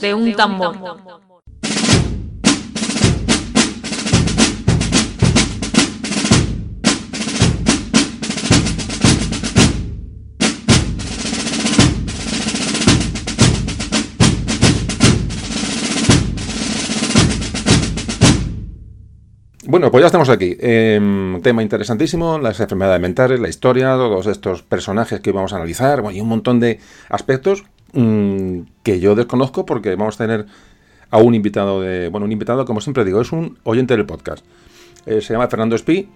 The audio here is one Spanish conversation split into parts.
De un tambor. Bueno, pues ya estamos aquí. Eh, tema interesantísimo, las enfermedades mentales, la historia, todos estos personajes que vamos a analizar, bueno, y un montón de aspectos mm, que yo desconozco porque vamos a tener a un invitado de, bueno, un invitado, como siempre digo, es un oyente del podcast. Eh, se llama Fernando Espí.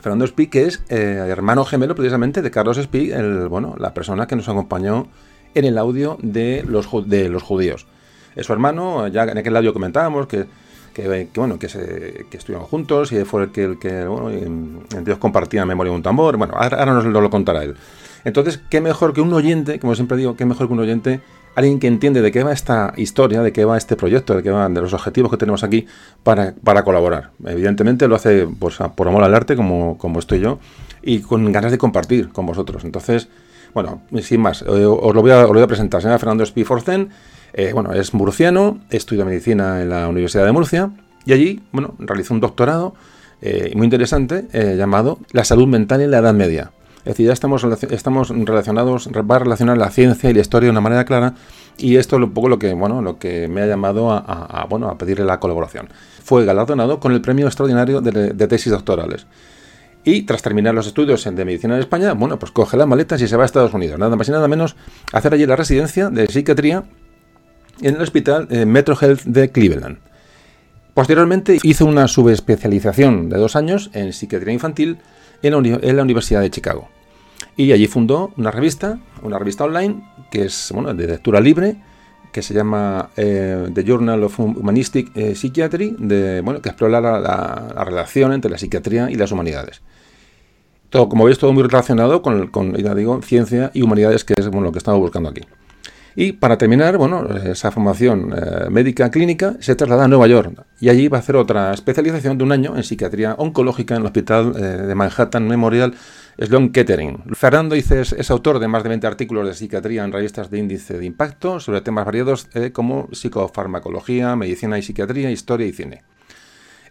Fernando Espí, que es eh, hermano gemelo precisamente de Carlos Espí, el, bueno, la persona que nos acompañó en el audio de los, de los judíos. Es su hermano, ya en aquel audio comentábamos que que, bueno, que, se, que estuvieron juntos y fue el que, el que bueno, Dios compartía memoria de un tambor. Bueno, ahora, nos lo, contará él. Entonces, qué mejor que un oyente, como siempre digo, qué mejor que un oyente, alguien que entiende de qué va esta historia, de qué va este proyecto, de qué van de los objetivos que tenemos aquí para, para colaborar. Evidentemente lo hace pues, por amor al arte, como, como estoy yo, y con ganas de compartir con vosotros. Entonces, bueno, sin más, eh, os lo voy a, lo voy a presentar. Se llama Fernando Spiforcen eh, bueno, es murciano, estudia medicina en la Universidad de Murcia y allí, bueno, realizó un doctorado eh, muy interesante eh, llamado La salud mental en la Edad Media. Es decir, ya estamos, estamos relacionados, va a relacionar la ciencia y la historia de una manera clara y esto es un poco lo que, bueno, lo que me ha llamado a, bueno, a pedirle la colaboración. Fue galardonado con el premio extraordinario de, tesis doctorales. Y tras terminar los estudios de medicina en España, bueno, pues coge las maletas y se va a Estados Unidos. Nada más y nada menos hacer allí la residencia de psiquiatría en el hospital eh, Metro Health de Cleveland. Posteriormente hizo una subespecialización de dos años en psiquiatría infantil en la, Universidad de Chicago. Y allí fundó una revista, una revista online, que es bueno, de lectura libre, que se llama eh, The Journal of Humanistic eh, Psychiatry, de, bueno, que explora la, relación entre la psiquiatría y las humanidades. Todo, como veis, todo muy relacionado con, con digo, ciencia y humanidades, que es bueno, lo que estamos buscando aquí. Y para terminar, bueno, esa formación eh, médica clínica se traslada a Nueva York y allí va a hacer otra especialización de un año en psiquiatría oncológica en el Hospital eh, de Manhattan Memorial Sloan Kettering. Fernando dice, es, autor de más de 20 artículos de psiquiatría en revistas de índice de impacto sobre temas variados eh, como psicofarmacología, medicina y psiquiatría, historia y cine.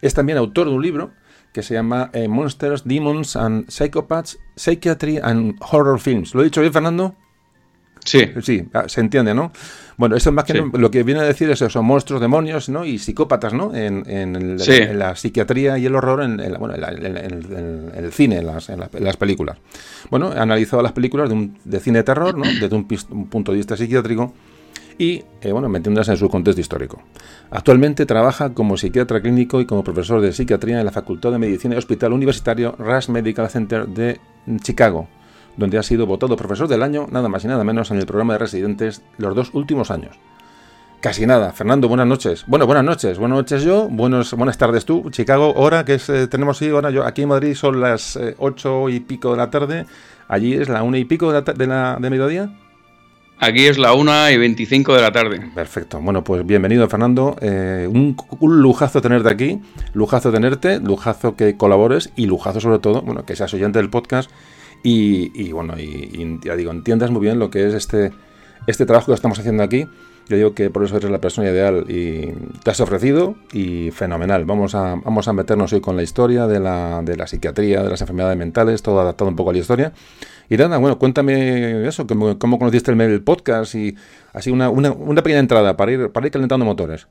Es también autor de un libro que se llama Monsters, Demons and Psychopaths, Psychiatry and Horror Films. ¿Lo he dicho bien, Fernando? Sí. Sí, ah, se entiende, ¿no? Bueno, eso es más que lo que viene a decir es eso, monstruos, demonios, ¿no? Y psicópatas, ¿no? En, la psiquiatría y el horror en, bueno, el cine, en las, películas. Bueno, he analizado las películas de, cine de terror, ¿no? Desde un, punto de vista psiquiátrico y, eh, bueno, metiéndose en su contexto histórico. Actualmente trabaja como psiquiatra clínico y como profesor de psiquiatría en la Facultad de Medicina y Hospital Universitario Rush Medical Center de Chicago, donde ha sido votado profesor del año, nada más y nada menos, en el programa de residentes los dos últimos años. Casi nada. Fernando, buenas noches. Bueno, buenas noches. Buenas noches yo, buenos, buenas tardes tú. Chicago, hora que es, eh, tenemos sí, ahora yo, aquí en Madrid son las eh, ocho y pico de la tarde. Allí es la una y pico de, la, de, mediodía. Aquí es la una y veinticinco de la tarde. Perfecto. Bueno, pues bienvenido, Fernando. Eh, un, un, lujazo tenerte aquí, lujazo tenerte, lujazo que colabores y lujazo sobre todo, bueno, que seas oyente del podcast y, bueno, y, ya digo, entiendas muy bien lo que es este, este trabajo que estamos haciendo aquí. Yo digo que por eso eres la persona ideal y te has ofrecido y fenomenal. Vamos a, vamos a meternos hoy con la historia de la, de la psiquiatría, de las enfermedades mentales, todo adaptado un poco a la historia. Y nada, bueno, cuéntame eso, cómo, conociste el, el podcast y así una, una, una pequeña entrada para ir, para ir calentando motores.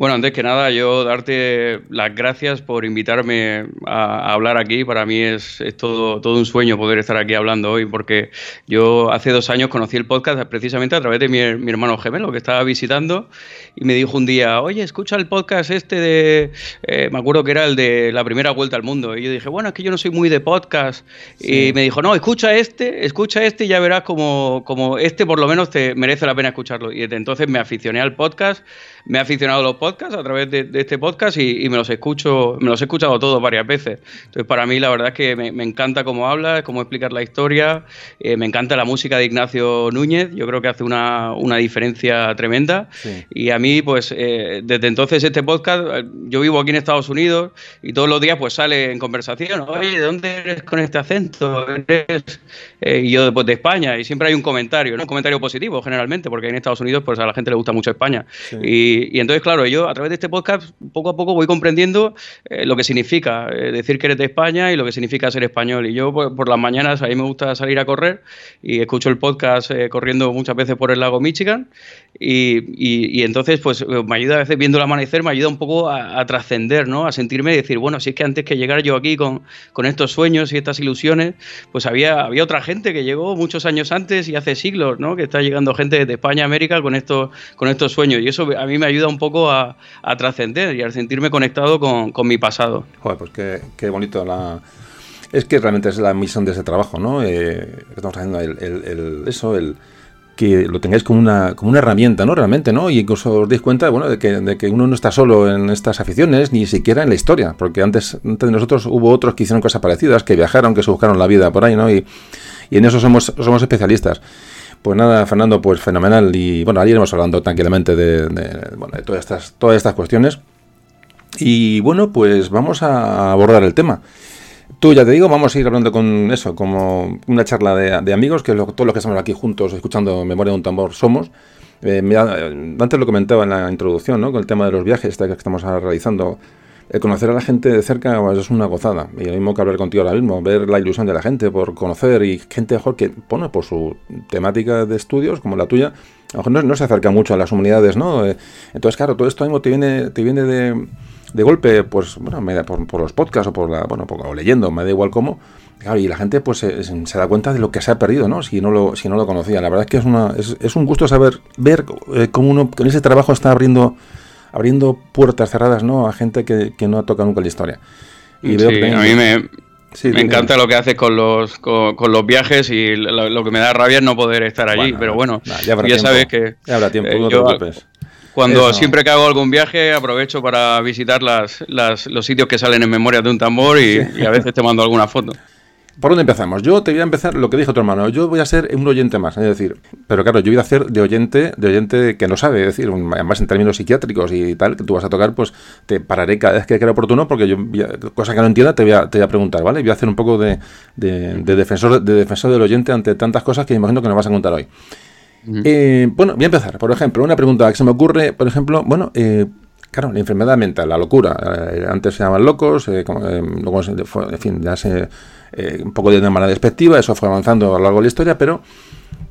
Bueno, antes que nada, yo darte las gracias por invitarme a, hablar aquí. Para mí es, todo, todo un sueño poder estar aquí hablando hoy, porque yo hace dos años conocí el podcast precisamente a través de mi, hermano gemelo que estaba visitando y me dijo un día, oye, escucha el podcast este de, eh, me acuerdo que era el de la primera vuelta al mundo. Y yo dije, bueno, es que yo no soy muy de podcast. Y me dijo, no, escucha este, escucha este y ya verás como, como este por lo menos te merece la pena escucharlo. Y desde entonces me aficioné al podcast, me he aficionado a los podcasts podcast a través de, este podcast y, me los escucho, me los he escuchado todos varias veces. Entonces, para mí, la verdad es que me, encanta cómo habla, cómo explicar la historia, eh, me encanta la música de Ignacio Núñez, yo creo que hace una, diferencia tremenda. Y a mí, pues, eh, desde entonces este podcast, yo vivo aquí en Estados Unidos y todos los días, pues, sale en conversación, oye, ¿de dónde eres con este acento? ¿Eres? Eh, y yo, pues, de España, y siempre hay un comentario, ¿no? Un comentario positivo, generalmente, porque en Estados Unidos, pues, a la gente le gusta mucho España. Y, entonces, claro, yo a través de este podcast, poco a poco voy comprendiendo eh, lo que significa eh, decir que eres de España y lo que significa ser español. Y yo, pues, por las mañanas, a mí me gusta salir a correr y escucho el podcast eh, corriendo muchas veces por el lago Michigan. Y, entonces, pues, me ayuda a veces viendo el amanecer, me ayuda un poco a, trascender, ¿no? A sentirme y decir, bueno, si es que antes que llegar yo aquí con, con estos sueños y estas ilusiones, pues había, había otra gente que llegó muchos años antes y hace siglos, ¿no? Que está llegando gente de España, América, con estos, con estos sueños. Y eso a mí me ayuda un poco a, trascender y a sentirme conectado con, mi pasado. Joder, pues qué, bonito la... Es que realmente es la misión de ese trabajo, ¿no? Eh, estamos haciendo el, eso, el que lo tengáis como una, como una herramienta, ¿no? Realmente, ¿no? Y incluso os deis cuenta, bueno, de que, de que uno no está solo en estas aficiones, ni siquiera en la historia, porque antes, antes de nosotros hubo otros que hicieron cosas parecidas, que viajaron, que se buscaron la vida por ahí, ¿no? Y, y en eso somos, somos especialistas. Pues nada, Fernando, pues fenomenal. Y bueno, ahí iremos hablando tranquilamente de, todas, estas, todas estas cuestiones. Y bueno, pues vamos a abordar el tema. Tú ya te digo, vamos a ir hablando con eso, como una charla de, amigos, que lo, todos los que estamos aquí juntos escuchando Memoria de un tambor somos. Eh, antes lo comentaba en la introducción, ¿no? Con el tema de los viajes que estamos realizando el conocer a la gente de cerca pues, es una gozada. Y lo mismo que hablar contigo ahora mismo, ver la ilusión de la gente por conocer y gente mejor que pone por su temática de estudios, como la tuya, a lo mejor no, se acerca mucho a las humanidades, ¿no? Eh, entonces, claro, todo esto mismo te viene, te viene de, de golpe, pues, bueno, por, por, los podcasts o por la, bueno, o leyendo, me da igual cómo. Claro, y la gente pues se, da cuenta de lo que se ha perdido, ¿no? Si no lo, si no lo conocía. La verdad es que es, una, es, es un gusto saber, ver eh, cómo uno con ese trabajo está abriendo abriendo puertas cerradas ¿no? a gente que, no ha tocado nunca la historia. Y veo que a mí me, me encanta lo que haces con los, con, los viajes y lo, que me da rabia es no poder estar allí, pero bueno, ya, sabes que... Ya habrá tiempo, no te preocupes. Cuando siempre que hago algún viaje aprovecho para visitar las, las, los sitios que salen en memoria de un tambor y a veces te mando alguna foto. ¿Por dónde empezamos? Yo te voy a empezar lo que dijo tu hermano. Yo voy a ser un oyente más, es decir, pero claro, yo voy a hacer de oyente, de oyente que no sabe, es decir, además en términos psiquiátricos y tal, que tú vas a tocar, pues te pararé cada vez que crea oportuno, porque yo, cosa que no entienda, te voy a, te voy a preguntar, ¿vale? Voy a hacer un poco de, defensor, de defensor del oyente ante tantas cosas que imagino que nos vas a contar hoy. Eh, bueno, voy a empezar. Por ejemplo, una pregunta que se me ocurre, por ejemplo, bueno, eh, Claro, la enfermedad mental, la locura. Eh, antes se llamaban locos, como, en fin, ya se eh, un poco de manera despectiva, eso fue avanzando a lo largo de la historia, pero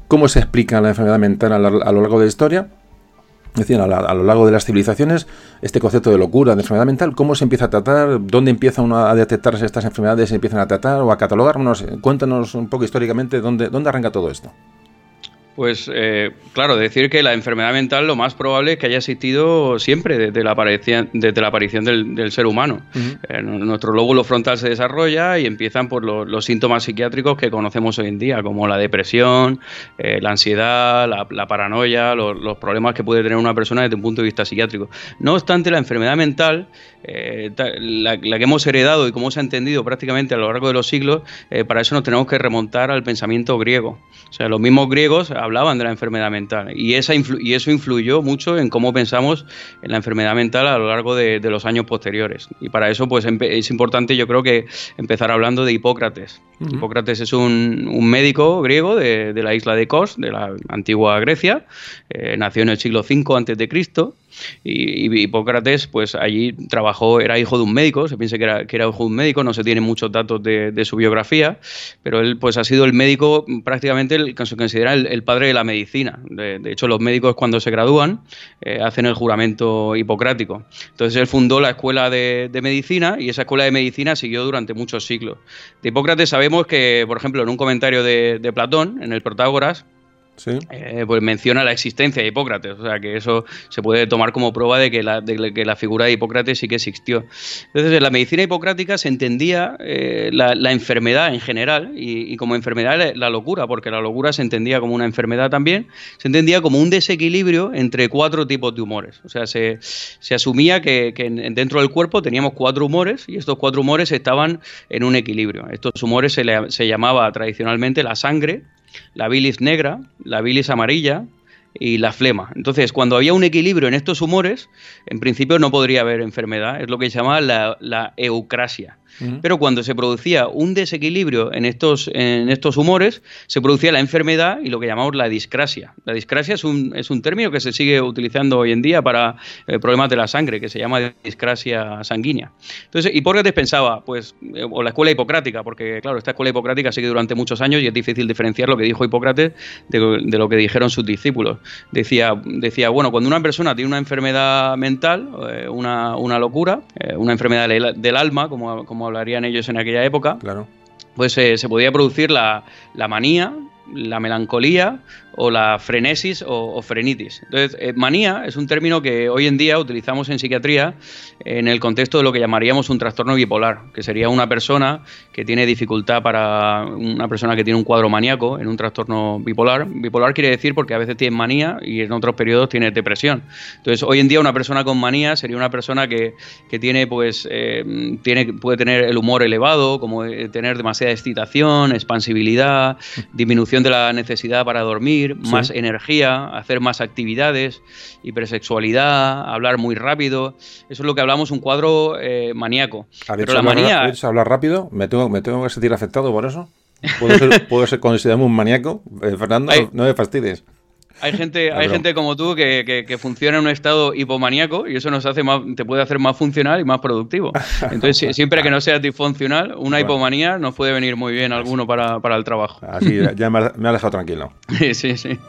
¿cómo se explica la enfermedad mental a, lo largo de la historia? Es decir, a, lo largo de las civilizaciones, este concepto de locura, de enfermedad mental, ¿cómo se empieza a tratar? ¿Dónde empieza uno a detectarse estas enfermedades? ¿Se empiezan a tratar o a catalogar? cuéntanos un poco históricamente dónde, dónde arranca todo esto. Pues eh, claro, decir que la enfermedad mental lo más probable es que haya existido siempre desde la aparición, desde la aparición del, ser humano. Eh, nuestro lóbulo frontal se desarrolla y empiezan por los, síntomas psiquiátricos que conocemos hoy en día, como la depresión, eh, la ansiedad, la, paranoia, los, problemas que puede tener una persona desde un punto de vista psiquiátrico. No obstante, la enfermedad mental, la, que hemos heredado y como se ha entendido prácticamente a lo largo de los siglos, para eso nos tenemos que remontar al pensamiento griego. O sea, los mismos griegos hablaban de la enfermedad mental y, esa y eso influyó mucho en cómo pensamos en la enfermedad mental a lo largo de, los años posteriores. Y para eso pues es importante yo creo que empezar hablando de Hipócrates. Hipócrates es un, médico griego de, la isla de Kos, de la antigua Grecia, eh, nació en el siglo V de Cristo y, Hipócrates, pues allí trabajó, era hijo de un médico, se piensa que era, que era hijo de un médico, no se tienen muchos datos de, su biografía, pero él pues ha sido el médico prácticamente el que se considera el, padre de la medicina. De, hecho, los médicos cuando se gradúan eh, hacen el juramento hipocrático. Entonces él fundó la escuela de, medicina y esa escuela de medicina siguió durante muchos siglos. De Hipócrates sabemos que, por ejemplo, en un comentario de, Platón, en el Protágoras, eh, pues menciona la existencia de Hipócrates. O sea, que eso se puede tomar como prueba de que la, que la figura de Hipócrates sí que existió. Entonces, en la medicina hipocrática se entendía eh, la, enfermedad en general y, como enfermedad la locura, porque la locura se entendía como una enfermedad también, se entendía como un desequilibrio entre cuatro tipos de humores. O sea, se, asumía que, dentro del cuerpo teníamos cuatro humores y estos cuatro humores estaban en un equilibrio. Estos humores se, se llamaba tradicionalmente la sangre, la bilis negra, la bilis amarilla y la flema. Entonces, cuando había un equilibrio en estos humores, en principio no podría haber enfermedad. Es lo que se llama la, la eucrasia. Pero cuando se producía un desequilibrio en estos, en estos humores, se producía la enfermedad y lo que llamamos la discrasia. La discrasia es un, es un término que se sigue utilizando hoy en día para eh, problemas de la sangre, que se llama discrasia sanguínea. Entonces, Hipócrates pensaba, pues, eh, o la escuela hipocrática, porque claro, esta escuela hipocrática sigue durante muchos años y es difícil diferenciar lo que dijo Hipócrates de, lo que dijeron sus discípulos. Decía, decía, bueno, cuando una persona tiene una enfermedad mental, eh, una, una, locura, una enfermedad del, alma, como, como hablarían ellos en aquella época, claro. pues eh, se podía producir la, la manía, la melancolía o la frenesis o, frenitis. Entonces, eh, manía es un término que hoy en día utilizamos en psiquiatría en el contexto de lo que llamaríamos un trastorno bipolar, que sería una persona que tiene dificultad para una persona que tiene un cuadro maníaco en un trastorno bipolar. Bipolar quiere decir porque a veces tiene manía y en otros periodos tiene depresión. Entonces, hoy en día una persona con manía sería una persona que, tiene, pues, eh, tiene, puede tener el humor elevado, como eh, tener demasiada excitación, expansibilidad, disminución de la necesidad para dormir, más energía, hacer más actividades, hipersexualidad, hablar muy rápido. Eso es lo que hablamos, un cuadro eh, maníaco. Pero la manía... hablar rápido? ¿Me tengo, ¿Me tengo que sentir afectado por eso? ¿Puedo ser, ¿puedo ser considerado un maníaco? Eh, Fernando, no me fastidies. Hay gente, hay gente como tú que, que, funciona en un estado hipomaníaco y eso nos hace más, te puede hacer más funcional y más productivo. Entonces, siempre que no sea disfuncional, una hipomanía nos puede venir muy bien alguno para, para el trabajo. Así, ya me ha dejado tranquilo. sí, sí.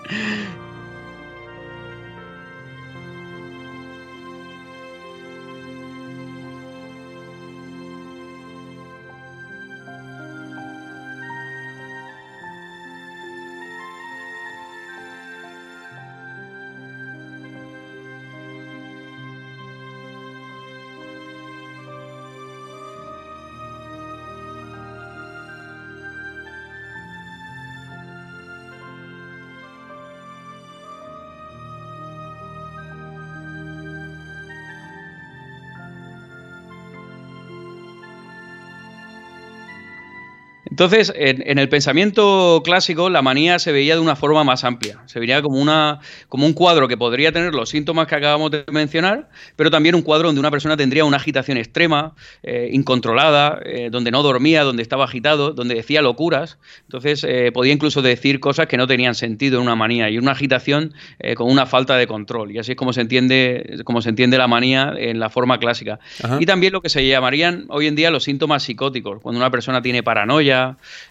Entonces, en, el pensamiento clásico, la manía se veía de una forma más amplia. Se veía como, una, como un cuadro que podría tener los síntomas que acabamos de mencionar, pero también un cuadro donde una persona tendría una agitación extrema, eh, incontrolada, eh, donde no dormía, donde estaba agitado, donde decía locuras. Entonces, eh, podía incluso decir cosas que no tenían sentido en una manía y una agitación con una falta de control. Y así es como se entiende, como se entiende la manía en la forma clásica. Y también lo que se llamarían hoy en día los síntomas psicóticos, cuando una persona tiene paranoia,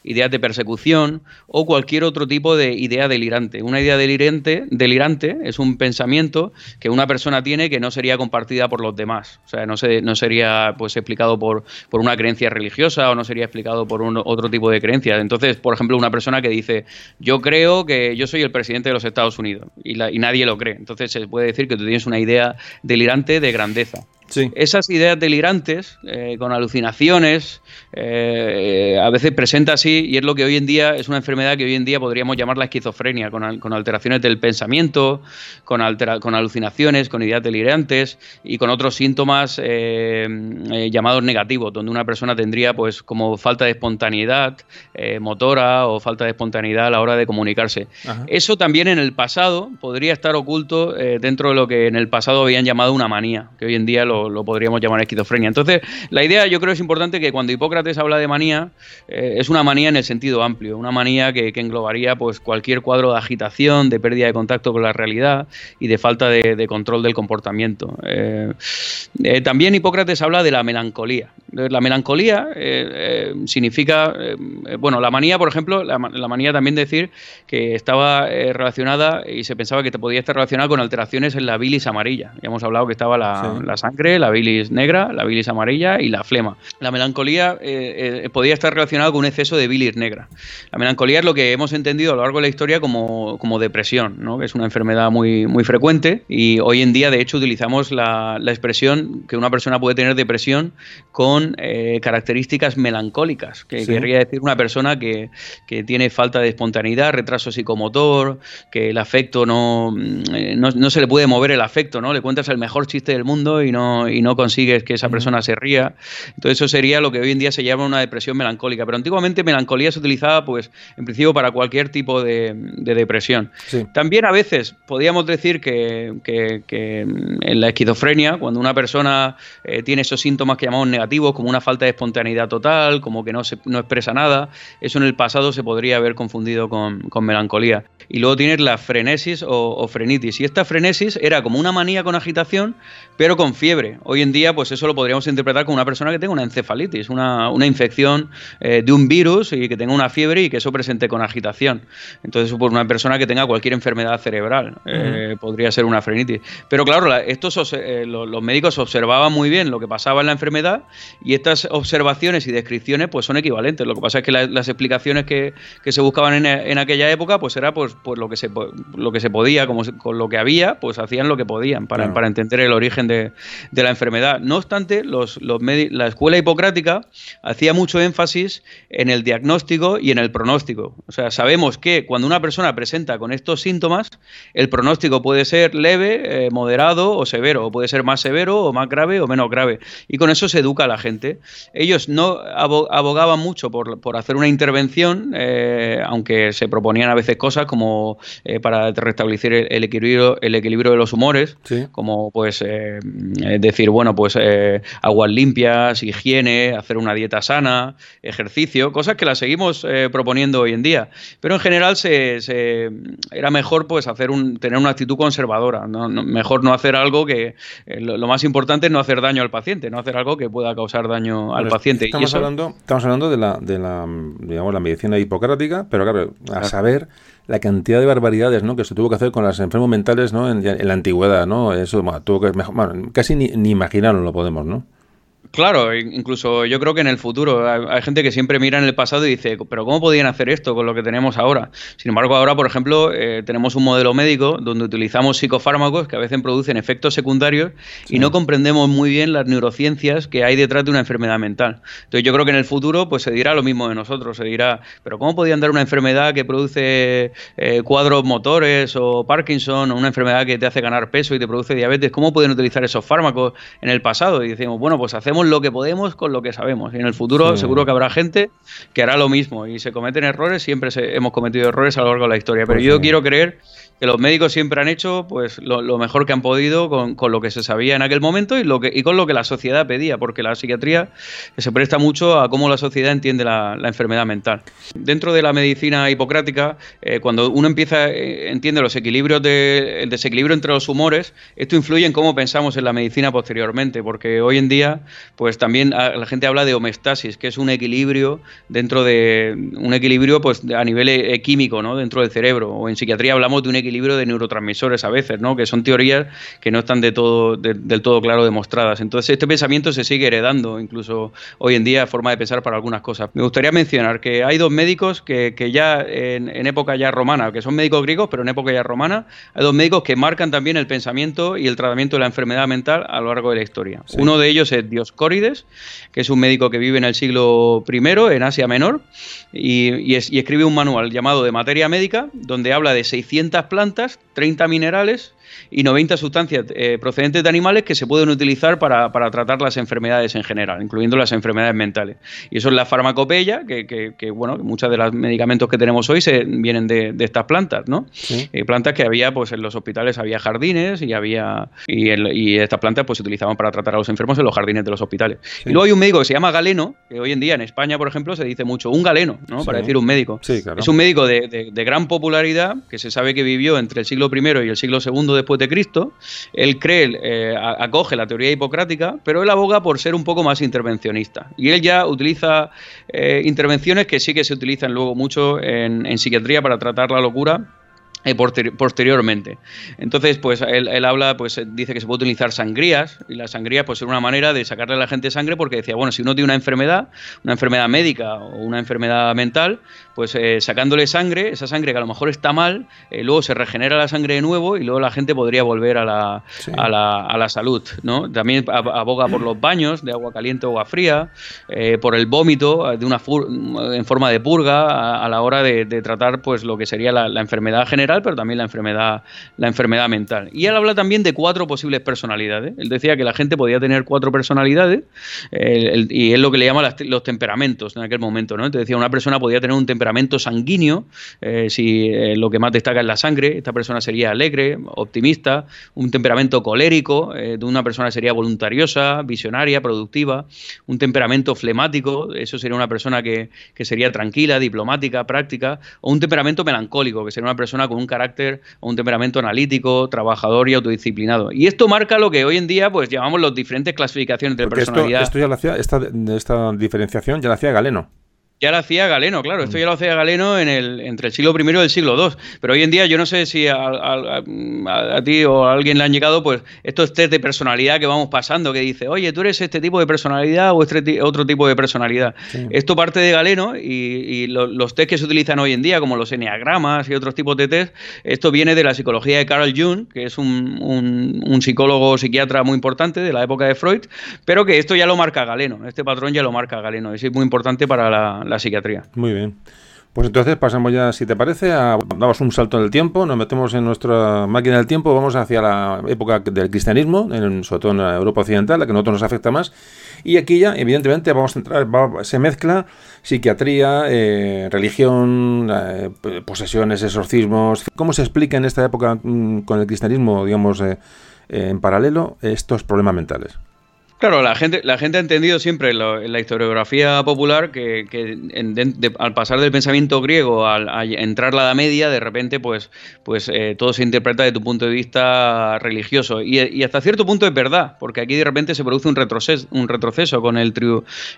ideas de persecución o cualquier otro tipo de idea delirante. Una idea delirante, delirante es un pensamiento que una persona tiene que no sería compartida por los demás. O sea, no, se, no sería pues explicado por, por una creencia religiosa o no sería explicado por un, otro tipo de creencias. Entonces, por ejemplo, una persona que dice, yo creo que yo soy el presidente de los Estados Unidos y, y nadie lo cree. Entonces se puede decir que tú tienes una idea delirante de grandeza. Esas ideas delirantes, eh, con alucinaciones, eh, a veces presenta así, y es lo que hoy en día es una enfermedad que hoy en día podríamos llamar la esquizofrenia, con, alteraciones del pensamiento, con, con, alucinaciones, con ideas delirantes y con otros síntomas eh, llamados negativos, donde una persona tendría pues como falta de espontaneidad motora o falta de espontaneidad a la hora de comunicarse. Eso también en el pasado podría estar oculto dentro de lo que en el pasado habían llamado una manía, que hoy en día lo lo, podríamos llamar esquizofrenia. Entonces, la idea yo creo es importante que cuando Hipócrates habla de manía, eh, es una manía en el sentido amplio, una manía que, englobaría pues cualquier cuadro de agitación, de pérdida de contacto con la realidad y de falta de, control del comportamiento. Eh, eh, también Hipócrates habla de la melancolía. La melancolía significa, bueno, la manía, por ejemplo, la, manía también decir que estaba relacionada y se pensaba que te podía estar relacionada con alteraciones en la bilis amarilla. Ya hemos hablado que estaba la, la sangre la bilis negra, la bilis amarilla y la flema. La melancolía eh, eh, podía estar relacionada con un exceso de bilis negra. La melancolía es lo que hemos entendido a lo largo de la historia como, como depresión, ¿no? que es una enfermedad muy, muy frecuente y hoy en día de hecho utilizamos la, la expresión que una persona puede tener depresión con eh, características melancólicas, que querría decir una persona que, que, tiene falta de espontaneidad, retraso psicomotor, que el afecto no, mm, no, no, se le puede mover el afecto, ¿no? Le cuentas el mejor chiste del mundo y no, y no consigues que esa persona se ría. Entonces eso sería lo que hoy en día se llama una depresión melancólica. Pero antiguamente melancolía se utilizaba, pues, en principio para cualquier tipo de, depresión. También a veces podríamos decir que, en la esquizofrenia, cuando una persona eh, tiene esos síntomas que llamamos negativos, como una falta de espontaneidad total, como que no, se, no expresa nada, eso en el pasado se podría haber confundido con, melancolía. Y luego tienes la frenesis o, frenitis. Y esta frenesis era como una manía con agitación, pero con fiebre. Hoy en día, pues eso lo podríamos interpretar como una persona que tenga una encefalitis, una, infección eh, de un virus y que tenga una fiebre y que eso presente con agitación. Entonces, por una persona que tenga cualquier enfermedad cerebral, eh, podría ser una frenitis. Pero claro, estos, eh, los, médicos observaban muy bien lo que pasaba en la enfermedad y estas observaciones y descripciones pues son equivalentes. Lo que pasa es que las explicaciones que, se buscaban en, aquella época pues era pues, pues, lo, que se, lo que se podía, como con lo que había, pues hacían lo que podían para, para entender el origen de, la enfermedad. No obstante, los, los la escuela hipocrática hacía mucho énfasis en el diagnóstico y en el pronóstico. O sea, sabemos que cuando una persona presenta con estos síntomas, el pronóstico puede ser leve, eh, moderado o severo, o puede ser más severo o más grave o menos grave. Y con eso se educa a la gente. Ellos no abogaban mucho por, hacer una intervención, eh, aunque se proponían a veces cosas como eh, para restablecer el, equilibrio, el equilibrio de los humores, como pues decir, bueno, pues aguas limpias, higiene, hacer una dieta sana, ejercicio, cosas que las seguimos proponiendo hoy en día. Pero en general se, era mejor pues hacer un, tener una actitud conservadora, mejor no hacer algo que eh, lo, más importante es no hacer daño al paciente, no hacer algo que pueda causar daño al paciente. Estamos, hablando, estamos hablando de la, de la, digamos, la medicina hipocrática, pero claro, a saber la cantidad de barbaridades ¿no? que se tuvo que hacer con los enfermos mentales ¿no? en, la antigüedad, ¿no? Eso tuvo que casi ni, ni imaginarlo lo podemos, ¿no? Claro, incluso yo creo que en el futuro hay, gente que siempre mira en el pasado y dice, pero ¿cómo podían hacer esto con lo que tenemos ahora? Sin embargo, ahora, por ejemplo, eh, tenemos un modelo médico donde utilizamos psicofármacos que a veces producen efectos secundarios y no comprendemos muy bien las neurociencias que hay detrás de una enfermedad mental. Entonces yo creo que en el futuro pues se dirá lo mismo de nosotros, se dirá, pero ¿cómo podían dar una enfermedad que produce eh, cuadros motores o Parkinson o una enfermedad que te hace ganar peso y te produce diabetes? ¿Cómo pueden utilizar esos fármacos en el pasado? Y decimos, bueno, pues hacemos lo que podemos con lo que sabemos. Y en el futuro seguro que habrá gente que hará lo mismo. Y se cometen errores, siempre hemos cometido errores a lo largo de la historia. Pero pues yo quiero creer que los médicos siempre han hecho pues lo, mejor que han podido con, lo que se sabía en aquel momento y, lo que, y con lo que la sociedad pedía, porque la psiquiatría se presta mucho a cómo la sociedad entiende la, enfermedad mental. Dentro de la medicina hipocrática, eh, cuando uno empieza, eh, entiende los equilibrios de, el desequilibrio entre los humores, esto influye en cómo pensamos en la medicina posteriormente, porque hoy en día pues también la gente habla de homeostasis, que es un equilibrio dentro de un equilibrio pues a nivel eh, químico, ¿no? dentro del cerebro, o en psiquiatría hablamos de un equilibrio equilibrio de neurotransmisores a veces, ¿no? que son teorías que no están de todo, del todo claro demostradas. Entonces este pensamiento se sigue heredando incluso hoy en día, forma de pensar para algunas cosas. Me gustaría mencionar que hay dos médicos que, que ya en, época ya romana, que son médicos griegos, pero en época ya romana, hay dos médicos que marcan también el pensamiento y el tratamiento de la enfermedad mental a lo largo de la historia. Uno de ellos es Dioscórides, que es un médico que vive en el siglo I en Asia Menor y, y, escribe un manual llamado de materia médica, donde habla de 600 plantas plantas, 30 minerales y 90 sustancias eh, procedentes de animales que se pueden utilizar para, tratar las enfermedades en general, incluyendo las enfermedades mentales. Y eso es la farmacopeya, que, que, bueno, muchos de los medicamentos que tenemos hoy se, vienen de, estas plantas, ¿no? Eh, plantas que había, pues en los hospitales había jardines y había y, estas plantas pues se utilizaban para tratar a los enfermos en los jardines de los hospitales. Y luego hay un médico que se llama Galeno, que hoy en día en España, por ejemplo, se dice mucho un galeno, ¿no? Para decir un médico. Es un médico de, de gran popularidad que se sabe que vivió entre el siglo I y el siglo II después de Cristo, él cree, eh, acoge la teoría hipocrática, pero él aboga por ser un poco más intervencionista. Y él ya utiliza eh, intervenciones que sí que se utilizan luego mucho en, en psiquiatría para tratar la locura eh, posteriormente. Entonces, pues él, habla, pues dice que se puede utilizar sangrías, y la sangría pues es una manera de sacarle a la gente sangre porque decía, bueno, si uno tiene una enfermedad, una enfermedad médica o una enfermedad mental, pues eh, sacándole sangre, esa sangre que a lo mejor está mal, eh, luego se regenera la sangre de nuevo y luego la gente podría volver a la, a la, a la salud, ¿no? También aboga por los baños de agua caliente o agua fría, por el vómito de una en forma de purga a, la hora de, tratar pues lo que sería la, la enfermedad general pero también la enfermedad, la enfermedad mental. Y él habla también de cuatro posibles personalidades. Él decía que la gente podía tener cuatro personalidades y es lo que le llama los temperamentos en aquel momento. ¿no? Entonces decía, una persona podía tener un temperamento sanguíneo, eh, si eh, lo que más destaca es la sangre, esta persona sería alegre, optimista, un temperamento colérico, eh, de una persona sería voluntariosa, visionaria, productiva, un temperamento flemático, eso sería una persona que, que sería tranquila, diplomática, práctica, o un temperamento melancólico, que sería una persona con un carácter o un temperamento analítico, trabajador y autodisciplinado. Y esto marca lo que hoy en día pues llamamos las diferentes clasificaciones de personalidad. Esto, ya lo hacía, esta, esta diferenciación ya la hacía Galeno. Ya lo hacía Galeno, claro. Esto mm. ya lo hacía Galeno en el, entre el siglo I y el siglo II. Pero hoy en día yo no sé si a, ti o a alguien le han llegado pues estos test de personalidad que vamos pasando, que dice, oye, tú eres este tipo de personalidad o este otro tipo de personalidad. Esto parte de Galeno y, los test que se utilizan hoy en día, como los enneagramas y otros tipos de test, esto viene de la psicología de Carl Jung, que es un, un psicólogo psiquiatra muy importante de la época de Freud, pero que esto ya lo marca Galeno. Este patrón ya lo marca Galeno. Es muy importante para la la psiquiatría. Muy bien. Pues entonces pasamos ya, si te parece, a, damos un salto en el tiempo, nos metemos en nuestra máquina del tiempo, vamos hacia la época del cristianismo, en, sobre todo en Europa occidental, la que a nosotros nos afecta más. Y aquí ya, evidentemente, vamos a entrar, se mezcla psiquiatría, eh, religión, eh, posesiones, exorcismos. ¿Cómo se explica en esta época mm, con el cristianismo, digamos, eh, en paralelo, estos problemas mentales? Claro, la gente, la gente ha entendido siempre en la historiografía popular que, al pasar del pensamiento griego al, a entrar la Edad Media, de repente, pues, pues eh, todo se interpreta desde tu punto de vista religioso. Y, hasta cierto punto es verdad, porque aquí de repente se produce un retroceso, un retroceso con el,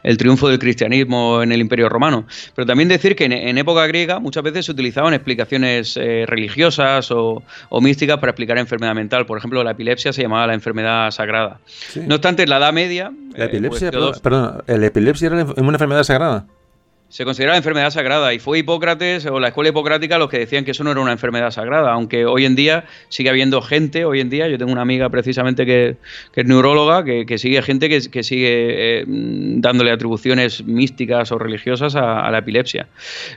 el triunfo del cristianismo en el Imperio Romano. Pero también decir que en, época griega muchas veces se utilizaban explicaciones eh, religiosas o, místicas para explicar enfermedad mental. Por ejemplo, la epilepsia se llamaba la enfermedad sagrada. No obstante, la Edad Media. La epilepsia, eh, pues, perdón, ¿la epilepsia era una enfermedad sagrada? se consideraba enfermedad sagrada y fue Hipócrates o la escuela hipocrática los que decían que eso no era una enfermedad sagrada, aunque hoy en día sigue habiendo gente, hoy en día, yo tengo una amiga precisamente que, es neuróloga, que, sigue gente que, sigue eh, dándole atribuciones místicas o religiosas a, la epilepsia.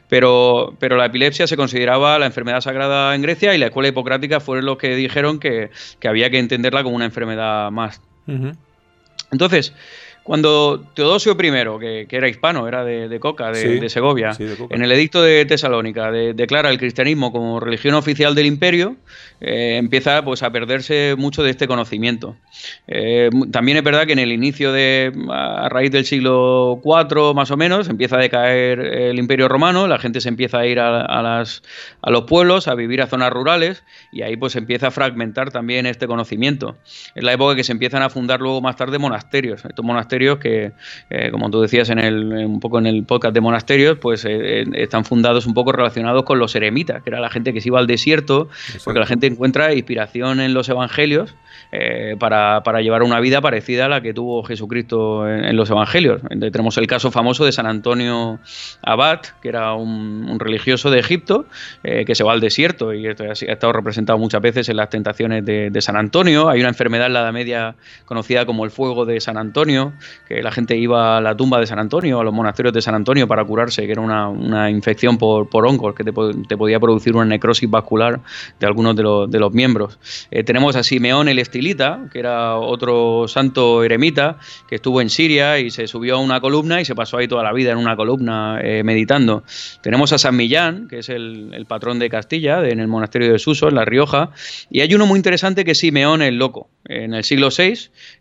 Pero, pero la epilepsia se consideraba la enfermedad sagrada en Grecia y la escuela hipocrática fueron los que dijeron que, había que entenderla como una enfermedad más. Entonces, cuando Teodosio I, que, era hispano, era de, Coca, de, Segovia, en el edicto de Tesalónica declara el cristianismo como religión oficial del imperio, eh, empieza pues, a perderse mucho de este conocimiento. Eh, también es verdad que en el inicio de, a raíz del siglo IV más o menos, empieza a decaer el imperio romano, la gente se empieza a ir a, las, a los pueblos, a vivir a zonas rurales, y ahí pues empieza a fragmentar también este conocimiento. Es la época que se empiezan a fundar luego más tarde monasterios. Estos monasterios que, eh, como tú decías en el, un poco en el podcast de monasterios, pues eh, eh, están fundados un poco relacionados con los eremitas, que era la gente que se iba al desierto, porque la gente encuentra inspiración en los evangelios para, llevar una vida parecida a la que tuvo Jesucristo en, los evangelios. tenemos el caso famoso de San Antonio Abad, que era un, religioso de Egipto, que se va al desierto y esto ha estado representado muchas veces en las tentaciones de, de San Antonio. Hay una enfermedad en la Edad Media conocida como el fuego de San Antonio, que la gente iba a la tumba de San Antonio, a los monasterios de San Antonio para curarse, que era una, infección por, por, hongos que te, podía producir una necrosis vascular de algunos de los, de los miembros. Eh, tenemos a Simeón el Estilita, que era otro santo eremita que estuvo en Siria y se subió a una columna y se pasó ahí toda la vida en una columna eh, meditando. Tenemos a San Millán, que es el, patrón de Castilla, en el monasterio de Suso, en La Rioja, y hay uno muy interesante que es Simeón el Loco, en el siglo VI,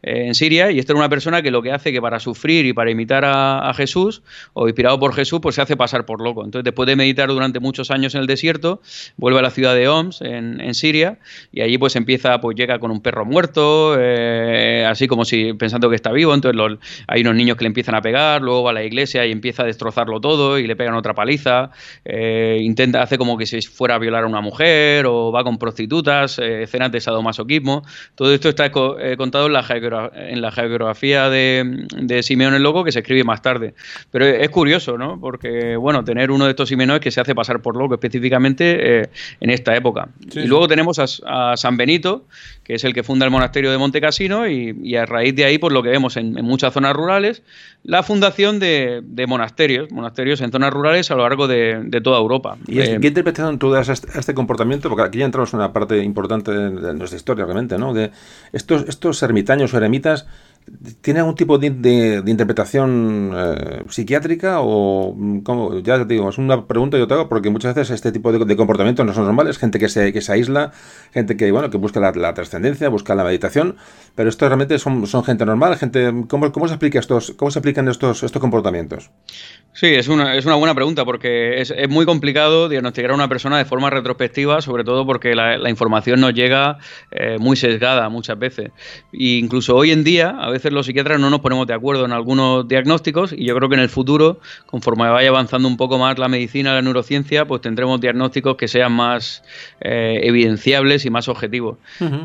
eh, en Siria, y esta era una persona que lo que hace que para sufrir y para imitar a, Jesús, o inspirado por Jesús, pues se hace pasar por loco. Entonces, después de meditar durante muchos años en el desierto, vuelve a la ciudad de Homs, en, Siria, y allí pues empieza, pues llega con un, perro muerto, eh, así como si pensando que está vivo. Entonces hay unos niños que le empiezan a pegar, luego va a la iglesia y empieza a destrozarlo todo y le pegan otra paliza. Eh, intenta, hace como que si fuera a violar a una mujer o va con prostitutas, escenas de sadomasoquismo. Todo esto está contado en la, en la geografía de, de Simeón el Loco que se escribe más tarde. Pero es curioso, ¿no? Porque, bueno, tener uno de estos Simeones que se hace pasar por loco específicamente en esta época. y luego tenemos a, San Benito, que es el que funda el monasterio de Monte Casino, y, a raíz de ahí, por lo que vemos en, muchas zonas rurales, la fundación de, monasterios, monasterios en zonas rurales a lo largo de, toda Europa. ¿Y eh, qué interpretación tú das a este, este, comportamiento? Porque aquí ya entramos en una parte importante de, nuestra historia, realmente, ¿no? De estos, estos ermitaños o eremitas ¿Tiene algún tipo de, interpretación eh, psiquiátrica o, como, ya te digo, es una pregunta que yo te hago porque muchas veces este tipo de, comportamientos no son normales, gente que se, que se aísla, gente que, bueno, que busca la, trascendencia, busca la meditación, pero estos realmente son, son gente normal, gente, ¿cómo, cómo se explica estos, cómo se aplican estos, estos comportamientos? Sí, es una, es una buena pregunta porque es, es muy complicado diagnosticar a una persona de forma retrospectiva, sobre todo porque la, la información nos llega eh, muy sesgada muchas veces. E incluso hoy en día, a veces los psiquiatras no nos ponemos de acuerdo en algunos diagnósticos y yo creo que en el futuro, conforme vaya avanzando un poco más la medicina, la neurociencia, pues tendremos diagnósticos que sean más eh, evidenciables y más objetivos.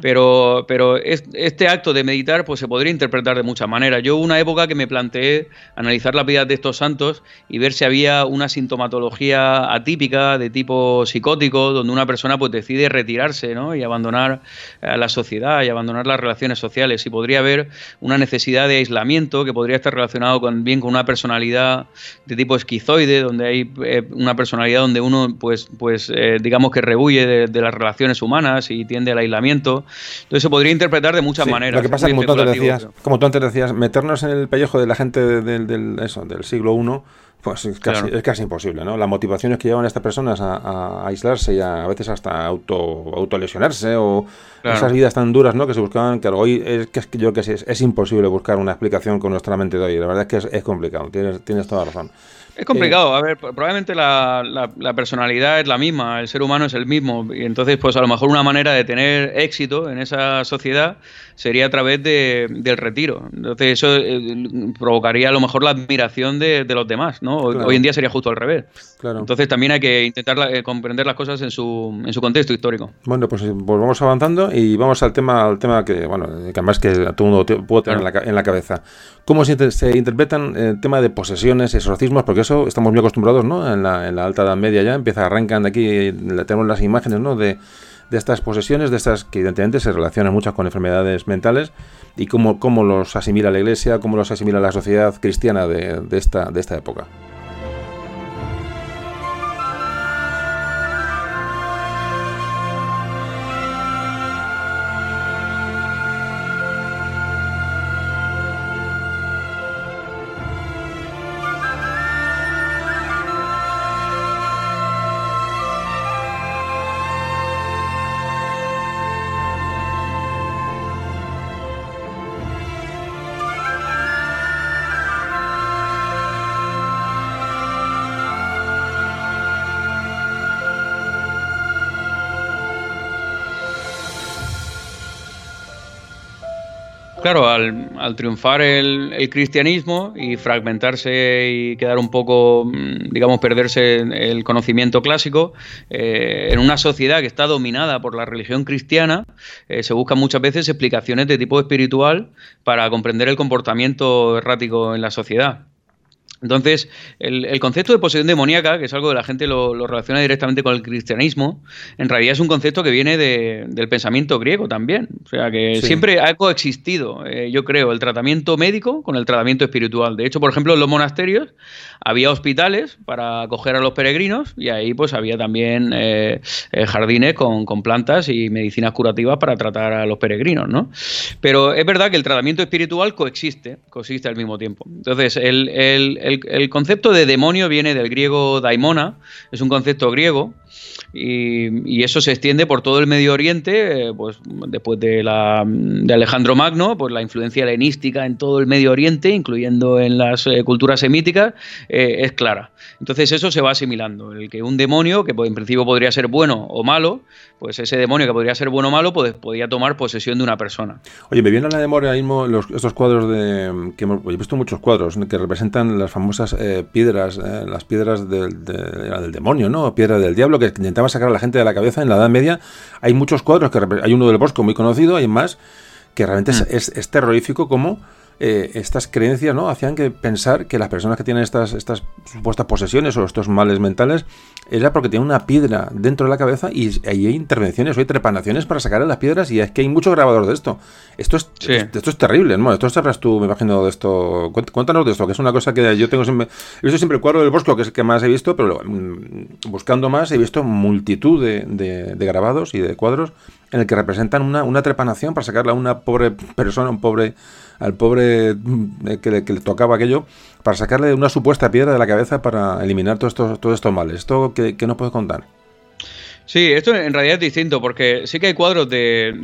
Pero, pero este acto de meditar pues se podría interpretar de muchas maneras. Yo hubo una época que me planteé analizar la vida de estos santos y ver si había una sintomatología atípica de tipo psicótico, donde una persona pues decide retirarse ¿no? y abandonar a la sociedad y abandonar las relaciones sociales. Y podría haber una necesidad de aislamiento que podría estar relacionado con, bien con una personalidad de tipo esquizoide, donde hay eh, una personalidad donde uno, pues, pues eh, digamos que rehuye de, las relaciones humanas y tiende al aislamiento. Entonces se podría interpretar de muchas maneras. Lo que pasa, como tú, antes decías, como tú antes decías, meternos en el pellejo de la gente del, del, eso, del siglo I pues es casi, es casi imposible, ¿no? Las motivaciones que llevan a estas personas a, aislarse y a, veces hasta auto, autolesionarse o esas vidas tan duras, ¿no? Que se buscaban, claro, hoy es que yo que sé, es, imposible buscar una explicación con nuestra mente de hoy. La verdad es que es, complicado, tienes, tienes toda la razón. Es complicado, a ver, probablemente la, la, personalidad es la misma, el ser humano es el mismo, y entonces pues a lo mejor una manera de tener éxito en esa sociedad sería a través de, del retiro. Entonces eso eh, provocaría a lo mejor la admiración de, de los demás, ¿no? Hoy en día sería justo al revés. Claro. Entonces también hay que intentar eh, comprender las cosas en su, en su contexto histórico. Bueno, pues, pues vamos avanzando y vamos al tema, al tema que, bueno, que además que todo el mundo puede tener en, la, en, la, cabeza. ¿Cómo se, se, interpretan el tema de posesiones, exorcismos? Porque eso estamos muy acostumbrados, ¿no? En la, en la alta edad media ya empieza, arrancan de aquí, tenemos las imágenes, ¿no? De de estas posesiones, de estas que evidentemente se relacionan muchas con enfermedades mentales y cómo, cómo los asimila la Iglesia, cómo los asimila la sociedad cristiana de, esta, de esta época. Claro, al, triunfar el, cristianismo y fragmentarse y quedar un poco, mm, digamos, perderse el conocimiento clásico, eh, en una sociedad que está dominada por la religión cristiana, eh, se buscan muchas veces explicaciones de tipo espiritual para comprender el comportamiento errático en la sociedad. Entonces, el, concepto de posesión demoníaca, que es algo que la gente lo, relaciona directamente con el cristianismo, en realidad es un concepto que viene del pensamiento griego también. O sea, que siempre ha coexistido, eh, yo creo, el tratamiento médico con el tratamiento espiritual. De hecho, por ejemplo, en los monasterios había hospitales para acoger a los peregrinos y ahí pues había también eh, eh, jardines con, plantas y medicinas curativas para tratar a los peregrinos, ¿no? Pero es verdad que el tratamiento espiritual coexiste, coexiste al mismo tiempo. Entonces, el el, concepto de demonio viene del griego daimona, es un concepto griego, y, eso se extiende por todo el Medio Oriente, eh, pues después de, la, de Alejandro Magno, pues la influencia helenística en todo el Medio Oriente, incluyendo en las eh, culturas semíticas, eh, es clara. Entonces eso se va asimilando, el que un demonio, que en principio podría ser bueno o malo, pues ese demonio que podría ser bueno o malo, pues podía tomar posesión de una persona. Oye, me viene a la memoria mismo estos cuadros de que hemos, he visto muchos cuadros que representan las famosas eh, piedras, eh, las piedras del, del, demonio, ¿no? Piedra del diablo que intentaba sacar a la gente de la cabeza en la Edad Media. Hay muchos cuadros que hay uno del Bosco muy conocido, hay más que realmente es, mm. es terrorífico como eh, estas creencias no hacían que pensar que las personas que tienen estas, estas supuestas posesiones o estos males mentales era porque tienen una piedra dentro de la cabeza y hay intervenciones o hay trepanaciones para sacar las piedras y es que hay mucho grabador de esto. Esto es, esto es terrible, ¿no? Esto sabrás tú, me imagino, de esto. Cuéntanos de esto, que es una cosa que yo tengo siempre... He visto siempre el cuadro del bosco, que es el que más he visto, pero mm, buscando más he visto multitud de, de grabados y de cuadros en el que representan una, una trepanación para sacarle a una pobre persona, un pobre, al pobre mm, que le, que le, tocaba aquello, para sacarle una supuesta piedra de la cabeza para eliminar todos estos, males. ¿Esto qué, qué nos puedes contar? Sí, esto en realidad es distinto, porque sí que hay cuadros de,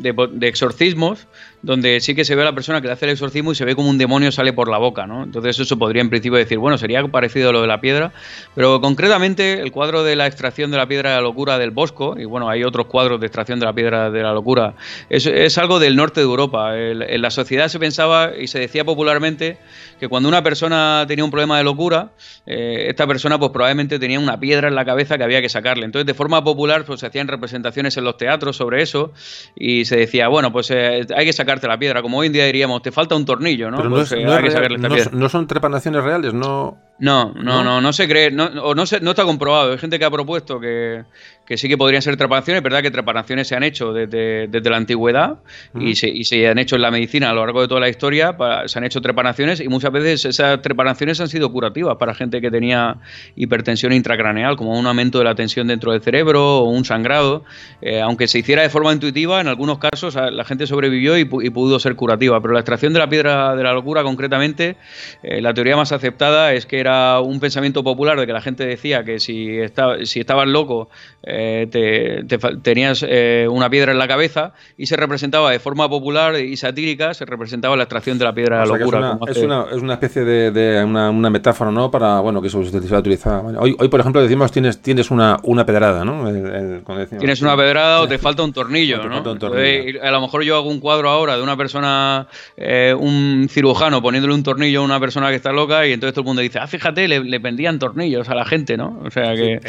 exorcismos donde sí que se ve a la persona que le hace el exorcismo y se ve como un demonio sale por la boca, ¿no? Entonces eso podría en principio decir, bueno, sería parecido a lo de la piedra, pero concretamente el cuadro de la extracción de la piedra de la locura del Bosco, y bueno, hay otros cuadros de extracción de la piedra de la locura, es, es algo del norte de Europa. en la sociedad se pensaba y se decía popularmente que cuando una persona tenía un problema de locura, eh, esta persona pues probablemente tenía una piedra en la cabeza que había que sacarle. Entonces, de forma popular, pues se hacían representaciones en los teatros sobre eso y se decía, bueno, pues eh, hay que sacarte la piedra. Como hoy en día diríamos, te falta un tornillo, ¿no? Pues, eh, hay no son trepanaciones reales, no... No, no, no, no, se cree, no, o no, se, no está comprobado. Hay gente que ha propuesto que, que sí que podrían ser trepanaciones. Es verdad que trepanaciones se han hecho desde, desde la antigüedad y, se, y, se, han hecho en la medicina a lo largo de toda la historia. se han hecho trepanaciones y muchas veces esas trepanaciones han sido curativas para gente que tenía hipertensión intracraneal, como un aumento de la tensión dentro del cerebro o un sangrado. Eh, aunque se hiciera de forma intuitiva, en algunos casos la gente sobrevivió y, pudo ser curativa. Pero la extracción de la piedra de la locura, concretamente, eh, la teoría más aceptada es que era un pensamiento popular de que la gente decía que si, estaba, si estabas loco eh, te, tenías eh, una piedra en la cabeza y se representaba de forma popular y satírica, se representaba la extracción de la piedra de la locura. Es una, es, una, especie de, una, metáfora, ¿no? Para, bueno, que se va a utilizar. Hoy, hoy, por ejemplo, decimos tienes, tienes una, una pedrada, ¿no? tienes una pedrada o te falta un tornillo, ¿no? a lo mejor yo hago un cuadro ahora de una persona, eh, un cirujano poniéndole un tornillo a una persona que está loca y entonces todo el mundo dice, ah, fíjate, le, le pendían tornillos a la gente, ¿no? O sea que...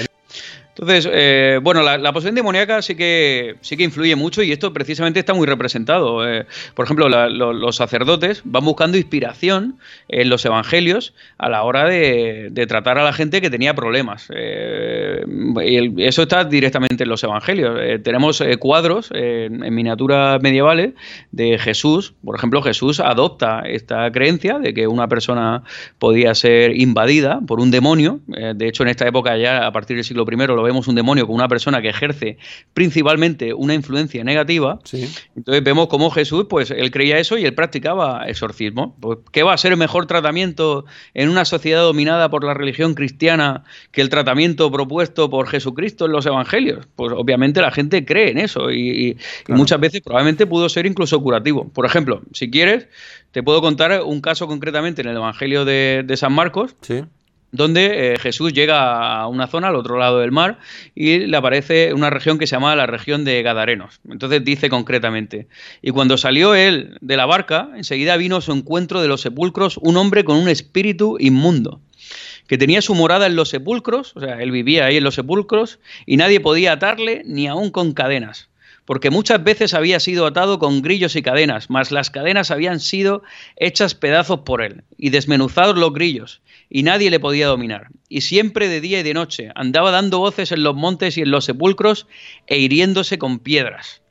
Entonces, eh, bueno, la, la, posesión demoníaca sí que, sí que influye mucho y esto precisamente está muy representado. Eh, por ejemplo, los sacerdotes van buscando inspiración en los evangelios a la hora de, tratar a la gente que tenía problemas. Eh, y eso está directamente en los evangelios. tenemos cuadros en miniaturas medievales de Jesús. Por ejemplo, Jesús adopta esta creencia de que una persona podía ser invadida por un demonio. de hecho, en esta época ya, a partir del siglo I, lo vemos un demonio con una persona que ejerce principalmente una influencia negativa, entonces vemos cómo Jesús, pues él creía eso y él practicaba exorcismo. Pues, ¿Qué va a ser mejor tratamiento en una sociedad dominada por la religión cristiana que el tratamiento propuesto por Jesucristo en los evangelios? Pues obviamente la gente cree en eso y, muchas veces probablemente pudo ser incluso curativo. Por ejemplo, si quieres, te puedo contar un caso concretamente en el Evangelio de, de San Marcos. Sí donde eh, Jesús llega a una zona al otro lado del mar y le aparece una región que se llama la región de Gadarenos. Entonces dice concretamente, y cuando salió él de la barca, enseguida vino a su encuentro de los sepulcros un hombre con un espíritu inmundo que tenía su morada en los sepulcros, o sea, él vivía ahí en los sepulcros, y nadie podía atarle ni aún con cadenas, porque muchas veces había sido atado con grillos y cadenas, mas las cadenas habían sido hechas pedazos por él, y desmenuzados los grillos, y nadie le podía dominar. Y siempre de día y de noche andaba dando voces en los montes y en los sepulcros e hiriéndose con piedras.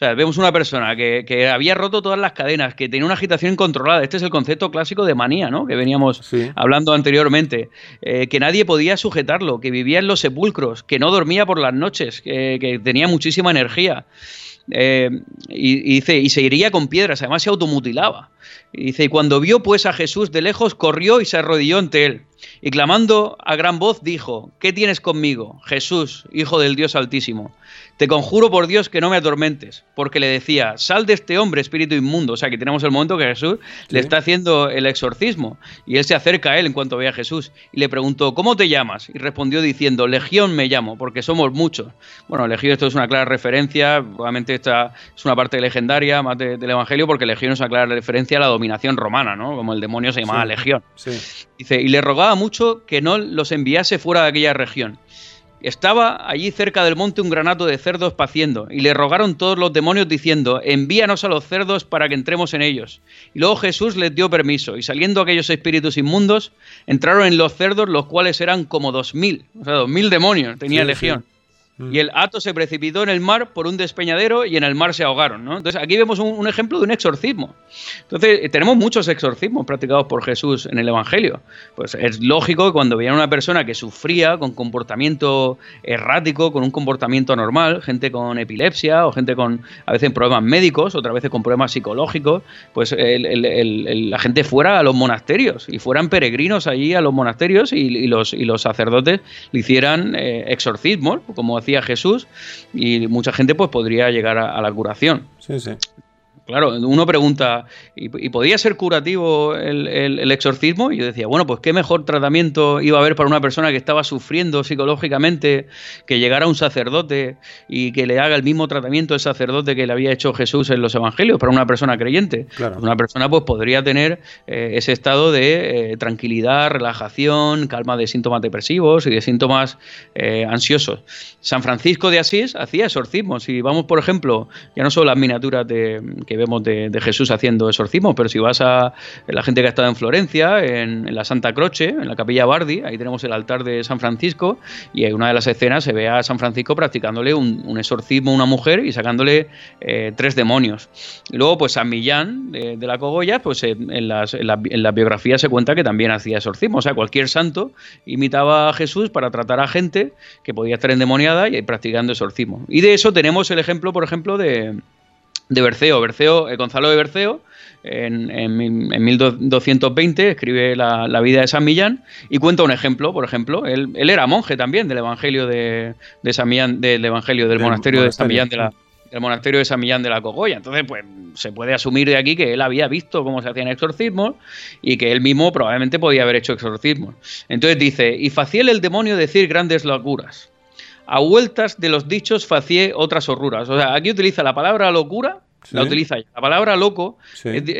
O sea, vemos una persona que, había roto todas las cadenas, que tenía una agitación incontrolada. Este es el concepto clásico de manía, ¿no? Que veníamos hablando anteriormente. Eh, que nadie podía sujetarlo, que vivía en los sepulcros, que no dormía por las noches, que, tenía muchísima energía. Eh, y, dice, y se iría con piedras, además se automutilaba. Y dice, y cuando vio pues a Jesús de lejos, corrió y se arrodilló ante él. Y clamando a gran voz dijo, ¿qué tienes conmigo, Jesús, Hijo del Dios Altísimo? Te conjuro por Dios que no me atormentes, porque le decía, sal de este hombre, espíritu inmundo. O sea, que tenemos el momento que Jesús le está haciendo el exorcismo y él se acerca a él en cuanto ve a Jesús y le preguntó, ¿cómo te llamas? Y respondió diciendo, Legión me llamo, porque somos muchos. Bueno, Legión, esto es una clara referencia, probablemente esta es una parte legendaria más del Evangelio, porque Legión es una clara referencia a la dominación romana, ¿no? Como el demonio se llamaba Legión. Dice, y le rogaba mucho que no los enviase fuera de aquella región. Estaba allí cerca del monte un granato de cerdos paciendo, y le rogaron todos los demonios diciendo, envíanos a los cerdos para que entremos en ellos. Y luego Jesús les dio permiso, y saliendo aquellos espíritus inmundos, entraron en los cerdos, los cuales eran como dos mil, o sea, dos mil demonios tenía legión. Y el hato se precipitó en el mar por un despeñadero y en el mar se ahogaron. ¿no? Entonces aquí vemos un, ejemplo de un exorcismo. Entonces eh, tenemos muchos exorcismos practicados por Jesús en el Evangelio. Pues es lógico que cuando veían una persona que sufría con comportamiento errático, con un comportamiento normal, gente con epilepsia o gente con a veces problemas médicos, otras veces con problemas psicológicos, pues la gente fuera a los monasterios y fueran peregrinos allí a los monasterios y, los, y los sacerdotes le hicieran eh, exorcismos, como hacía Jesús y mucha gente pues podría llegar a, la curación. Sí, sí. Claro, uno pregunta, ¿y, podía ser curativo el, exorcismo? Y yo decía, bueno, pues qué mejor tratamiento iba a haber para una persona que estaba sufriendo psicológicamente que llegara un sacerdote y que le haga el mismo tratamiento el sacerdote que le había hecho Jesús en los evangelios para una persona creyente. Una persona pues podría tener eh, ese estado de eh, tranquilidad, relajación, calma de síntomas depresivos y de síntomas eh, ansiosos. San Francisco de Asís hacía exorcismos. Si vamos, por ejemplo, ya no solo las miniaturas de, que vemos de, Jesús haciendo exorcismos, pero si vas a la gente que ha estado en Florencia, en, la Santa Croce, en la Capilla Bardi, ahí tenemos el altar de San Francisco, y en una de las escenas se ve a San Francisco practicándole un, exorcismo a una mujer y sacándole eh, tres demonios. Y luego, pues San Millán de, la Cogolla, pues en, las, en, la, biografía se cuenta que también hacía exorcismo, o sea, cualquier santo imitaba a Jesús para tratar a gente que podía estar endemoniada y practicando exorcismo. Y de eso tenemos el ejemplo, por ejemplo, de, de Berceo. Berceo eh, Gonzalo de Berceo, en, en, 1220, escribe la, vida de San Millán y cuenta un ejemplo, por ejemplo. Él, era monje también del Evangelio de, San Millán, del Evangelio del, monasterio, de San Millán de la del monasterio de San Millán de la Cogolla. Entonces, pues se puede asumir de aquí que él había visto cómo se hacían exorcismos y que él mismo probablemente podía haber hecho exorcismos. Entonces dice, y faciel el demonio decir grandes locuras a vueltas de los dichos facié otras horruras. O sea, aquí utiliza la palabra locura la utiliza. La palabra loco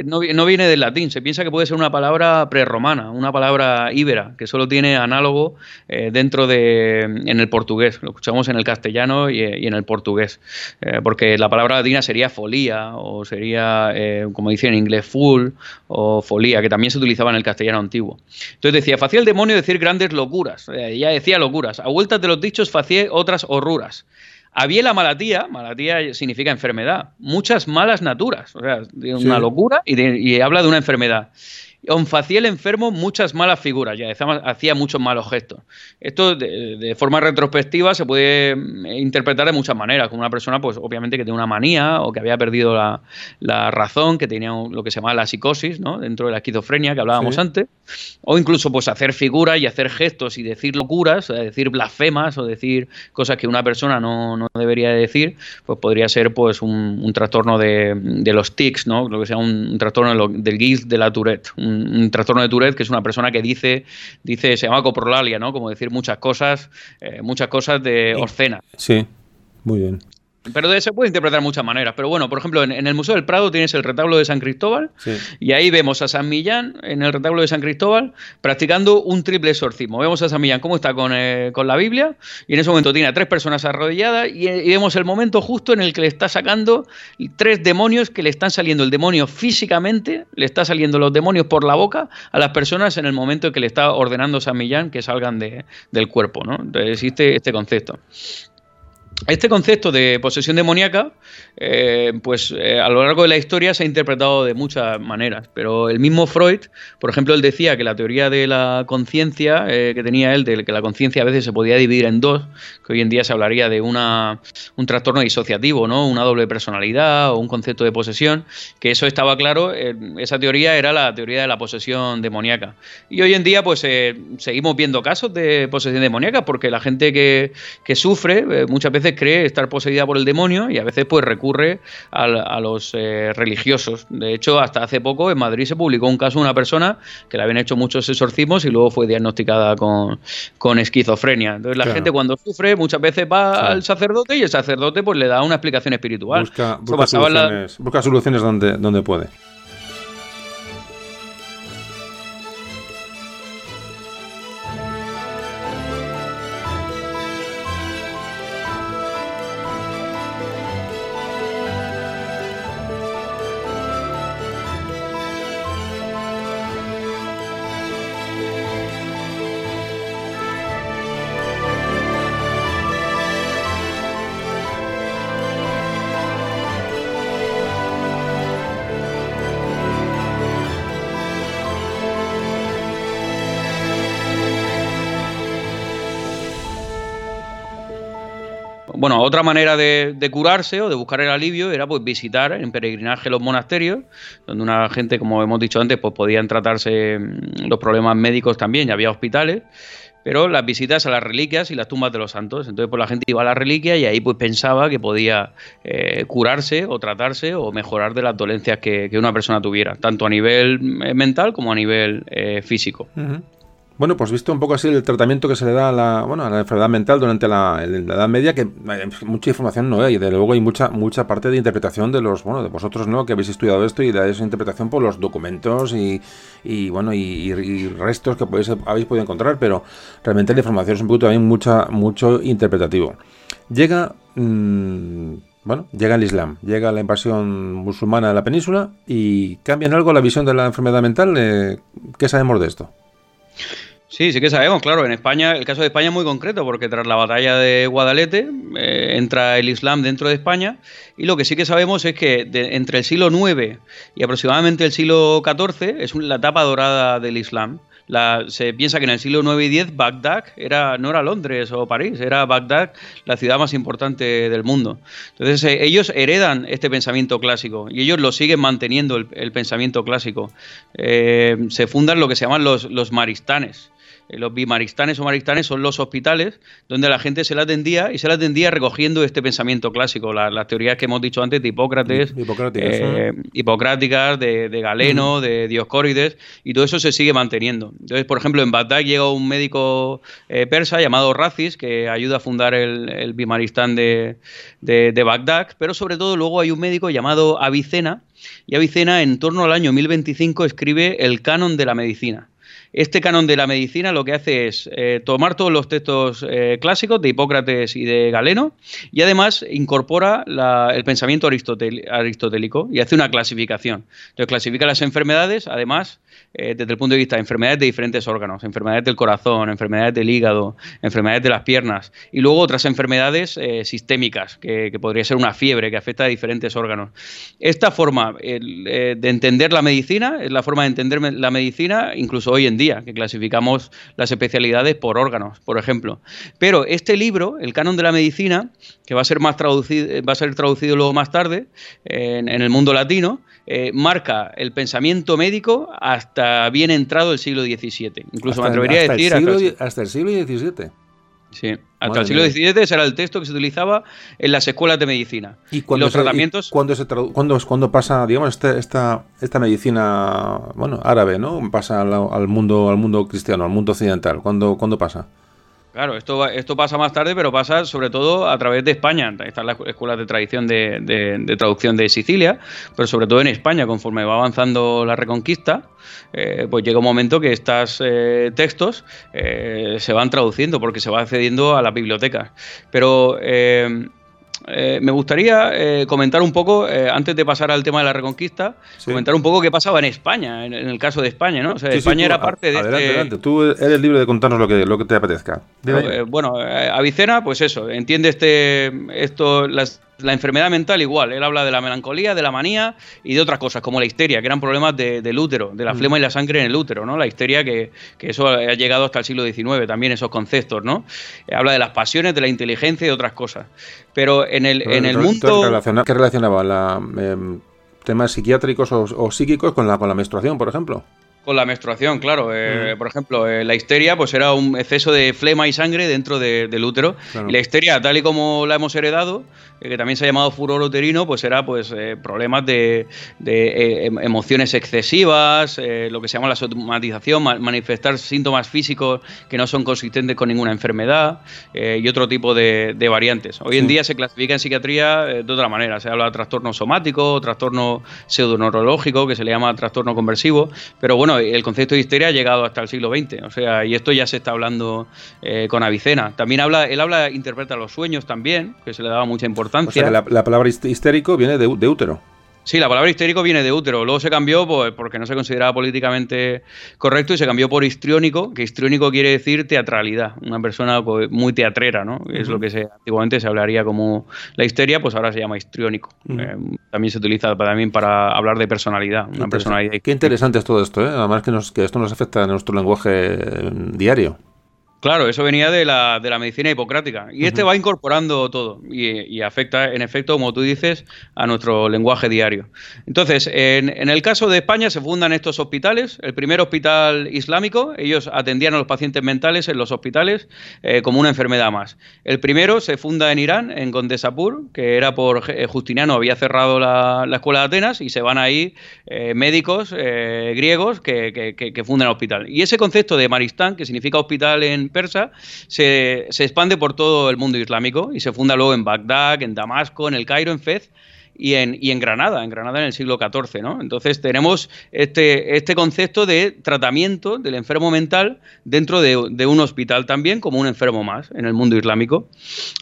no, viene del latín, se piensa que puede ser una palabra prerromana, una palabra íbera, que solo tiene análogo eh, dentro de. en el portugués. Lo escuchamos en el castellano y, en el portugués. Eh, porque la palabra latina sería folía, o sería, eh, como dice en inglés, full, o folía, que también se utilizaba en el castellano antiguo. Entonces decía, facía el demonio decir grandes locuras. ya decía locuras. A vueltas de los dichos facié otras horruras. Había la malatía, malatía significa enfermedad, muchas malas naturas, o sea, una locura y, y habla de una enfermedad. Onfaciel enfermo muchas malas figuras, ya hacía muchos malos gestos. Esto de, forma retrospectiva se puede mm, interpretar de muchas maneras, como una persona pues obviamente que tiene una manía o que había perdido la, razón, que tenía lo que se llama la psicosis, ¿no? dentro de la esquizofrenia que hablábamos antes, o incluso pues hacer figuras y hacer gestos y decir locuras, decir blasfemas o decir cosas que una persona no, debería decir, pues podría ser pues un, trastorno de, los tics, ¿no? lo que sea un, trastorno del guilt de la Tourette, un, trastorno de Tourette, que es una persona que dice, dice se llama coprolalia, ¿no? Como decir muchas cosas, eh, muchas cosas de obscena. Sí, muy bien. Pero se puede interpretar de muchas maneras. Pero bueno, por ejemplo, en, el Museo del Prado tienes el retablo de San Cristóbal y ahí vemos a San Millán en el retablo de San Cristóbal practicando un triple exorcismo. Vemos a San Millán cómo está con, eh, la Biblia y en ese momento tiene a tres personas arrodilladas y, vemos el momento justo en el que le está sacando tres demonios que le están saliendo el demonio físicamente, le está saliendo los demonios por la boca a las personas en el momento en que le está ordenando San Millán que salgan del cuerpo. ¿no? Entonces existe este concepto. Este concepto de posesión demoníaca eh, pues eh, a lo largo de la historia se ha interpretado de muchas maneras, pero el mismo Freud, por ejemplo, él decía que la teoría de la conciencia eh, que tenía él, de que la conciencia a veces se podía dividir en dos, que hoy en día se hablaría de una, un trastorno disociativo, ¿no? una doble personalidad o un concepto de posesión, que eso estaba claro, esa teoría era la teoría de la posesión demoníaca. Y hoy en día pues seguimos viendo casos de posesión demoníaca porque la gente que, que sufre muchas veces cree estar poseída por el demonio y a veces pues recurre a, los eh, religiosos. De hecho, hasta hace poco en Madrid se publicó un caso de una persona que le habían hecho muchos exorcismos y luego fue diagnosticada con, esquizofrenia. Entonces la gente cuando sufre muchas veces va al sacerdote y el sacerdote pues le da una explicación espiritual. Busca, soluciones, donde, donde puede. Otra manera de, curarse o de buscar el alivio era pues visitar en peregrinaje los monasterios, donde una gente, como hemos dicho antes, pues podían tratarse mm, los problemas médicos también, ya había hospitales, pero las visitas a las reliquias y las tumbas de los santos. Entonces, pues la gente iba a las reliquias y ahí pues pensaba que podía eh, curarse o tratarse o mejorar de las dolencias que, una persona tuviera, tanto a nivel eh, mental como a nivel eh, físico. Bueno, pues visto un poco así el tratamiento que se le da a la, bueno, a la enfermedad mental durante la, Edad Media, que mucha información no hay, y de luego hay mucha, mucha parte de interpretación de los, bueno, de vosotros, ¿no? Que habéis estudiado esto y de esa interpretación por los documentos y, bueno, y, restos que podéis, habéis podido encontrar, pero realmente la información es un poco también mucha, mucho interpretativo. Llega, mm, bueno, llega el Islam, llega la invasión musulmana de la península y cambian algo la visión de la enfermedad mental. Eh, ¿Qué sabemos de esto? Sí, sí que sabemos, claro. En España, el caso de España es muy concreto, porque tras la batalla de Guadalete eh, entra el Islam dentro de España, y lo que sí que sabemos es que entre el siglo IX y aproximadamente el siglo XIV es la etapa dorada del Islam. se piensa que en el siglo IX y X Bagdad era, no era Londres o París, era Bagdad la ciudad más importante del mundo. Entonces eh, ellos heredan este pensamiento clásico y ellos lo siguen manteniendo el, pensamiento clásico. Eh, se fundan lo que se llaman los, los maristanes. Eh, los bimaristanes o maristanes son los hospitales donde la gente se la atendía y se la atendía recogiendo este pensamiento clásico, las teorías que hemos dicho antes de Hipócrates, eh, hipocráticas, de, Galeno, de Dioscórides, y todo eso se sigue manteniendo. Entonces, por ejemplo, en Bagdad llega un médico eh, persa llamado Racis que ayuda a fundar el, bimaristán de, de Bagdad, pero sobre todo luego hay un médico llamado Avicena, y Avicena en torno al año 1025 escribe el canon de la medicina. Este canon de la medicina lo que hace es eh, tomar todos los textos eh, clásicos de Hipócrates y de Galeno y además incorpora el pensamiento aristotélico y hace una clasificación. Entonces clasifica las enfermedades, además, eh, desde el punto de vista de enfermedades de diferentes órganos, enfermedades del corazón, enfermedades del hígado, enfermedades de las piernas y luego otras enfermedades sistémicas, que, podría ser una fiebre que afecta a diferentes órganos. Esta forma de entender la medicina es la forma de entender la medicina incluso hoy en día día, que clasificamos las especialidades por órganos, por ejemplo. Pero este libro, El Canon de la Medicina, que va a ser más traducido, va a ser traducido luego más tarde en, el mundo latino, eh, marca el pensamiento médico hasta bien entrado el siglo XVII. Incluso me atrevería a decir. hasta el siglo XVII. Sí, hasta el siglo XVII era el texto que se utilizaba en las escuelas de medicina. ¿Y, los tratamientos? cuando, se cuando, pasa, digamos, este, esta, esta medicina bueno, árabe, ¿no? Pasa al, mundo, al mundo cristiano, al mundo occidental. ¿Cuándo, ¿cuándo pasa? Claro, esto, esto pasa más tarde, pero pasa sobre todo a través de España. Están las escuelas de tradición de, traducción de Sicilia, pero sobre todo en España, conforme va avanzando la reconquista, eh, pues llega un momento que estos eh, textos eh, se van traduciendo porque se va accediendo a las bibliotecas. Pero eh, me gustaría eh, comentar un poco, eh, antes de pasar al tema de la Reconquista, comentar un poco qué pasaba en España, en, el caso de España, ¿no? O sea, España era parte de adelante, este adelante. Tú eres libre de contarnos lo que, lo que te apetezca. bueno, Avicena, pues eso, entiende este, esto, las La enfermedad mental igual, él habla de la melancolía, de la manía y de otras cosas, como la histeria, que eran problemas del útero, de la mm. flema y la sangre en el útero, ¿no? La histeria que, que, eso ha llegado hasta el siglo XIX, también esos conceptos, ¿no? Eh, habla de las pasiones, de la inteligencia y de otras cosas. Pero en el, en el mundo... ¿Qué relacionaba la, em, temas psiquiátricos o, psíquicos con la, con la menstruación, por ejemplo? Con la menstruación, claro. Eh, mm. Por ejemplo, eh, la histeria pues era un exceso de flema y sangre dentro del útero. Y la histeria, tal y como la hemos heredado, que también se ha llamado furor uterino, pues era pues problemas de, em, emociones excesivas, lo que se llama la somatización, manifestar síntomas físicos que no son consistentes con ninguna enfermedad y otro tipo de, variantes. Hoy en día se clasifica en psiquiatría de otra manera. Se habla de trastorno somático, trastorno pseudoneurológico, que se le llama trastorno conversivo. Pero bueno, el concepto de histeria ha llegado hasta el siglo XX, o sea, y esto ya se está hablando eh, con Avicena. También habla, él habla, interpreta los sueños también, que se le daba mucha importancia. O sea, la, palabra histérico viene de útero. Sí, la palabra histérico viene de útero. Luego se cambió pues, porque no se consideraba políticamente correcto y se cambió por histriónico, que histriónico quiere decir teatralidad. Una persona pues, muy teatrera, ¿no? Es lo que se, antiguamente se hablaría como la histeria, pues ahora se llama histriónico. Eh, también se utiliza también para hablar de personalidad. Una personalidad. Qué interesante es todo esto, ¿eh? Además que, nos, que esto nos afecta a nuestro lenguaje diario. Claro, eso venía de la, de la medicina hipocrática. Y este va incorporando todo y, afecta, en efecto, como tú dices, a nuestro lenguaje diario. Entonces, en, en, el caso de España se fundan estos hospitales. El primer hospital islámico, ellos atendían a los pacientes mentales en los hospitales eh, como una enfermedad más. El primero se funda en Irán, en Gondesapur, que era por eh, Justiniano, había cerrado la, la escuela de Atenas y se van ahí eh, médicos griegos que, que, que fundan el hospital. Y ese concepto de Maristán, que significa hospital en persa, se, se, expande por todo el mundo islámico y se funda luego en Bagdad, en Damasco, en el Cairo, en Fez y en, y en Granada, en Granada en el siglo XIV. ¿no? Entonces tenemos este, este concepto de tratamiento del enfermo mental dentro de, un hospital también, como un enfermo más en el mundo islámico.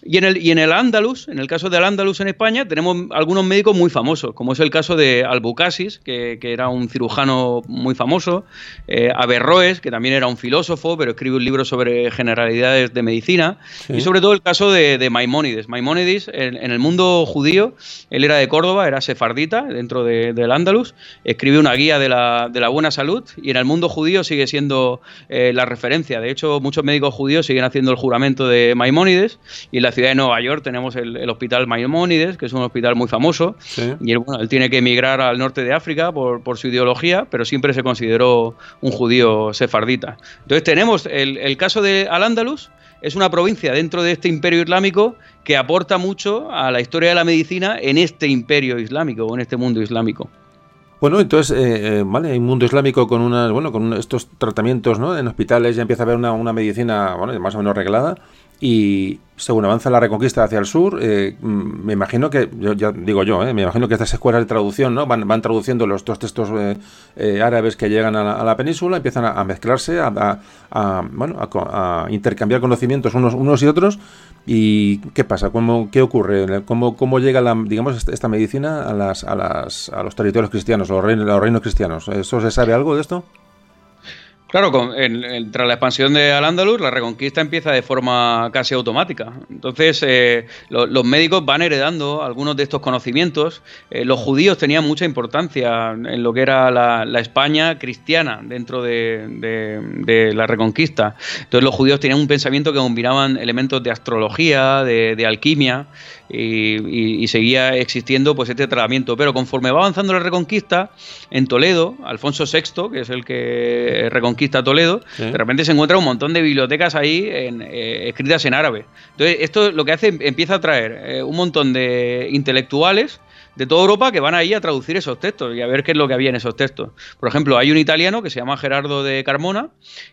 Y en el, y en el Andalus, en el caso del Andalus en España, tenemos algunos médicos muy famosos, como es el caso de Albucasis, que, que era un cirujano muy famoso, eh, Averroes, que también era un filósofo, pero escribe un libro sobre generalidades de medicina, y sobre todo el caso de, de Maimónides. Maimónides, en, en el mundo judío, él era de Córdoba, era sefardita dentro del Andalus, escribió una guía de la, de la, buena salud y en el mundo judío sigue siendo eh, la referencia. De hecho, muchos médicos judíos siguen haciendo el juramento de Maimónides y en la ciudad de Nueva York tenemos el, hospital Maimónides, que es un hospital muy famoso y él, bueno, él tiene que emigrar al norte de África por, por, su ideología, pero siempre se consideró un judío sefardita. Entonces tenemos el, el caso de Al-Ándalus, es una provincia dentro de este imperio islámico que aporta mucho a la historia de la medicina en este imperio islámico o en este mundo islámico. Bueno, entonces, eh, eh, vale, hay un mundo islámico con unas, bueno, con estos tratamientos, ¿no? En hospitales ya empieza a haber una, una medicina, bueno, más o menos reglada. Y según avanza la reconquista hacia el sur, eh, mm, me imagino que, yo, ya digo yo, eh, me imagino que estas escuelas de traducción ¿no? van, van traduciendo los dos textos eh, árabes que llegan a la, península, empiezan a, mezclarse, a, bueno, a, intercambiar conocimientos unos, unos y otros. ¿Y qué pasa? ¿Cómo, ¿Qué ocurre? ¿Cómo, cómo llega la, digamos, esta medicina a, las, a, las, a los territorios cristianos, a los reinos, a los reinos cristianos? ¿Eso se sabe algo de esto? Claro, con, tras la expansión de Al-Ándalus, la reconquista empieza de forma casi automática. Entonces, eh, los médicos van heredando algunos de estos conocimientos. Eh, los judíos tenían mucha importancia en lo que era la, España cristiana dentro de, la reconquista. Entonces, los judíos tenían un pensamiento que combinaban elementos de astrología, de alquimia y, seguía existiendo pues este tratamiento. Pero conforme va avanzando la reconquista, en Toledo, Alfonso VI, que es el que reconquista Toledo, de repente se encuentra un montón de bibliotecas ahí eh, escritas en árabe. Entonces, esto lo que hace, empieza a traer eh, un montón de intelectuales de toda Europa que van ahí a traducir esos textos y a ver qué es lo que había en esos textos. Por ejemplo, hay un italiano que se llama Gerardo de Carmona,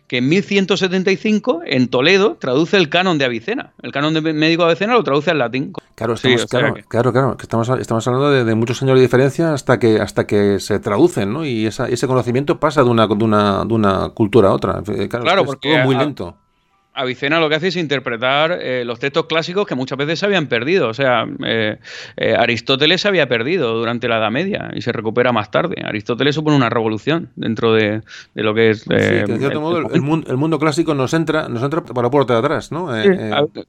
que en 1175 en Toledo traduce el canon de Avicena. El canon de médico de Avicena lo traduce al latín. Claro, estamos, claro, claro, estamos, estamos hablando de, muchos años de diferencia hasta que hasta que se traducen, ¿no? Y ese conocimiento pasa de una, de una, de una cultura a otra. Claro, porque es todo muy lento Avicena lo que hace es interpretar eh, los textos clásicos que muchas veces se habían perdido. O sea, eh, eh, Aristóteles se había perdido durante la Edad Media y se recupera más tarde. Aristóteles supone una revolución dentro de, lo que es. en cierto modo, el, mundo, clásico nos entra, nos entra por la puerta de atrás, ¿no?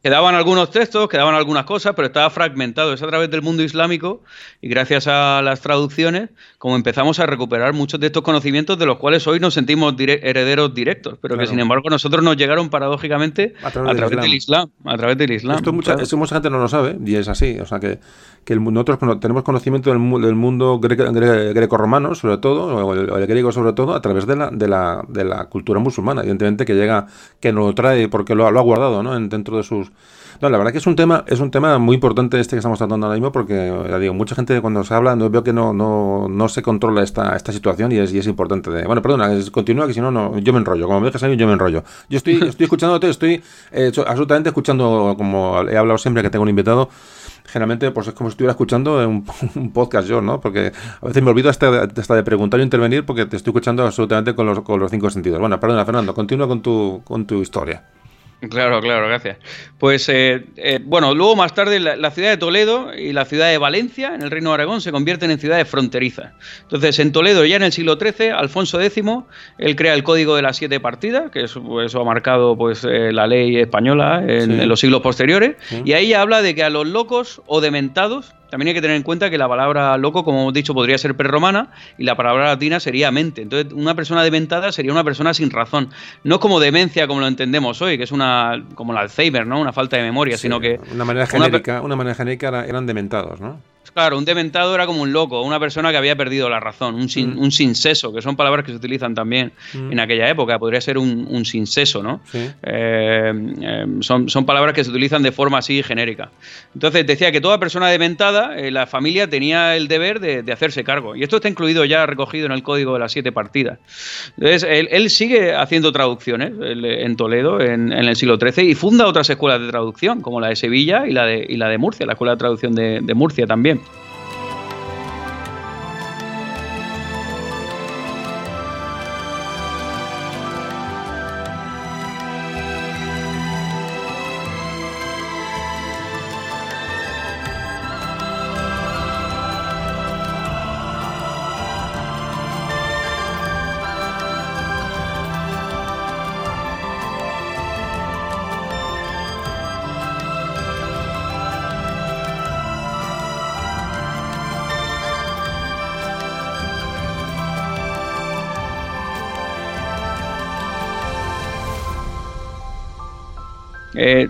quedaban algunos textos, quedaban algunas cosas, pero estaba fragmentado. Es a través del mundo islámico y gracias a las traducciones como empezamos a recuperar muchos de estos conocimientos de los cuales hoy nos sentimos herederos directos, pero que sin embargo nosotros nos llegaron paradójicamente a través, del, Islam. A través del Islam. Esto mucha, gente no lo sabe y es así. O sea que, que nosotros tenemos conocimiento del, mundo greco-romano, sobre todo, o el, griego sobre todo, a través de la, de, la, de la cultura musulmana, evidentemente que llega, que nos lo trae porque lo, lo ha guardado ¿no? dentro de sus no, la verdad que es un tema, es un tema muy importante este que estamos tratando ahora mismo, porque ya digo, mucha gente cuando se habla no veo que no, no, no se controla esta, esta situación y es, y es importante. De, bueno, perdona, continúa que si no, no, yo me enrollo. Como me dejas ahí, yo me enrollo. Yo estoy, estoy escuchándote, estoy eh, absolutamente escuchando, como he hablado siempre que tengo un invitado generalmente pues es como si estuviera escuchando un, un, podcast yo, ¿no? Porque a veces me olvido hasta, hasta, de preguntar o intervenir porque te estoy escuchando absolutamente con los, con los cinco sentidos. Bueno, perdona, Fernando, continúa con tu, con tu historia. Claro, claro, gracias. Pues eh, eh, bueno, luego más tarde la, ciudad de Toledo y la ciudad de Valencia en el Reino de Aragón se convierten en ciudades fronterizas. Entonces, en Toledo ya en el siglo XIII, Alfonso X, él crea el Código de las Siete Partidas, que eso, eso ha marcado pues eh, la ley española en, los siglos posteriores, y ahí habla de que a los locos o dementados también hay que tener en cuenta que la palabra loco, como hemos dicho, podría ser prerromana y la palabra latina sería mente. Entonces, una persona dementada sería una persona sin razón. No es como demencia como lo entendemos hoy, que es una como el Alzheimer, ¿no? Una falta de memoria, sino que una manera genérica, una, manera genérica eran dementados, ¿no? Claro, un dementado era como un loco, una persona que había perdido la razón, un, sin, mm. un sinseso, que son palabras que se utilizan también mm. en aquella época, podría ser un, un sinseso, ¿no? Eh, eh, son, son, palabras que se utilizan de forma así genérica. Entonces decía que toda persona dementada, eh, la familia tenía el deber de, de, hacerse cargo. Y esto está incluido ya recogido en el código de las siete partidas. Entonces él, él sigue haciendo traducciones en Toledo en, en, el siglo XIII y funda otras escuelas de traducción, como la de Sevilla y la de, y la de Murcia, la escuela de traducción de, de Murcia también. Eh,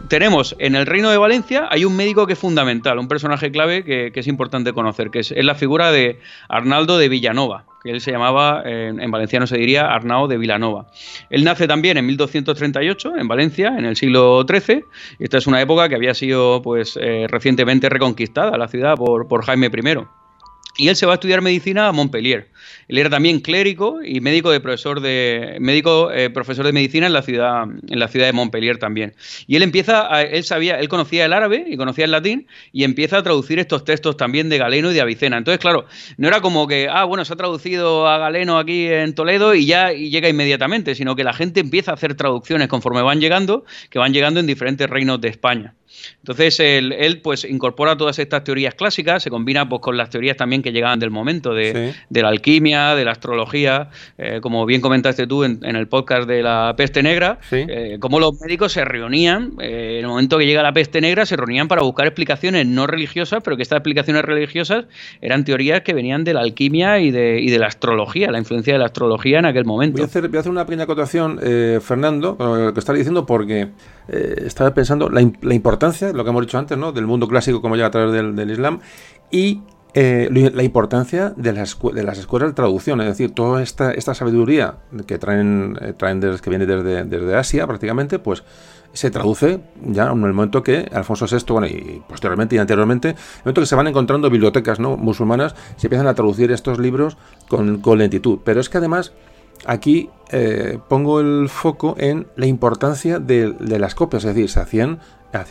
tenemos en el Reino de Valencia, hay un médico que es fundamental, un personaje clave que, es importante conocer, que es, la figura de Arnaldo de Villanova, que él se llamaba, en valenciano se diría Arnao de Villanova. Él nace también en 1238 en Valencia, en el siglo XIII. Esta es una época que había sido pues, eh, recientemente reconquistada la ciudad por, por Jaime I. Y él se va a estudiar medicina a Montpellier. Él era también clérigo y médico de profesor de médico eh, profesor de medicina en la ciudad en la ciudad de Montpellier también. Y él empieza a, él sabía, él conocía el árabe y conocía el latín y empieza a traducir estos textos también de Galeno y de Avicena. Entonces, claro, no era como que ah, bueno, se ha traducido a Galeno aquí en Toledo y ya y llega inmediatamente, sino que la gente empieza a hacer traducciones conforme van llegando, que van llegando en diferentes reinos de España. Entonces él, pues incorpora todas estas teorías clásicas, se combina pues, con las teorías también que llegaban del momento, de, la alquimia, de la astrología, eh, como bien comentaste tú en, el podcast de la peste negra, eh, cómo los médicos se reunían, eh, en el momento que llega la peste negra, se reunían para buscar explicaciones no religiosas, pero que estas explicaciones religiosas eran teorías que venían de la alquimia y de, y de la astrología, la influencia de la astrología en aquel momento. Voy a hacer, voy a hacer una pequeña acotación, Fernando, lo que estás diciendo, porque estaba pensando la, la importancia lo que hemos dicho antes, ¿no? Del mundo clásico como llega a través del, Islam y eh, la importancia de las, de las escuelas de traducción, es decir, toda esta, esta sabiduría que traen, eh, traen que viene desde, desde, Asia prácticamente, pues se traduce ya en el momento que Alfonso VI, bueno, y posteriormente y anteriormente, en el momento que se van encontrando bibliotecas ¿no? musulmanas, se empiezan a traducir estos libros con, con lentitud. Pero es que además aquí eh, pongo el foco en la importancia de, las copias, es decir, se hacían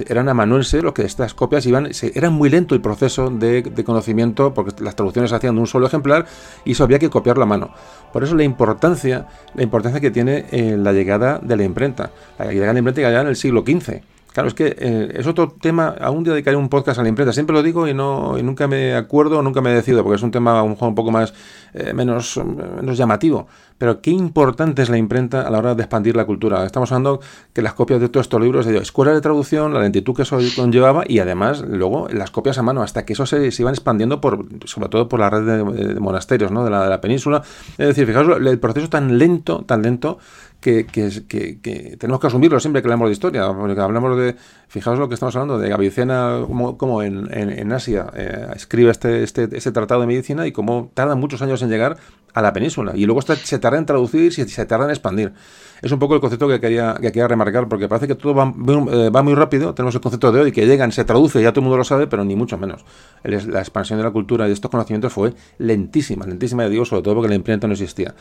eran amanuenses los que estas copias iban, era muy lento el proceso de, conocimiento porque las traducciones se hacían de un solo ejemplar y eso había que copiarlo a mano. Por eso la importancia, la importancia que tiene eh, la llegada de la imprenta. La llegada de la imprenta ya en el siglo XV. Claro, es que eh, es otro tema. Día dedicaré un podcast a la imprenta. Siempre lo digo y no y nunca me acuerdo, nunca me decido, porque es un tema un, poco más eh, menos, llamativo. Pero qué importante es la imprenta a la hora de expandir la cultura. Estamos hablando que las copias de todos estos libros, de escuela de traducción, la lentitud que eso conllevaba y además luego las copias a mano, hasta que eso se, iban expandiendo por, sobre todo por la red de, monasterios ¿no? de, la, de la península. Es decir, fijaos el proceso tan lento, tan lento que, que, tenemos que asumirlo siempre que hablamos de historia, porque hablamos de, fijaos lo que estamos hablando, de Avicena, como, como en, en, Asia eh, escribe este, este, este, tratado de medicina y cómo tarda muchos años en llegar a la península. Y luego se tarda en traducir y se tarda en expandir. Es un poco el concepto que quería, que quería remarcar, porque parece que todo va, eh, va, muy rápido. Tenemos el concepto de hoy que llegan, se traduce, ya todo el mundo lo sabe, pero ni mucho menos. La expansión de la cultura y de estos conocimientos fue lentísima, lentísima, digo, sobre todo porque la imprenta no existía.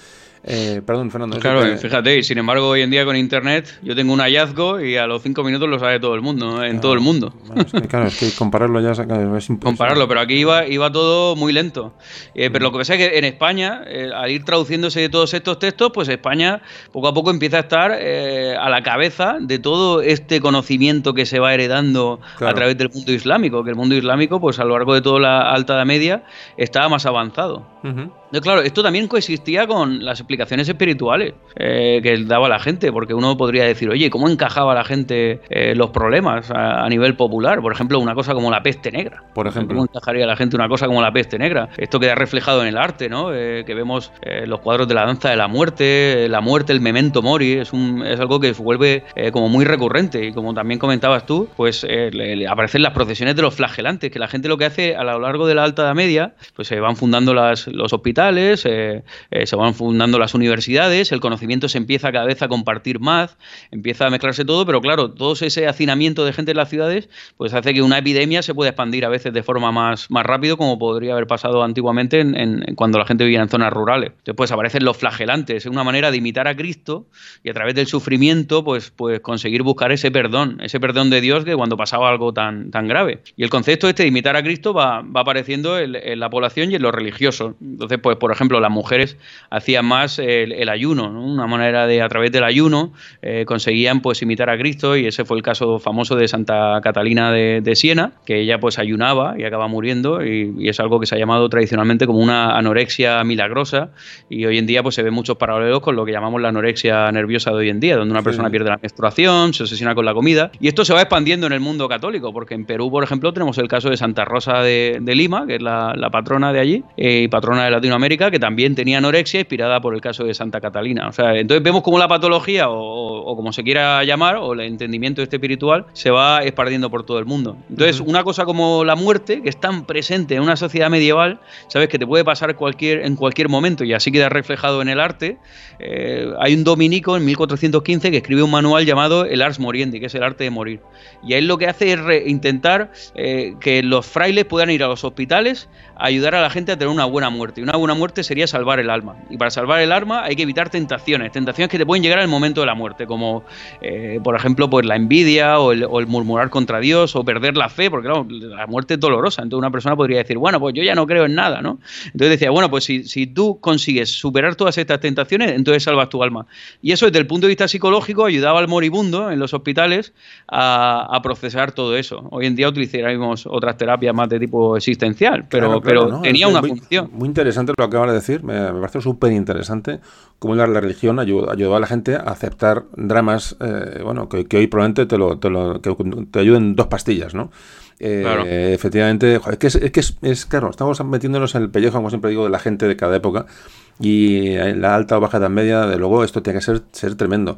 Eh, perdón, Fernando. Claro, fíjate, y sin embargo, hoy en día con Internet, yo tengo un hallazgo y a los cinco minutos lo sabe todo el mundo, en todo el mundo. claro, es que compararlo ya es imposible. Compararlo, pero aquí iba, iba todo muy lento. Eh, pero lo que pasa es que en España, al ir traduciéndose todos estos textos, pues España poco a poco empieza a estar eh, a la cabeza de todo este conocimiento que se va heredando a través del mundo islámico, que el mundo islámico, pues a lo largo de toda la alta edad media, estaba más avanzado claro, esto también coexistía con las explicaciones espirituales eh, que daba la gente, porque uno podría decir, oye, ¿cómo encajaba la gente eh, los problemas a, nivel popular? Por ejemplo, una cosa como la peste negra. Por ejemplo. ¿Cómo encajaría la gente una cosa como la peste negra? Esto queda reflejado en el arte, ¿no? Eh, que vemos los cuadros de la danza de la muerte, la muerte, el memento mori, es, un, es algo que vuelve como muy recurrente. Y como también comentabas tú, pues aparecen las procesiones de los flagelantes, que la gente lo que hace a lo largo de la alta edad media, pues se van fundando las, los hospitales eh, eh, se van fundando las universidades, el conocimiento se empieza cada vez a compartir más, empieza a mezclarse todo, pero claro, todo ese hacinamiento de gente en las ciudades, pues hace que una epidemia se pueda expandir a veces de forma más, más rápido, como podría haber pasado antiguamente en, cuando la gente vivía en zonas rurales. Entonces, pues aparecen los flagelantes, es una manera de imitar a Cristo y a través del sufrimiento, pues, pues conseguir buscar ese perdón, ese perdón de Dios que cuando pasaba algo tan, tan grave. Y el concepto este de imitar a Cristo va, apareciendo en, en la población y en lo religioso. Entonces, pues por ejemplo, las mujeres hacían más el, ayuno, una manera de, a través del ayuno, eh, conseguían pues imitar a Cristo y ese fue el caso famoso de Santa Catalina de, Siena, que ella pues ayunaba y acaba muriendo y, es algo que se ha llamado tradicionalmente como una anorexia milagrosa y hoy en día pues se ven muchos paralelos con lo que llamamos la anorexia nerviosa de hoy en día, donde una persona pierde la menstruación, se obsesiona con la comida y esto se va expandiendo en el mundo católico, porque en Perú, por ejemplo, tenemos el caso de Santa Rosa de, Lima, que es la, patrona de allí eh, y patrona de Latinoamérica, América, que también tenía anorexia, inspirada por el caso de Santa Catalina. O sea, entonces vemos cómo la patología, o, como se quiera llamar, o el entendimiento este espiritual, se va esparciendo por todo el mundo. Entonces, una cosa como la muerte, que es tan presente en una sociedad medieval, sabes que te puede pasar cualquier, en cualquier momento, y así queda reflejado en el arte. Eh, hay un dominico en 1415 que escribe un manual llamado El Ars Moriendi, que es el arte de morir. Y él lo que hace es intentar eh, que los frailes puedan ir a los hospitales a ayudar a la gente a tener una buena muerte. Y una buena muerte sería salvar el alma. Y para salvar el alma hay que evitar tentaciones, tentaciones que te pueden llegar al momento de la muerte, como eh, por ejemplo pues la envidia o el, murmurar contra Dios o perder la fe, porque la muerte es dolorosa. Entonces una persona podría decir, bueno, pues yo ya no creo en nada, ¿no? Entonces decía, bueno, pues si, si tú consigues superar todas estas tentaciones, entonces salvas tu alma. Y eso desde el punto de vista psicológico ayudaba al moribundo en los hospitales a, procesar todo eso. Hoy en día utilizaríamos otras terapias más de tipo existencial, pero, pero tenía una función. Muy interesante lo que acabas de decir, me, parece súper interesante cómo la, religión ayudó, ayudó, a la gente a aceptar dramas, eh, bueno, que, hoy probablemente te, lo, te, lo, que te ayuden dos pastillas, ¿no? Eh, efectivamente, es que, es, es, que es, claro, estamos metiéndonos en el pellejo, como siempre digo, de la gente de cada época y en la alta o baja edad media, de luego, esto tiene que ser, ser tremendo.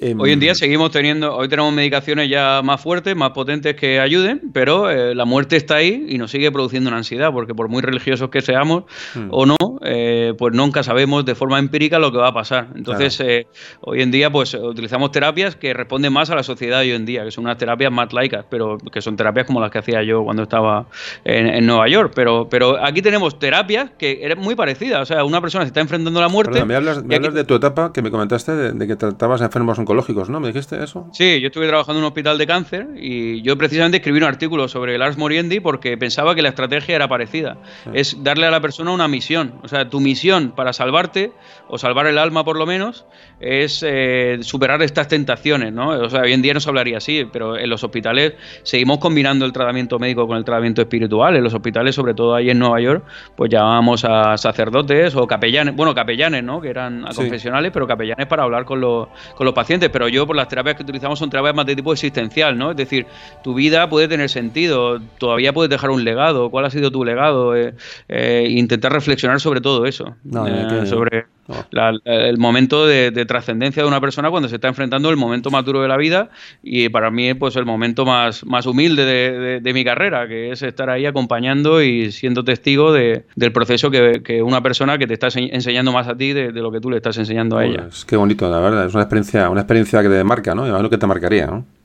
Em, hoy en día seguimos teniendo, hoy tenemos medicaciones ya más fuertes, más potentes que ayuden, pero eh, la muerte está ahí y nos sigue produciendo una ansiedad, porque por muy religiosos que seamos hmm. o no, eh, pues nunca sabemos de forma empírica lo que va a pasar. Entonces, eh, hoy en día, pues utilizamos terapias que responden más a la sociedad de hoy en día, que son unas terapias más laicas, pero que son terapias como las que hacía yo cuando estaba en, Nueva York. Pero, pero aquí tenemos terapias que eran muy parecidas. O sea, una persona se está enfrentando a la muerte. me hablas, de tu etapa que me comentaste de, que tratabas enfermos oncológicos, ¿no? ¿Me dijiste eso? Sí, yo estuve trabajando en un hospital de cáncer y yo precisamente escribí un artículo sobre el Ars Moriendi porque pensaba que la estrategia era parecida. Es darle a la persona una misión. O sea, tu misión para salvarte, o salvar el alma por lo menos, es eh, superar estas tentaciones, ¿no? O sea, hoy en día no se hablaría así, pero en los hospitales seguimos combinando el tratamiento médico con el tratamiento espiritual. En los hospitales, sobre todo ahí en Nueva York, pues llamábamos a sacerdotes o capellanes, bueno, capellanes, ¿no? Que eran confesionales, pero capellanes para hablar con los, con los pacientes. Pero yo, por las terapias que utilizamos, son terapias más de tipo existencial, ¿no? Es decir, tu vida puede tener sentido, todavía puedes dejar un legado. ¿Cuál ha sido tu legado? Eh, eh, intentar reflexionar sobre todo eso. Eh, sobre el momento de, trascendencia de una persona cuando se está enfrentando el momento más duro de la vida y para mí pues el momento más, más humilde de, mi carrera, que es estar ahí acompañando y siendo testigo del proceso que, una persona que te está enseñando más a ti de, lo que tú le estás enseñando a ella. Es qué bonito, la verdad. Es una experiencia, una experiencia que te marca, ¿no? lo que te marcaría, ¿no?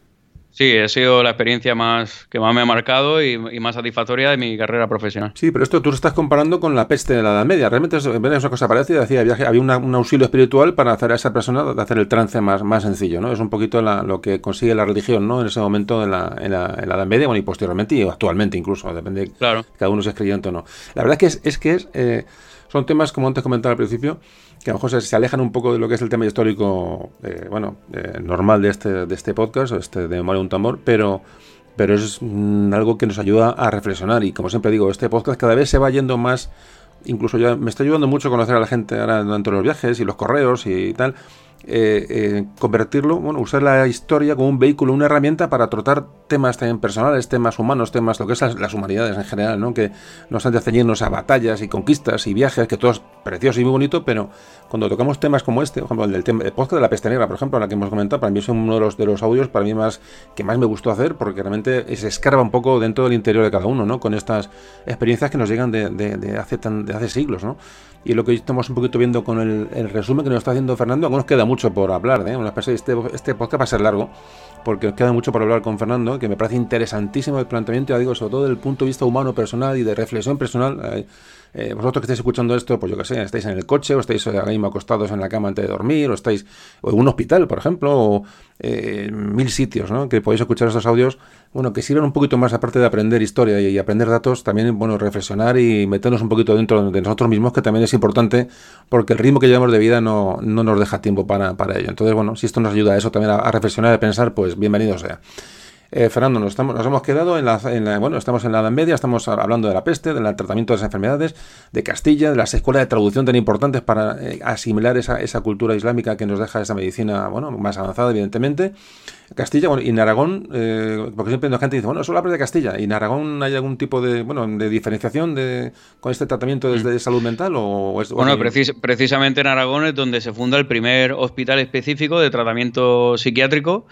Sí, ha sido la experiencia más que más me ha marcado y, más satisfactoria de mi carrera profesional. Sí, pero esto tú lo estás comparando con la peste de la Edad Media. Realmente es, una cosa parecida. Decía, había un auxilio espiritual para hacer a esa persona hacer el trance más, más sencillo, ¿no? Es un poquito lo que consigue la religión, ¿no? En ese momento en la, en la, Edad Media, bueno, y posteriormente y actualmente incluso, depende claro. cada uno si es creyente o no. La verdad que es, es que es, eh, son temas, como antes comentaba al principio, que a lo mejor se, alejan un poco de lo que es el tema histórico, eh, bueno, eh, normal de este, de este podcast, este de Memoria un Tambor, pero, pero es mm, algo que nos ayuda a reflexionar. Y como siempre digo, este podcast cada vez se va yendo más, incluso ya me está ayudando mucho a conocer a la gente ahora durante los viajes y los correos y tal. Eh, eh, convertirlo, bueno, usar la historia como un vehículo, una herramienta para tratar temas también personales, temas humanos, temas, lo que es las, humanidades en general, ¿no? Que no están de ceñirnos a batallas y conquistas y viajes, que todo es precioso y muy bonito, pero cuando tocamos temas como este, por ejemplo, el del tema, el podcast de la peste negra, por ejemplo, la que hemos comentado, para mí es uno de los, de los audios para mí más que más me gustó hacer, porque realmente se escarba un poco dentro del interior de cada uno, ¿no? Con estas experiencias que nos llegan de, hace, de hace siglos, ¿no? Y lo que estamos un poquito viendo con el, resumen que nos está haciendo Fernando, aún nos queda mucho por hablar, ¿eh? Este, este podcast va a ser largo, porque nos queda mucho por hablar con Fernando, que me parece interesantísimo el planteamiento, ya digo, sobre todo desde el punto de vista humano, personal y de reflexión personal. Eh, vosotros que estáis escuchando esto, pues yo que sé, estáis en el coche o estáis ahora mismo acostados en la cama antes de dormir o estáis o en un hospital, por ejemplo, o eh, mil sitios, ¿no? Que podéis escuchar estos audios, bueno, que sirvan un poquito más aparte de aprender historia y, aprender datos, también, bueno, reflexionar y meternos un poquito dentro de nosotros mismos, que también es importante porque el ritmo que llevamos de vida no, no nos deja tiempo para, para ello. Entonces, bueno, si esto nos ayuda a eso también a, a reflexionar a pensar, pues bienvenido sea. Eh, Fernando, nos, estamos, nos, hemos quedado en la, Bueno, estamos en la Edad Media, estamos hablando de la peste, del tratamiento de las enfermedades, de Castilla, de las escuelas de traducción tan importantes para eh, asimilar esa, esa, cultura islámica que nos deja esa medicina, bueno, más avanzada, evidentemente. Castilla, bueno, y en Aragón, eh, porque siempre la gente dice, bueno, solo habla de Castilla, ¿y en Aragón hay algún tipo de, bueno, de diferenciación de, con este tratamiento desde mm. salud mental? O, bueno, precisamente en Aragón es donde se funda el primer hospital específico de tratamiento psiquiátrico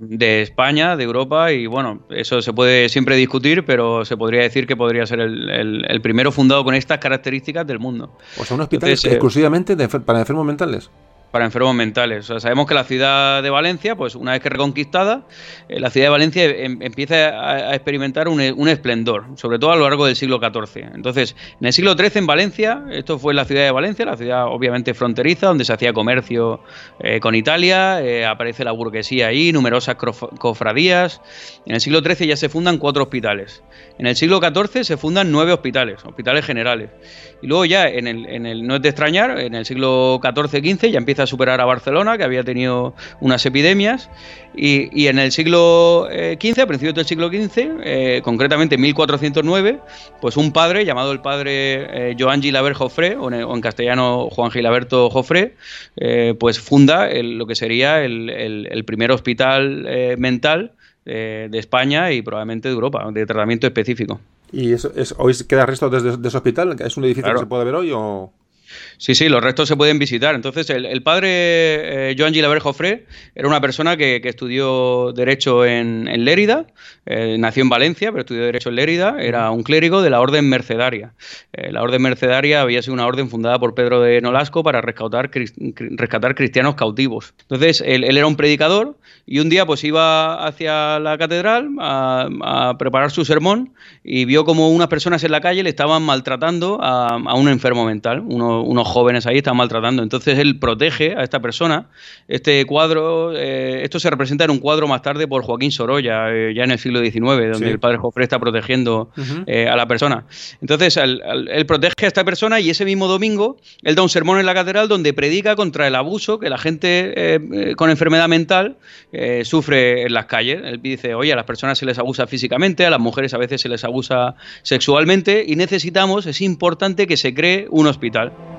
de España, de Europa y bueno, eso se puede siempre discutir, pero se podría decir que podría ser el, primero fundado con estas características del mundo. O sea, un hospital eh, exclusivamente para enfermos mentales para enfermos mentales. sabemos que la ciudad de Valencia, pues una vez que reconquistada, eh, la ciudad de Valencia em, empieza a, experimentar un, esplendor, sobre todo a lo largo del siglo XIV. Entonces, en el siglo XIII en Valencia, esto fue la ciudad de Valencia, la ciudad obviamente fronteriza, donde se hacía comercio eh, con Italia, eh, aparece la burguesía ahí, numerosas cofradías. En el siglo XIII ya se fundan cuatro hospitales. En el siglo XIV se fundan nueve hospitales, hospitales generales. Y luego ya, en el, no es de extrañar, en el siglo XIV-XV ya empieza a superar a Barcelona, que había tenido unas epidemias. Y, en el siglo XV, a principios del siglo XV, eh, concretamente en 1409, pues un padre llamado el padre eh, Joan Gilabert Joffre, o en, castellano Juan Gilaberto Joffre, eh, pues funda lo que sería el, el primer hospital mental de España y probablemente de Europa, de tratamiento específico. ¿Y eso, es, hoy queda resto de, ese hospital? ¿Es un edificio que se puede ver hoy o...? Sí, sí, los restos se pueden visitar. Entonces, el, padre eh, Joan Gilabert Joffre era una persona que, estudió Derecho en, Lérida, eh, nació en Valencia, pero estudió Derecho en Lérida, era un clérigo de la Orden Mercedaria. Eh, la Orden Mercedaria había sido una orden fundada por Pedro de Nolasco para rescatar, rescatar cristianos cautivos. Entonces, él, era un predicador y un día pues iba hacia la catedral a, preparar su sermón y vio como unas personas en la calle le estaban maltratando a, a un enfermo mental, uno unos jóvenes ahí están maltratando. Entonces él protege a esta persona. Este cuadro, eh, esto se representa en un cuadro más tarde por Joaquín Sorolla, eh, ya en el siglo XIX, donde el padre Jofre está protegiendo a la persona. Entonces él, él, protege a esta persona y ese mismo domingo él da un sermón en la catedral donde predica contra el abuso que la gente con enfermedad mental sufre en las calles. Él dice, oye, a las personas se les abusa físicamente, a las mujeres a veces se les abusa sexualmente y necesitamos, es importante que se cree un hospital.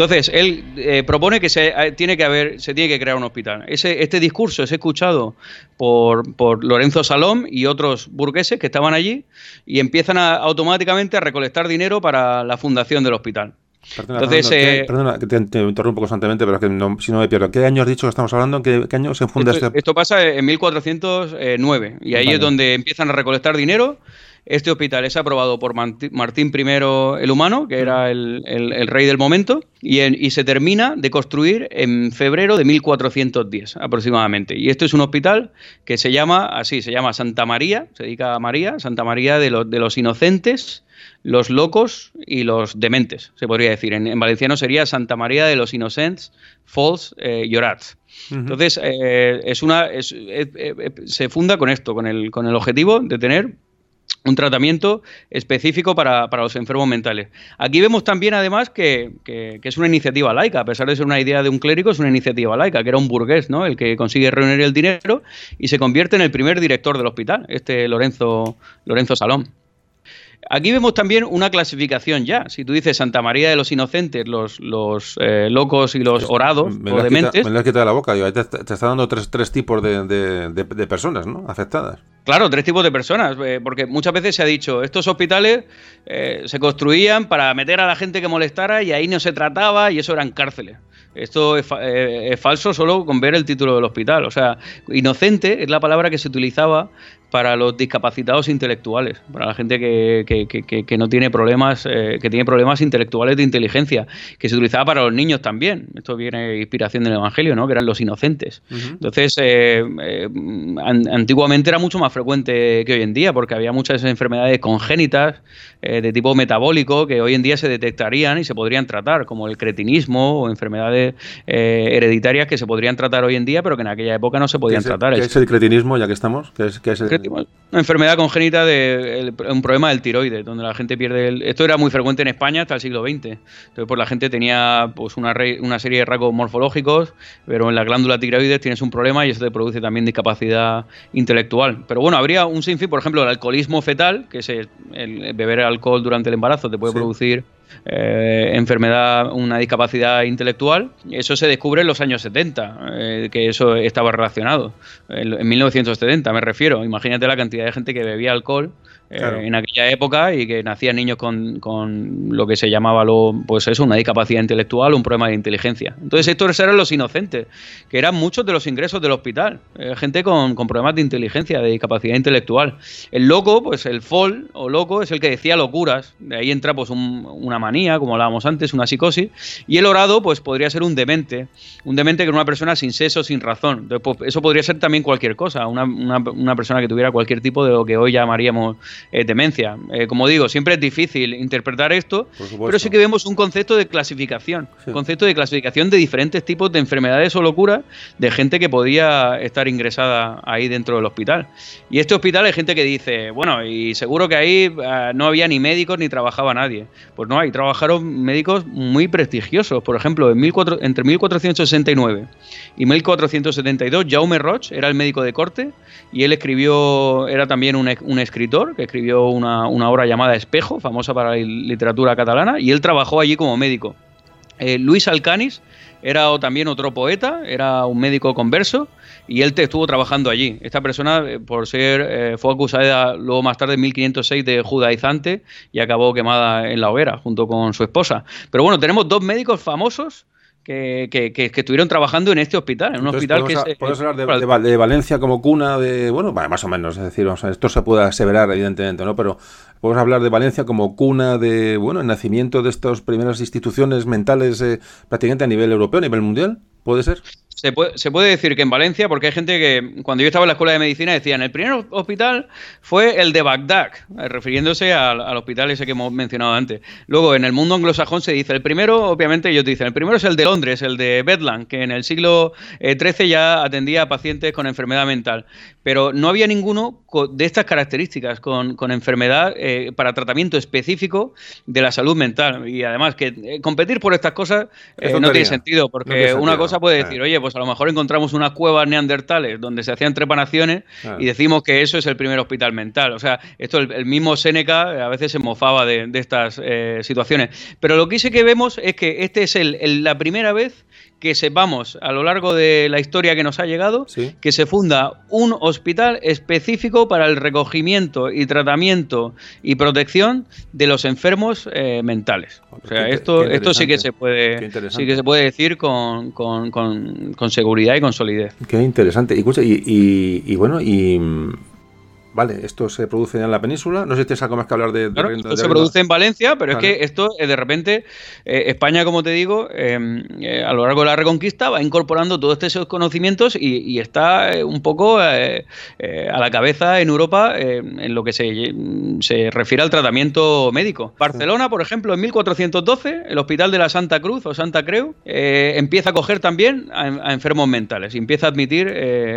Entonces, él eh, propone que se eh, tiene que haber, se tiene que crear un hospital. Ese, este discurso es escuchado por, por, Lorenzo Salom y otros burgueses que estaban allí y empiezan automáticamente a recolectar dinero para la fundación del hospital. Perdona, Entonces, eh, perdona que te, interrumpo constantemente, pero que si no me pierdo. ¿Qué año has dicho que estamos hablando? ¿Qué, qué año se funda esto, este? Esto pasa en 1409 y ahí es donde empiezan a recolectar dinero este hospital es aprobado por Martín I el Humano, que era el, rey del momento, y, se termina de construir en febrero de 1410 aproximadamente. Y esto es un hospital que se llama así, se llama Santa María, se dedica a María, Santa María de, los inocentes, los locos y los dementes, se podría decir. En, valenciano sería Santa María de los Inocentes, Falls, eh, Llorats. Entonces, eh, es una, se funda con esto, con el, con el objetivo de tener un tratamiento específico para, los enfermos mentales. Aquí vemos también, además, que, es una iniciativa laica, a pesar de ser una idea de un clérigo, es una iniciativa laica, que era un burgués, ¿no? El que consigue reunir el dinero y se convierte en el primer director del hospital, este Lorenzo, Lorenzo Salón. Aquí vemos también una clasificación ya. Si tú dices Santa María de los Inocentes, los, los eh, locos y los orados me o dementes... me lo has quitado de la boca. Te, te, está dando tres, tres tipos de, de, personas ¿no? afectadas. Claro, tres tipos de personas. Eh, porque muchas veces se ha dicho, estos hospitales eh, se construían para meter a la gente que molestara y ahí no se trataba y eso eran cárceles. Esto es, es, falso solo con ver el título del hospital. O sea, inocente es la palabra que se utilizaba para los discapacitados intelectuales, para la gente que, que, que, no tiene problemas, eh, que tiene problemas intelectuales de inteligencia, que se utilizaba para los niños también. Esto viene inspiración del Evangelio, ¿no? Que eran los inocentes. Entonces, eh, eh, antiguamente era mucho más frecuente que hoy en día, porque había muchas enfermedades congénitas de tipo metabólico que hoy en día se detectarían y se podrían tratar, como el cretinismo o enfermedades hereditarias que se podrían tratar hoy en día, pero que en aquella época no se podían tratar. ¿Qué es el cretinismo, ya que estamos? ¿Qué es, qué es el una enfermedad congénita de un problema del tiroides, donde la gente pierde el, esto era muy frecuente en España hasta el siglo XX. Entonces, pues la gente tenía pues una, una serie de rasgos morfológicos, pero en la glándula tiroides tienes un problema y eso te produce también discapacidad intelectual. Pero bueno, habría un sinfín, por ejemplo, el alcoholismo fetal, que es el, beber alcohol durante el embarazo te puede producir eh, enfermedad, una discapacidad intelectual. Eso se descubre en los años 70, eh, que eso estaba relacionado. En, 1970 me refiero. Imagínate la cantidad de gente que bebía alcohol eh, en aquella época y que nacían niños con, con, lo que se llamaba lo, pues eso, una discapacidad intelectual, un problema de inteligencia. Entonces estos eran los inocentes, que eran muchos de los ingresos del hospital, eh, gente con, con, problemas de inteligencia, de discapacidad intelectual. El loco, pues el fol o loco es el que decía locuras, de ahí entra pues una manía, como hablábamos antes, una psicosis, y el orado pues podría ser un demente, un demente que era una persona sin seso, sin razón. Entonces, pues, eso podría ser también cualquier cosa, una, una, una persona que tuviera cualquier tipo de lo que hoy llamaríamos eh, demencia. Eh, como digo, siempre es difícil interpretar esto, pero sí que vemos un concepto de clasificación, un concepto de clasificación de diferentes tipos de enfermedades o locuras de gente que podía estar ingresada ahí dentro del hospital. Y este hospital hay gente que dice, bueno, y seguro que ahí eh, no había ni médicos ni trabajaba nadie. Pues no, ahí trabajaron médicos muy prestigiosos. Por ejemplo, en entre 1469 y 1472, Jaume Roch era el médico de corte y él escribió, era también un, un escritor que escribió una, obra llamada Espejo, famosa para la literatura catalana, y él trabajó allí como médico. Eh, Luis Alcanis era también otro poeta, era un médico converso y él estuvo trabajando allí. Esta persona, eh, por ser, eh, fue acusada luego más tarde en 1506 de judaizante y acabó quemada en la hoguera junto con su esposa. Pero bueno, tenemos dos médicos famosos que, que, estuvieron trabajando en este hospital, en un hospital que ¿Puedes hablar de, Valencia como cuna de, bueno, más o menos, es decir, esto se puede aseverar evidentemente, ¿no? Pero podemos hablar de Valencia como cuna de, bueno, el nacimiento de estas primeras instituciones mentales eh, prácticamente a nivel europeo, a nivel mundial, ¿puede ser? Se puede, se puede, decir que en Valencia, porque hay gente que cuando yo estaba en la escuela de medicina decían, el primer hospital fue el de Bagdad, eh, refiriéndose al, hospital ese que hemos mencionado antes. Luego, en el mundo anglosajón se dice, el primero, obviamente ellos dicen, el primero es el de Londres, el de Bedlam, que en el siglo XIII eh, ya atendía a pacientes con enfermedad mental. Pero no había ninguno de estas características, con, enfermedad eh, para tratamiento específico de la salud mental. Y además que competir por estas cosas no tiene sentido, porque una cosa puede decir, oye, pues pues a lo mejor encontramos unas cuevas neandertales donde se hacían trepanaciones y decimos que eso es el primer hospital mental. O sea, esto el, mismo Séneca eh, a veces se mofaba de, estas eh, situaciones. Pero lo que sí que vemos es que este es la primera vez que sepamos a lo largo de la historia que nos ha llegado que se funda un hospital específico para el recogimiento y tratamiento y protección de los enfermos eh, mentales. O sea, esto, esto sí que se puede, sí que se puede decir con, con, con, seguridad y con solidez. Qué interesante. Y, y, y bueno, y Vale, esto se produce en la península. No sé si tienes algo más que hablar de. esto se produce en Valencia, pero es que esto, eh, de repente, eh, España, como te digo, em, eh, a lo largo de la Reconquista va incorporando todos estos conocimientos y, está un poco a la cabeza en Europa en lo que se, se, refiere al tratamiento médico. Barcelona, por ejemplo, en 1412, el Hospital de la Santa Cruz o Santa Creu empieza a coger también a, enfermos mentales y empieza a admitir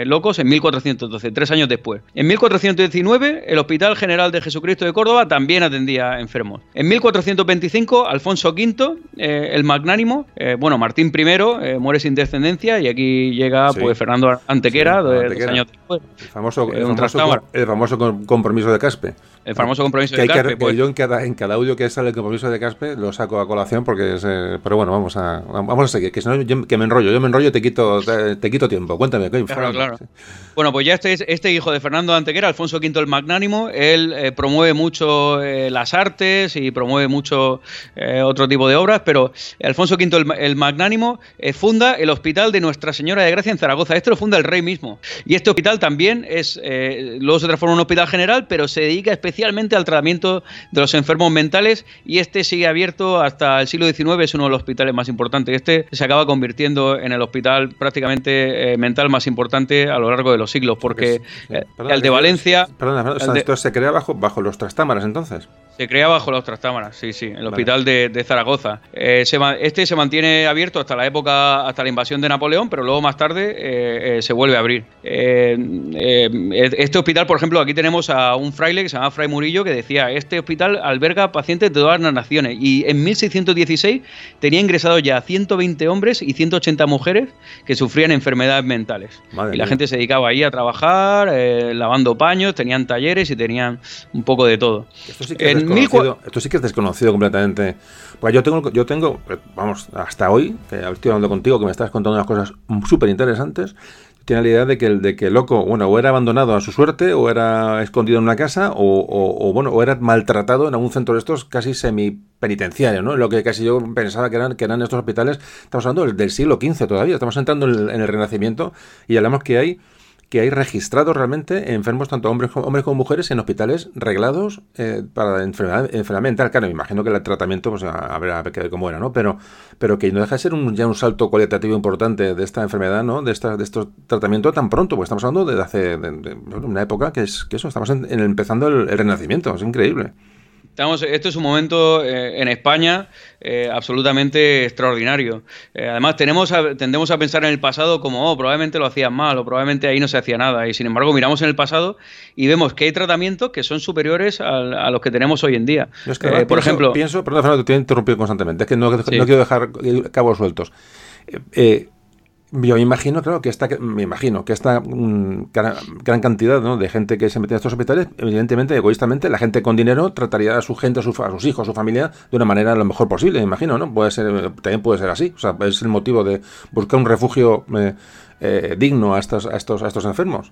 locos en 1412, tres años después. En 1412 1919, el Hospital General de Jesucristo de Córdoba también atendía enfermos. En 1425, Alfonso V, eh, el magnánimo, eh, bueno, Martín I eh, muere sin descendencia y aquí llega pues Fernando Antequera, dos años después. El famoso, el famoso compromiso de Caspe. El famoso compromiso de Caspe. Pues. Yo en cada, en cada audio que sale el compromiso de Caspe lo saco a colación porque es, pero bueno, vamos a, vamos a seguir, que si no que me enrollo, yo me enrollo y te quito, te, quito tiempo. Cuéntame, ¿qué claro, claro. Bueno, pues ya este, este hijo de Fernando Antequera, Alfonso V el Magnánimo, él eh, promueve mucho eh, las artes y promueve mucho eh, otro tipo de obras, pero Alfonso V el, Magnánimo funda el Hospital de Nuestra Señora de Gracia en Zaragoza. Esto lo funda el rey mismo. Y este hospital también es, luego se transforma en un hospital general, pero se dedica especialmente al tratamiento de los enfermos mentales y este sigue abierto hasta el siglo XIX, es uno de los hospitales más importantes. Este se acaba convirtiendo en el hospital prácticamente mental más importante a lo largo de los siglos, porque el de Valencia esto se crea bajo, bajo los trastámaras entonces. Se crea bajo los trastámaras, sí, sí, el hospital de, Zaragoza. Eh, este se mantiene abierto hasta la época, hasta la invasión de Napoleón, pero luego más tarde eh, eh, se vuelve a abrir. este hospital, por ejemplo, aquí tenemos a un fraile que se llama Fray Murillo que decía, este hospital alberga pacientes de todas las naciones y en 1616 tenía ingresados ya 120 hombres y 180 mujeres que sufrían enfermedades mentales. y la gente se dedicaba ahí a trabajar, lavando paños, tenían talleres y tenían un poco de todo. Esto sí que esto sí que es desconocido completamente. Pues yo tengo, yo tengo, eh, vamos, hasta hoy, que estoy hablando contigo, que me estás contando unas cosas súper interesantes, tiene la idea de que el de que loco, bueno, o era abandonado a su suerte, o era escondido en una casa, o, bueno, o era maltratado en algún centro de estos casi semi penitenciario, ¿no? Lo que casi yo pensaba que eran, que eran estos hospitales, estamos hablando del, siglo XV todavía, estamos entrando en el, en el Renacimiento y hablamos que hay que hay registrados realmente enfermos, tanto hombres, hombres como mujeres, en hospitales reglados eh, para enfermedad, enfermedad mental. Claro, me imagino que el tratamiento, pues a ver, a ver, qué cómo era, ¿no? Pero, pero que no deja de ser un, ya un salto cualitativo importante de esta enfermedad, ¿no? De, esta, de estos tratamientos tan pronto, porque estamos hablando de hace de, una época que es que eso, estamos en, empezando el renacimiento, es increíble. Estamos, este es un momento eh, en España eh, absolutamente extraordinario. Eh, además, tenemos tendemos a pensar en el pasado como, oh, probablemente lo hacían mal o probablemente ahí no se hacía nada. Y sin embargo, miramos en el pasado y vemos que hay tratamientos que son superiores a, los que tenemos hoy en día. por ejemplo. Pienso, perdón, Fernando, te he interrumpido constantemente. Es que no, quiero dejar cabos sueltos Yo imagino, claro, que esta, me imagino que esta mm, gran, cantidad de gente que se mete en estos hospitales, evidentemente, egoístamente, la gente con dinero trataría a su gente, a, sus hijos, a su familia, de una manera lo mejor posible, me imagino, ¿no? Puede ser, también puede ser así. O sea, es el motivo de buscar un refugio eh, eh, digno a estos, a estos, a estos enfermos.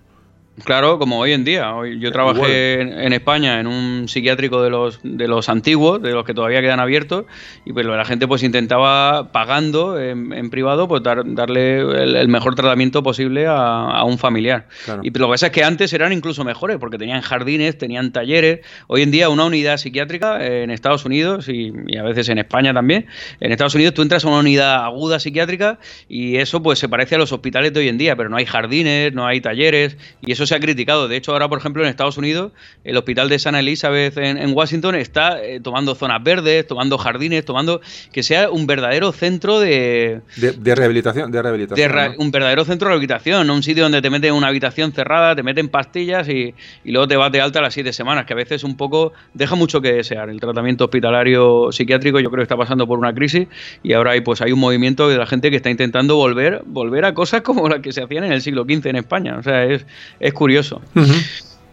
Claro, como hoy en día. Hoy, yo trabajé en, España en un psiquiátrico de los, de los antiguos, de los que todavía quedan abiertos, y pues la gente pues intentaba pagando en, privado pues darle el, mejor tratamiento posible a, un familiar. Y lo que pasa es que antes eran incluso mejores, porque tenían jardines, tenían talleres. Hoy en día una unidad psiquiátrica en Estados Unidos y, y a veces en España también, en Estados Unidos tú entras a una unidad aguda psiquiátrica y eso pues se parece a los hospitales de hoy en día, pero no hay jardines, no hay talleres, y eso se ha criticado. De hecho, ahora, por ejemplo, en Estados Unidos, el hospital de San Elizabeth en, Washington está eh, tomando zonas verdes, tomando jardines, tomando que sea un verdadero centro de... De, rehabilitación. De rehabilitación Un verdadero centro de rehabilitación, no un sitio donde te meten en una habitación cerrada, te meten pastillas y, luego te vas de alta a las siete semanas, que a veces un poco deja mucho que desear. El tratamiento hospitalario psiquiátrico yo creo que está pasando por una crisis y ahora hay, pues, hay un movimiento de la gente que está intentando volver, volver a cosas como las que se hacían en el siglo XV en España. O sea, es, es curioso.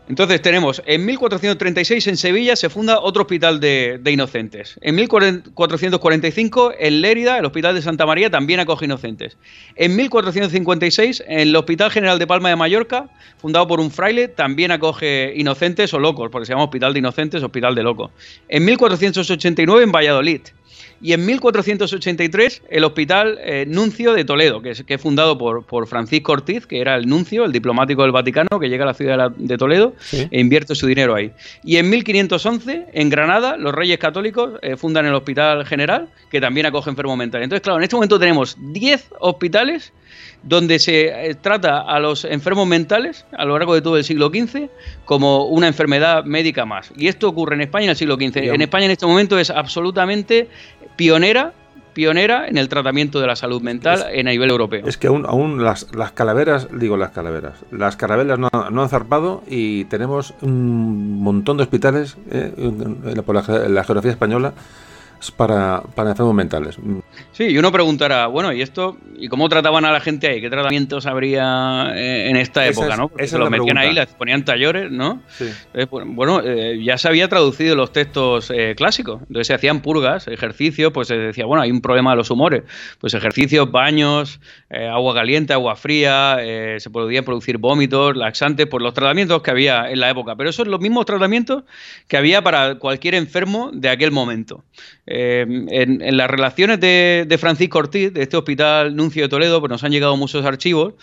Entonces tenemos, en 1436 en Sevilla se funda otro hospital de, inocentes. En 1445 en Lérida, el Hospital de Santa María, también acoge inocentes. En 1456 en el Hospital General de Palma de Mallorca, fundado por un fraile, también acoge inocentes o locos, porque se llama Hospital de Inocentes, Hospital de Locos. En 1489 en Valladolid y en 1483 el Hospital eh, Nuncio de Toledo, que es, que fundado por, por, Francisco Ortiz, que era el nuncio, el diplomático del Vaticano, que llega a la ciudad de, Toledo e invierte su dinero ahí. Y en 1511, en Granada, los reyes católicos eh, fundan el Hospital General, que también acoge enfermos mentales. Entonces, claro, en este momento tenemos 10 hospitales donde se eh, trata a los enfermos mentales a lo largo de todo el siglo XV como una enfermedad médica más. Y esto ocurre en España en el siglo XV. En España en este momento es absolutamente pionera pionera en el tratamiento de la salud mental en a nivel europeo. Es que aún, aún las, las calaveras, digo las calaveras, las carabelas no, han zarpado y tenemos un montón de hospitales eh, por la geografía española para, para enfermos mentales. Sí, y uno preguntará, bueno, ¿y esto? ¿Y cómo trataban a la gente ahí? ¿Qué tratamientos habría eh, en esta época, no? Porque se los metían ahí, les ponían talleres, ¿no? Sí. Pues, bueno, eh, ya se había traducido los textos eh, clásicos. Entonces se hacían purgas, ejercicios, pues se decía, bueno, hay un problema de los humores. Pues ejercicios, baños, agua caliente, agua fría, se podían producir vómitos, laxantes, por los tratamientos que había en la época. Pero esos son los mismos tratamientos que había para cualquier enfermo de aquel momento. Eh, en, las relaciones de, Francisco Ortiz, de este hospital Nuncio de Toledo, pues nos han llegado muchos archivos,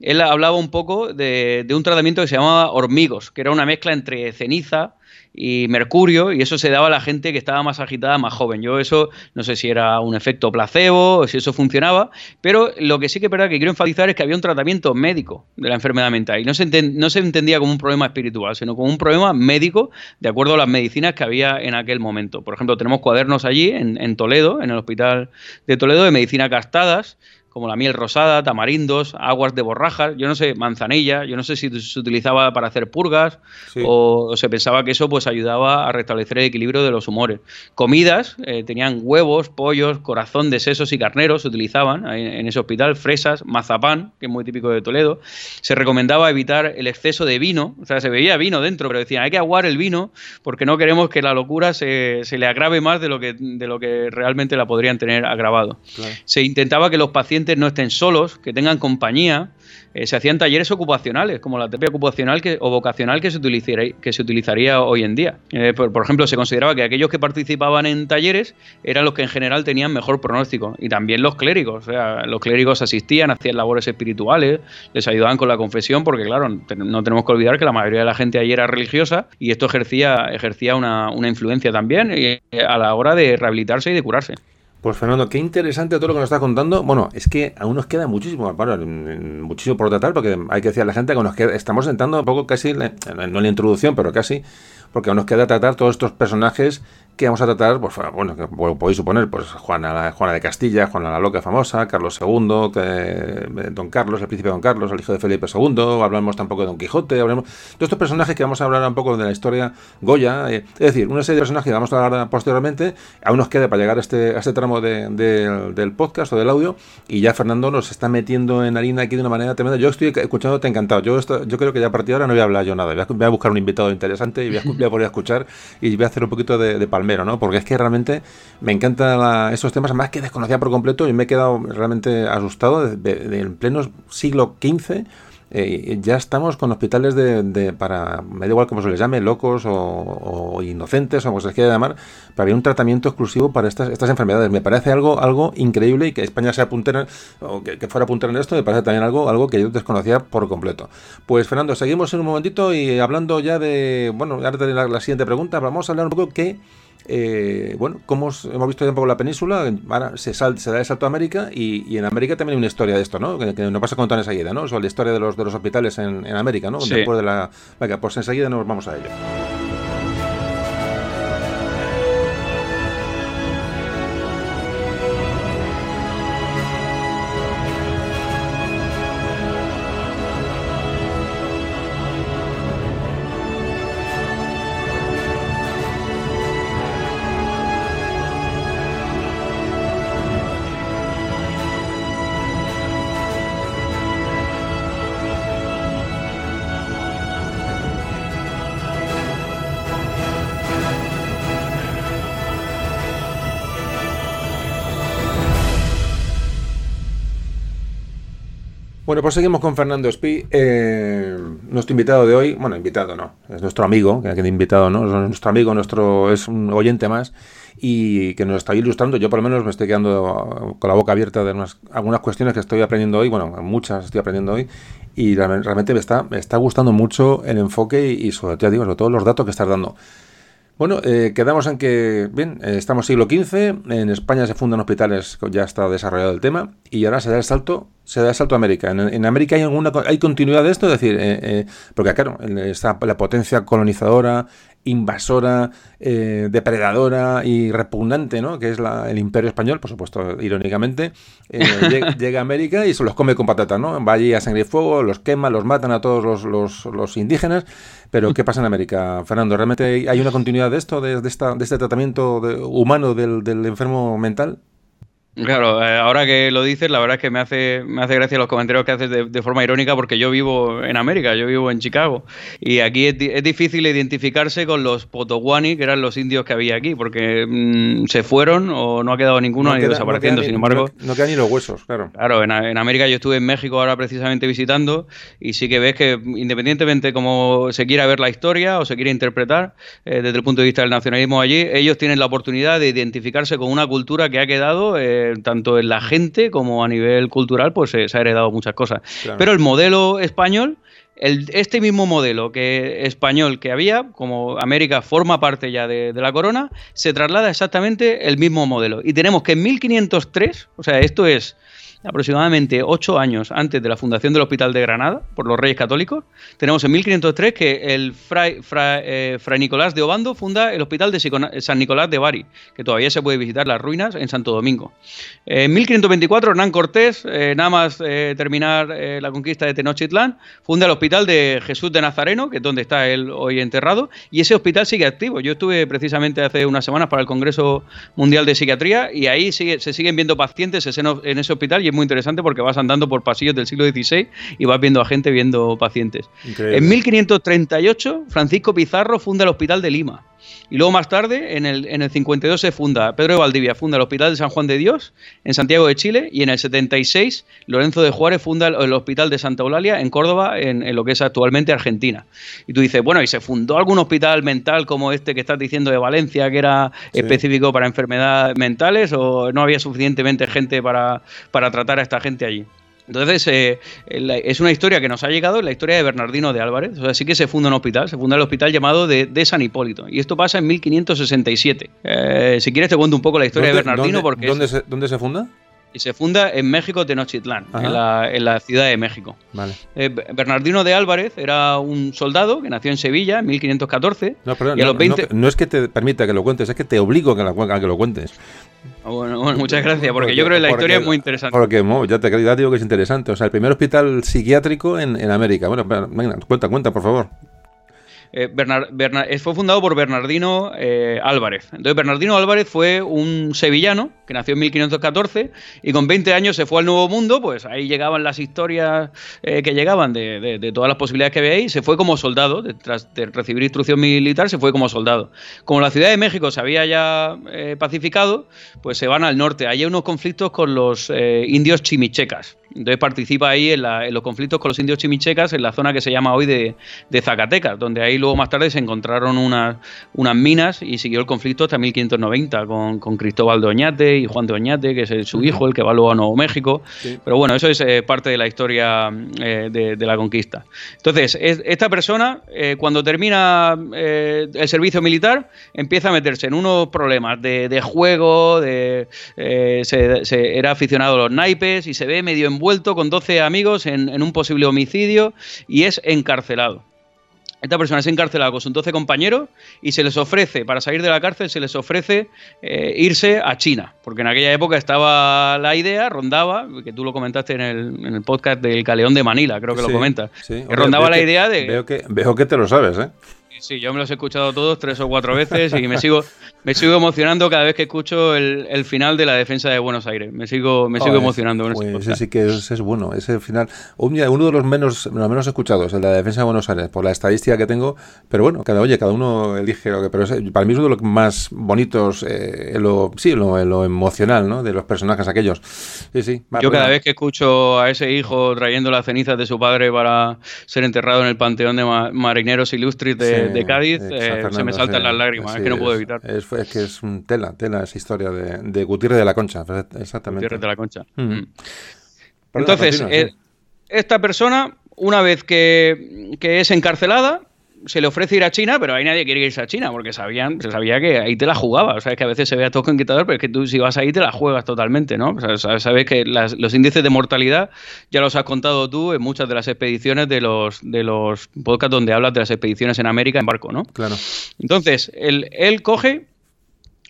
él hablaba un poco de, de un tratamiento que se llamaba hormigos, que era una mezcla entre ceniza, y mercurio, y eso se daba a la gente que estaba más agitada, más joven. Yo eso no sé si era un efecto placebo o si eso funcionaba, pero lo que sí que es verdad que quiero enfatizar es que había un tratamiento médico de la enfermedad mental y no se, no se entendía como un problema espiritual, sino como un problema médico de acuerdo a las medicinas que había en aquel momento. Por ejemplo, tenemos cuadernos allí en, en Toledo, en el hospital de Toledo, de medicina castadas, como la miel rosada, tamarindos, aguas de borrajas, yo no sé, manzanilla, yo no sé si se utilizaba para hacer purgas o, se pensaba que eso pues ayudaba a restablecer el equilibrio de los humores. Comidas, eh, tenían huevos, pollos, corazón de sesos y carneros, se utilizaban en, ese hospital, fresas, mazapán, que es muy típico de Toledo. Se recomendaba evitar el exceso de vino, o sea, se bebía vino dentro, pero decían, hay que aguar el vino porque no queremos que la locura se, se le agrave más de lo que, de lo que realmente la podrían tener agravado. Se intentaba que los pacientes no estén solos, que tengan compañía. Eh, se hacían talleres ocupacionales, como la terapia ocupacional que, o vocacional que se, utilizaría, que se utilizaría hoy en día. Eh, por, ejemplo, se consideraba que aquellos que participaban en talleres eran los que en general tenían mejor pronóstico. Y también los clérigos. O sea, los clérigos asistían, hacían labores espirituales, les ayudaban con la confesión, porque claro, no tenemos que olvidar que la mayoría de la gente allí era religiosa y esto ejercía, ejercía una, una influencia también eh, a la hora de rehabilitarse y de curarse. Pues Fernando, qué interesante todo lo que nos está contando. Bueno, es que aún nos queda muchísimo, muchísimo por tratar, porque hay que decir a la gente que nos queda, estamos entrando un poco casi, no en la introducción, pero casi, porque aún nos queda tratar todos estos personajes que vamos a tratar, pues bueno, que podéis suponer, pues Juana, Juana de Castilla, Juana la Loca famosa, Carlos II, que, Don Carlos, el príncipe Don Carlos, el hijo de Felipe II, hablamos tampoco de Don Quijote, hablamos de estos personajes que vamos a hablar un poco de la historia Goya, eh, es decir, una serie de personajes que vamos a hablar posteriormente, aún nos queda para llegar a este, a este tramo del podcast o del audio, y ya Fernando nos está metiendo en harina aquí de una manera tremenda. Yo estoy escuchándote encantado, yo, yo creo que ya a partir de ahora no voy a hablar yo nada, voy a, buscar un invitado interesante y voy a, voy a poder escuchar y voy a hacer un poquito de, de ¿no? Porque es que realmente me encantan esos temas, además que desconocía por completo y me he quedado realmente asustado de, en pleno siglo XV. Eh, ya estamos con hospitales de, para, me da igual como se les llame, locos o, inocentes o como se les quiera llamar, para un tratamiento exclusivo para estas, estas enfermedades. Me parece algo, algo increíble y que España sea puntera, o que, fuera puntera en esto, me parece también algo, algo que yo desconocía por completo. Pues Fernando, seguimos en un momentito y hablando ya de, bueno, ahora de la, la siguiente pregunta, vamos a hablar un poco que eh, bueno, como hemos visto ya un poco la península, ahora se, da el salto a América y, en América también hay una historia de esto, ¿no? Que, no pasa con tan enseguida, ¿no? O la historia de los, de los hospitales en, en América, ¿no? Después de la... Venga, pues enseguida nos vamos a ello. Bueno, pues seguimos con Fernando Espi. Eh, nuestro invitado de hoy, bueno, invitado no, es nuestro amigo, que invitado, ¿no? Es nuestro amigo, nuestro, es un oyente más y que nos está ilustrando. Yo por lo menos me estoy quedando con la boca abierta de algunas cuestiones que estoy aprendiendo hoy, bueno, muchas estoy aprendiendo hoy y realmente me está, me está gustando mucho el enfoque y, sobre, todo, digo, sobre todo los datos que estás dando. Bueno, eh, quedamos en que, bien, eh, estamos siglo XV, en España se fundan hospitales, ya está desarrollado el tema, y ahora se da el salto, se da el salto a América. En, América hay alguna hay continuidad de esto, es decir, eh, porque claro, está la potencia colonizadora, invasora, eh, depredadora y repugnante, ¿no? que es la, el imperio español, por supuesto, irónicamente, eh, llega, a América y se los come con patata, ¿no? Va allí a sangre y fuego, los quema, los matan a todos los, los, indígenas, pero ¿qué pasa en América, Fernando? ¿Realmente hay una continuidad de esto, de, esta, de este tratamiento humano del, del enfermo mental? Claro, eh, ahora que lo dices, la verdad es que me hace, me hace gracia los comentarios que haces de, forma irónica porque yo vivo en América, yo vivo en Chicago y aquí es, difícil identificarse con los Potowani, que eran los indios que había aquí, porque mm, se fueron o no ha quedado ninguno, han ido desapareciendo, sin embargo... No, quedan ni los huesos, claro. Claro, en, América yo estuve en México ahora precisamente visitando y sí que ves que independientemente como se quiera ver la historia o se quiera interpretar eh, desde el punto de vista del nacionalismo allí, ellos tienen la oportunidad de identificarse con una cultura que ha quedado... Eh, tanto en la gente como a nivel cultural, pues se, ha heredado muchas cosas. Pero el modelo español, el, este mismo modelo que español que había, como América forma parte ya de, de, la corona, se traslada exactamente el mismo modelo. Y tenemos que en 1503, o sea, esto es aproximadamente ocho años antes de la fundación del Hospital de Granada por los Reyes Católicos, tenemos en 1503 que el fray, eh, fray, Nicolás de Obando funda el Hospital de San Nicolás de Bari, que todavía se puede visitar las ruinas en Santo Domingo. En 1524 Hernán Cortés, eh, nada más eh, terminar la conquista de Tenochtitlán, funda el Hospital de Jesús de Nazareno, que es donde está él hoy enterrado, y ese hospital sigue activo. Yo estuve precisamente hace unas semanas para el Congreso Mundial de Psiquiatría y ahí se siguen viendo pacientes en ese hospital muy interesante porque vas andando por pasillos del siglo XVI y vas viendo a gente viendo pacientes. En 1538, Francisco Pizarro funda el Hospital de Lima. Y luego más tarde, en el, en el 52 se funda, Pedro de Valdivia funda el Hospital de San Juan de Dios en Santiago de Chile y en el 76 Lorenzo de Juárez funda el, Hospital de Santa Eulalia en Córdoba, en, lo que es actualmente Argentina. Y tú dices, bueno, ¿y se fundó algún hospital mental como este que estás diciendo de Valencia, que era específico para enfermedades mentales o no había suficientemente gente para, para tratar a esta gente allí? Entonces, eh, es una historia que nos ha llegado, la historia de Bernardino de Álvarez. O sea, sí que se funda un hospital, se funda el hospital llamado de, San Hipólito. Y esto pasa en 1567. Eh, si quieres, te cuento un poco la historia de Bernardino. porque ¿dónde, se, ¿Dónde se funda? y se funda en México Tenochtitlán, en la, en la, Ciudad de México. Vale. Eh, Bernardino de Álvarez era un soldado que nació en Sevilla en 1514. No, perdón, no, no, es que te permita que lo cuentes, es que te obligo a que, a que lo cuentes. Bueno, bueno, muchas gracias, porque, yo creo que la historia es muy interesante. Porque ya te ya digo que es interesante. O sea, el primer hospital psiquiátrico en, en América. Bueno, venga, cuenta, cuenta, por favor. Eh, eh, fue fundado por Bernardino eh, Álvarez. Entonces, Bernardino Álvarez fue un sevillano que nació en 1514 y con 20 años se fue al Nuevo Mundo, pues ahí llegaban las historias que llegaban de, todas las posibilidades que veis, se fue como soldado, tras de recibir instrucción militar, se fue como soldado. Como la Ciudad de México se había ya pacificado, pues se van al norte. Hay unos conflictos con los indios chimichecas. Entonces participa ahí en, los conflictos con los indios chimichecas en la zona que se llama hoy de, Zacatecas, donde ahí luego más tarde se encontraron unas, unas minas y siguió el conflicto hasta 1590 con, Cristóbal de Oñate y Juan de Oñate, que es su hijo, el que va luego a Nuevo México. Pero bueno, eso es eh, parte de la historia eh, de, la conquista. Entonces, esta persona, eh, cuando termina el servicio militar, empieza a meterse en unos problemas de, juego, de, se, era aficionado a los naipes y se ve medio en vuelto con 12 amigos en, un posible homicidio y es encarcelado. Esta persona es encarcelada con sus 12 compañeros y se les ofrece, para salir de la cárcel, se les ofrece eh, irse a China, porque en aquella época estaba la idea, rondaba, que tú lo comentaste en el, podcast del Caleón de Manila, creo que lo comentas, que rondaba la idea de... Veo que, veo que te lo sabes, ¿eh? Sí, yo me los he escuchado todos tres o cuatro veces y me sigo, me sigo emocionando cada vez que escucho el, final de la defensa de Buenos Aires. Me sigo, me sigo emocionando. con pues ese sí que es, bueno. Ese final, uno de los menos, los menos escuchados, el de la defensa de Buenos Aires, por la estadística que tengo. Pero bueno, cada oye, cada uno elige lo que. Pero para mí es uno de los más bonitos, eh, lo, sí, lo, lo, emocional, ¿no? De los personajes aquellos. Sí, sí. yo cada vez que escucho a ese hijo trayendo las cenizas de su padre para ser enterrado en el panteón de marineros ilustres de de Cádiz, eh, se me saltan las lágrimas, es que no puedo evitar. Es, que es tela, tela esa historia de, de Gutiérrez de la Concha, exactamente. Gutiérrez de la Concha. Mm. Entonces, eh, esta persona, una vez que, que es encarcelada, se le ofrece ir a China, pero ahí nadie quiere irse a China porque sabían, se sabía que ahí te la jugaba. O sea, es que a veces se ve a todo inquietador, pero es que tú si vas ahí te la juegas totalmente, ¿no? O sea, sabes que los índices de mortalidad ya los has contado tú en muchas de las expediciones de los, de los podcasts donde hablas de las expediciones en América en barco, ¿no? Claro. Entonces, él, él coge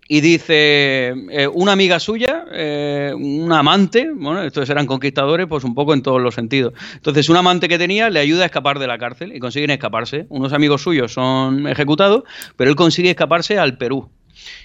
y dice, eh, una amiga suya, eh, un amante, bueno, estos eran conquistadores, pues un poco en todos los sentidos. Entonces, un amante que tenía le ayuda a escapar de la cárcel y consiguen escaparse. Unos amigos suyos son ejecutados, pero él consigue escaparse al Perú.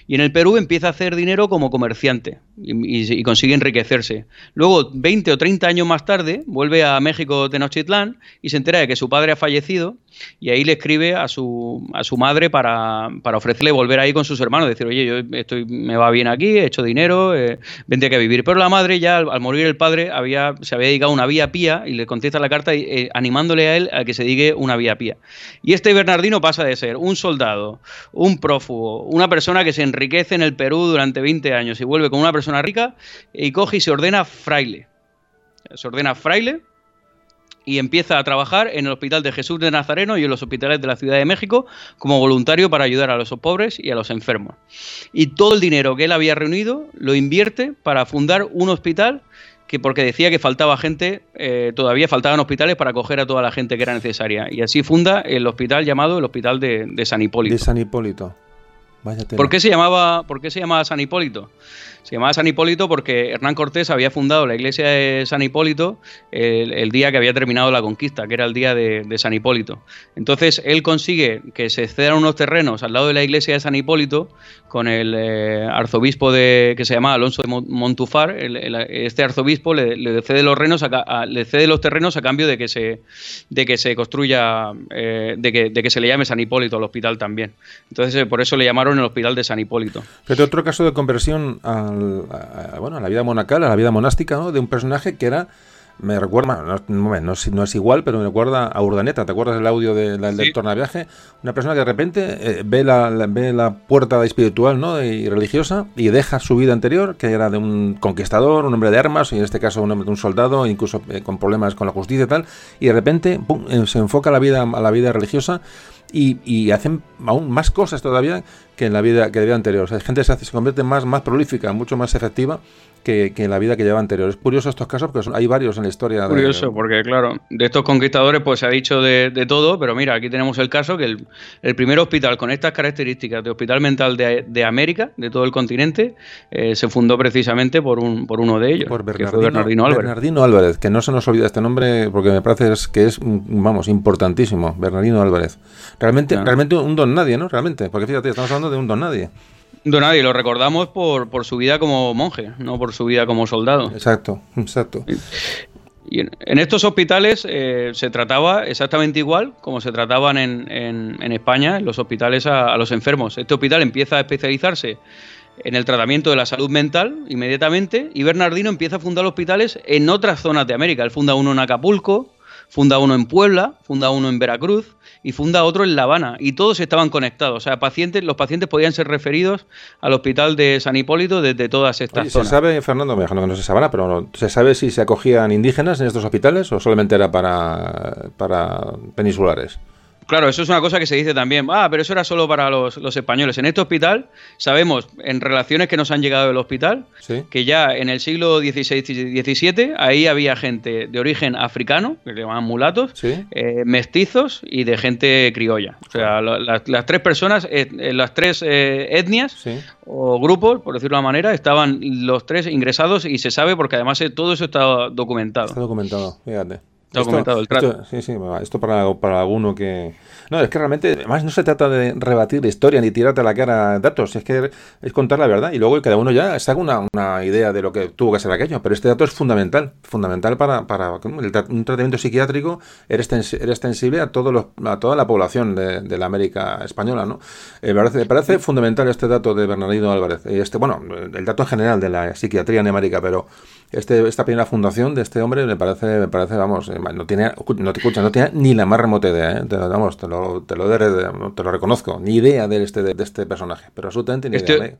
Y en el Perú empieza a hacer dinero como comerciante y, consigue enriquecerse. Luego, 20 o 30 años más tarde, vuelve a México Tenochtitlán y se entera de que su padre ha fallecido y ahí le escribe a su, a su madre para, ofrecerle volver ahí con sus hermanos, decir, oye, yo estoy, me va bien aquí, he hecho dinero, eh, vente aquí a vivir. Pero la madre ya, al, morir el padre, había, se había dedicado una vía pía y le contesta la carta eh, animándole a él a que se diga una vía pía. Y este Bernardino pasa de ser un soldado, un prófugo, una persona que se enriquece en el Perú durante 20 años y vuelve con una persona rica y coge y se ordena fraile. Se ordena fraile y empieza a trabajar en el Hospital de Jesús de Nazareno y en los hospitales de la Ciudad de México como voluntario para ayudar a los pobres y a los enfermos. Y todo el dinero que él había reunido lo invierte para fundar un hospital que porque decía que faltaba gente, eh, todavía faltaban hospitales para acoger a toda la gente que era necesaria. Y así funda el hospital llamado el Hospital de, de San Hipólito. De San Hipólito. ¿Por qué, se llamaba, ¿Por qué se llamaba San Hipólito? Se llamaba San Hipólito porque Hernán Cortés había fundado la iglesia de San Hipólito el, día que había terminado la conquista, que era el día de, San Hipólito. Entonces él consigue que se cedan unos terrenos al lado de la iglesia de San Hipólito con el eh, arzobispo de, que se llamaba Alonso de Montufar. este arzobispo le, cede los terrenos a, le cede los terrenos a cambio de que se, de que se construya, eh, de, que, de, que, se le llame San Hipólito al hospital también. Entonces eh, por eso le llamaron el hospital de San Hipólito. Pero otro caso de conversión a bueno, a la vida monacal, a la vida monástica, ¿no? De un personaje que era me recuerda, no, no, es igual, pero me recuerda a Urdaneta. ¿Te acuerdas del audio de, del sí. Tornaviaje? Una persona que de repente eh, ve, la, ve la puerta espiritual ¿no? y religiosa y deja su vida anterior, que era de un conquistador, un hombre de armas, y en este caso un, hombre, un soldado, incluso eh, con problemas con la justicia y tal, y de repente eh, se enfoca a la vida, a la vida religiosa y, y, hacen aún más cosas todavía que en la vida que la vida anterior. O sea, gente se, hace, se convierte más, más prolífica, mucho más efectiva que, en la vida que lleva anterior. Es curioso estos casos porque hay varios en la historia. Curioso, porque claro, de estos conquistadores pues se ha dicho de, todo, pero mira, aquí tenemos el caso que el, primer hospital con estas características de hospital mental de, América, de todo el continente, eh, se fundó precisamente por, un, por uno de ellos, por Bernardino, Álvarez. Bernardino Álvarez, que no se nos olvida este nombre porque me parece que es, vamos, importantísimo, Bernardino Álvarez. Realmente, realmente un don nadie, ¿no? Realmente, porque fíjate, estamos hablando de un don nadie. Don nadie, lo recordamos por, por, su vida como monje, no por su vida como soldado. Exacto, exacto. Y en, estos hospitales eh, se trataba exactamente igual como se trataban en, en, España, en los hospitales a, los enfermos. Este hospital empieza a especializarse en el tratamiento de la salud mental inmediatamente y Bernardino empieza a fundar hospitales en otras zonas de América. Él funda uno en Acapulco, funda uno en Puebla, funda uno en Veracruz y funda otro en La Habana y todos estaban conectados. O sea, pacientes, los pacientes podían ser referidos al hospital de San Hipólito desde todas estas zonas. ¿Se sabe, Fernando, me que no se sabrá, pero ¿se sabe si se acogían indígenas en estos hospitales o solamente era para, para peninsulares? Claro, eso es una cosa que se dice también. Ah, pero eso era solo para los, españoles. En este hospital sabemos, en relaciones que nos han llegado del hospital, que ya en el siglo XVI y XVII ahí había gente de origen africano, que se llamaban mulatos, eh, mestizos y de gente criolla. O sea, las tres personas, eh, eh, las tres etnias o grupos, por decirlo de una manera, estaban los tres ingresados y se sabe porque además todo eso está documentado. Está documentado, fíjate documentado el trato. sí, sí, esto para, para alguno que... No, es que realmente, además no se trata de rebatir la historia ni tirarte a la cara datos, es que es contar la verdad y luego cada uno ya saca una, una idea de lo que tuvo que ser aquello, pero este dato es fundamental, fundamental para, para un tratamiento psiquiátrico, eres, extensible a, todos los, a toda la población de, de la América española, ¿no? Eh, me, parece, me parece fundamental este dato de Bernardino Álvarez, este, bueno, el dato en general de la psiquiatría en América, pero este, esta primera fundación de este hombre me parece, me parece vamos, eh, no tiene, no te escucha, no tiene ni la más remota idea, ¿eh? te, vamos, te lo, te lo, te lo reconozco, ni idea de este, de, este personaje, pero absolutamente ni este, idea.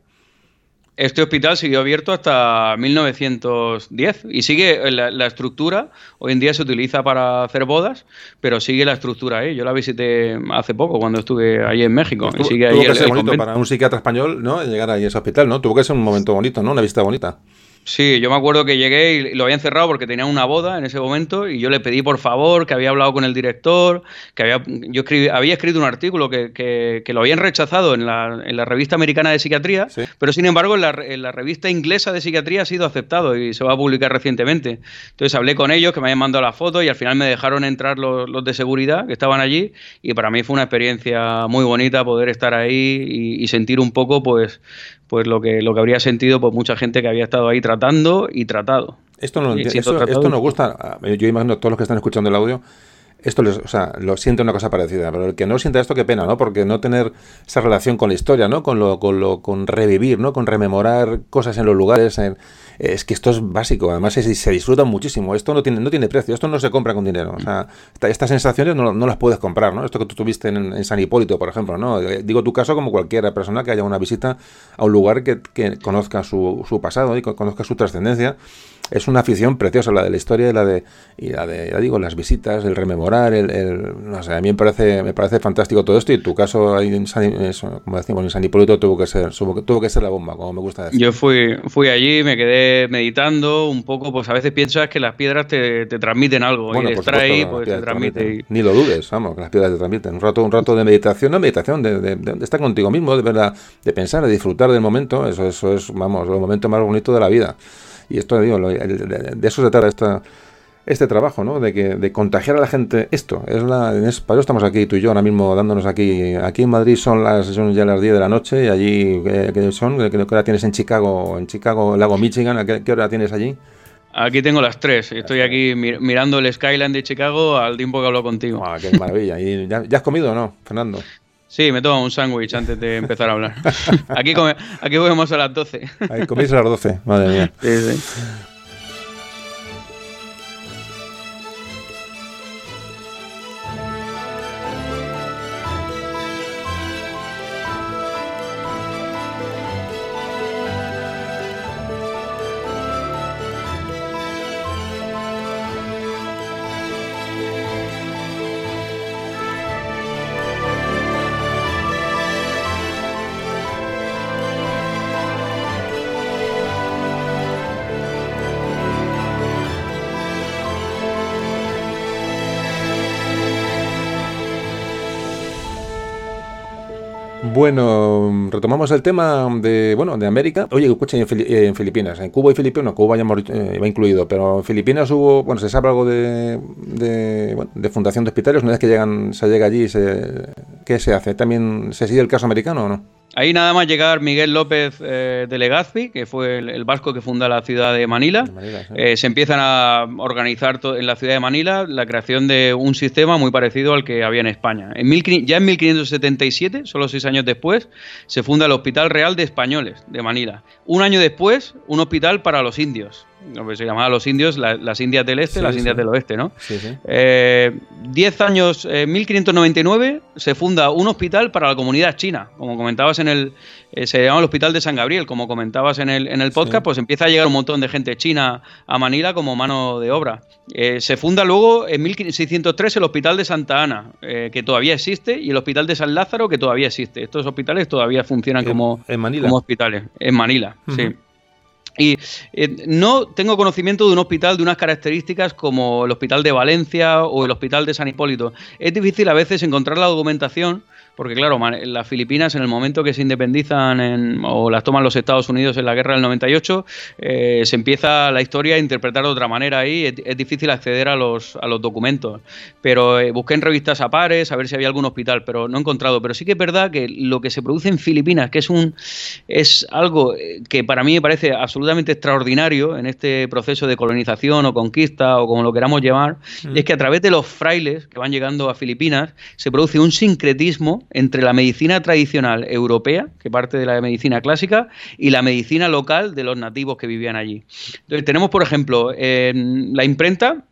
Este hospital siguió abierto hasta 1910 y sigue la, estructura. Hoy en día se utiliza para hacer bodas, pero sigue la estructura ahí. Yo la visité hace poco cuando estuve allí en México. y sigue ahí que ser bonito para un psiquiatra español, ¿no? Llegar ahí a ese hospital, ¿no? Tuvo que ser un momento bonito, ¿no? Una visita bonita. Sí, yo me acuerdo que llegué y lo habían cerrado porque tenía una boda en ese momento y yo le pedí por favor que había hablado con el director, que había, yo había escrito un artículo que, que, lo habían rechazado en la, en la, revista americana de psiquiatría, pero sin embargo en la, en la, revista inglesa de psiquiatría ha sido aceptado y se va a publicar recientemente. Entonces hablé con ellos, que me habían mandado la foto y al final me dejaron entrar los, los de seguridad que estaban allí y para mí fue una experiencia muy bonita poder estar ahí y, y sentir un poco pues pues lo que, lo que habría sentido pues mucha gente que había estado ahí tratando y tratado. Esto, no, esto nos gusta, yo imagino todos los que están escuchando el audio, esto les, o sea, lo siente una cosa parecida, pero el que no sienta esto, qué pena, ¿no? Porque no tener esa relación con la historia, ¿no? Con lo, con lo, con revivir, ¿no? Con rememorar cosas en los lugares, es que esto es básico, además se, disfruta muchísimo, esto no tiene, no tiene precio, esto no se compra con dinero, o sea, estas sensaciones no, las puedes comprar, ¿no? Esto que tú tuviste en, San Hipólito, por ejemplo, ¿no? Eh, digo tu caso como cualquier persona que haya una visita a un lugar que, que conozca su, su pasado y conozca su trascendencia, es una afición preciosa la de la historia y la de, y la de ya digo, las visitas, el rememorar, el, no sé, a mí me parece, me parece fantástico todo esto y tu caso ahí en San, como decimos, en San Hipólito tuvo que ser, tuvo que ser la bomba, como me gusta decir. Yo fui, fui allí, me quedé meditando un poco, pues a veces piensas que las piedras te, transmiten algo y ahí pues te transmite. Ni lo dudes, vamos, que las piedras te transmiten. Un rato, un rato de meditación, no meditación, de, estar contigo mismo, de verdad, de pensar, de disfrutar del momento, eso, eso es, vamos, el momento más bonito de la vida. Y esto, digo, de eso se trata esta, este trabajo, ¿no? De, que, de contagiar a la gente esto. Es la, es, para eso estamos aquí, tú y yo, ahora mismo dándonos aquí. Aquí en Madrid son, las, son ya las 10 de la noche y allí, ¿qué, son? ¿Qué, hora tienes en Chicago? En Chicago, Lago Michigan, ¿qué, qué hora tienes allí? Aquí tengo las tres. Estoy aquí mirando el skyline de Chicago al tiempo que hablo contigo. Ah, qué maravilla. ¿Y ya, has comido o no, Fernando? Sí, me tomo un sándwich antes de empezar a hablar. aquí, come, aquí comemos a las 12. Ahí coméis a las 12, madre mía. Sí, sí. Bueno, retomamos el tema de bueno de América. Oye, escucha, en, en Filipinas, en Cuba y Filipinas, Cuba ya eh, va incluido, pero en Filipinas hubo, bueno, se sabe algo de, de, bueno, de fundación de hospitales. Una vez que llegan, se llega allí, se, ¿qué se hace? ¿También se sigue el caso americano o no? Ahí nada más llegar Miguel López eh, de Legazpi, que fue el, vasco que funda la ciudad de Manila, eh, se empiezan a organizar en la ciudad de Manila la creación de un sistema muy parecido al que había en España. En ya en 1577, solo seis años después, se funda el Hospital Real de Españoles de Manila. Un año después, un hospital para los indios se llamaba los indios, las Indias del Este, las Indias del Oeste, ¿no? Eh, diez años, en eh, 1599, se funda un hospital para la comunidad china, como comentabas en el, eh, se llama el Hospital de San Gabriel, como comentabas en el, en el podcast, pues empieza a llegar un montón de gente china a Manila como mano de obra. se funda luego en 1603 el Hospital de Santa Ana, que todavía existe, y el Hospital de San Lázaro, que todavía existe. Estos hospitales todavía funcionan como, como hospitales, en Manila, sí. Y eh, no tengo conocimiento de un hospital de unas características como el Hospital de Valencia o el Hospital de San Hipólito. Es difícil a veces encontrar la documentación porque claro, las Filipinas en el momento que se independizan o las toman los Estados Unidos en la guerra del 98, eh, se empieza la historia a interpretar de otra manera ahí, es, difícil acceder a los, a los documentos. Pero eh, busqué en revistas a pares a ver si había algún hospital, pero no he encontrado. Pero sí que es verdad que lo que se produce en Filipinas, que es, un, es algo eh, que para mí me parece absolutamente extraordinario en este proceso de colonización o conquista o como lo queramos llamar, mm. es que a través de los frailes que van llegando a Filipinas se produce un sincretismo entre la medicina tradicional europea, que parte de la medicina clásica, y la medicina local de los nativos que vivían allí. Entonces, tenemos, por ejemplo, en la imprenta,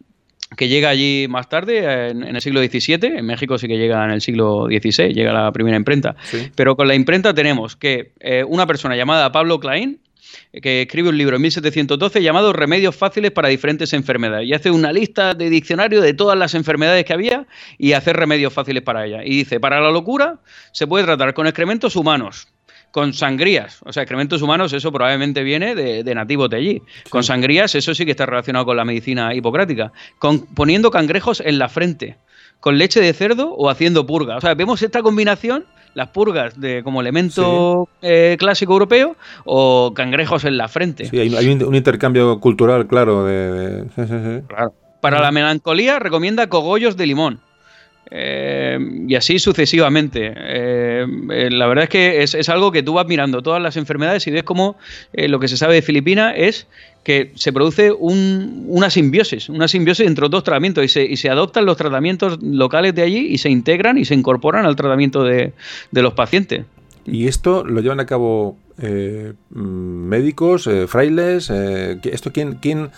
que llega allí más tarde, en, el siglo XVII, en México sí que llega en el siglo XVI, llega la primera imprenta, pero con la imprenta tenemos que eh, una persona llamada Pablo Klein, que escribe un libro en 1712 llamado Remedios fáciles para diferentes enfermedades. Y hace una lista de diccionario de todas las enfermedades que había y hace remedios fáciles para ellas. Y dice, para la locura se puede tratar con excrementos humanos, con sangrías, o sea, excrementos humanos, eso probablemente viene de, nativos de allí. Con sangrías, eso sí que está relacionado con la medicina hipocrática. Con, poniendo cangrejos en la frente, con leche de cerdo o haciendo purga. O sea, vemos esta combinación las purgas de como elemento eh, clásico europeo o cangrejos en la frente. Sí, hay, un, intercambio cultural, claro. De, Para la melancolía recomienda cogollos de limón. Eh, y así sucesivamente. Eh, la verdad es que es, algo que tú vas mirando todas las enfermedades y ves cómo lo que se sabe de Filipinas es que se produce una simbiosis, una simbiosis entre los dos tratamientos y se, y se, adoptan los tratamientos locales de allí y se integran y se incorporan al tratamiento de, los pacientes. ¿Y esto lo llevan a cabo eh, médicos, eh, frailes? Eh, ¿Esto quién, quién,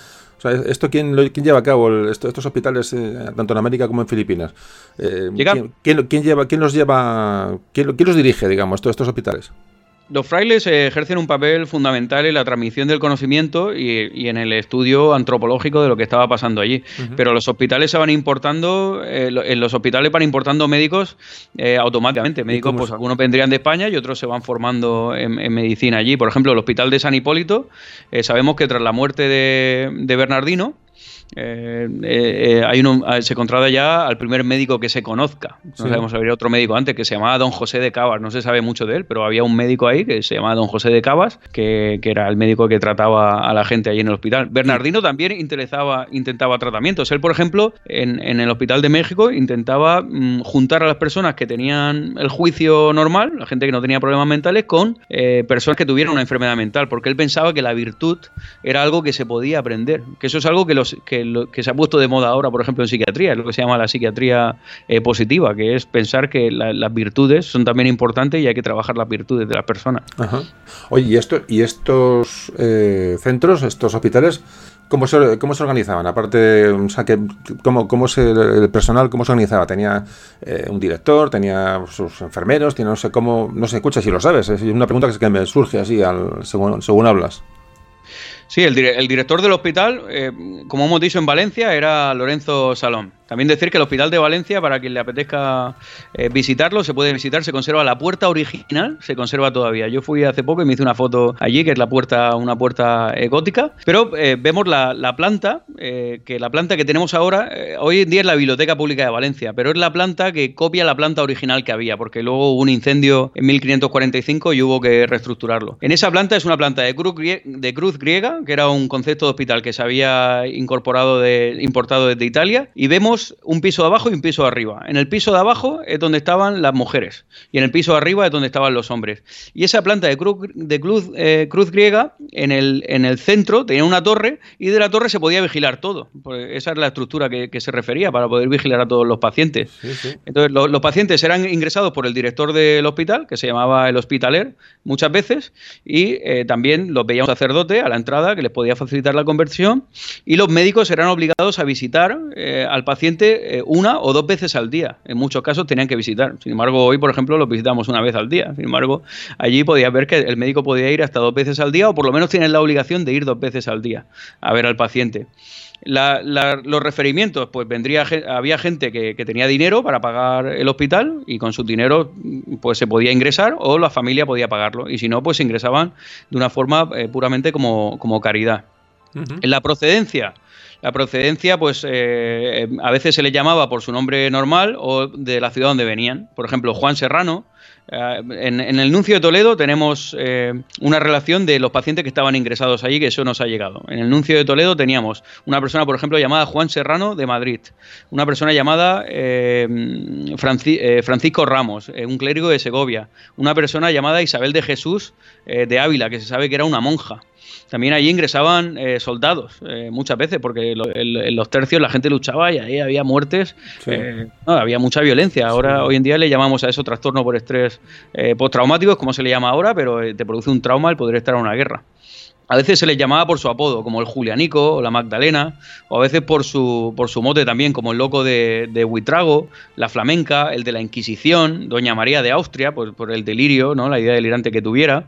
¿esto quién, quién, lleva a cabo estos hospitales, tanto en América como en Filipinas? ¿quién, quién, lleva, quién los lleva, quién, quién los dirige, digamos, estos, estos hospitales? Los frailes ejercen un papel fundamental en la transmisión del conocimiento y, en el estudio antropológico de lo que estaba pasando allí. Pero los hospitales se van importando, eh, en los hospitales van importando médicos eh, automáticamente. Médicos, pues algunos vendrían de España y otros se van formando en, medicina allí. Por ejemplo, el Hospital de San Hipólito, eh, sabemos que tras la muerte de Bernardino, eh, eh, hay ah, se contrata ya al primer médico que se conozca. No sabemos si habría otro médico antes que se llamaba Don José de Cabas. No se sabe mucho de él, pero había un médico ahí que se llamaba Don José de Cabas, que, era el médico que trataba a la gente allí en el hospital. Bernardino también intentaba tratamientos. Él, por ejemplo, en, el Hospital de México intentaba mm, juntar a las personas que tenían el juicio normal, la gente que no tenía problemas mentales, con eh, personas que tuvieran una enfermedad mental, porque él pensaba que la virtud era algo que se podía aprender, que eso es algo que los que que, se ha puesto de moda ahora, por ejemplo, en psiquiatría, es lo que se llama la psiquiatría eh, positiva, que es pensar que las virtudes son también importantes y hay que trabajar las virtudes de las personas. Oye, ¿y, esto, y estos eh, centros, estos hospitales, ¿Cómo se, ¿Cómo se organizaban? Aparte, o sea, que, ¿cómo, cómo se, el personal cómo se organizaba? ¿Tenía eh, un director? ¿Tenía sus enfermeros? Tiene, no sé cómo, no se escucha si lo sabes. Es una pregunta que, me surge así al, según, según hablas. Sí, el, director del hospital, eh, como hemos dicho en Valencia, era Lorenzo Salón. También decir que el Hospital de Valencia, para quien le apetezca eh, visitarlo, se puede visitar, se conserva la puerta original, se conserva todavía. Yo fui hace poco y me hice una foto allí, que es la puerta, una puerta eh, gótica, pero eh, vemos la, planta, que la planta que tenemos ahora, hoy en día es la Biblioteca Pública de Valencia, pero es la planta que copia la planta original que había, porque luego hubo un incendio en 1545 y hubo que reestructurarlo. En esa planta es una planta de cruz, de cruz griega, que era un concepto de hospital que se había incorporado de, importado desde Italia, y vemos un piso de abajo y un piso de arriba. En el piso de abajo es donde estaban las mujeres, y en el piso de arriba es donde estaban los hombres. Y esa planta de cruz, de cruz, eh, cruz griega, en el, en el centro tenía una torre, y de la torre se podía vigilar todo. Esa es la estructura que, se refería para poder vigilar a todos los pacientes. Entonces, los pacientes eran ingresados por el director del hospital, que se llamaba el hospitaler, muchas veces, y eh, también los veía un sacerdote a la entrada que les podía facilitar la conversión y los médicos eran obligados a visitar eh, al paciente eh, una o dos veces al día. En muchos casos tenían que visitar. Sin embargo, hoy, por ejemplo, los visitamos una vez al día. Sin embargo, allí podía ver que el médico podía ir hasta dos veces al día o por lo menos tienen la obligación de ir dos veces al día a ver al paciente los referimientos, pues vendría, había gente que, tenía dinero para pagar el hospital y con su dinero pues se podía ingresar o la familia podía pagarlo y si no pues se ingresaban de una forma eh, puramente como, caridad. En la procedencia, la procedencia, pues eh, a veces se le llamaba por su nombre normal o de la ciudad donde venían. Por ejemplo, Juan Serrano eh, en, el Nuncio de Toledo tenemos eh, una relación de los pacientes que estaban ingresados allí, que eso nos ha llegado. En el Nuncio de Toledo teníamos una persona, por ejemplo, llamada Juan Serrano de Madrid, una persona llamada eh, Francisco Ramos, un clérigo de Segovia, una persona llamada Isabel de Jesús de Ávila, que se sabe que era una monja. También allí ingresaban eh, soldados eh, muchas veces, porque en los tercios la gente luchaba y ahí había muertes, eh, había mucha violencia. Ahora, hoy en día le llamamos a eso trastorno por estrés postraumático, es como se le llama ahora, pero te produce un trauma el poder estar en una guerra. A veces se les llamaba por su apodo, como el Julianico o la Magdalena, o a veces por su, por su mote también, como el loco de, de Huitrago, la flamenca, el de la Inquisición, Doña María de Austria, por, por el delirio, ¿no? la idea delirante que tuviera.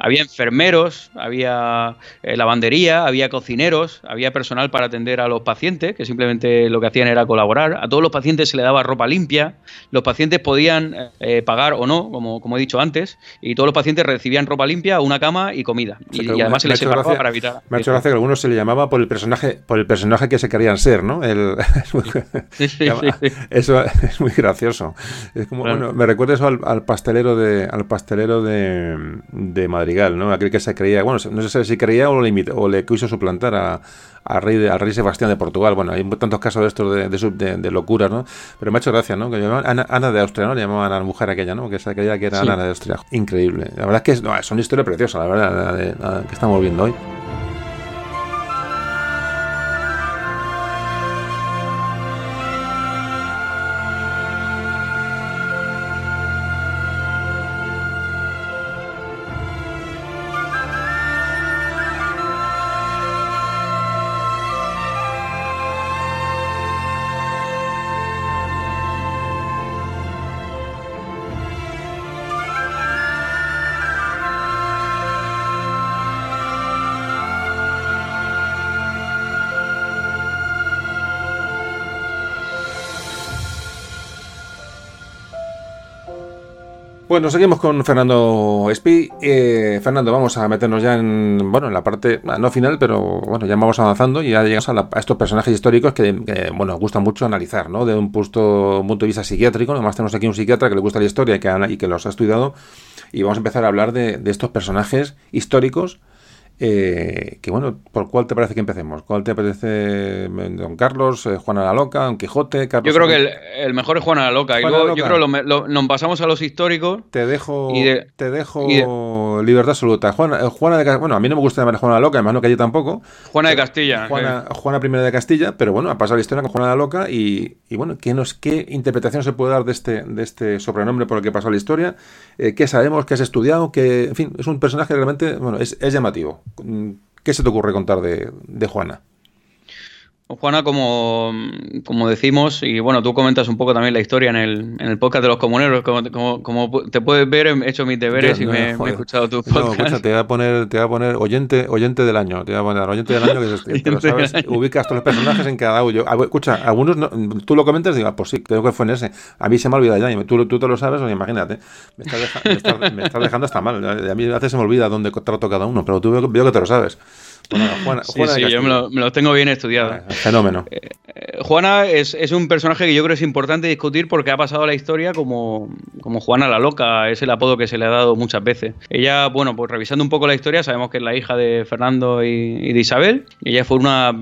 Había enfermeros, había eh, lavandería, había cocineros, había personal para atender a los pacientes, que simplemente lo que hacían era colaborar. A todos los pacientes se les daba ropa limpia, los pacientes podían eh, pagar o no, como, como he dicho antes, y todos los pacientes recibían ropa limpia, una cama y comida. y, además se les me ha hecho gracia que algunos se le llamaba por el personaje, por el personaje que se querían ser, ¿no? eso es muy gracioso. Es como, bueno, me recuerda eso al, pastelero de, al pastelero de, Madrigal, ¿no? Aquel que se creía, bueno, no sé si creía o, le, o le quiso suplantar a, al rey, al rey Sebastián de Portugal. Bueno, hay tantos casos de estos de, de, de, locura, ¿no? Pero me ha hecho gracia, ¿no? Que llamaban Ana, de Austria, ¿no? Le llamaban a la mujer aquella, ¿no? Que se creía que era Ana de Austria. Increíble. La verdad es que es, una historia preciosa, la verdad, que estamos viendo hoy. Bueno, seguimos con Fernando Espi. Eh, Fernando, vamos a meternos ya en, bueno, en la parte, ah, no final, pero bueno, ya vamos avanzando y ya llegamos a, estos personajes históricos que, bueno, gusta mucho analizar, ¿no? De un punto, punto de vista psiquiátrico. Además tenemos aquí un psiquiatra que le gusta la historia y que, y que los ha estudiado. Y vamos a empezar a hablar de, de estos personajes históricos eh, que bueno, ¿por cuál te parece que empecemos? ¿Cuál te parece Don Carlos, eh, Juana la Loca, Don Quijote? Carlos yo creo que el, mejor es Juana la Loca. y luego, yo creo que nos pasamos a los históricos. Te dejo, te dejo libertad absoluta. Juana, eh, Juana de bueno, a mí no me gusta llamar Juana la Loca, además no que yo tampoco. Juana de Castilla. Juana, Juana I de Castilla, pero bueno, ha pasado la historia con Juana la Loca y, y bueno, ¿qué, nos, ¿qué interpretación se puede dar de este, de este sobrenombre por el que pasó la historia? ¿Qué sabemos? ¿Qué has estudiado? Que, en fin, es un personaje realmente, bueno, es, es llamativo. ¿Qué se te ocurre contar de, Juana? Juana, como, como decimos, y bueno, tú comentas un poco también la historia en el, en el podcast de los comuneros, como, como, te puedes ver, he hecho mis deberes y me, he escuchado tu podcast. No, te voy a poner, te voy a poner oyente, oyente del año, te voy a poner oyente del año, que es este, pero sabes, ubicas todos los personajes en cada audio. Escucha, algunos, tú lo comentas y digo, ah, pues sí, creo que fue en ese. A mí se me ha olvidado ya, y tú, tú te lo sabes, o imagínate, me estás, me, estás, dejando hasta mal. A mí a veces se me olvida dónde trato cada uno, pero tú veo, veo que te lo sabes. Juana, sí, sí, yo me lo, tengo bien estudiado. Ah, fenómeno. Eh, eh, Juana es, un personaje que yo creo es importante discutir porque ha pasado a la historia como, como Juana la Loca, es el apodo que se le ha dado muchas veces. Ella, bueno, pues revisando un poco la historia, sabemos que es la hija de Fernando y, de Isabel. Ella fue una.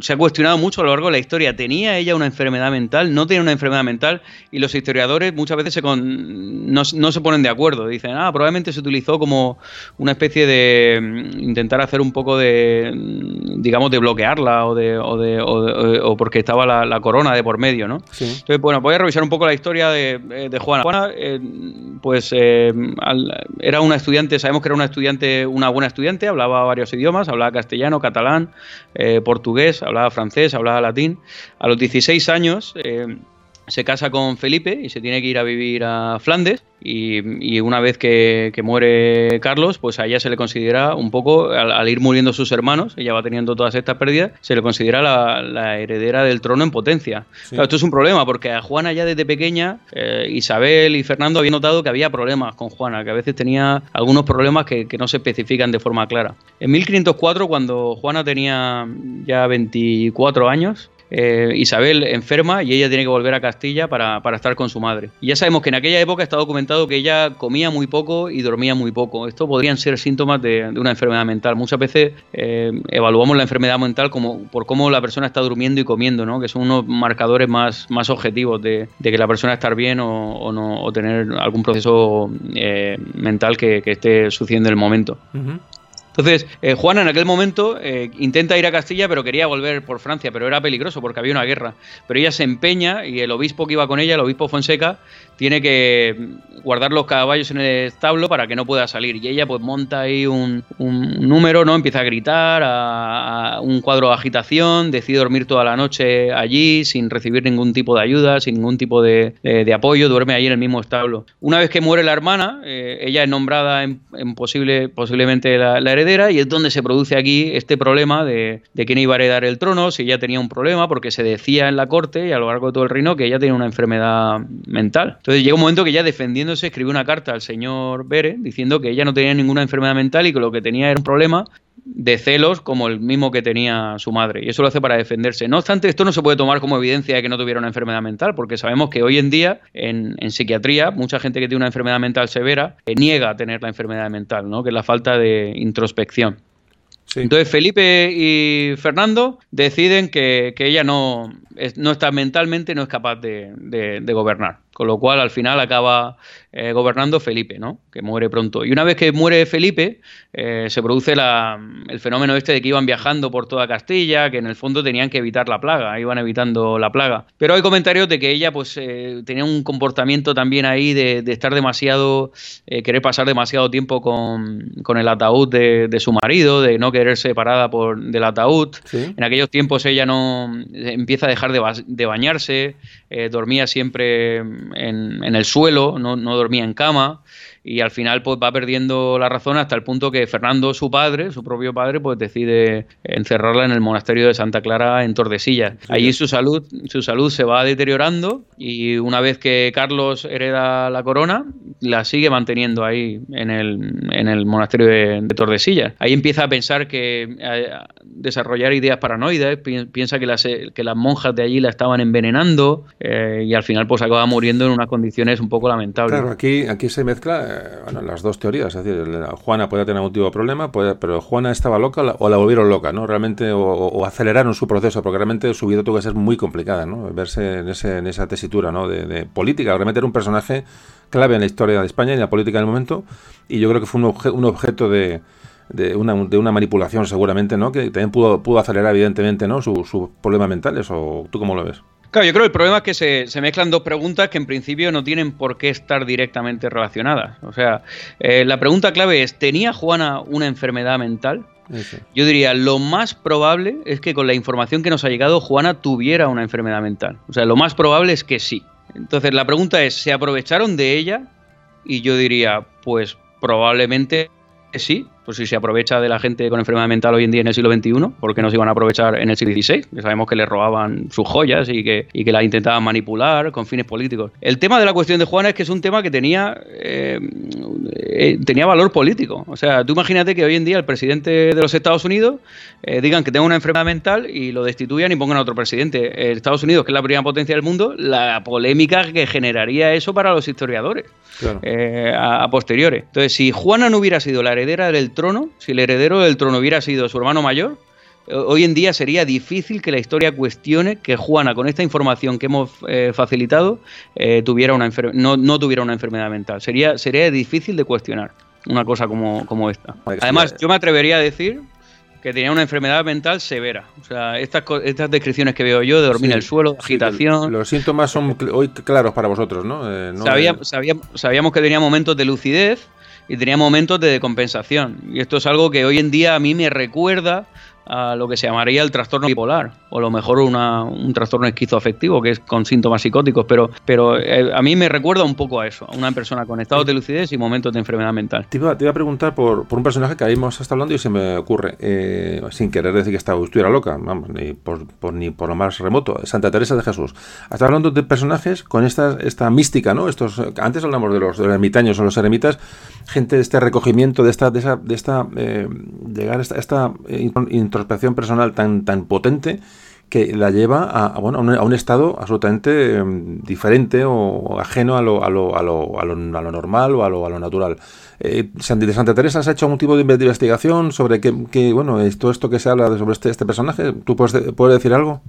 Se ha cuestionado mucho a lo largo de la historia. ¿Tenía ella una enfermedad mental? ¿No tenía una enfermedad mental? Y los historiadores muchas veces se no, no se ponen de acuerdo. Dicen, ah, probablemente se utilizó como una especie de mm, intentar hacer un poco de digamos, de bloquearla o, de, o, de, o, porque estaba la, corona de por medio, ¿no? Entonces, bueno, voy a revisar un poco la historia de, de Juana. Juana, eh, pues eh, era una estudiante, sabemos que era una estudiante, una buena estudiante, hablaba varios idiomas, hablaba castellano, catalán, eh, portugués, hablaba francés, hablaba latín. A los 16 años se casa con Felipe y se tiene que ir a vivir a Flandes y, una vez que, muere Carlos, pues a ella se le considera un poco, al, ir muriendo sus hermanos, ella va teniendo todas estas pérdidas, se le considera la, heredera del trono en potencia. esto es un problema porque a Juana ya desde pequeña, eh, Isabel y Fernando habían notado que había problemas con Juana, que a veces tenía algunos problemas que, que no se especifican de forma clara. En 1504, cuando Juana tenía ya 24 años, eh, Isabel enferma y ella tiene que volver a Castilla para, estar con su madre. Y ya sabemos que en aquella época está documentado que ella comía muy poco y dormía muy poco. Esto podrían ser síntomas de, una enfermedad mental. Muchas veces eh, evaluamos la enfermedad mental como por cómo la persona está durmiendo y comiendo, ¿no? que son unos marcadores más, más objetivos de, que la persona estar bien o, no, o tener algún proceso eh, mental que, esté sucediendo en el momento. Entonces, eh, Juana en aquel momento eh, intenta ir a Castilla, pero quería volver por Francia, pero era peligroso porque había una guerra. Pero ella se empeña y el obispo que iba con ella, el obispo Fonseca, tiene que guardar los caballos en el establo para que no pueda salir. Y ella pues monta ahí un, número, ¿no? Empieza a gritar, a, un cuadro de agitación, decide dormir toda la noche allí sin recibir ningún tipo de ayuda, sin ningún tipo de, apoyo, duerme allí en el mismo establo. Una vez que muere la hermana, eh, ella es nombrada en, posible, posiblemente la, heredera y es donde se produce aquí este problema de, de quién iba a heredar el trono, si ella tenía un problema, porque se decía en la corte y a lo largo de todo el reino que ella tenía una enfermedad mental. Entonces llega un momento que ya defendiéndose escribió una carta al señor Bere diciendo que ella no tenía ninguna enfermedad mental y que lo que tenía era un problema de celos como el mismo que tenía su madre. Y eso lo hace para defenderse. No obstante, esto no se puede tomar como evidencia de que no tuviera una enfermedad mental, porque sabemos que hoy en día en, psiquiatría mucha gente que tiene una enfermedad mental severa eh, niega tener la enfermedad mental, ¿no? que es la falta de introspección. Entonces Felipe y Fernando deciden que, ella no, no, está mentalmente, no es capaz de gobernar. Con lo cual al final acaba eh, gobernando Felipe, ¿no? que muere pronto. Y una vez que muere Felipe, eh, se produce el fenómeno este de que iban viajando por toda Castilla, que en el fondo tenían que evitar la plaga, iban evitando la plaga. Pero hay comentarios de que ella pues eh, tenía un comportamiento también ahí de, estar demasiado, querer pasar demasiado tiempo con, el ataúd de, su marido, de no querer separada por, del ataúd. En aquellos tiempos ella no empieza a dejar de, bañarse, dormía siempre en, el suelo, no, no dormía en cama y al final pues va perdiendo la razón hasta el punto que Fernando, su padre, su propio padre, pues decide encerrarla en el monasterio de Santa Clara en Tordesillas. Allí su salud, su salud se va deteriorando y una vez que Carlos hereda la corona, la sigue manteniendo ahí en el, en el monasterio de, Tordesillas. Ahí empieza a pensar que a, desarrollar ideas paranoides, piensa que las, que las monjas de allí la estaban envenenando eh, y al final pues acaba muriendo en unas condiciones un poco lamentables. Claro, aquí, aquí se mezcla bueno, las dos teorías. Es decir, Juana puede tener algún tipo de problema, pero Juana estaba loca o la volvieron loca, ¿no? Realmente, o, aceleraron su proceso, porque realmente su vida tuvo que ser muy complicada, ¿no? Verse en, ese, en esa tesitura, ¿no? De, política. Realmente era un personaje clave en la historia de España y en la política del momento, y yo creo que fue un, un objeto de, de una, de una manipulación seguramente, ¿no? Que también pudo, pudo acelerar evidentemente, ¿no? Sus su problemas mentales, ¿o tú cómo lo ves? Claro, yo creo que el problema es que se, mezclan dos preguntas que en principio no tienen por qué estar directamente relacionadas. O sea, eh, la pregunta clave es, ¿tenía Juana una enfermedad mental? yo diría, lo más probable es que con la información que nos ha llegado, Juana tuviera una enfermedad mental. O sea, lo más probable es que sí. Entonces, la pregunta es, ¿se aprovecharon de ella? Y yo diría, pues probablemente sí, pues si se aprovecha de la gente con enfermedad mental hoy en día en el siglo XXI, ¿por qué no se iban a aprovechar en el siglo XVI? Que sabemos que le robaban sus joyas y que, y que las intentaban manipular con fines políticos. El tema de la cuestión de Juana es que es un tema que tenía, eh, eh, tenía valor político. O sea, tú imagínate que hoy en día el presidente de los Estados Unidos eh, digan que tenga una enfermedad mental y lo destituyan y pongan a otro presidente. Estados Unidos, que es la primera potencia del mundo, la polémica que generaría eso para los historiadores a, a posteriores. Entonces, si Juana no hubiera sido la heredera del trono, si el heredero del trono hubiera sido su hermano mayor, eh, hoy en día sería difícil que la historia cuestione que Juana, con esta información que hemos eh, facilitado, eh, tuviera una no, no, tuviera una enfermedad mental. Sería, sería difícil de cuestionar una cosa como, como esta. Además, yo me atrevería a decir que tenía una enfermedad mental severa. O sea, estas, estas descripciones que veo yo de dormir en el suelo, agitación. los síntomas son hoy claros para vosotros, ¿no? sabíamos, sabíamos que tenía momentos de lucidez y tenía momentos de compensación. Y esto es algo que hoy en día a mí me recuerda a lo que se llamaría el trastorno bipolar, o a lo mejor una, un trastorno esquizoafectivo, que es con síntomas psicóticos, pero, pero eh, a mí me recuerda un poco a eso, a una persona con estados de lucidez y momentos de enfermedad mental. Te iba, a preguntar por, por, un personaje que ahí hemos estado hablando y se me ocurre, eh, sin querer decir que estaba, estuviera loca, vamos, ni por, ni por lo más remoto, Santa Teresa de Jesús. Hasta hablando de personajes con esta, esta mística, ¿no? Estos, antes hablamos de los, de los ermitaños o los eremitas, gente de este recogimiento, de esta, de esta, de esta eh, llegar a esta, esta introspección personal tan, tan potente que la lleva a, bueno, a, un, estado absolutamente em, diferente o ajeno a lo, a lo, a lo, a lo, normal o a lo, a lo natural. Eh, de Santa Teresa has hecho algún tipo de investigación sobre qué, bueno, todo esto que se habla sobre este, este personaje. ¿Tú puedes, puedes decir algo?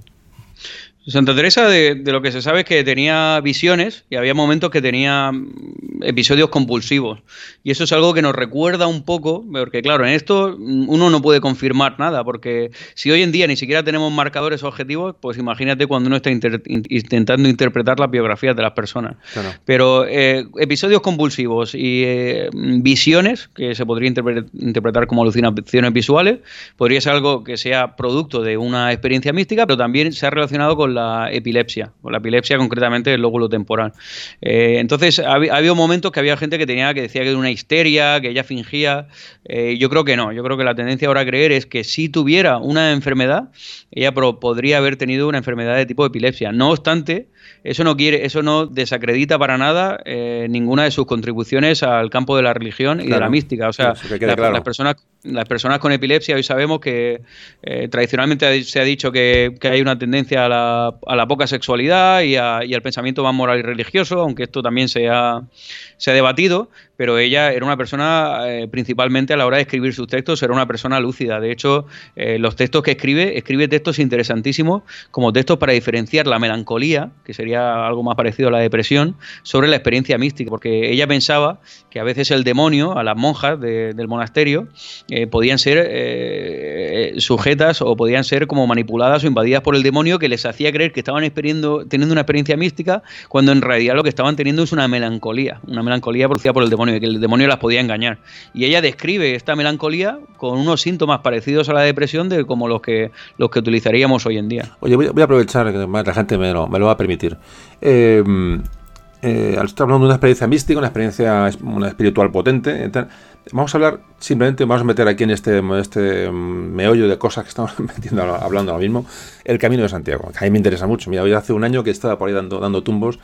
Santa Teresa de, lo que se sabe es que tenía visiones y había momentos que tenía mm, episodios compulsivos. Y eso es algo que nos recuerda un poco, porque claro, en esto mm, uno no puede confirmar nada, porque si hoy en día ni siquiera tenemos marcadores objetivos, pues imagínate cuando uno está intentando interpretar las biografías de las personas. Pero eh, episodios compulsivos y eh, visiones, que se podría interpretar como alucinaciones visuales, podría ser algo que sea producto de una experiencia mística, pero también se ha relacionado con la epilepsia, con la epilepsia concretamente el lóbulo temporal. Eh, entonces, ha, habido momentos que había gente que tenía que decía que era una histeria, que ella fingía. Eh, yo creo que no, yo creo que la tendencia ahora a creer es que si tuviera una enfermedad, ella podría haber tenido una enfermedad de tipo epilepsia. No obstante, eso no quiere, eso no desacredita para nada eh, ninguna de sus contribuciones al campo de la religión y de la mística. O sea, las personas las personas con epilepsia hoy sabemos que eh, tradicionalmente se ha dicho que, hay una tendencia a la, a la poca sexualidad y, al pensamiento más moral y religioso, aunque esto también se ha, se ha debatido, pero ella era una persona, eh, principalmente a la hora de escribir sus textos, era una persona lúcida. De hecho, eh, los textos que escribe, escribe textos interesantísimos, como textos para diferenciar la melancolía, que sería algo más parecido a la depresión, sobre la experiencia mística, porque ella pensaba que a veces el demonio, a las monjas del monasterio, eh, podían ser sujetas o podían ser como manipuladas o invadidas por el demonio que les hacía creer que estaban teniendo una experiencia mística, cuando en realidad lo que estaban teniendo es una melancolía, una melancolía producida por el demonio que el demonio las podía engañar. Y ella describe esta melancolía con unos síntomas parecidos a la depresión de como los que, los que utilizaríamos hoy en día. Oye, voy, a aprovechar que la gente me lo, me lo va a permitir. Eh, eh, estar hablando de una experiencia mística, una experiencia una espiritual potente. Vamos a hablar simplemente, vamos a meter aquí en este, este meollo de cosas que estamos metiendo, hablando ahora mismo, el Camino de Santiago, que a mí me interesa mucho. Mira, hoy hace un año que estaba por ahí dando, dando tumbos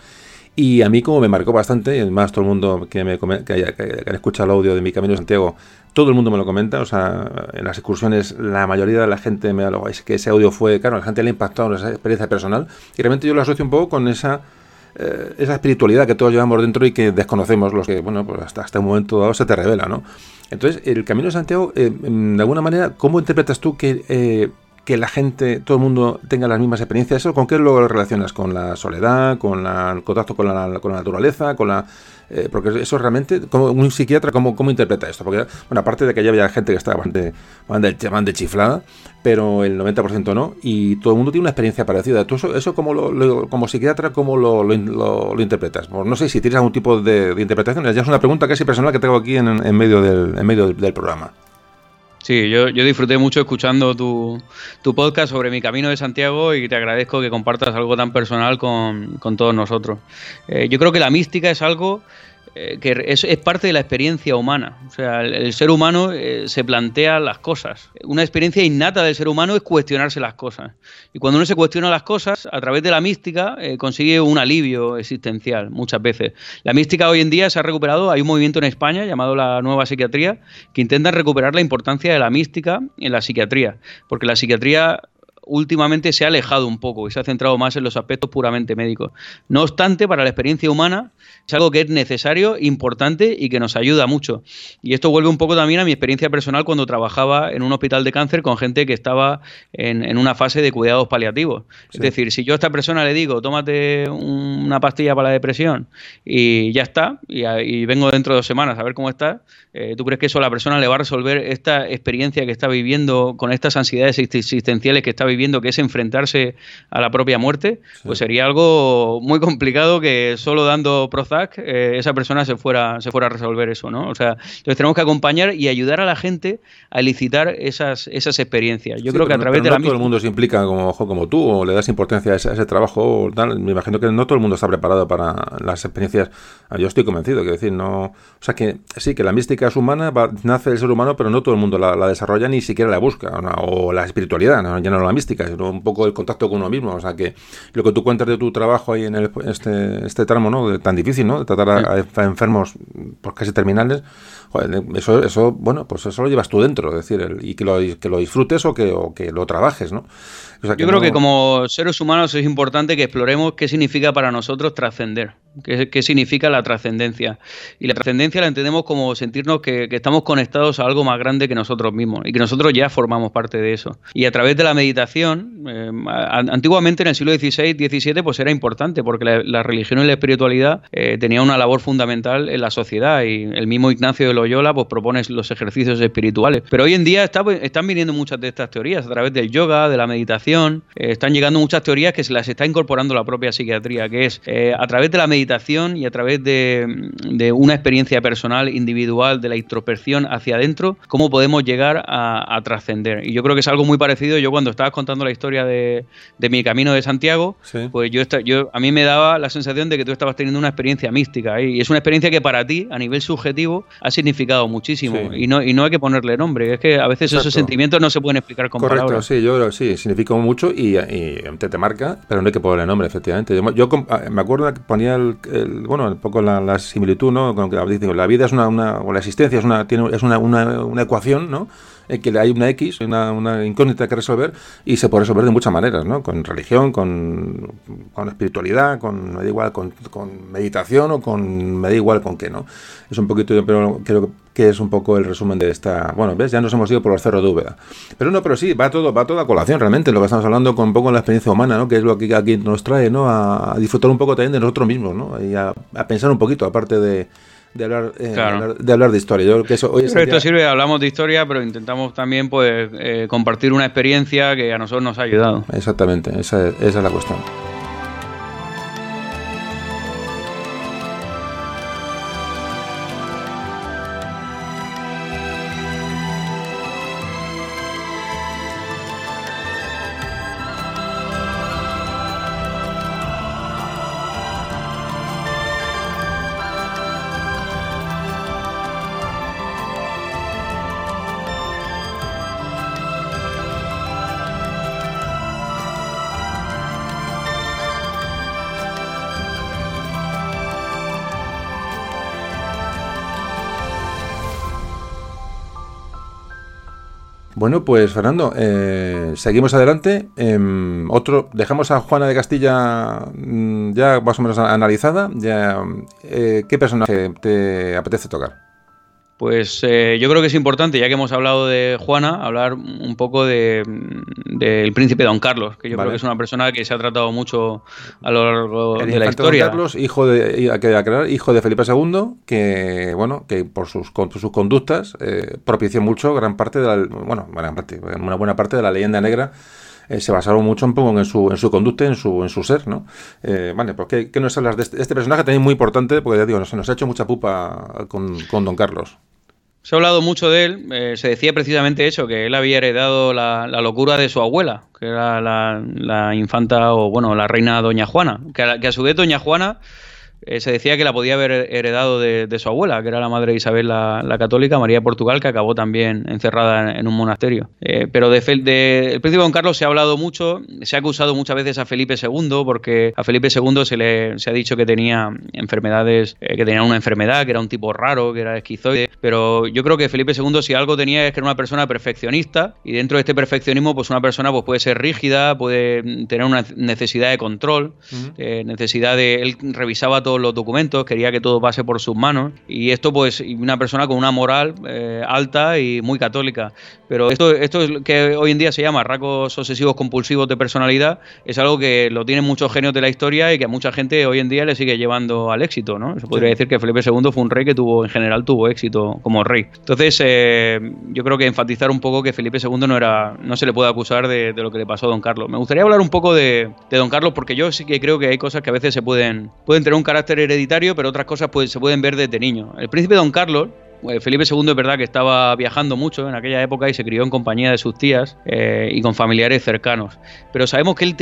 y a mí como me marcó bastante, y además todo el mundo que, me, que, haya, que, escuchado el audio de Mi Camino de Santiago, todo el mundo me lo comenta, o sea, en las excursiones la mayoría de la gente me lo es que ese audio fue, claro, la gente le ha impactado esa experiencia personal y realmente yo lo asocio un poco con esa eh, esa espiritualidad que todos llevamos dentro y que desconocemos los que, bueno, pues hasta, hasta un momento dado se te revela, ¿no? Entonces, el Camino de Santiago, eh, de alguna manera, ¿cómo interpretas tú que eh, que la gente, todo el mundo tenga las mismas experiencias. ¿Eso con qué lo relacionas? ¿Con la soledad? ¿Con el contacto con la, con la naturaleza? ¿Con la, eh, porque eso realmente, como un psiquiatra, ¿cómo, ¿cómo interpreta esto? Porque, bueno, aparte de que ya había gente que estaba bastante, bastante, chiflada, pero el 90% no, y todo el mundo tiene una experiencia parecida. ¿Tú eso, eso como, lo, como psiquiatra, cómo lo, lo, interpretas? no sé si tienes algún tipo de, interpretación. Ya es una pregunta casi personal que tengo aquí en, en medio, del, en medio del programa. Sí, yo, yo disfruté mucho escuchando tu, tu, podcast sobre mi camino de Santiago y te agradezco que compartas algo tan personal con, con todos nosotros. Eh, yo creo que la mística es algo eh, que es, parte de la experiencia humana. O sea, el, el ser humano eh, se plantea las cosas. Una experiencia innata del ser humano es cuestionarse las cosas. Y cuando uno se cuestiona las cosas, a través de la mística eh, consigue un alivio existencial muchas veces. La mística hoy en día se ha recuperado, hay un movimiento en España llamado la nueva psiquiatría que intenta recuperar la importancia de la mística en la psiquiatría, porque la psiquiatría últimamente se ha alejado un poco y se ha centrado más en los aspectos puramente médicos. No obstante, para la experiencia humana es algo que es necesario, importante y que nos ayuda mucho. Y esto vuelve un poco también a mi experiencia personal cuando trabajaba en un hospital de cáncer con gente que estaba en, en una fase de cuidados paliativos. Sí. Es decir, si yo a esta persona le digo, tómate una pastilla para la depresión y ya está, y, y vengo dentro de dos semanas a ver cómo está, eh, ¿tú crees que eso a la persona le va a resolver esta experiencia que está viviendo con estas ansiedades existenciales que está viviendo, que es enfrentarse a la propia muerte? Sí. Pues sería algo muy complicado que solo dando Prozac eh, esa persona se fuera, se fuera a resolver eso, ¿no? O sea, entonces tenemos que acompañar y ayudar a la gente a elicitar esas, esas experiencias. Yo sí, creo que a través de no la todo el mundo se implica como, como tú o le das importancia a ese, a ese trabajo. O tal. Me imagino que no todo el mundo está preparado para las experiencias. Ah, yo estoy convencido, que decir, no. O sea, que sí, que la mística es humana, va, nace del ser humano, pero no todo el mundo la, la desarrolla ni siquiera la busca. ¿no? O la espiritualidad, ¿no? ya no la mística, sino un poco el contacto con uno mismo. O sea, que lo que tú cuentas de tu trabajo ahí en el, este, este tramo, ¿no? Tan difícil, ¿no? De tratar a, a, enfermos por casi terminales, eso, eso, bueno, pues eso lo llevas tú dentro, es decir, el, y que lo, que lo disfrutes o que, o que lo trabajes, ¿no? O sea, que Yo creo no... que como seres humanos es importante que exploremos qué significa para nosotros trascender, qué, qué, significa la trascendencia. Y la trascendencia la entendemos como sentirnos que, que, estamos conectados a algo más grande que nosotros mismos y que nosotros ya formamos parte de eso. Y a través de la meditación, eh, antiguamente en el siglo XVI, XVII, pues era importante porque la, la religión y la espiritualidad eh, tenía una labor fundamental en la sociedad y el mismo Ignacio de Loyola pues propone los ejercicios espirituales. Pero hoy en día está, están viniendo muchas de estas teorías a través del yoga, de la meditación, eh, están llegando muchas teorías que se las está incorporando la propia psiquiatría, que es eh, a través de la meditación y a través de, de, una experiencia personal, individual, de la introspección hacia adentro, cómo podemos llegar a, a trascender. Y yo creo que es algo muy parecido. Yo cuando estabas contando la historia de, de mi camino de Santiago, sí. pues yo, yo, a mí me daba la sensación de que tú estabas teniendo una experiencia mística. ¿eh? Y es una experiencia que para ti, a nivel subjetivo, ha significado muchísimo. Sí. Y, no, y no hay que ponerle nombre. Es que a veces Exacto. esos sentimientos no se pueden explicar con Correcto, palabras. sí, yo creo sí, significa mucho y, y te, te, marca, pero no hay que ponerle nombre, efectivamente. Yo, yo ah, me acuerdo que ponía el, el bueno, un poco la, la, similitud, ¿no? Con que la vida es una, una, o la existencia es una, tiene, es una, una, una ecuación, ¿no? En que hay una X, una, incógnita que resolver y se puede resolver de muchas maneras, ¿no? Con religión, con, con espiritualidad, con, me da igual, con, con, meditación o con, me da igual con qué, ¿no? Es un poquito, pero creo que es un poco el resumen de esta, bueno, ves, ya nos hemos ido por los cerros de Úbeda. Pero no, pero sí, va todo, va toda colación realmente, lo que estamos hablando con un poco la experiencia humana, ¿no? Que es lo que aquí nos trae, ¿no? A, disfrutar un poco también de nosotros mismos, ¿no? Y a pensar un poquito, aparte de de hablar, eh, claro. de hablar, de hablar, de historia. Yo creo que eso hoy pero esto sirve, hablamos de historia, pero intentamos también pues eh, compartir una experiencia que a nosotros nos ha ayudado. Exactamente, esa, esa es la cuestión. Bueno, pues Fernando, eh, seguimos adelante. Eh, otro, dejamos a Juana de Castilla mm, ya más o menos analizada. Ya, eh, ¿Qué personaje te apetece tocar? Pues eh, yo creo que es importante, ya que hemos hablado de Juana, hablar un poco del de, príncipe Don Carlos, que yo vale. creo que es una persona que se ha tratado mucho a lo largo el de la historia. Don Carlos, hijo de, aclarar, hijo de Felipe II, que bueno, que por sus, sus conductas eh, propició mucho gran parte de la, bueno, gran parte, una buena parte de la leyenda negra eh, se basaron mucho un poco en su, en su conducta, en su, en su ser, ¿no? Eh, vale, pues ¿qué, ¿qué, nos hablas de este, este, personaje también muy importante? Porque ya digo, nos, nos ha hecho mucha pupa con, con Don Carlos. Se ha hablado mucho de él, eh, se decía precisamente eso, que él había heredado la, locura de su abuela, que era la, infanta o, bueno, la reina Doña Juana, que a, su vez Doña Juana eh, se decía que la podía haber heredado de, su abuela, que era la madre de Isabel la, católica, María de Portugal, que acabó también encerrada en, un monasterio. Eh, pero de, el príncipe Don Carlos se ha hablado mucho, se ha acusado muchas veces a Felipe II, porque a Felipe II se le se ha dicho que tenía enfermedades, eh, que tenía una enfermedad, que era un tipo raro, que era esquizoide. Pero yo creo que Felipe II, si algo tenía, es que era una persona perfeccionista, y dentro de este perfeccionismo, pues una persona pues, puede ser rígida, puede tener una necesidad de control, necesidad de. Él revisaba todo los documentos, quería que todo pase por sus manos y esto pues una persona con una moral eh, alta y muy católica. Pero esto, esto es que hoy en día se llama rasgos obsesivos compulsivos de personalidad, es algo que lo tienen muchos genios de la historia y que a mucha gente hoy en día le sigue llevando al éxito, ¿no? Se podría decir que Felipe II fue un rey que tuvo, en general, tuvo éxito como rey. Entonces, eh, yo creo que enfatizar un poco que Felipe II no era, no se le puede acusar de, lo que le pasó a Don Carlos. Me gustaría hablar un poco de, de, Don Carlos porque yo sí que creo que hay cosas que a veces se pueden, pueden tener un carácter hereditario, pero otras cosas pues, se pueden ver desde niño. El príncipe Don Carlos pues, Felipe II es verdad que estaba viajando mucho en aquella época y se crió en compañía de sus tías eh, y con familiares cercanos. Pero sabemos que él,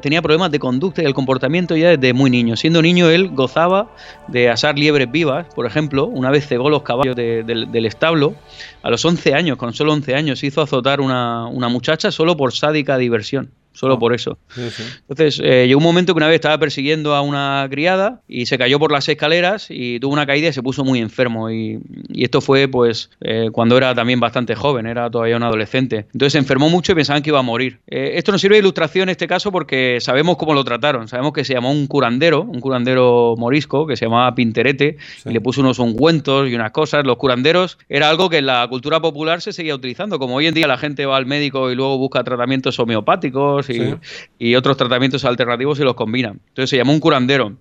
tenía problemas de conducta y el comportamiento ya desde muy niño. Siendo niño él gozaba de asar liebres vivas, por ejemplo. Una vez cegó los caballos del establo. A los 11 años, con solo 11 años, hizo azotar una muchacha solo por sádica diversión solo por eso. Entonces, eh, llegó un momento que una vez estaba persiguiendo a una criada y se cayó por las escaleras y tuvo una caída y se puso muy enfermo. Y, esto fue, pues, eh, cuando era también bastante joven, era todavía un adolescente. Entonces se enfermó mucho y pensaban que iba a morir. Eh, esto nos sirve de ilustración en este caso porque sabemos cómo lo trataron. Sabemos que se llamó un curandero, un curandero morisco que se llamaba Pinterete y le puso unos ungüentos y unas cosas. Los curanderos era algo que en la cultura popular se seguía utilizando. Como hoy en día la gente va al médico y luego busca tratamientos homeopáticos y, otros tratamientos alternativos y los combina. Entonces se llamó un curandero.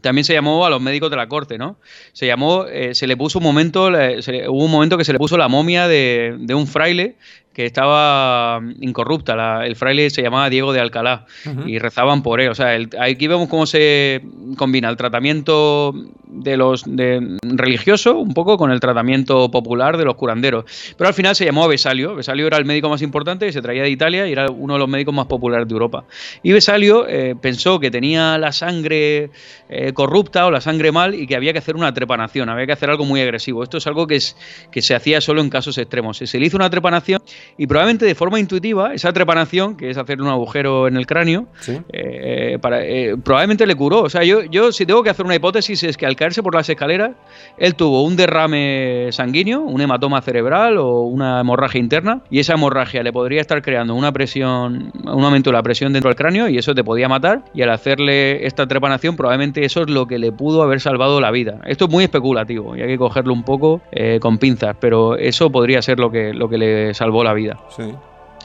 También se llamó a los médicos de la corte, ¿no? Se llamó, eh, se le puso un momento, hubo un momento que se le puso la momia de, de un fraile que estaba incorrupta. el fraile se llamaba Diego de Alcalá y rezaban por él. O sea, aquí vemos cómo se combina el tratamiento de los de, religioso un poco con el tratamiento popular de los curanderos. Pero al final se llamó Besalio. Besalio era el médico más importante, se traía de Italia y era uno de los médicos más populares de Europa. Y Besalio eh, pensó que tenía la sangre eh, corrupta o la sangre mal y que había que hacer una trepanación, había que hacer algo muy agresivo. Esto es algo que, es, que se hacía solo en casos extremos. Se le hizo una trepanación y probablemente de forma intuitiva, esa trepanación, que es hacer un agujero en el cráneo, eh, para, eh, probablemente le curó. O sea, yo, yo si tengo que hacer una hipótesis es que al caerse por las escaleras, él tuvo un derrame sanguíneo, un hematoma cerebral o una hemorragia interna, y esa hemorragia le podría estar creando una presión, un aumento de la presión dentro del cráneo, y eso te podía matar, y al hacerle esta trepanación, probablemente eso es lo que le pudo haber salvado la vida. Esto es muy especulativo y hay que cogerlo un poco eh, con pinzas, pero eso podría ser lo que, lo que le salvó la vida. Sí.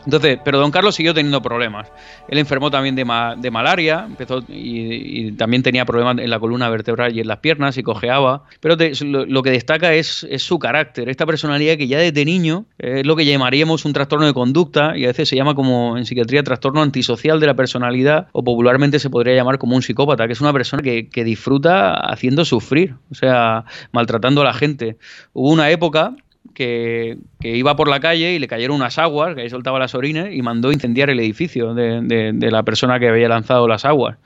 Entonces, pero don Carlos siguió teniendo problemas. Él enfermó también de, de malaria, empezó y, también tenía problemas en la columna vertebral y en las piernas y cojeaba. Pero lo, que destaca es, su carácter, esta personalidad que ya desde niño es lo que llamaríamos un trastorno de conducta y a veces se llama como en psiquiatría trastorno antisocial de la personalidad o popularmente se podría llamar como un psicópata, que es una persona que, que disfruta haciendo sufrir, o sea, maltratando a la gente. Hubo una época que, iba por la calle y le cayeron unas aguas, que ahí soltaba las orines, y mandó incendiar el edificio de, la persona que había lanzado las aguas.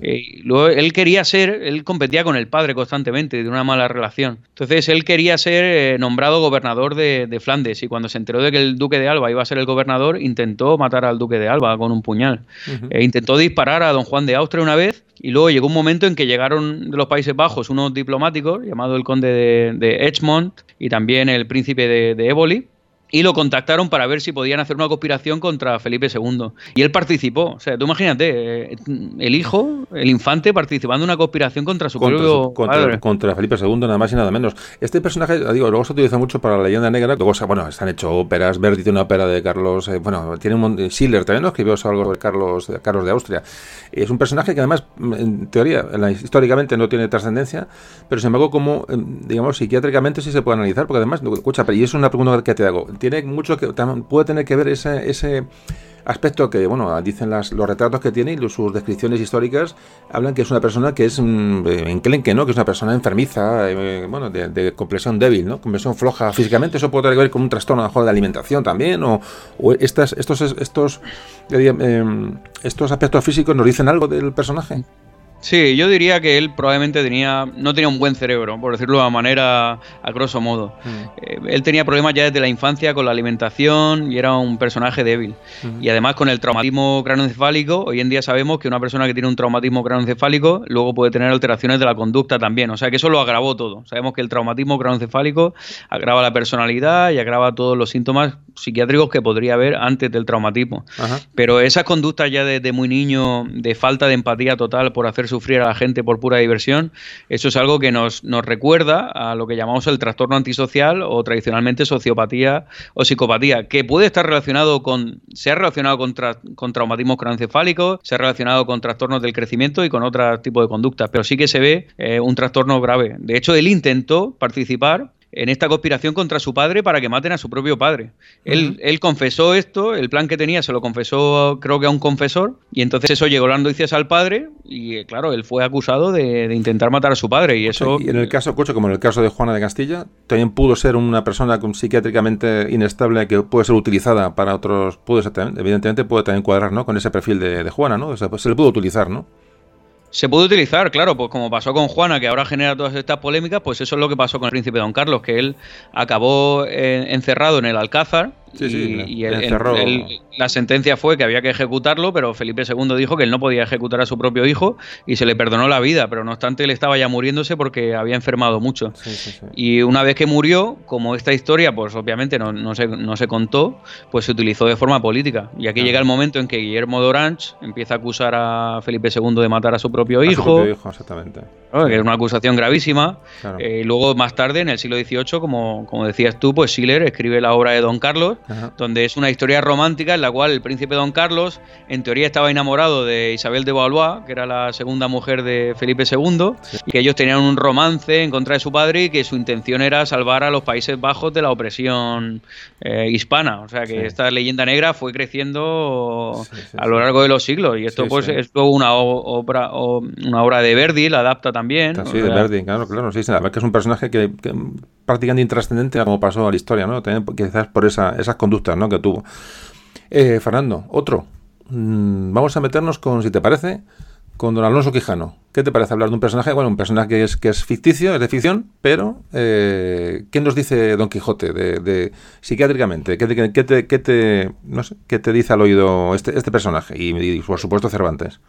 Y luego él quería ser, él competía con el padre constantemente, de una mala relación. Entonces él quería ser eh, nombrado gobernador de, Flandes, y cuando se enteró de que el duque de Alba iba a ser el gobernador, intentó matar al duque de Alba con un puñal. e intentó disparar a don Juan de Austria una vez, y luego llegó un momento en que llegaron de los Países Bajos unos diplomáticos, llamado el conde de, de Edgemont y también el príncipe de, de Éboli, y lo contactaron para ver si podían hacer una conspiración contra Felipe II. Y él participó. O sea, tú imagínate, eh, el hijo, el infante, participando en una conspiración contra su propio contra, contra, Felipe II, nada más y nada menos. Este personaje, digo, luego se utiliza mucho para la leyenda negra. Luego, bueno, se han hecho óperas. Verdi tiene una ópera de Carlos, eh, bueno, tiene un Schiller también, ¿no? Escribió algo de Carlos, de Carlos de Austria. Es un personaje que además, en teoría, históricamente no tiene trascendencia, pero sin embargo, como, digamos, psiquiátricamente sí se puede analizar, porque además, escucha, y es una pregunta que te hago tiene mucho que puede tener que ver ese, ese aspecto que, bueno, dicen las, los retratos que tiene y sus descripciones históricas hablan que es una persona que es mm, enclenque, ¿no? Que es una persona enfermiza, eh, bueno, de, de, compresión débil, ¿no? Compresión floja físicamente. Eso puede tener que ver con un trastorno mejor de alimentación también, o, estas, estos, estos, eh, estos aspectos físicos nos dicen algo del personaje. Sí, yo diría que él probablemente tenía, no tenía un buen cerebro, por decirlo de manera a grosso modo. Mm. Eh, él tenía problemas ya desde la infancia con la alimentación y era un personaje débil. Mm. Y además con el traumatismo cranoencefálico, hoy en día sabemos que una persona que tiene un traumatismo cranoencefálico luego puede tener alteraciones de la conducta también. O sea que eso lo agravó todo. Sabemos que el traumatismo cranoencefálico agrava la personalidad y agrava todos los síntomas psiquiátricos que podría haber antes del traumatismo. Pero esas conductas ya desde muy niño de falta de empatía total por hacer sufrir a la gente por pura diversión, eso es algo que nos, nos recuerda a lo que llamamos el trastorno antisocial o tradicionalmente sociopatía o psicopatía, que puede estar relacionado con, se ha relacionado con, con traumatismos cronoencefálicos, se ha relacionado con trastornos del crecimiento y con otro tipo de conductas, pero sí que se ve eh, un trastorno grave. De hecho, él intentó participar en esta conspiración contra su padre para que maten a su propio padre. él, él, confesó esto, el plan que tenía se lo confesó creo que a un confesor, y entonces eso llegó las noticias al padre, y eh, claro, él fue acusado de, intentar matar a su padre. Y eso... y en el caso, Cocho, como en el caso de Juana de Castilla, también pudo ser una persona psiquiátricamente inestable que puede ser utilizada para otros, puede evidentemente puede también cuadrar ¿no? con ese perfil de, Juana, ¿no? O sea, pues se le pudo utilizar, ¿no? Se puede utilizar, claro, pues como pasó con Juana, que ahora genera todas estas polémicas, pues eso es lo que pasó con el príncipe Don Carlos, que él acabó eh, encerrado en el Alcázar y, la sentencia fue que había que ejecutarlo, pero Felipe II dijo que él no podía ejecutar a su propio hijo y se le perdonó la vida, pero no obstante él estaba ya muriéndose porque había enfermado mucho. y una vez que murió, como esta historia, pues obviamente no, no, se, no se contó, pues se utilizó de forma política. Y aquí llega el momento en que Guillermo de Orange empieza a acusar a Felipe II de matar a su propio hijo. Su propio hijo exactamente. Que es una acusación gravísima. Eh, y luego más tarde, en el siglo XVIII, como, como decías tú, pues Schiller escribe la obra de Don Carlos donde es una historia romántica en la cual el príncipe Don Carlos, en teoría, estaba enamorado de Isabel de Valois, que era la segunda mujer de Felipe II, y que ellos tenían un romance en contra de su padre y que su intención era salvar a los Países Bajos de la opresión eh, hispana. O sea que esta leyenda negra fue creciendo a lo largo de los siglos y esto pues es luego una obra, una obra de Verdi, la adapta también. Sí, de Verdi, claro, claro, sí, que es un personaje que, prácticamente intrascendente como pasó a la historia, ¿no? También quizás por esa, esas conductas, ¿no? Que tuvo. Eh, Fernando, otro. Mm, vamos a meternos con, si te parece, con don Alonso Quijano. ¿Qué te parece hablar de un personaje? Bueno, un personaje que es, ficticio, es de ficción, pero eh, ¿qué nos dice Don Quijote de, psiquiátricamente? ¿Qué te, qué, qué te, ¿Qué te dice al oído este, este personaje? Y, por supuesto Cervantes.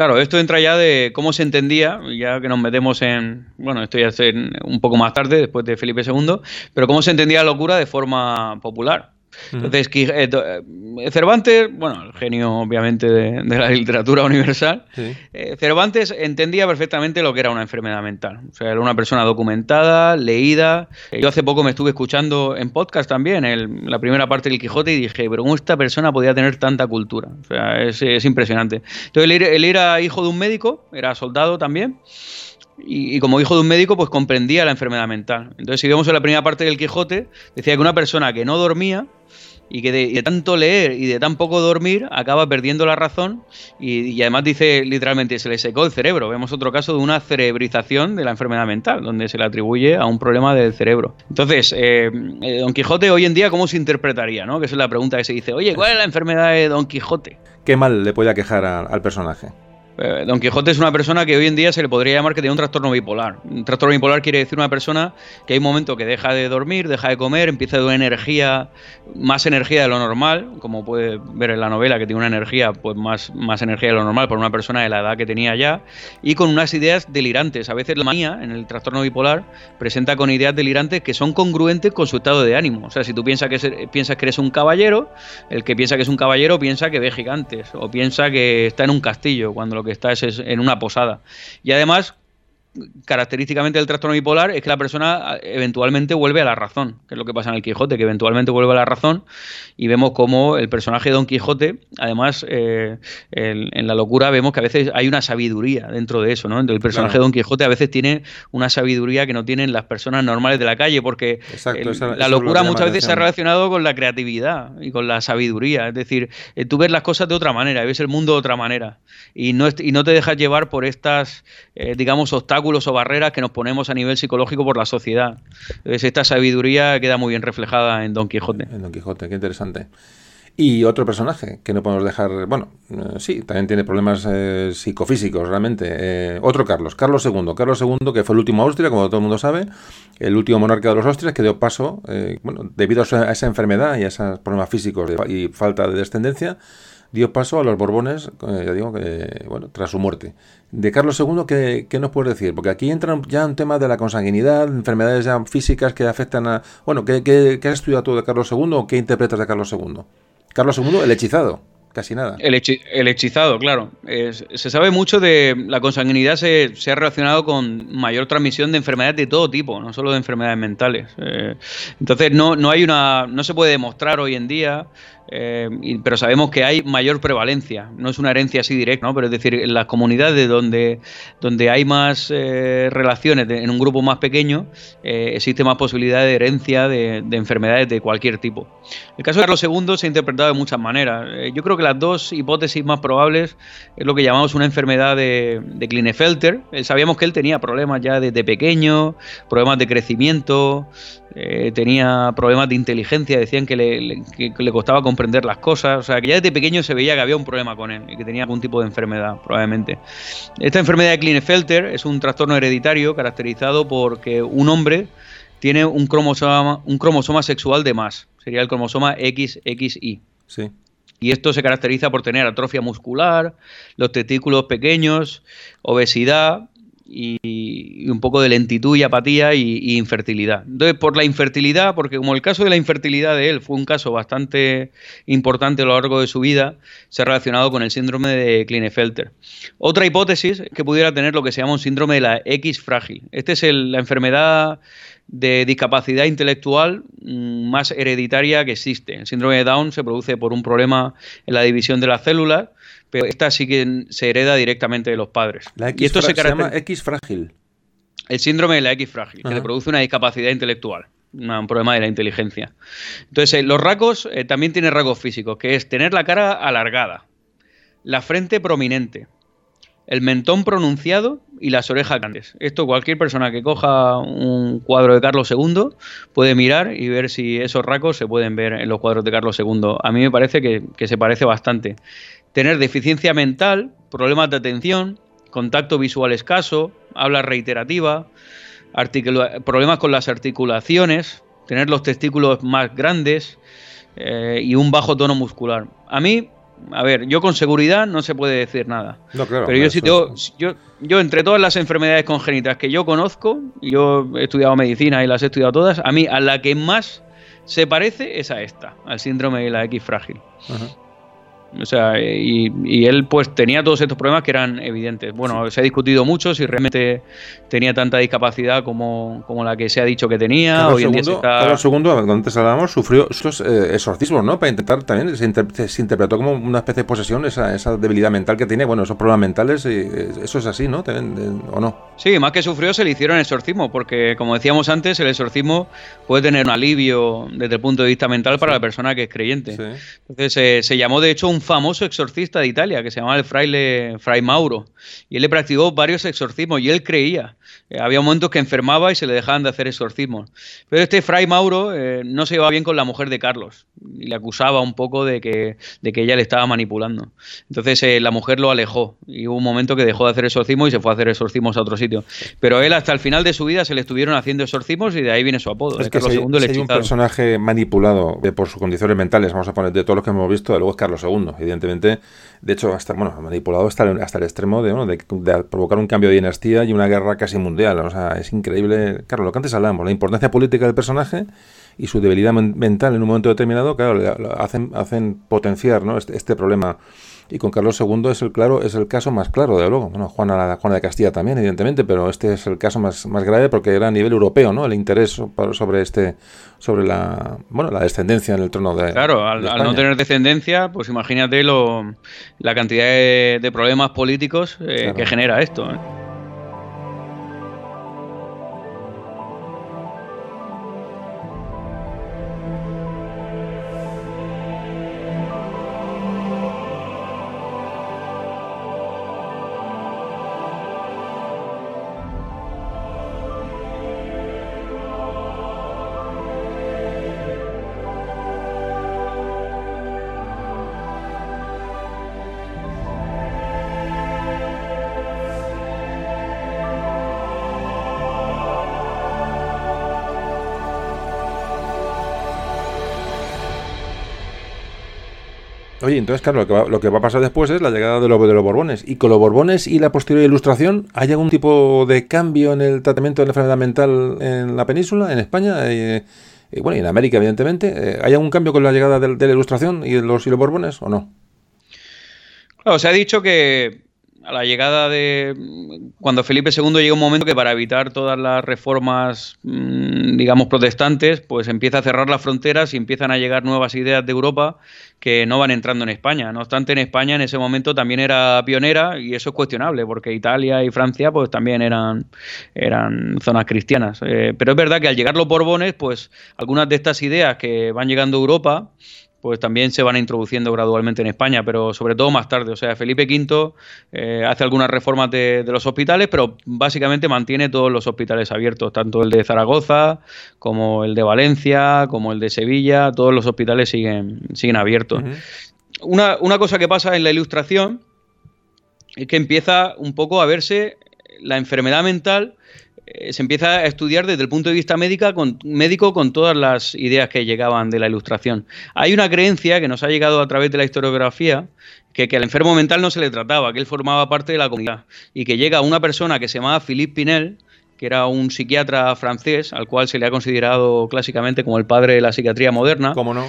Claro, esto entra ya de cómo se entendía, ya que nos metemos en, bueno, esto ya es un poco más tarde, después de Felipe II, pero cómo se entendía la locura de forma popular. Entonces, eh, eh, Cervantes, bueno, el genio obviamente de, la literatura universal, eh, Cervantes entendía perfectamente lo que era una enfermedad mental. O sea, era una persona documentada, leída. Yo hace poco me estuve escuchando en podcast también la primera parte del Quijote y dije, pero ¿cómo esta persona podía tener tanta cultura? O sea, es, impresionante. Entonces, él, era hijo de un médico, era soldado también. Y, y, como hijo de un médico, pues comprendía la enfermedad mental. Entonces, si vemos en la primera parte del Quijote, decía que una persona que no dormía y que de, tanto leer y de tan poco dormir acaba perdiendo la razón y, además dice literalmente se le secó el cerebro. Vemos otro caso de una cerebrización de la enfermedad mental, donde se le atribuye a un problema del cerebro. Entonces, eh, eh, Don Quijote hoy en día, ¿cómo se interpretaría? ¿no? Que es la pregunta que se dice, oye, ¿cuál es la enfermedad de Don Quijote? ¿Qué mal le puede aquejar al personaje? Eh, Don Quijote es una persona que hoy en día se le podría llamar que tiene un trastorno bipolar. Un trastorno bipolar quiere decir una persona que hay un momento que deja de dormir, deja de comer, empieza a tener energía, más energía de lo normal, como puede ver en la novela, que tiene una energía, pues más, más energía de lo normal por una persona de la edad que tenía ya, y con unas ideas delirantes. A veces la manía en el trastorno bipolar presenta con ideas delirantes que son congruentes con su estado de ánimo. O sea, si tú piensas que, piensas que eres un caballero, el que piensa que es un caballero piensa que ve gigantes, o piensa que está en un castillo, cuando lo que está es, en una posada. Y además característicamente del trastorno bipolar es que la persona eventualmente vuelve a la razón, que es lo que pasa en el Quijote, que eventualmente vuelve a la razón y vemos como el personaje de Don Quijote, además eh, en la locura vemos que a veces hay una sabiduría dentro de eso, ¿no? El personaje de Don Quijote a veces tiene una sabiduría que no tienen las personas normales de la calle, porque la locura muchas veces se ha relacionado con la creatividad y con la sabiduría, es decir, eh, tú ves las cosas de otra manera, ves el mundo de otra manera. Y no, y no te dejas llevar por estas, eh, digamos, obstáculos o barreras que nos ponemos a nivel psicológico por la sociedad. Esta sabiduría queda muy bien reflejada en Don Quijote. En Don Quijote, qué interesante. Y otro personaje que no podemos dejar, bueno, eh, sí, también tiene problemas eh, psicofísicos realmente. otro Carlos, Carlos II. Carlos II, que fue el último Austria, como todo el mundo sabe, el último monarca de los Austrias, que dio paso, bueno, debido a esa, a esa, enfermedad y a esos problemas físicos y falta de descendencia, dio paso a los Borbones, eh, ya digo, que, bueno, tras su muerte. De Carlos II, ¿qué, ¿qué, nos puedes decir? Porque aquí entran ya un tema de la consanguinidad, enfermedades ya físicas que afectan a... Bueno, ¿qué, qué, qué has estudiado tú de Carlos II o qué interpretas de Carlos II? Carlos II, el hechizado. Casi nada. El, hechizado, claro. se sabe mucho de la consanguinidad, se, se, ha relacionado con mayor transmisión de enfermedades de todo tipo, no solo de enfermedades mentales. Eh, entonces, no, no hay una. no se puede demostrar hoy en día eh, pero sabemos que hay mayor prevalencia. No es una herencia así directa, ¿no? pero es decir, en las comunidades donde, donde hay más eh, relaciones en un grupo más pequeño, eh, existe más posibilidad de herencia de, enfermedades de cualquier tipo. El caso de Carlos II se ha interpretado de muchas maneras. yo creo que las dos hipótesis más probables es lo que llamamos una enfermedad de, de Klinefelter. sabíamos que él tenía problemas ya desde pequeño, problemas de crecimiento, tenía problemas de inteligencia, decían que le, le, costaba comprender las cosas, o sea, que ya desde pequeño se veía que había un problema con él y que tenía algún tipo de enfermedad, probablemente. Esta enfermedad de Klinefelter es un trastorno hereditario caracterizado por que un hombre tiene un cromosoma, un cromosoma sexual de más, sería el cromosoma XXY. Sí. Y esto se caracteriza por tener atrofia muscular, los testículos pequeños, obesidad y, un poco de lentitud y apatía y, infertilidad. Entonces, por la infertilidad, porque como el caso de la infertilidad de él fue un caso bastante importante a lo largo de su vida, se ha relacionado con el síndrome de Klinefelter. Otra hipótesis es que pudiera tener lo que se llama un síndrome de la X frágil. Esta es la enfermedad de discapacidad intelectual mm, más hereditaria que existe. El síndrome de Down se produce por un problema en la división de las células pero esta sí que se hereda directamente de los padres. La X y esto se, llama X frágil. El síndrome de la X frágil, que le produce una discapacidad intelectual, un problema de la inteligencia. Entonces, eh, los rasgos eh, también tienen rasgos físicos, que es tener la cara alargada, la frente prominente, el mentón pronunciado y las orejas grandes. Esto cualquier persona que coja un cuadro de Carlos II puede mirar y ver si esos rasgos se pueden ver en los cuadros de Carlos II. A mí me parece que, que se parece bastante tener deficiencia mental, problemas de atención, contacto visual escaso, habla reiterativa, problemas con las articulaciones, tener los testículos más grandes eh, y un bajo tono muscular. A mí, a ver, yo con seguridad no se puede decir nada. No, claro, pero yo sí tengo, yo, yo entre todas las enfermedades congénitas que yo conozco, yo he estudiado medicina y las he estudiado todas, a mí a la que más se parece es a esta, al síndrome de la X frágil. Ajá. O sea, y, él pues tenía todos estos problemas que eran evidentes. Bueno, se ha discutido mucho si realmente tenía tanta discapacidad como, la que se ha dicho que tenía. Carlos Hoy en día Carlos II, donde antes hablábamos, sufrió esos eh, exorcismos, ¿no? Para intentar también, se, interpretó como una especie de posesión esa, esa, debilidad mental que tiene, bueno, esos problemas mentales, y, eso es así, ¿no? ¿O no? Sí, más que sufrió, se le hicieron exorcismo, porque como decíamos antes, el exorcismo puede tener un alivio desde el punto de vista mental para la persona que es creyente. Entonces eh, se llamó de hecho un famoso exorcista de Italia que se llamaba el fraile Fray Mauro. Y él le practicó varios exorcismos y él creía. Eh, había momentos que enfermaba y se le dejaban de hacer exorcismos. Pero este Fray Mauro eh, no se llevaba bien con la mujer de Carlos y le acusaba un poco de que, de que ella le estaba manipulando. Entonces eh, la mujer lo alejó y hubo un momento que dejó de hacer exorcismos y se fue a hacer exorcismos a otro sitio. Pero él hasta el final de su vida se le estuvieron haciendo exorcismos y de ahí viene su apodo. Es que Carlos II, hay un personaje manipulado por sus condiciones mentales, vamos a poner de todos los que hemos visto, luego es Carlos II evidentemente. De hecho, hasta bueno, manipulado hasta el, hasta el extremo de, de, provocar un cambio de dinastía y una guerra casi mundial. O sea, es increíble. Claro, lo que antes hablamos, la importancia política del personaje y su debilidad mental en un momento determinado, claro, hacen, hacen potenciar ¿no? este, este problema Y con Carlos II es el claro, es el caso más claro, de luego. Bueno, Juana, Juana de Castilla también, evidentemente, pero este es el caso más, más grave porque era a nivel europeo, ¿no? El interés sobre este, sobre la, bueno, la descendencia en el trono de. Claro, al, no tener descendencia, pues imagínate lo, la cantidad de, problemas políticos eh, que genera esto. ¿eh? Entonces, claro, lo que, va, a pasar después es la llegada de, los Borbones. ¿Y con los Borbones y la posterior ilustración hay algún tipo de cambio en el tratamiento de la enfermedad mental en la península, en España? Eh, eh, bueno, y en América, evidentemente. Eh, ¿Hay algún cambio con la llegada de, la ilustración y los, y los Borbones o no? Claro, se ha dicho que a la llegada de cuando Felipe II llega un momento que para evitar todas las reformas mm, digamos protestantes pues empieza a cerrar las fronteras y empiezan a llegar nuevas ideas de Europa que no van entrando en España. No obstante en España en ese momento también era pionera y eso es cuestionable porque Italia y Francia pues también eran eran zonas cristianas. Eh, pero es verdad que al llegar los Borbones pues algunas de estas ideas que van llegando a Europa pues también se van introduciendo gradualmente en España, pero sobre todo más tarde. O sea, Felipe V eh, hace algunas reformas de, los hospitales, pero básicamente mantiene todos los hospitales abiertos, tanto el de Zaragoza como el de Valencia, como el de Sevilla, todos los hospitales siguen, siguen abiertos. una, una cosa que pasa en la ilustración es que empieza un poco a verse la enfermedad mental se empieza a estudiar desde el punto de vista médica, con, médico con todas las ideas que llegaban de la ilustración. Hay una creencia que nos ha llegado a través de la historiografía que, que, al enfermo mental no se le trataba, que él formaba parte de la comunidad y que llega una persona que se llamaba Philippe Pinel, que era un psiquiatra francés al cual se le ha considerado clásicamente como el padre de la psiquiatría moderna. ¿Cómo no?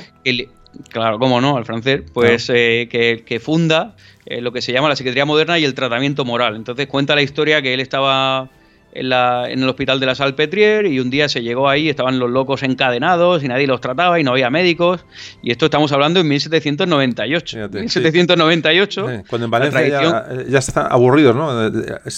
claro, cómo no, al francés, pues eh, que, funda eh, lo que se llama la psiquiatría moderna y el tratamiento moral. Entonces cuenta la historia que él estaba en, el hospital de la Salpetrier y un día se llegó ahí, estaban los locos encadenados y nadie los trataba y no había médicos. Y esto estamos hablando en 1798. 1798. Cuando en Valencia ya, ya, están aburridos, ¿no?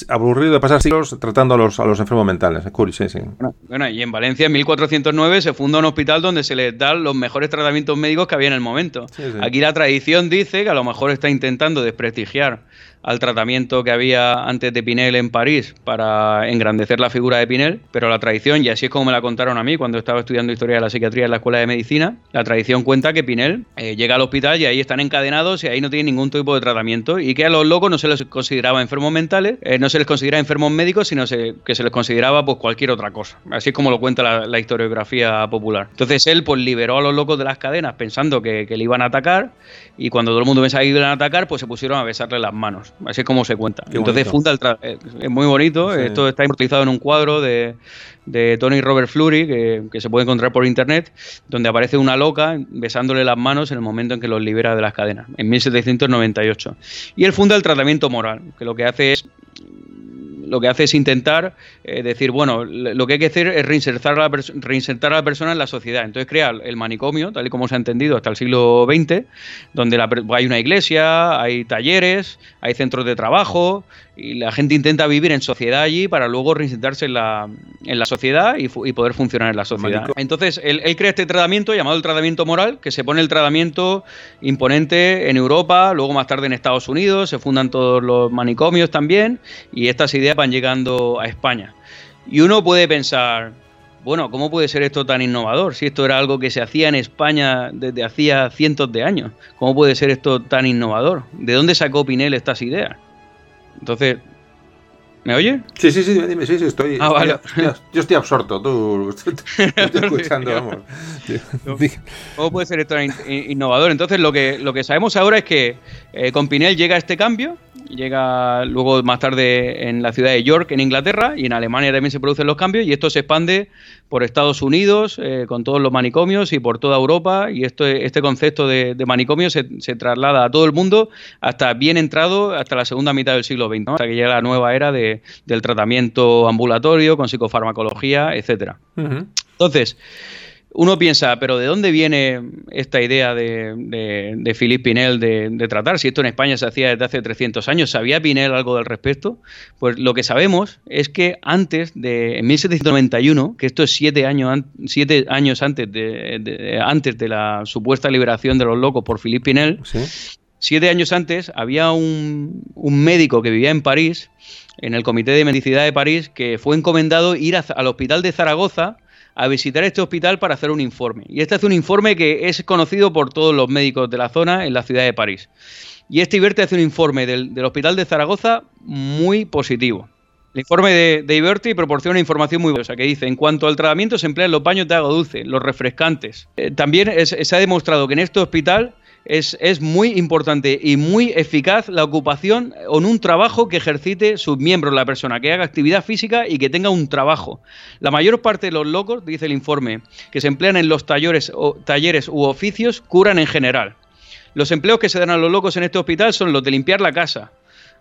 Aburrido de pasar siglos tratando a los, a los enfermos mentales. Sí, sí. Bueno, y en Valencia en 1409 se funda un hospital donde se les dan los mejores tratamientos médicos que había en el momento. Aquí la tradición dice que a lo mejor está intentando desprestigiar al tratamiento que había antes de Pinel en París para engrandecer la figura de Pinel, pero la tradición, y así es como me la contaron a mí cuando estaba estudiando historia de la psiquiatría en la escuela de medicina, la tradición cuenta que Pinel eh, llega al hospital y ahí están encadenados y ahí no tienen ningún tipo de tratamiento y que a los locos no se les consideraba enfermos mentales, eh, no se les considera enfermos médicos, sino que se les consideraba pues cualquier otra cosa. Así es como lo cuenta la, historiografía popular. Entonces él pues liberó a los locos de las cadenas pensando que, que le iban a atacar y cuando todo el mundo pensaba que iban a atacar pues se pusieron a besarle las manos. Así es como se cuenta. Entonces funda el eh, es muy bonito, esto está inmortalizado en un cuadro de, de Tony Robert Flurry que, que, se puede encontrar por internet, donde aparece una loca besándole las manos en el momento en que los libera de las cadenas, en 1798. Y él funda el tratamiento moral, que lo que hace es lo que hace es intentar eh, decir, bueno, lo que hay que hacer es reinsertar a, la reinsertar a la persona en la sociedad. Entonces crea el manicomio, tal y como se ha entendido hasta el siglo XX, donde hay una iglesia, hay talleres, hay centros de trabajo, y la gente intenta vivir en sociedad allí para luego reinsertarse en la, en la sociedad y, poder funcionar en la sociedad. Entonces, él, crea este tratamiento llamado el tratamiento moral, que se pone el tratamiento imponente en Europa, luego más tarde en Estados Unidos, se fundan todos los manicomios también, y estas ideas van llegando a España. Y uno puede pensar, bueno, ¿cómo puede ser esto tan innovador? Si esto era algo que se hacía en España desde hacía cientos de años, ¿cómo puede ser esto tan innovador? ¿De dónde sacó Pinel estas ideas? Entonces, ¿me oye? Sí, sí, sí, dime, sí, sí, estoy. Ah, vale. yo estoy absorto, tú, estoy escuchando, vamos. ¿Cómo puede ser esto innovador? Entonces, lo que, lo que sabemos ahora es que eh, con Pinel llega este cambio, llega luego más tarde en la ciudad de York, en Inglaterra, y en Alemania también se producen los cambios, y esto se expande por Estados Unidos, eh, con todos los manicomios, y por toda Europa, y esto, este concepto de, manicomio se, traslada a todo el mundo hasta bien entrado, hasta la segunda mitad del siglo XX, hasta que llega la nueva era de, del tratamiento ambulatorio, con psicofarmacología, etcétera. Entonces, uno piensa, pero ¿de dónde viene esta idea de, de, Philippe Pinel de, tratar? Si esto en España se hacía desde hace 300 años, ¿sabía Pinel algo al respecto? Pues lo que sabemos es que antes de, en 1791, que esto es siete años, siete años antes, de, antes de la supuesta liberación de los locos por Philippe Pinel, siete años antes había un, un médico que vivía en París, en el Comité de Medicidad de París, que fue encomendado ir al hospital de Zaragoza a visitar este hospital para hacer un informe. Y este hace un informe que es conocido por todos los médicos de la zona en la ciudad de París. Y este Iberti hace un informe del, hospital de Zaragoza muy positivo. El informe de, de Iberti proporciona información muy valiosa que dice, en cuanto al tratamiento se emplean los baños de agua dulce, los refrescantes. Eh, también se ha demostrado que en este hospital es, muy importante y muy eficaz la ocupación en un trabajo que ejercite sus miembros, la persona, que haga actividad física y que tenga un trabajo. La mayor parte de los locos, dice el informe, que se emplean en los talleres, o, talleres u oficios, curan en general. Los empleos que se dan a los locos en este hospital son los de limpiar la casa,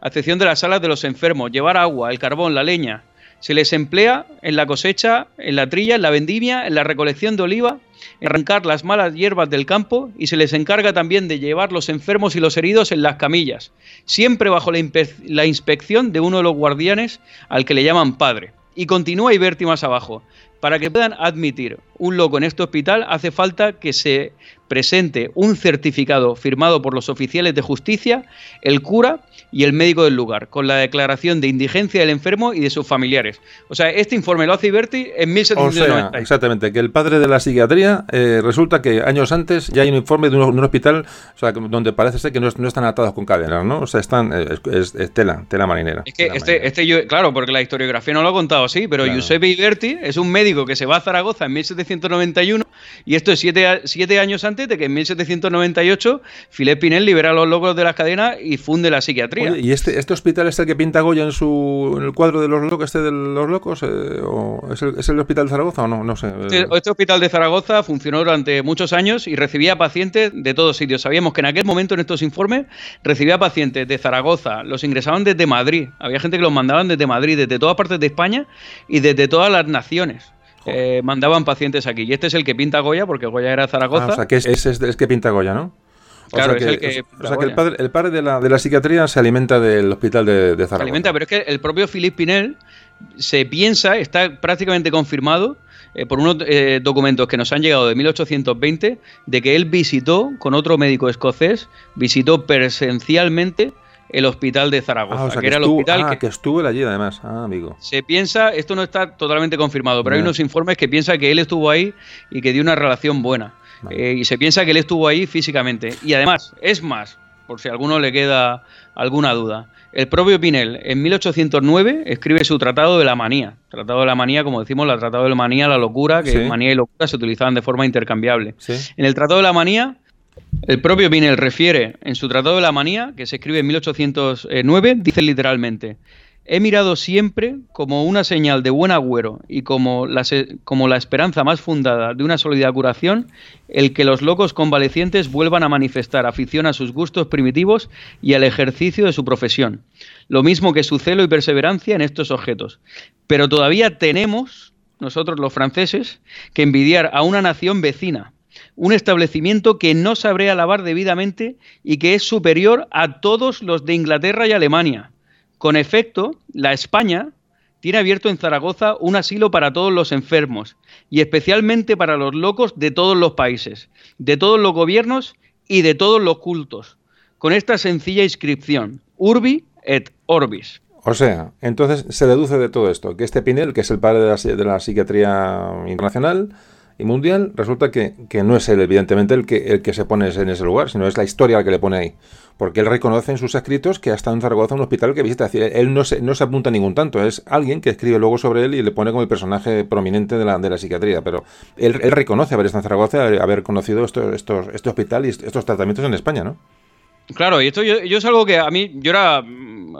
a excepción de las salas de los enfermos, llevar agua, el carbón, la leña. Se les emplea en la cosecha, en la trilla, en la vendimia, en la recolección de oliva arrancar las malas hierbas del campo y se les encarga también de llevar los enfermos y los heridos en las camillas, siempre bajo la, inspección de uno de los guardianes al que le llaman padre. Y continúa Iberti más abajo. Para que puedan admitir un loco en este hospital hace falta que se presente un certificado firmado por los oficiales de justicia, el cura y el médico del lugar, con la declaración de indigencia del enfermo y de sus familiares. O sea, este informe lo hace Iberti en 1790. O sea, exactamente, que el padre de la psiquiatría eh, resulta que años antes ya hay un informe de un, hospital o sea, donde parece ser que no, están atados con cadenas, ¿no? O sea, están, eh, es, tela, tela marinera. Es que este, este yo, claro, porque la historiografía no lo ha contado así, pero Giuseppe Iberti es un médico que se va a Zaragoza en 1791 y esto es siete, siete años antes de que en 1798 Philippe Pinel libera los locos de las cadenas y funde la psiquiatría. ¿Y este, este hospital es el que pinta Goya en, su, en el cuadro de los locos, este de los locos? Eh, ¿o es, el, ¿Es el hospital de Zaragoza o no? No sé. Este, este, hospital de Zaragoza funcionó durante muchos años y recibía pacientes de todos sitios. Sabíamos que en aquel momento en estos informes recibía pacientes de Zaragoza, los ingresaban desde Madrid. Había gente que los mandaban desde Madrid, desde todas partes de España y desde todas las naciones. Eh, mandaban pacientes aquí. Y este es el que pinta Goya, porque Goya era Zaragoza. Ah, o sea, que es, es, que pinta Goya, ¿no? claro, es el que. O sea, que el padre, el padre de, la, de, la, psiquiatría se alimenta del hospital de, Zaragoza. Se alimenta, pero es que el propio Philippe Pinel se piensa, está prácticamente confirmado. Eh, por unos eh, documentos que nos han llegado de 1820, de que él visitó con otro médico escocés, visitó presencialmente el hospital de Zaragoza, ah, que, era el hospital ah, que, estuvo allí además, ah, amigo. Se piensa, esto no está totalmente confirmado, pero hay unos informes que piensan que él estuvo ahí y que dio una relación buena. Eh, y se piensa que él estuvo ahí físicamente. Y además, es más, por si a alguno le queda alguna duda, el propio Pinel en 1809 escribe su Tratado de la Manía. Tratado de la Manía, como decimos, el Tratado de la Manía, la locura, que manía y locura se utilizaban de forma intercambiable. En el Tratado de la Manía el propio Pinel refiere en su Tratado de la Manía, que se escribe en 1809, dice literalmente, he mirado siempre como una señal de buen agüero y como la, como la esperanza más fundada de una sólida curación, el que los locos convalecientes vuelvan a manifestar afición a sus gustos primitivos y al ejercicio de su profesión, lo mismo que su celo y perseverancia en estos objetos. Pero todavía tenemos, nosotros los franceses, que envidiar a una nación vecina, un establecimiento que no sabría lavar debidamente y que es superior a todos los de Inglaterra y Alemania. Con efecto, la España tiene abierto en Zaragoza un asilo para todos los enfermos y especialmente para los locos de todos los países, de todos los gobiernos y de todos los cultos, con esta sencilla inscripción, Urbi et Orbis. O sea, entonces se deduce de todo esto que este Pinel, que es el padre de la, de la psiquiatría internacional, y mundial, resulta que, no es él, evidentemente, el que, el que se pone en ese lugar, sino es la historia la que le pone ahí. Porque él reconoce en sus escritos que ha estado en Zaragoza un hospital que visita. Decir, él no se, no se apunta ningún tanto, es alguien que escribe luego sobre él y le pone como el personaje prominente de la, de la psiquiatría. Pero él, reconoce haber estado en Zaragoza, haber conocido estos, estos, este hospital y estos tratamientos en España, ¿no? Claro, y esto yo, yo, es algo que a mí, yo era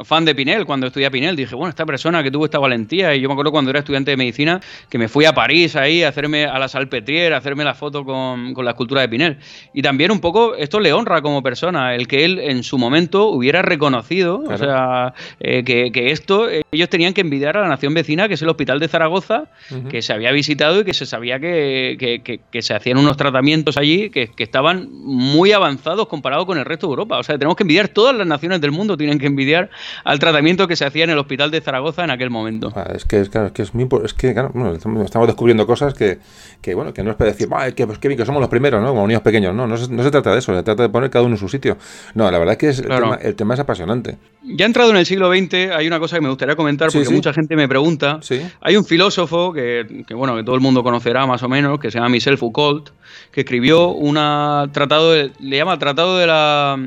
fan de Pinel cuando estudié a Pinel. Dije, bueno, esta persona que tuvo esta valentía. Y yo me acuerdo cuando era estudiante de medicina que me fui a París ahí a hacerme a la Salpetriere, a hacerme la foto con, con la escultura de Pinel. Y también un poco esto le honra como persona, el que él en su momento hubiera reconocido, o sea, eh, que, que, esto ellos tenían que envidiar a la nación vecina, que es el Hospital de Zaragoza, que se había visitado y que se sabía que, que, que se hacían unos tratamientos allí que, estaban muy avanzados comparado con el resto de Europa. O sea, tenemos que envidiar, todas las naciones del mundo tienen que envidiar al tratamiento que se hacía en el hospital de Zaragoza en aquel momento. Ah, es que es, claro, es que es muy es que claro, bueno, estamos descubriendo cosas que, que bueno, que no es para decir, que, pues, que, que somos los primeros, ¿no? Como niños pequeños, no, no se, no se, trata de eso, se trata de poner cada uno en su sitio. No, la verdad es que es, claro. el, tema, el, tema, es apasionante. Ya entrado en el siglo XX, hay una cosa que me gustaría comentar porque sí, sí. mucha gente me pregunta. Sí. Hay un filósofo que, que, bueno, que todo el mundo conocerá más o menos, que se llama Michel Foucault, que escribió una tratado, de, le llama Tratado de la,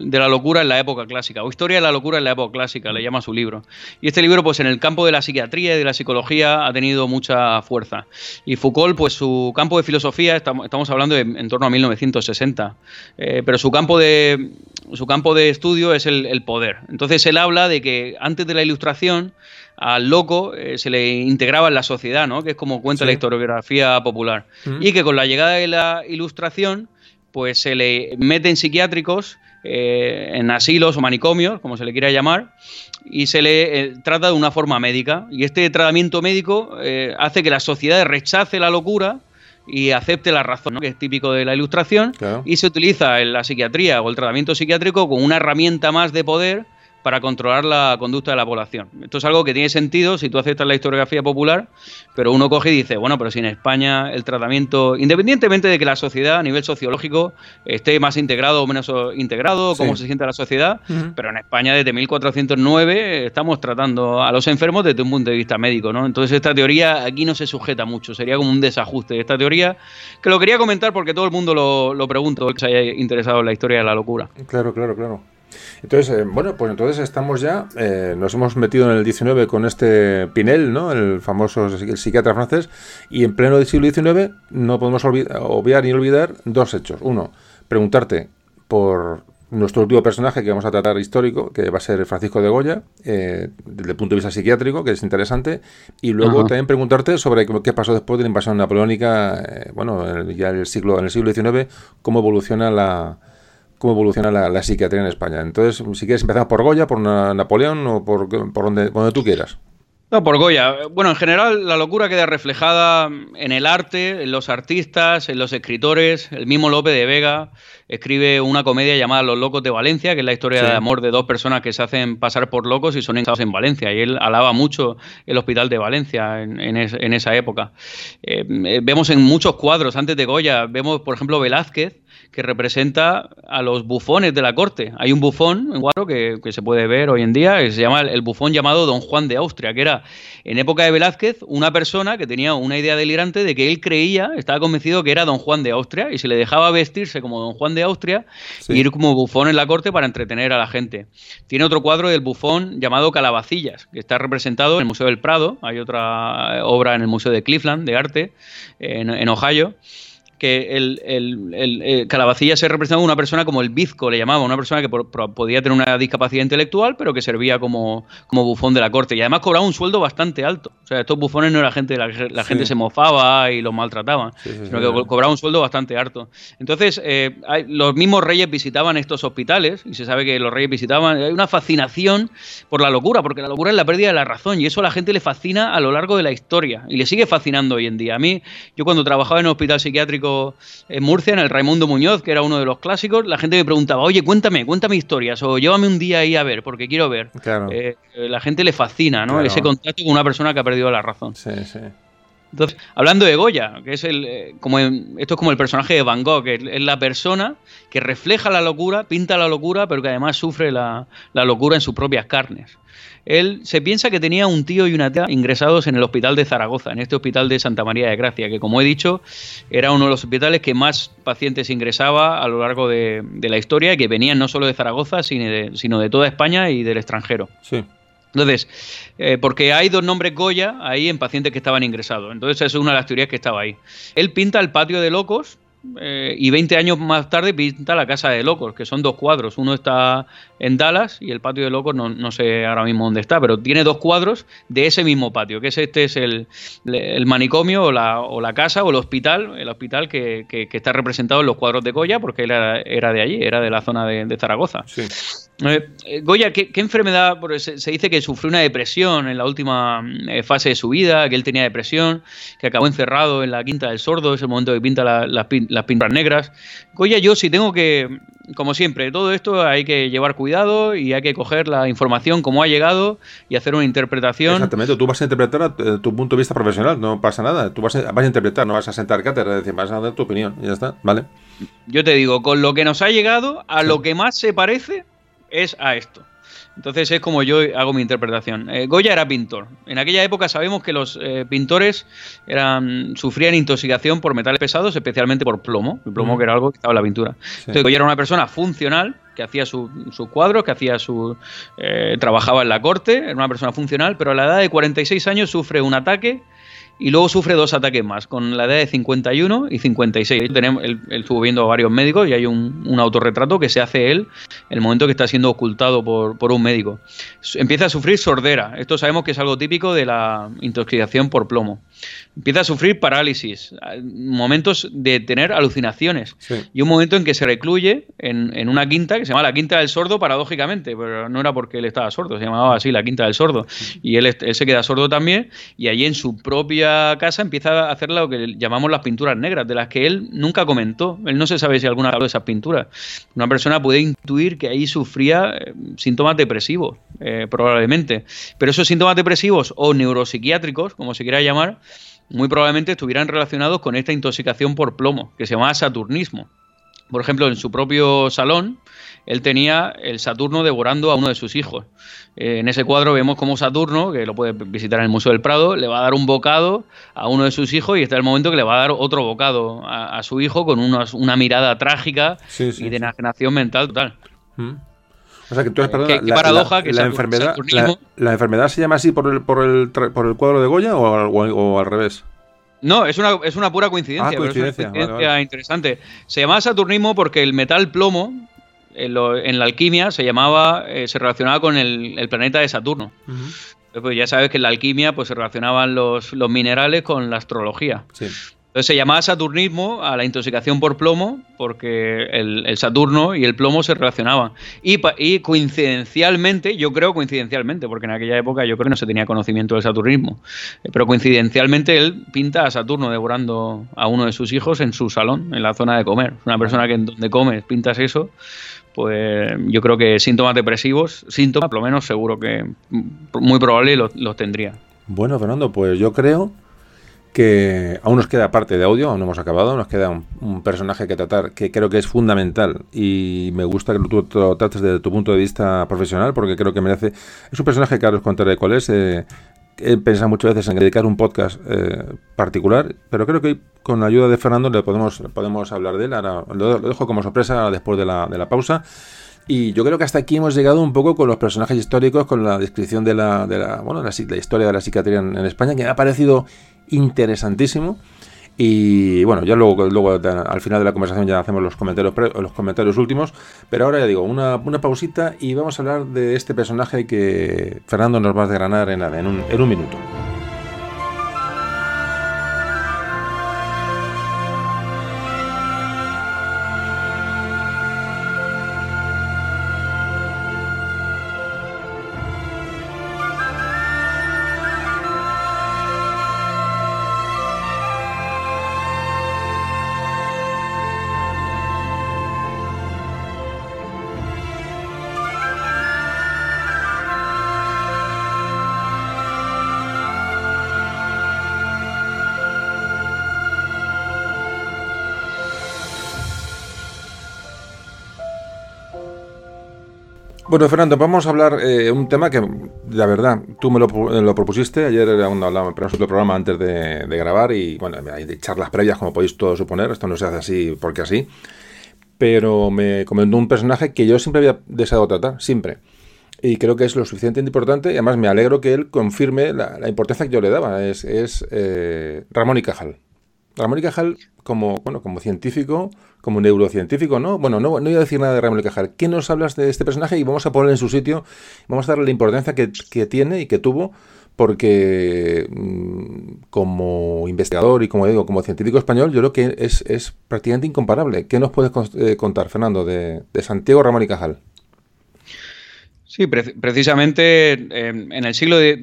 de la locura en la época clásica, o Historia de la locura en la época clásica, le llama su libro. Y este libro, pues en el campo de la psiquiatría y de la psicología ha tenido mucha fuerza. Y Foucault, pues su campo de filosofía, estamos, estamos hablando de en torno a 1960, eh, pero su campo de, su campo de estudio es el, el poder. Entonces él habla de que antes de la ilustración, al loco eh, se le integraba en la sociedad, ¿no? que es como cuenta sí. la historiografía popular. Mm. Y que con la llegada de la ilustración, pues se le meten psiquiátricos eh, en asilos o manicomios, como se le quiera llamar, y se le eh, trata de una forma médica. Y este tratamiento médico eh, hace que la sociedad rechace la locura y acepte la razón, ¿no? que es típico de la ilustración, claro. y se utiliza en la psiquiatría o el tratamiento psiquiátrico como una herramienta más de poder para controlar la conducta de la población. Esto es algo que tiene sentido si tú aceptas la historiografía popular, pero uno coge y dice, bueno, pero si en España el tratamiento, independientemente de que la sociedad a nivel sociológico esté más integrado o menos integrado, cómo sí. se siente la sociedad, uh -huh. pero en España desde 1409 estamos tratando a los enfermos desde un punto de vista médico, ¿no? Entonces esta teoría aquí no se sujeta mucho, sería como un desajuste de esta teoría, que lo quería comentar porque todo el mundo lo, lo pregunta, que se haya interesado en la historia de la locura. Claro, claro, claro. Entonces, eh, bueno, pues entonces estamos ya, eh, nos hemos metido en el 19 con este Pinel, ¿no? El famoso el psiquiatra francés, y en pleno siglo XIX no podemos obviar ni olvidar dos hechos. Uno, preguntarte por nuestro último personaje que vamos a tratar histórico, que va a ser Francisco de Goya, eh, desde el punto de vista psiquiátrico, que es interesante, y luego Ajá. también preguntarte sobre qué pasó después de la invasión napoleónica, eh, bueno, ya en el siglo, en el siglo XIX, cómo evoluciona la cómo evoluciona la, la, psiquiatría en España. Entonces, si quieres, empezamos por Goya, por Napoleón o por, por, donde, por donde tú quieras. No, por Goya. Bueno, en general la locura queda reflejada en el arte, en los artistas, en los escritores. El mismo Lope de Vega escribe una comedia llamada Los locos de Valencia, que es la historia sí. de amor de dos personas que se hacen pasar por locos y son encarcelados en Valencia. Y él alaba mucho el hospital de Valencia en, en, es, en esa época. Eh, vemos en muchos cuadros, antes de Goya, vemos, por ejemplo, Velázquez, que representa a los bufones de la corte. Hay un bufón en cuadro que, que, se puede ver hoy en día, que se llama el bufón llamado Don Juan de Austria, que era en época de Velázquez una persona que tenía una idea delirante de que él creía, estaba convencido que era Don Juan de Austria y se le dejaba vestirse como Don Juan de Austria sí. y ir como bufón en la corte para entretener a la gente. Tiene otro cuadro del bufón llamado Calabacillas, que está representado en el Museo del Prado, hay otra obra en el Museo de Cleveland de arte en, en Ohio que el, el, el, el, Calabacilla se representaba una persona como el bizco, le llamaba, una persona que por, por, podía tener una discapacidad intelectual, pero que servía como, como bufón de la corte. Y además cobraba un sueldo bastante alto. O sea, estos bufones no era gente, la, la sí. gente se mofaba y los maltrataba, sí, sí, sino que cobraba un sueldo bastante alto. Entonces, eh, hay, los mismos reyes visitaban estos hospitales, y se sabe que los reyes visitaban, hay una fascinación por la locura, porque la locura es la pérdida de la razón, y eso a la gente le fascina a lo largo de la historia, y le sigue fascinando hoy en día. A mí, yo cuando trabajaba en un hospital psiquiátrico en Murcia, en el Raimundo Muñoz, que era uno de los clásicos, la gente me preguntaba, oye, cuéntame, cuéntame historias, o llévame un día ahí a ver, porque quiero ver. Claro. Eh, la gente le fascina, ¿no? Claro. Ese contacto con una persona que ha perdido la razón. Sí, sí. Entonces, hablando de Goya, que es el, eh, como en, esto es como el personaje de Van Gogh, que es la persona que refleja la locura, pinta la locura, pero que además sufre la, la locura en sus propias carnes. Él se piensa que tenía un tío y una tía ingresados en el hospital de Zaragoza, en este hospital de Santa María de Gracia, que como he dicho, era uno de los hospitales que más pacientes ingresaba a lo largo de, de la historia, que venían no solo de Zaragoza, sino de, sino de toda España y del extranjero. Sí. Entonces, eh, porque hay dos nombres Goya ahí en pacientes que estaban ingresados. Entonces, esa es una de las teorías que estaba ahí. Él pinta el patio de locos eh, y 20 años más tarde pinta La Casa de Locos, que son dos cuadros. Uno está en Dallas y el patio de Locos no, sé ahora mismo dónde está, pero tiene dos cuadros de ese mismo patio, que es este es el, manicomio o la, o la, casa o el hospital, el hospital que, está representado en los cuadros de Goya, porque él era, de allí, era de la zona de, Zaragoza. Eh, eh, Goya, ¿qué, enfermedad? Se, dice que sufrió una depresión en la última fase de su vida, que él tenía depresión, que acabó encerrado en la Quinta del Sordo, es el momento que pinta las la, las pinturas negras. Goya, yo si tengo que, como siempre, todo esto hay que llevar cuidado y hay que coger la información como ha llegado y hacer una interpretación. Exactamente, tú vas a interpretar eh, tu punto de vista profesional, no pasa nada. Tú vas a, vas a interpretar, no vas a sentar cátedra, decir, vas a dar tu opinión y ya está, ¿vale? Yo te digo, con lo que nos ha llegado, a lo que más se parece es a esto. Entonces es como yo hago mi interpretación. Eh, Goya era pintor. En aquella época sabemos que los eh, pintores eran, sufrían intoxicación por metales pesados, especialmente por plomo. El plomo que era algo que estaba en la pintura. Entonces Goya era una persona funcional que hacía sus su cuadros, que hacía su eh, trabajaba en la corte, era una persona funcional, pero a la edad de 46 años sufre un ataque y luego sufre dos ataques más, con la edad de 51 y 56. Tenemos, él, estuvo viendo a varios médicos y hay un, autorretrato que se hace él el momento que está siendo ocultado por, por, un médico. Empieza a sufrir sordera. Esto sabemos que es algo típico de la intoxicación por plomo empieza a sufrir parálisis, momentos de tener alucinaciones y un momento en que se recluye en, una quinta que se llama la Quinta del Sordo paradójicamente, pero no era porque él estaba sordo, se llamaba así la Quinta del Sordo. Y él, se queda sordo también y allí en su propia casa empieza a hacer lo que llamamos las pinturas negras, de las que él nunca comentó, él no se sabe si alguna de esas pinturas. Una persona puede intuir que ahí sufría eh, síntomas depresivos, eh, probablemente, pero esos síntomas depresivos o neuropsiquiátricos, como se quiera llamar, muy probablemente estuvieran relacionados con esta intoxicación por plomo, que se llamaba saturnismo. Por ejemplo, en su propio salón, él tenía el Saturno devorando a uno de sus hijos. Eh, en ese cuadro vemos cómo Saturno, que lo puede visitar en el Museo del Prado, le va a dar un bocado a uno de sus hijos y está el momento que le va a dar otro bocado a, su hijo con una, mirada trágica y de enajenación mental total. Mm. O sea, que tú ¿Qué, la, paradoja que la enfermedad, la, enfermedad se llama así por el, por el, por el cuadro de Goya o, al revés? No, es una, es una pura coincidencia, ah, coincidencia. Pero es una coincidencia interesante. Se llama Saturnimo porque el metal plomo en, la alquimia se llamaba, eh, se relacionaba con el, planeta de Saturno. Pues ya sabes que en la alquimia pues se relacionaban los, los minerales con la astrología. Sí. Entonces se llamaba saturnismo a la intoxicación por plomo porque el, Saturno y el plomo se relacionaban. Y, coincidencialmente, yo creo coincidencialmente, porque en aquella época yo creo que no se tenía conocimiento del saturnismo, eh, pero coincidencialmente él pinta a Saturno devorando a uno de sus hijos en su salón, en la zona de comer. Una persona que en donde comes pintas eso, pues yo creo que síntomas depresivos, síntomas, por lo menos seguro que muy probable los, los tendría. Bueno, Fernando, pues yo creo que aún nos queda parte de audio, aún no hemos acabado, nos queda un, personaje que tratar que creo que es fundamental y me gusta que tú lo trates desde tu punto de vista profesional porque creo que merece... Es un personaje que ahora os contaré cuál es. Eh, he pensado muchas veces en dedicar un podcast eh, particular, pero creo que con la ayuda de Fernando le podemos, podemos hablar de él. Ahora lo, dejo como sorpresa después de la, de la pausa. Y yo creo que hasta aquí hemos llegado un poco con los personajes históricos, con la descripción de la, de la, bueno, la, historia de la psiquiatría en, en España, que me ha parecido interesantísimo. Y bueno, ya luego, luego al final de la conversación ya hacemos los comentarios, los comentarios últimos. Pero ahora ya digo, una, una pausita y vamos a hablar de este personaje que Fernando nos va a desgranar en, en, un, en un minuto. Bueno, Fernando, vamos a hablar eh, un tema que, la verdad, tú me lo, propusiste. Ayer era un, pero otro programa antes de, grabar y, bueno, hay de charlas previas, como podéis todos suponer. Esto no se hace así porque así. Pero me comentó un personaje que yo siempre había deseado tratar, siempre. Y creo que es lo suficientemente importante. Y además me alegro que él confirme la, importancia que yo le daba. Es, es eh, Ramón y Cajal. Ramón y Cajal, como, bueno, como científico, como neurocientífico, ¿no? Bueno, no, no voy a decir nada de Ramón Cajal. ¿Qué nos hablas de este personaje? Y vamos a ponerlo en su sitio, vamos a darle la importancia que, tiene y que tuvo porque mm, como investigador y como digo, como científico español, yo creo que es, es prácticamente incomparable. ¿Qué nos puedes eh, contar, Fernando, de, de Santiago Ramón y Cajal? Sí, precisamente en el siglo de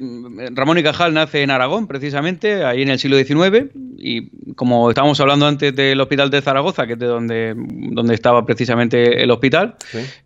Ramón y Cajal nace en Aragón, precisamente, ahí en el siglo XIX, y como estábamos hablando antes del hospital de Zaragoza, que es de donde, donde estaba precisamente el hospital,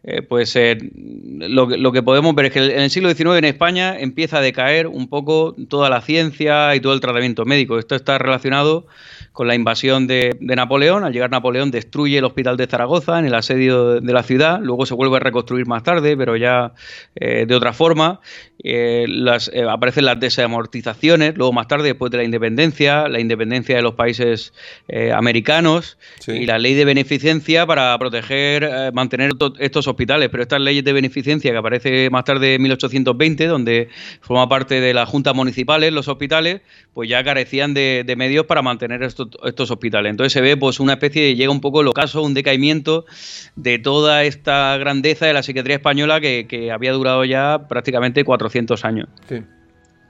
eh, pues eh, lo, lo, que podemos ver es que en el siglo XIX en España empieza a decaer un poco toda la ciencia y todo el tratamiento médico. Esto está relacionado con la invasión de, Napoleón. Al llegar Napoleón destruye el hospital de Zaragoza en el asedio de la ciudad, luego se vuelve a reconstruir más tarde, pero ya eh, de otra forma. Eh, las, eh, aparecen las desamortizaciones, luego más tarde, después de la independencia, la independencia de los países americanos y la ley de beneficencia para proteger, mantener estos hospitales. Pero estas leyes de beneficencia que aparece más tarde en 1820, donde forma parte de las juntas municipales, los hospitales, pues ya carecían de, de medios para mantener estos estos, hospitales. Entonces se ve pues una especie de, llega un poco el ocaso, un decaimiento de toda esta grandeza de la psiquiatría española que, que había durado ya prácticamente 400 años. Sí.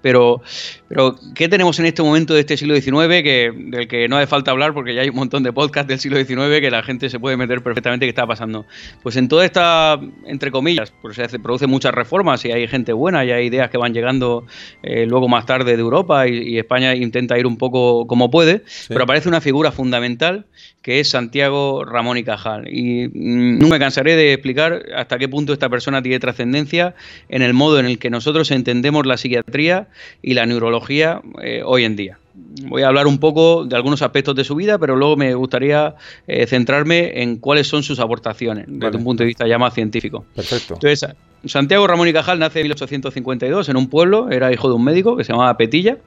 Pero, pero, ¿qué tenemos en este momento de este siglo XIX que, del que no hace falta hablar porque ya hay un montón de podcasts del siglo XIX que la gente se puede meter perfectamente qué está pasando? Pues en toda esta, entre comillas, pues se produce muchas reformas y hay gente buena y hay ideas que van llegando eh, luego más tarde de Europa y, España intenta ir un poco como puede, pero aparece una figura fundamental que es Santiago Ramón y Cajal. Y mm, no me cansaré de explicar hasta qué punto esta persona tiene trascendencia en el modo en el que nosotros entendemos la psiquiatría y la neurología eh, hoy en día. Voy a hablar un poco de algunos aspectos de su vida, pero luego me gustaría eh, centrarme en cuáles son sus aportaciones desde un punto de vista ya más científico. Perfecto. Entonces, Santiago Ramón y Cajal nace en 1852 en un pueblo, era hijo de un médico que se llamaba Petilla.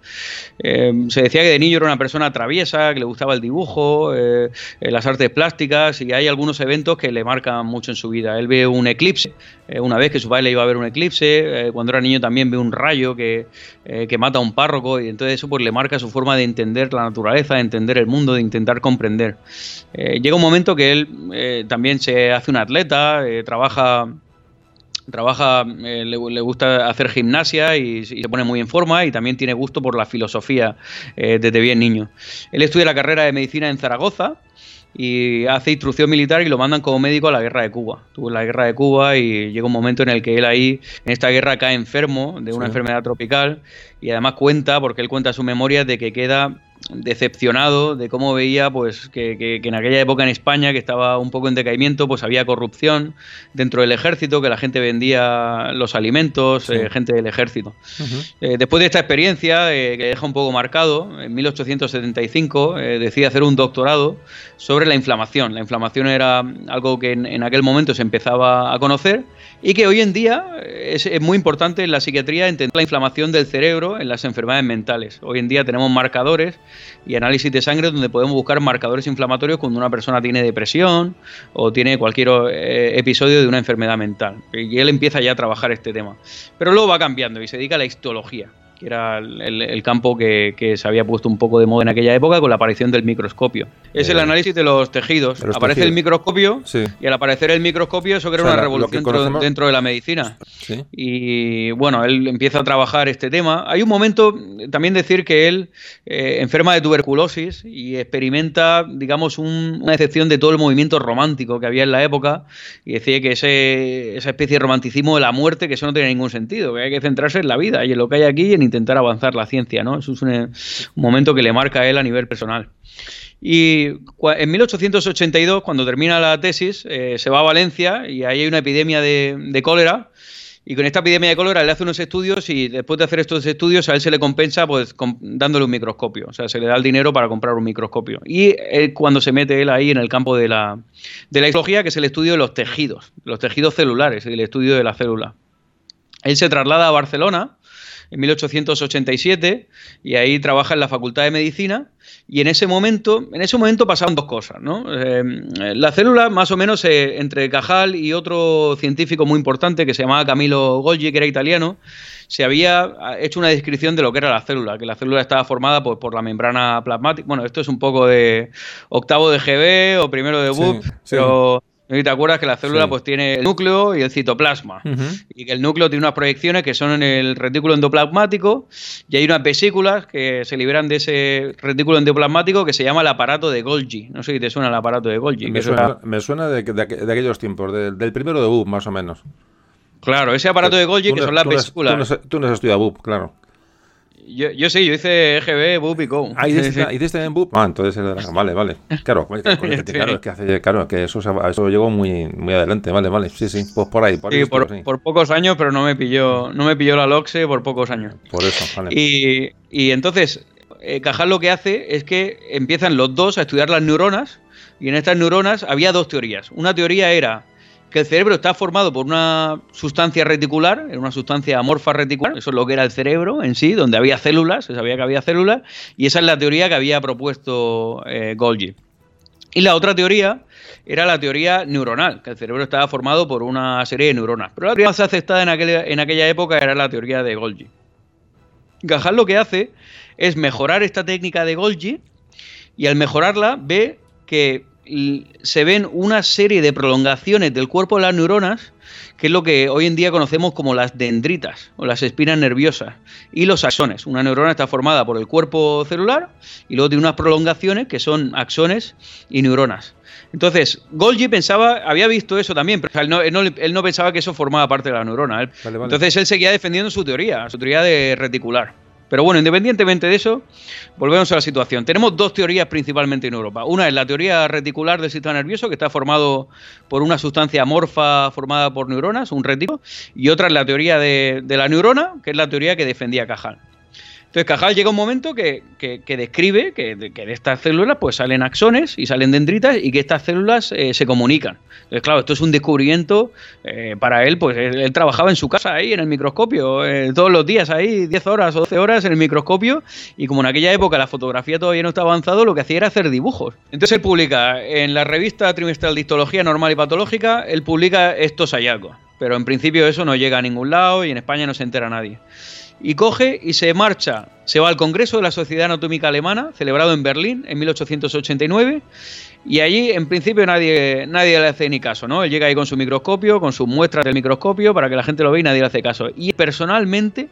Eh, se decía que de niño era una persona traviesa, que le gustaba el dibujo, eh, eh, las artes plásticas y hay algunos eventos que le marcan mucho en su vida. Él ve un eclipse, una vez que su padre le iba a ver un eclipse, cuando era niño también ve un rayo que, que, mata a un párroco y entonces eso pues le marca su forma de entender la naturaleza, de entender el mundo, de intentar comprender. llega un momento que él también se hace un atleta, trabaja trabaja, eh, le, gusta hacer gimnasia y, se pone muy en forma y también tiene gusto por la filosofía eh, desde bien niño. Él estudia la carrera de medicina en Zaragoza y hace instrucción militar y lo mandan como médico a la guerra de Cuba. Tuvo la guerra de Cuba y llega un momento en el que él ahí, en esta guerra, cae enfermo de una enfermedad tropical y además cuenta, porque él cuenta su memoria, de que queda decepcionado de cómo veía pues que, en aquella época en España que estaba un poco en decaimiento pues había corrupción dentro del ejército que la gente vendía los alimentos eh, gente del ejército. Eh, después de esta experiencia eh, que deja un poco marcado en 1875 decide hacer un doctorado sobre la inflamación. La inflamación era algo que en, aquel momento se empezaba a conocer y que hoy en día es, es muy importante en la psiquiatría entender la inflamación del cerebro en las enfermedades mentales hoy en día tenemos marcadores y análisis de sangre donde podemos buscar marcadores inflamatorios cuando una persona tiene depresión o tiene cualquier eh, episodio de una enfermedad mental. Y él empieza ya a trabajar este tema. Pero luego va cambiando y se dedica a la histología que era el, campo que, se había puesto un poco de moda en aquella época con la aparición del microscopio. Es el análisis de los tejidos. Aparece el microscopio y al aparecer el microscopio eso crea una revolución dentro, de la medicina. Y bueno, él empieza a trabajar este tema. Hay un momento, también decir que él eh, enferma de tuberculosis y experimenta, digamos, una excepción de todo el movimiento romántico que había en la época y decía que ese, esa especie de romanticismo de la muerte, que eso no tiene ningún sentido, que hay que centrarse en la vida y en lo que hay aquí en intentar avanzar la ciencia, ¿no? Eso es un, momento que le marca a él a nivel personal. Y en 1882, cuando termina la tesis, eh, se va a Valencia y ahí hay una epidemia de, cólera. Y con esta epidemia de cólera le hace unos estudios y después de hacer estos estudios a él se le compensa pues dándole un microscopio. O sea, se le da el dinero para comprar un microscopio. Y cuando se mete él ahí en el campo de la, de la histología, que es el estudio de los tejidos, los tejidos celulares, el estudio de la célula. Él se traslada a Barcelona en 1887 y ahí trabaja en la Facultad de Medicina y en ese momento, en ese momento pasaban dos cosas, ¿no? Eh, la célula, más o menos, eh, entre Cajal y otro científico muy importante que se llamaba Camilo Golgi, que era italiano, se había hecho una descripción de lo que era la célula, que la célula estaba formada pues, por la membrana plasmática. Bueno, esto es un poco de octavo de GB o primero de BUP, pero te acuerdas que la célula pues tiene el núcleo y el citoplasma. Y que el núcleo tiene unas proyecciones que son en el retículo endoplasmático y hay unas vesículas que se liberan de ese retículo endoplasmático que se llama el aparato de Golgi. No sé si te suena el aparato de Golgi. Me, suena, de, aquellos tiempos, del primero de BUP más o menos. Claro, ese aparato de Golgi que son las vesículas. Tú no, has estudiado BUP, claro. Yo, yo sí, yo hice EGB, BUP y CO. Ah, ¿hiciste, en BUP? Ah, entonces Vale, vale. Claro, claro, es que hace, claro, que eso, eso llegó muy, muy adelante, vale, vale. Sí, sí, pues por ahí. Por, sí, por, pocos años, pero no me pilló, no me pilló la LOXE por pocos años. Por eso, vale. Y, y entonces, eh, Cajal lo que hace es que empiezan los dos a estudiar las neuronas, y en estas neuronas había dos teorías. Una teoría era que el cerebro está formado por una sustancia reticular, una sustancia amorfa reticular, eso es lo que era el cerebro en sí, donde había células, se sabía que había células, y esa es la teoría que había propuesto eh, Golgi. Y la otra teoría era la teoría neuronal, que el cerebro estaba formado por una serie de neuronas. Pero la teoría más aceptada en en aquella época era la teoría de Golgi. Gajal lo que hace es mejorar esta técnica de Golgi y al mejorarla ve que se ven una serie de prolongaciones del cuerpo de las neuronas, que es lo que hoy en día conocemos como las dendritas o las espinas nerviosas, y los axones. Una neurona está formada por el cuerpo celular y luego tiene unas prolongaciones que son axones y neuronas. Entonces, Golgi pensaba, había visto eso también, pero él no, pensaba que eso formaba parte de la neurona. Entonces él seguía defendiendo su teoría, su teoría de reticular. Pero bueno, independientemente de eso, volvemos a la situación. Tenemos dos teorías principalmente en Europa. Una es la teoría reticular del sistema nervioso, que está formado por una sustancia amorfa formada por neuronas, un retículo, y otra es la teoría de, de la neurona, que es la teoría que defendía Cajal. Entonces Cajal llega un momento que, describe que de, estas células pues salen axones y salen dendritas y que estas células eh, se comunican. Entonces claro, esto es un descubrimiento eh, para él, pues él, trabajaba en su casa ahí en el microscopio, eh, todos los días ahí, 10 horas o 12 horas en el microscopio y como en aquella época la fotografía todavía no estaba avanzado, lo que hacía era hacer dibujos. Entonces él publica en la revista trimestral de histología normal y patológica, él publica estos hallazgos, pero en principio eso no llega a ningún lado y en España no se entera nadie y coge y se marcha, se va al Congreso de la Sociedad Anatómica Alemana, celebrado en Berlín en 1889, y allí en principio nadie, nadie le hace ni caso, ¿no? Él llega ahí con su microscopio, con sus muestras del microscopio para que la gente lo vea y nadie le hace caso. Y personalmente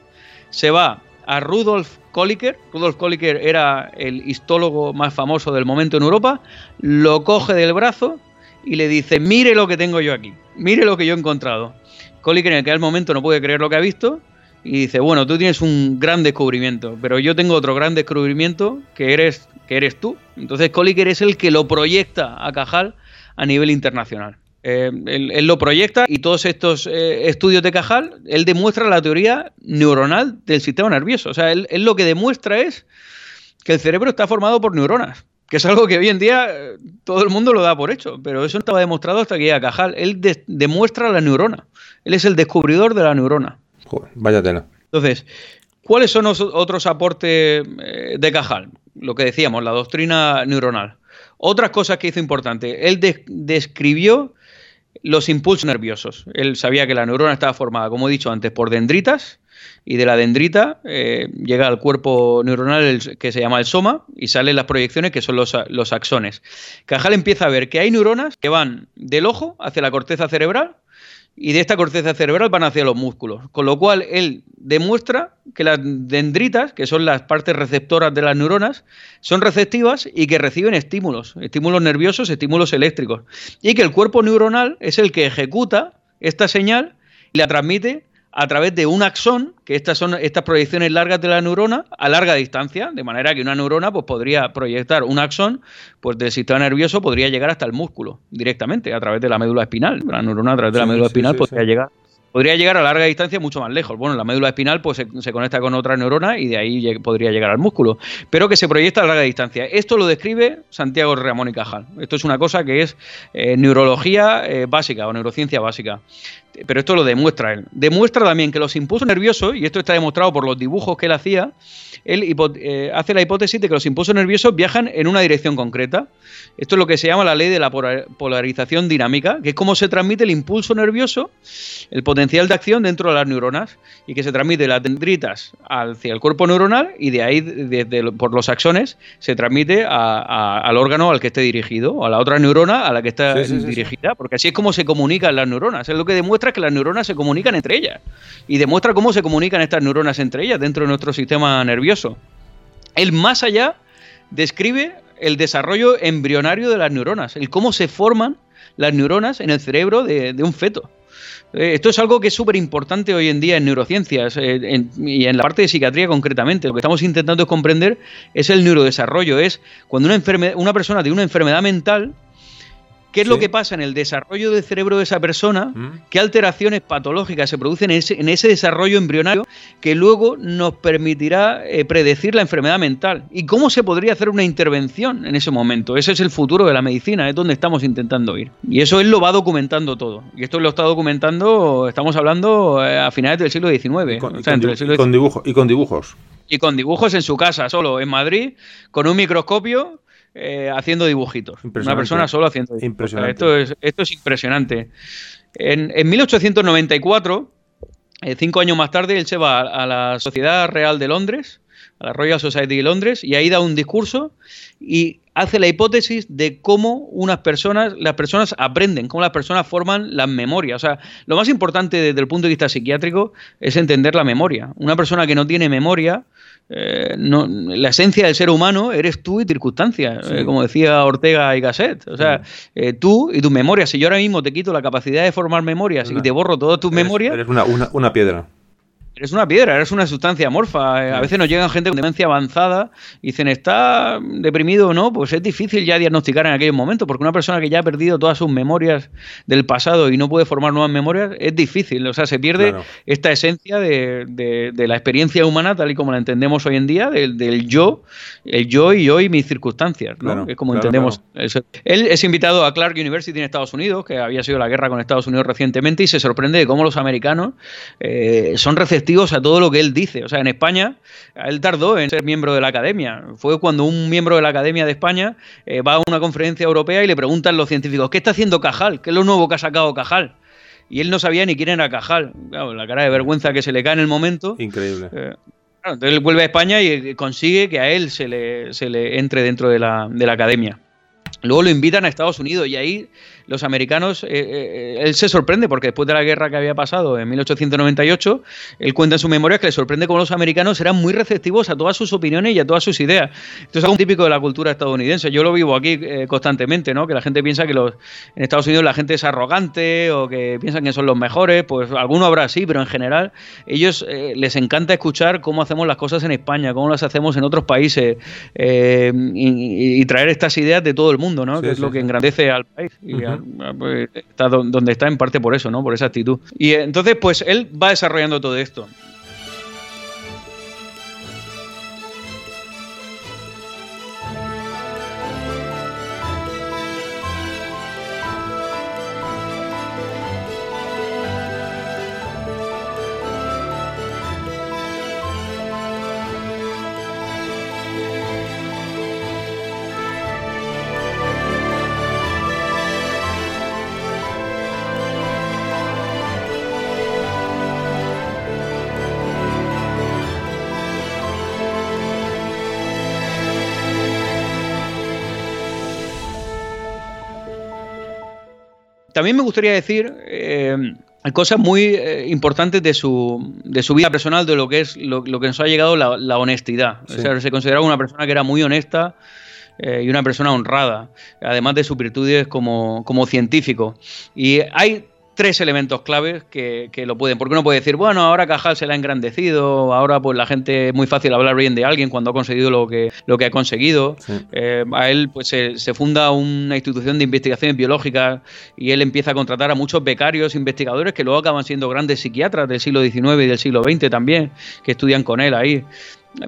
se va a Rudolf Kolliker, Rudolf Kolliker era el histólogo más famoso del momento en Europa, lo coge del brazo y le dice, mire lo que tengo yo aquí, mire lo que yo he encontrado. Kolliker en aquel momento no puede creer lo que ha visto y dice, bueno, tú tienes un gran descubrimiento, pero yo tengo otro gran descubrimiento que eres, que eres tú. Entonces Colliker es el que lo proyecta a Cajal a nivel internacional. Eh, él, lo proyecta y todos estos eh, estudios de Cajal, él demuestra la teoría neuronal del sistema nervioso. O sea, él, lo que demuestra es que el cerebro está formado por neuronas, que es algo que hoy en día eh, todo el mundo lo da por hecho, pero eso no estaba demostrado hasta que llega Cajal. Él demuestra la neurona, él es el descubridor de la neurona vaya. Entonces, ¿cuáles son los otros aportes eh, de Cajal? Lo que decíamos, la doctrina neuronal. Otras cosas que hizo importante. Él describió los impulsos nerviosos. Él sabía que la neurona estaba formada, como he dicho antes, por dendritas, y de la dendrita eh, llega al cuerpo neuronal que se llama el soma y salen las proyecciones que son los, axones. Cajal empieza a ver que hay neuronas que van del ojo hacia la corteza cerebral y de esta corteza cerebral van hacia los músculos. Con lo cual él demuestra que las dendritas, que son las partes receptoras de las neuronas, son receptivas y que reciben estímulos, estímulos nerviosos, estímulos eléctricos. Y que el cuerpo neuronal es el que ejecuta esta señal y la transmite a través de un axón, que estas son estas proyecciones largas de la neurona a larga distancia, de manera que una neurona pues, podría proyectar un axón pues, del sistema nervioso, podría llegar hasta el músculo directamente a través de la médula espinal. La neurona a través de la médula espinal podría llegar podría llegar a larga distancia mucho más lejos. Bueno, la médula espinal pues se, conecta con otra neurona y de ahí podría llegar al músculo, pero que se proyecta a larga distancia. Esto lo describe Santiago Ramón y Cajal. Esto es una cosa que es eh, neurología eh, básica o neurociencia básica. Pero esto lo demuestra él. Demuestra también que los impulsos nerviosos, y esto está demostrado por los dibujos que él hacía, él eh, hace la hipótesis de que los impulsos nerviosos viajan en una dirección concreta. Esto es lo que se llama la ley de la polarización dinámica, que es cómo se transmite el impulso nervioso, el potencial de acción dentro de las neuronas, y que se transmite las dendritas hacia el cuerpo neuronal y de ahí, por los axones, se transmite al órgano al que esté dirigido, o a la otra neurona a la que está dirigida, porque así es como se comunican las neuronas. Es lo que demuestra que las neuronas se comunican entre ellas, y demuestra cómo se comunican estas neuronas entre ellas dentro de nuestro sistema nervioso. Él más allá describe el desarrollo embrionario de las neuronas, el cómo se forman las neuronas en el cerebro de, un feto. Eh, esto es algo que es súper importante hoy en día en neurociencias eh, y en la parte de psiquiatría concretamente. Lo que estamos intentando comprender es el neurodesarrollo. Es cuando una, una persona tiene una enfermedad mental, qué es lo que pasa en el desarrollo del cerebro de esa persona, mm. qué alteraciones patológicas se producen en ese, desarrollo embrionario que luego nos permitirá eh, predecir la enfermedad mental y cómo se podría hacer una intervención en ese momento. Ese es el futuro de la medicina, es donde estamos intentando ir. Y eso él lo va documentando todo. Y esto lo está documentando, estamos hablando eh, a finales del siglo XIX. con. Y con dibujos. Y con dibujos en su casa, solo en Madrid, con un microscopio eh, haciendo dibujitos. Una persona solo haciendo dibujitos. Esto es, esto es impresionante. En, en 1894, eh, cinco años más tarde, él se va a la Sociedad Real de Londres, a la Royal Society de Londres, y ahí da un discurso y hace la hipótesis de cómo unas personas, las personas aprenden, cómo las personas forman las memorias. O sea, lo más importante desde el punto de vista psiquiátrico es entender la memoria. Una persona que no tiene memoria eh, no, la esencia del ser humano eres tú y circunstancias, eh, como decía Ortega y Gasset. O sea, eh, tú y tu memoria. Si yo ahora mismo te quito la capacidad de formar memorias y te borro todas tus memorias. Eres una, una piedra. Eres una piedra, eres una sustancia amorfa. Eh, a veces nos llegan gente con demencia avanzada y dicen, ¿está deprimido o no? Pues es difícil ya diagnosticar en aquellos momentos, porque una persona que ya ha perdido todas sus memorias del pasado y no puede formar nuevas memorias, es difícil. O sea, se pierde esta esencia de, la experiencia humana tal y como la entendemos hoy en día, del, yo, el yo y yo y mis circunstancias, ¿no? es como entendemos. Él es invitado a Clark University en Estados Unidos, que había sido la guerra con Estados Unidos recientemente, y se sorprende de cómo los americanos eh, son receptivos a todo lo que él dice. O sea, en España, él tardó en ser miembro de la academia. Fue cuando un miembro de la academia de España eh, va a una conferencia europea y le preguntan los científicos, ¿qué está haciendo Cajal? ¿Qué es lo nuevo que ha sacado Cajal? Y él no sabía ni quién era Cajal. la cara de vergüenza que se le cae en el momento. Increíble. Eh, entonces él vuelve a España y consigue que a él se le, se le entre dentro de la, de la academia. Luego lo invitan a Estados Unidos y ahí los americanos, eh, eh, él se sorprende porque después de la guerra que había pasado en 1898, él cuenta en su memoria que le sorprende cómo los americanos eran muy receptivos a todas sus opiniones y a todas sus ideas. Esto es algo típico de la cultura estadounidense. Yo lo vivo aquí eh, constantemente, ¿no? Que la gente piensa que los, en Estados Unidos la gente es arrogante o que piensan que son los mejores. Pues alguno habrá sí, pero en general ellos les encanta escuchar cómo hacemos las cosas en España, cómo las hacemos en otros países y, traer estas ideas de todo el mundo, ¿no? que es lo que engrandece al país. Pues, está donde está en parte por eso, ¿no? Por esa actitud. Y entonces, pues él va desarrollando todo esto. También me gustaría decir eh, cosas muy eh, importantes de su, de su vida personal, de lo que es lo, que nos ha llegado la, honestidad. O sea, se consideraba una persona que era muy honesta eh, y una persona honrada, además de sus virtudes como, como científico. Y hay tres elementos claves que, lo pueden. Porque uno puede decir, bueno, ahora Cajal se le ha engrandecido, ahora pues la gente es muy fácil hablar bien de alguien cuando ha conseguido lo que, lo que ha conseguido. Eh, a él pues se, funda una institución de investigaciones biológicas y él empieza a contratar a muchos becarios, investigadores que luego acaban siendo grandes psiquiatras del siglo XIX y del siglo XX también, que estudian con él ahí.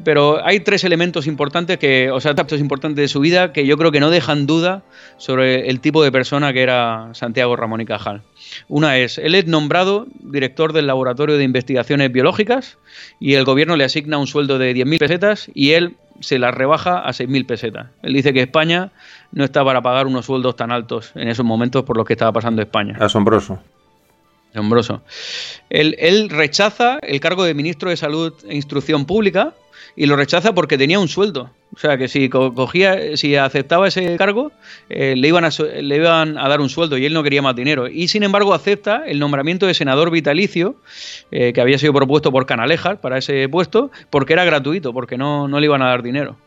Pero hay tres elementos importantes que, o sea, aspectos importantes de su vida que yo creo que no dejan duda sobre el tipo de persona que era Santiago Ramón y Cajal. Una es, él es nombrado director del Laboratorio de Investigaciones Biológicas y el gobierno le asigna un sueldo de 10.000 pesetas y él se las rebaja a 6.000 pesetas. Él dice que España no está para pagar unos sueldos tan altos en esos momentos por lo que estaba pasando España. Asombroso. Asombroso. Él, él rechaza el cargo de ministro de Salud e Instrucción Pública y lo rechaza porque tenía un sueldo. O sea, que si cogía, si aceptaba ese cargo, eh, le, iban a, le iban a dar un sueldo y él no quería más dinero. Y sin embargo acepta el nombramiento de senador vitalicio, eh, que había sido propuesto por Canalejas para ese puesto, porque era gratuito, porque no, no le iban a dar dinero.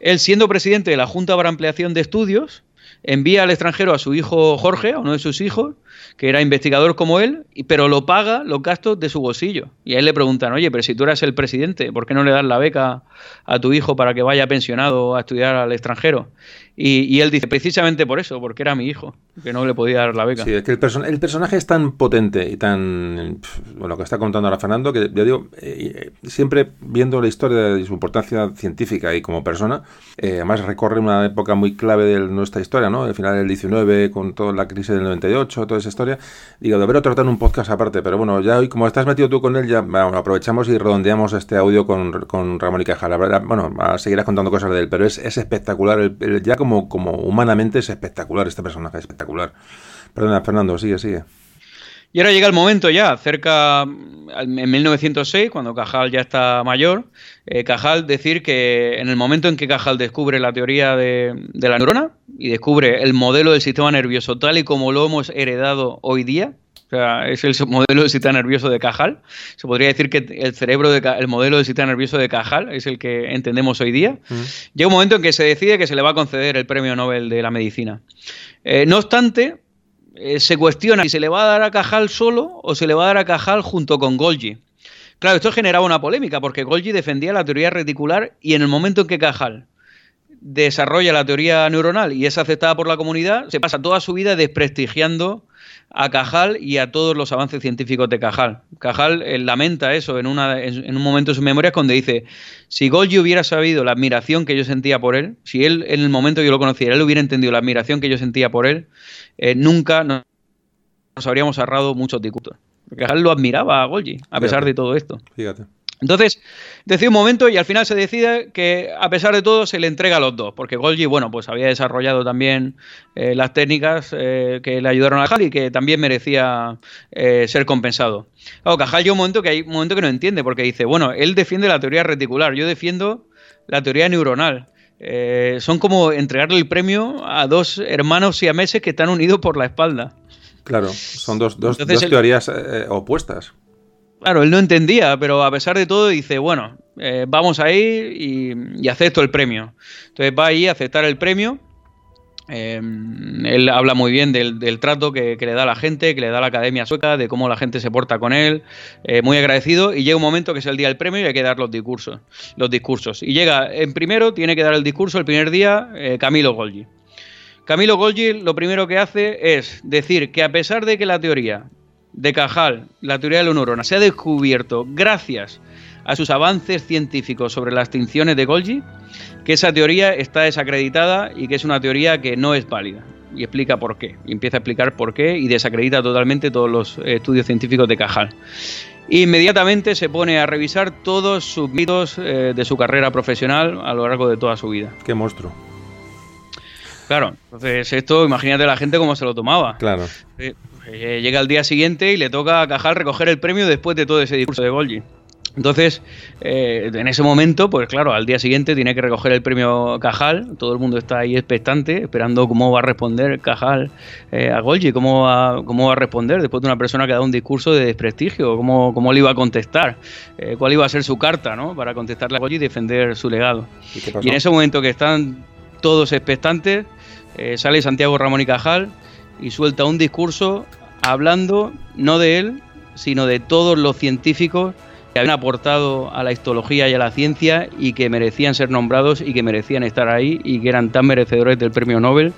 Él, siendo presidente de la Junta para Ampliación de Estudios, envía al extranjero a su hijo Jorge, a uno de sus hijos, que era investigador como él, pero lo paga los gastos de su bolsillo. Y a él le preguntan, oye, pero si tú eras el presidente, ¿por qué no le das la beca a tu hijo para que vaya pensionado a estudiar al extranjero? Y, él dice, precisamente por eso, porque era mi hijo, que no le podía dar la beca. Sí, es que el, el personaje es tan potente y tan... Bueno, lo que está contando ahora Fernando, que ya digo, eh, eh, siempre viendo la historia de su importancia científica y como persona, eh, además recorre una época muy clave de nuestra historia, ¿no? El final del 19, con toda la crisis del 98, toda historia. Digo, debería tratar un podcast aparte, pero bueno, ya hoy, como estás metido tú con él, ya aprovechamos y redondeamos este audio con, con Ramón y Cajal. Bueno, seguirás contando cosas de él, pero es, es espectacular. El, ya como como, humanamente es espectacular este personaje, espectacular. Perdona, Fernando, sigue, sigue. Y ahora llega el momento ya, cerca en 1906, cuando Cajal ya está mayor, eh, Cajal decir que en el momento en que Cajal descubre la teoría de, de, la neurona y descubre el modelo del sistema nervioso tal y como lo hemos heredado hoy día, o sea, es el modelo del sistema nervioso de Cajal. Se podría decir que el cerebro, de, el modelo del sistema nervioso de Cajal es el que entendemos hoy día. Mm. Llega un momento en que se decide que se le va a conceder el premio Nobel de la medicina. Eh, no obstante, eh, se cuestiona si se le va a dar a Cajal solo o se le va a dar a Cajal junto con Golgi. Claro, esto generaba una polémica porque Golgi defendía la teoría reticular y en el momento en que Cajal desarrolla la teoría neuronal y es aceptada por la comunidad, se pasa toda su vida desprestigiando a Cajal y a todos los avances científicos de Cajal. Cajal eh, lamenta eso en, una, en, un momento de sus memorias cuando dice, si Golgi hubiera sabido la admiración que yo sentía por él, si él en el momento que yo lo conociera, él hubiera entendido la admiración que yo sentía por él, eh, nunca nos, habríamos ahorrado muchos discursos. Cajal lo admiraba a Golgi, a pesar de todo esto. Fíjate. Entonces, decide un momento y al final se decide que, a pesar de todo, se le entrega a los dos, porque Golgi, bueno, pues había desarrollado también eh, las técnicas eh, que le ayudaron a Cajal y que también merecía eh, ser compensado. Claro, Cajal llega un momento que hay un momento que no entiende, porque dice, bueno, él defiende la teoría reticular, yo defiendo la teoría neuronal. son como entregarle el premio a dos hermanos siameses que están unidos por la espalda. Claro, son dos, dos, teorías opuestas. Claro, él no entendía, pero a pesar de todo dice, bueno, eh, vamos a ir y, acepto el premio. Entonces va ahí a aceptar el premio. Eh, él habla muy bien del, trato que, le da la gente, que le da la Academia Sueca, de cómo la gente se porta con él, eh, muy agradecido, y llega un momento que es el día del premio y hay que dar los discursos. Los discursos. Y llega, en primero, tiene que dar el discurso el primer día Camilo Golgi. Camilo Golgi lo primero que hace es decir que a pesar de que la teoría de Cajal, la teoría de la neurona, se ha descubierto gracias a sus avances científicos sobre las extinciones de Golgi, que esa teoría está desacreditada y que es una teoría que no es válida. Y explica por qué. Y empieza a explicar por qué y desacredita totalmente todos los estudios científicos de Cajal. Inmediatamente se pone a revisar todos sus mitos eh, de su carrera profesional a lo largo de toda su vida. Qué monstruo. Claro, entonces esto, imagínate la gente cómo se lo tomaba. Claro. Eh, eh, llega al día siguiente y le toca a Cajal recoger el premio después de todo ese discurso de Golgi. Entonces, eh, en ese momento, pues claro, al día siguiente tiene que recoger el premio Cajal. Todo el mundo está ahí expectante, esperando cómo va a responder Cajal eh, a Golgi, cómo va, cómo va a responder después de una persona que ha dado un discurso de desprestigio, cómo, cómo le iba a contestar, cuál iba a ser su carta ¿no? para contestarle a Golgi y defender su legado. ¿Y, y en ese momento que están todos expectantes, sale Santiago Ramón y Cajal y suelta un discurso hablando no de él, sino de todos los científicos que habían aportado a la histología y a la ciencia y que merecían ser nombrados y que merecían estar ahí y que eran tan merecedores del premio Nobel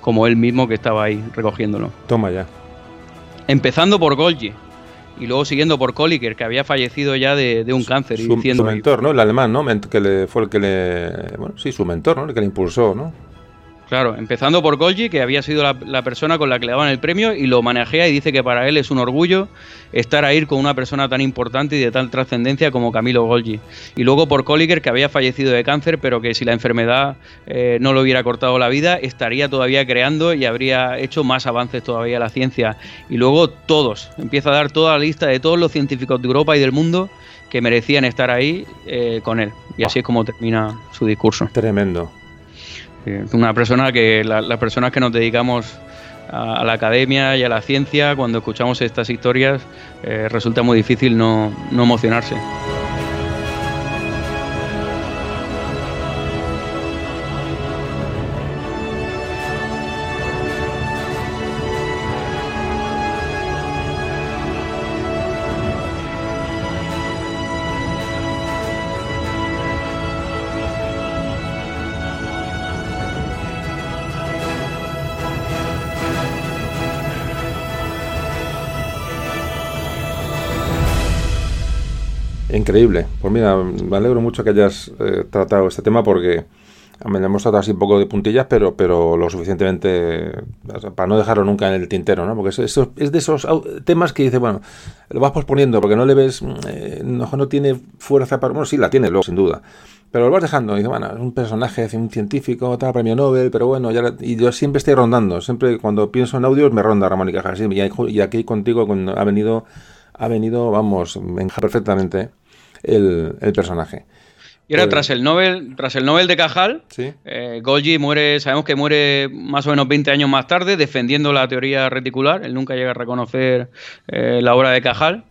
como él mismo que estaba ahí recogiéndolo. Toma ya. Empezando por Golgi. y luego siguiendo por Kolliker, que había fallecido ya de, un cáncer. Su, y diciendo, su mentor, ¿no? El alemán, ¿no? Que le, fue el que le... Bueno, sí, su mentor, ¿no? El que le impulsó, ¿no? Claro, empezando por Golgi, que había sido la, persona con la que le daban el premio y lo manejea y dice que para él es un orgullo estar ahí con una persona tan importante y de tal trascendencia como Camilo Golgi. Y luego por Colliger, que había fallecido de cáncer, pero que si la enfermedad eh, no lo hubiera cortado la vida, estaría todavía creando y habría hecho más avances todavía la ciencia. Y luego todos, empieza a dar toda la lista de todos los científicos de Europa y del mundo que merecían estar ahí eh, con él. Y así es como termina su discurso. Tremendo. Una persona que las personas que nos dedicamos a, la academia y a la ciencia, cuando escuchamos estas historias, eh, resulta muy difícil no, no emocionarse. Increíble. Pues mira, me alegro mucho que hayas eh, tratado este tema porque me lo hemos tratado así un poco de puntillas, pero, pero lo suficientemente para no dejarlo nunca en el tintero, ¿no? Porque es, es de esos temas que dice, bueno, lo vas posponiendo porque no le ves, eh, no, no, tiene fuerza para... Bueno, sí, la tiene luego, sin duda. Pero lo vas dejando, dice, bueno, es un personaje, un científico, tal, premio Nobel, pero bueno, ya, y yo siempre estoy rondando, siempre cuando pienso en audios me ronda Ramón y Cajal, y, aquí contigo ha venido, ha venido, vamos, perfectamente el, personaje. Y ahora, pues tras el Nobel, tras el Nobel de Cajal, eh, Golgi muere, sabemos que muere más o menos 20 años más tarde, defendiendo la teoría reticular. Él nunca llega a reconocer eh, la obra de Cajal.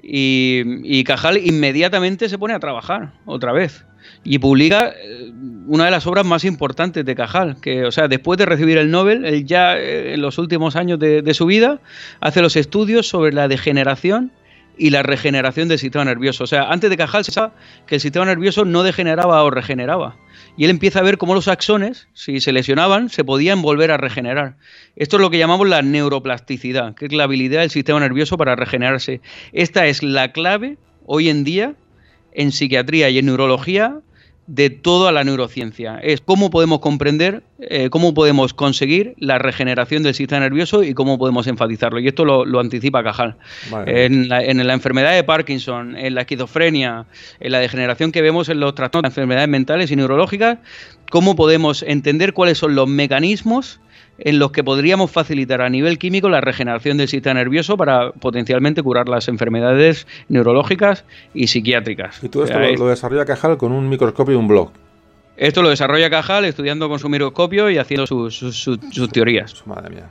Y, y, Cajal inmediatamente se pone a trabajar otra vez. Y publica eh, una de las obras más importantes de Cajal, que, o sea, después de recibir el Nobel, él ya en los últimos años de, de su vida hace los estudios sobre la degeneración y la regeneración del sistema nervioso. O sea, antes de Cajal se sabe que el sistema nervioso no degeneraba o regeneraba. Y él empieza a ver cómo los axones, si se lesionaban, se podían volver a regenerar. Esto es lo que llamamos la neuroplasticidad, que es la habilidad del sistema nervioso para regenerarse. Esta es la clave hoy en día en psiquiatría y en neurología de toda la neurociencia. Es cómo podemos comprender, eh, cómo podemos conseguir la regeneración del sistema nervioso y cómo podemos enfatizarlo. Y esto lo, anticipa Cajal. En, la, enfermedad de Parkinson, en la esquizofrenia, en la degeneración que vemos en los trastornos de enfermedades mentales y neurológicas, cómo podemos entender cuáles son los mecanismos en los que podríamos facilitar a nivel químico la regeneración del sistema nervioso para potencialmente curar las enfermedades neurológicas y psiquiátricas. Y todo esto lo, desarrolla Cajal con un microscopio y un blog. Esto lo desarrolla Cajal estudiando con su microscopio y haciendo sus, teorías. Madre mía.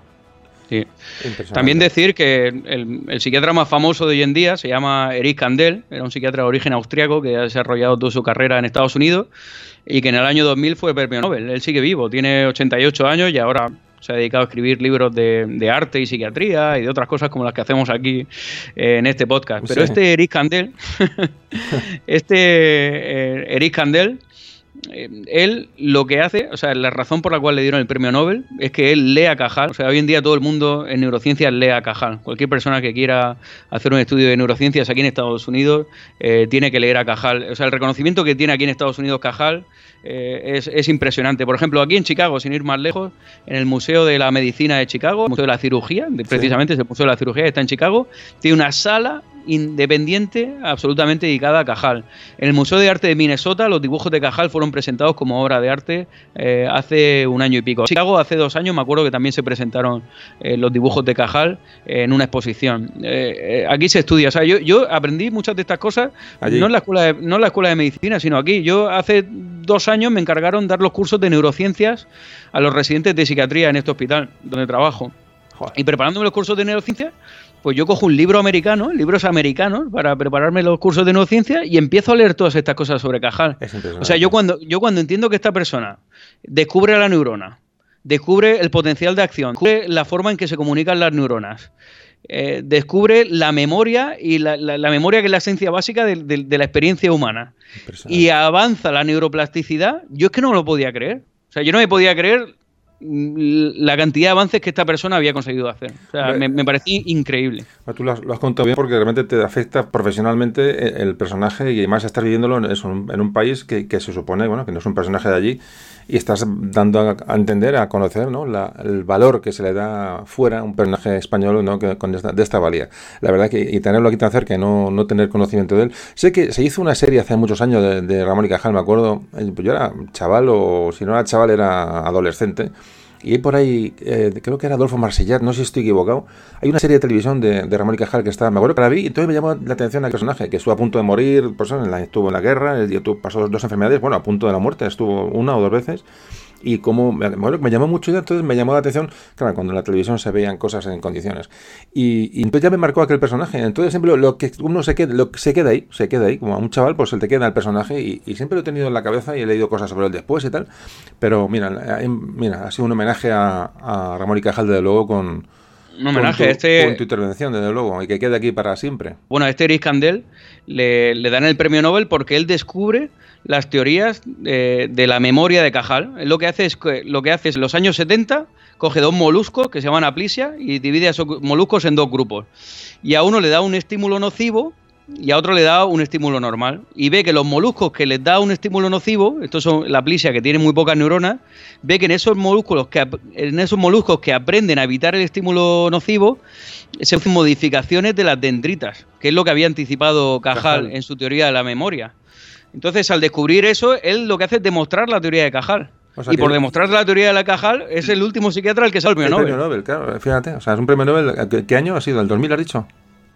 También decir que el, psiquiatra más famoso de hoy en día se llama Eric Kandel, era un psiquiatra de origen austriaco que ha desarrollado toda su carrera en Estados Unidos y que en el año 2000 fue premio Nobel. Él sigue vivo, tiene 88 años y ahora se ha dedicado a escribir libros de, arte y psiquiatría y de otras cosas como las que hacemos aquí eh, en este podcast. Pero este Eric Candel, este eh, Eric Candel, él lo que hace, o sea, la razón por la cual le dieron el premio Nobel es que él lee a Cajal. O sea, hoy en día todo el mundo en neurociencias lee a Cajal. Cualquier persona que quiera hacer un estudio de neurociencias aquí en Estados Unidos tiene que leer a Cajal. O sea, el reconocimiento que tiene aquí en Estados Unidos Cajal eh, es, impresionante. Por ejemplo, aquí en Chicago, sin ir más lejos, en el Museo de la Medicina de Chicago, el Museo de la Cirugía, precisamente es el Museo de la Cirugía, está en Chicago, tiene una sala independiente absolutamente dedicada a Cajal. En el Museo de Arte de Minnesota los dibujos de Cajal fueron presentados como obra de arte eh, hace un año y pico. En Chicago hace dos años me acuerdo que también se presentaron eh, los dibujos de Cajal en una exposición. Eh, aquí se estudia, o sea, yo, yo aprendí muchas de estas cosas no en, la escuela de, no en la escuela de medicina, sino aquí. Yo hace dos años me encargaron dar los cursos de neurociencias a los residentes de psiquiatría en este hospital donde trabajo. Y preparándome los cursos de neurociencia, pues yo cojo un libro americano, libros americanos, para prepararme los cursos de neurociencia y empiezo a leer todas estas cosas sobre Cajal. O sea, yo cuando, yo cuando entiendo que esta persona descubre la neurona, descubre el potencial de acción, descubre la forma en que se comunican las neuronas, eh, descubre la memoria y la, memoria que es la esencia básica de, la experiencia humana y avanza la neuroplasticidad, yo es que no me lo podía creer. O sea, yo no me podía creer la cantidad de avances que esta persona había conseguido hacer. O sea, me, me pareció increíble. Tú lo has, contado bien porque realmente te afecta profesionalmente el, personaje y además estás viviéndolo en, en un país que, que, se supone bueno, que no es un personaje de allí y estás dando a, entender, a conocer ¿no? el valor que se le da fuera a un personaje español ¿no? con de esta valía. La verdad que y tenerlo aquí tan cerca y no, no tener conocimiento de él. Sé que se hizo una serie hace muchos años de, Ramón y Cajal, me acuerdo. Eh, yo era chaval o si no era chaval era adolescente y hay por ahí, eh, creo que era Adolfo Marsillat, no sé si estoy equivocado. Hay una serie de televisión de, Ramón y Cajal que está, me acuerdo que la vi y entonces me llamó la atención al personaje, que estuvo a punto de morir, pues, en la, estuvo en la guerra, pasó dos enfermedades, bueno, a punto de la muerte, estuvo una o dos veces y como me, me llamó mucho entonces me llamó la atención, claro, cuando en la televisión se veían cosas en condiciones. Y, entonces ya me marcó aquel personaje. Entonces siempre lo, que uno se queda, lo, se queda ahí, se queda ahí, como a un chaval, pues se te queda el personaje y, siempre lo he tenido en la cabeza y he leído cosas sobre él después y tal. Pero mira, mira ha sido un homenaje a, Ramón y Cajal, desde luego, con... Un homenaje, este... Con tu intervención, desde luego, y que quede aquí para siempre. Bueno, a este Eric Candel le, le dan el premio Nobel porque él descubre las teorías de, la memoria de Cajal. Lo que hace es lo que hace es en los años 70 coge dos moluscos que se llaman aplisia y divide a esos moluscos en dos grupos. Y a uno le da un estímulo nocivo y a otro le da un estímulo normal. Y ve que los moluscos que les da un estímulo nocivo, estos son la aplisia que tiene muy pocas neuronas, ve que en esos moluscos que en esos moluscos que aprenden a evitar el estímulo nocivo se hacen modificaciones de las dendritas, que es lo que había anticipado Cajal. en su teoría de la memoria. Entonces, al descubrir eso, él lo que hace es demostrar la teoría de Cajal. y por demostrar la teoría de la Cajal, es el último psiquiatra el que sale el premio Nobel. premio Nobel, claro, fíjate. O sea, es un premio Nobel. ¿Qué, año ha sido? ¿El 2000 has dicho?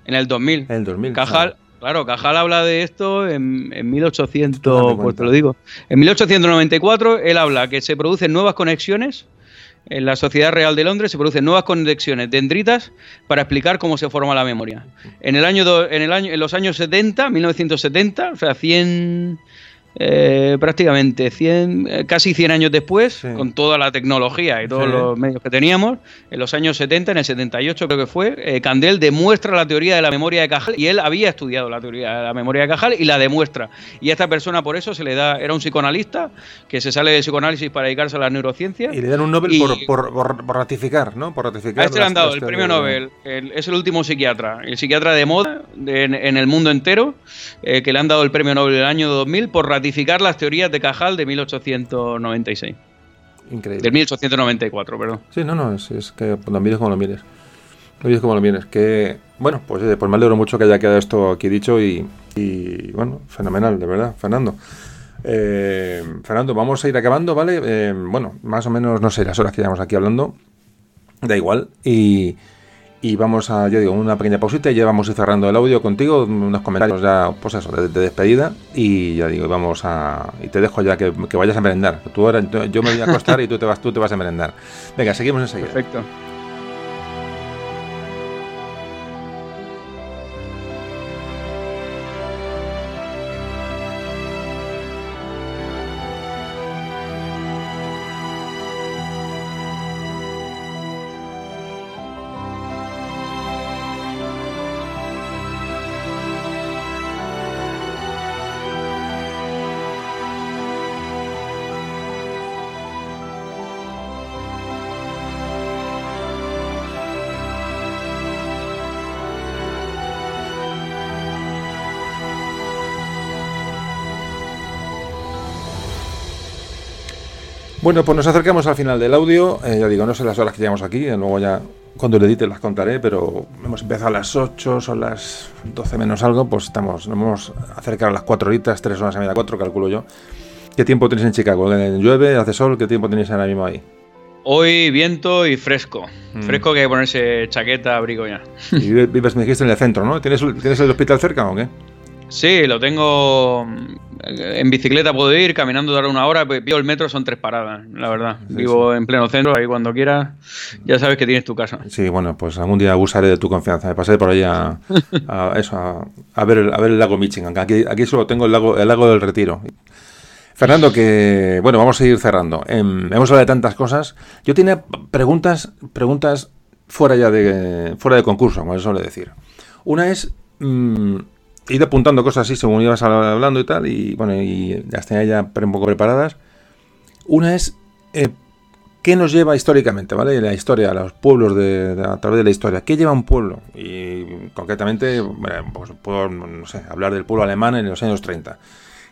En el 2000. En el 2000. Cajal, claro, Cajal habla de esto en, en 1800, pues te lo digo. En 1894 él habla que se producen nuevas conexiones en la Sociedad Real de Londres se producen nuevas conexiones dendritas para explicar cómo se forma la memoria. En el año en el año en los años 70, 1970, o sea, 100 eh, prácticamente 100, eh, casi 100 años después, con toda la tecnología y todos los medios que teníamos, en los años 70, en el 78 creo que fue, eh, Candel demuestra la teoría de la memoria de Cajal y él había estudiado la teoría de la memoria de Cajal y la demuestra. Y a esta persona por eso se le da, era un psicoanalista que se sale del psicoanálisis para dedicarse a las neurociencias. Y le dan un Nobel por, por, ratificar, ¿no? Por ratificar. A este le han dado el premio Nobel, es el último psiquiatra, el psiquiatra de moda en, el mundo entero, que le han dado el premio Nobel del año 2000 por ratificar las teorías de Cajal de 1896. Increíble. De 1894, perdón. Sí, no, no, es, que lo mires como lo mires. Lo mires como lo mires. Que, bueno, pues, eh, pues me alegro mucho que haya quedado esto aquí dicho y, bueno, fenomenal, de verdad, Fernando. Eh, Fernando, vamos a ir acabando, ¿vale? Eh, bueno, más o menos, no sé, las horas que llevamos aquí hablando, da igual. Y, y vamos a, yo digo, una pequeña pausita y ya vamos a ir cerrando el audio contigo, unos comentarios ya, pues eso, de, despedida. Y ya digo, vamos a. Y te dejo ya que, vayas a merendar. Tú ahora, yo me voy a acostar y tú te vas, tú te vas a merendar. Venga, seguimos enseguida. Perfecto. Bueno, pues nos acercamos al final del audio. Eh, ya digo, no sé las horas que llevamos aquí, eh, luego ya cuando le edite las contaré, pero hemos empezado a las 8, son las 12 menos algo, pues estamos, nos hemos acercado a las 4 horitas, 3 horas y media, 4, calculo yo. ¿Qué tiempo tenéis en Chicago? ¿Llueve? ¿Hace sol? ¿Qué tiempo tenéis ahora mismo ahí? Hoy viento y fresco. Mm. Fresco que hay que ponerse chaqueta, abrigo ya. Y vives, me dijiste, en el centro, ¿no? ¿Tienes, ¿Tienes el hospital cerca o qué? Sí, lo tengo en bicicleta puedo ir, caminando dar una hora, pues, vivo el metro, son tres paradas, la verdad. Vivo en pleno centro, ahí cuando quieras, ya sabes que tienes tu casa. Sí, bueno, pues algún día abusaré de tu confianza, me pasaré por ahí a, eso, a, ver el, a ver el lago Michigan, aquí, aquí solo tengo el lago, el lago del Retiro. Fernando, que bueno, vamos a ir cerrando. Em, hemos hablado de tantas cosas. Yo tenía preguntas, preguntas fuera ya de fuera de concurso, como se suele decir. Una es mm, ido apuntando cosas así según ibas hablando y tal, y bueno, y las tenía ya un poco preparadas. Una es, eh, ¿Qué nos lleva históricamente, ¿vale? La historia, los pueblos de, a través de la historia. ¿Qué lleva un pueblo? Y concretamente, pues puedo no sé, hablar del pueblo alemán en los años 30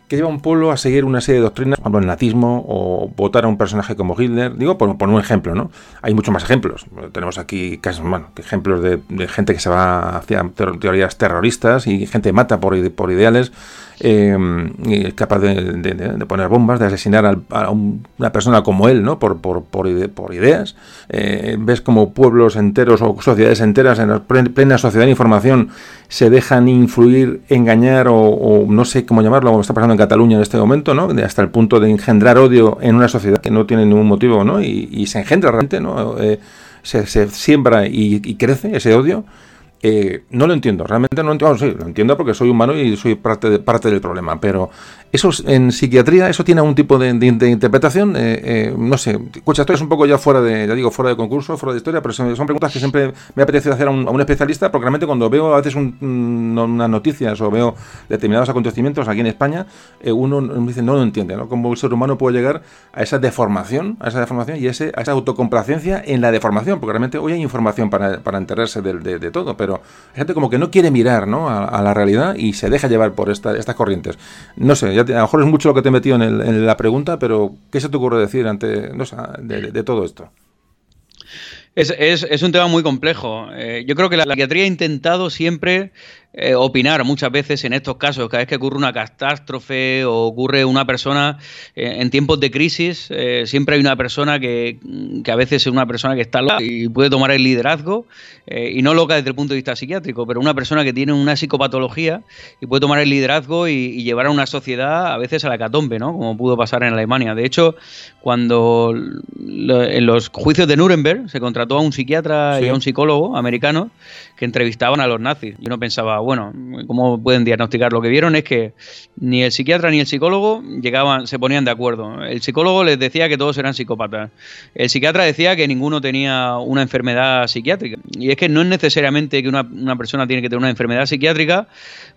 que lleva un pueblo a seguir una serie de doctrinas, como el nazismo o votar a un personaje como Hitler. Digo, por, un ejemplo, ¿no? Hay muchos más ejemplos. Tenemos aquí casos, bueno, ejemplos de, gente que se va hacia teorías terroristas y gente mata por, por ideales eh, es capaz de, poner bombas, de asesinar a una persona como él, ¿no? Por, por, por, ideas. Eh, ves como pueblos enteros o sociedades enteras en plena sociedad de información se dejan influir, engañar o, no sé cómo llamarlo, como está pasando en Cataluña en este momento, ¿no? hasta el punto de engendrar odio en una sociedad que no tiene ningún motivo, ¿no? Y, se engendra realmente, ¿no? Eh, se, siembra y, y crece ese odio eh, no lo entiendo, realmente no lo entiendo. sí, lo entiendo porque soy humano y soy parte, de, parte del problema, pero eso en psiquiatría, eso tiene algún tipo de, interpretación, eh, eh, no sé, escucha, esto es un poco ya fuera de, ya digo, fuera de concurso, fuera de historia, pero son, preguntas que siempre me apetece hacer a un, especialista, porque realmente cuando veo a veces unas noticias o veo determinados acontecimientos aquí en España, uno me dice, no lo entiende, ¿no? Cómo el ser humano puede llegar a esa deformación, a esa deformación y ese, a esa autocomplacencia en la deformación, porque realmente hoy hay información para, para enterarse de, de todo, pero hay gente como que no quiere mirar ¿no? A, la realidad y se deja llevar por estas corrientes. No sé, a lo mejor es mucho lo que te he metido en, la pregunta, pero ¿qué se te ocurre decir ante de, todo esto? Es, es, un tema muy complejo. Eh, yo creo que la psiquiatría ha intentado siempre eh, opinar muchas veces en estos casos, cada vez que ocurre una catástrofe o ocurre una persona eh, en tiempos de crisis, eh, siempre hay una persona que, que, a veces es una persona que está loca y puede tomar el liderazgo, y no loca desde el punto de vista psiquiátrico, pero una persona que tiene una psicopatología y puede tomar el liderazgo y, llevar a una sociedad a veces a la catombe, ¿no? como pudo pasar en Alemania. De hecho, cuando en los juicios de Nuremberg se contrató a un psiquiatra y a un psicólogo americano que entrevistaban a los nazis. Y uno pensaba, bueno, ¿cómo pueden diagnosticar? Lo que vieron es que ni el psiquiatra ni el psicólogo llegaban, se ponían de acuerdo. El psicólogo les decía que todos eran psicópatas. El psiquiatra decía que ninguno tenía una enfermedad psiquiátrica. Y es que no es necesariamente que una, una persona tiene que tener una enfermedad psiquiátrica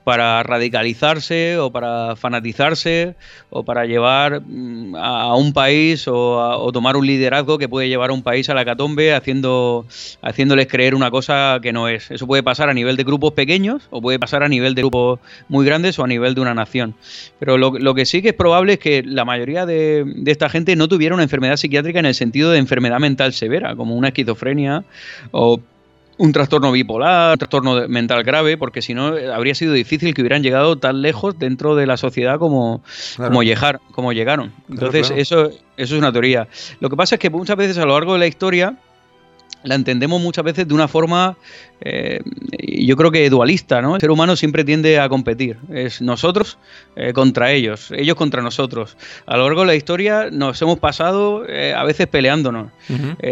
para radicalizarse o para fanatizarse o para llevar mm, a un país o, tomar un liderazgo que puede llevar a un país a la catombe haciendo, haciéndoles creer una cosa que no es. Eso puede pasar a nivel de grupos pequeños o puede pasar a nivel de grupos muy grandes o a nivel de una nación. Pero lo, que sí que es probable es que la mayoría de, de esta gente no tuviera una enfermedad psiquiátrica en el sentido de enfermedad mental severa, como una esquizofrenia o un trastorno bipolar, un trastorno mental grave, porque si no eh, habría sido difícil que hubieran llegado tan lejos dentro de la sociedad como, como, llegar, como llegaron. Entonces, Eso, eso es una teoría. Lo que pasa es que muchas veces a lo largo de la historia la entendemos muchas veces de una forma, eh, yo creo que dualista, ¿no? El ser humano siempre tiende a competir. Es nosotros eh, contra ellos, ellos contra nosotros. A lo largo de la historia nos hemos pasado eh, a veces peleándonos.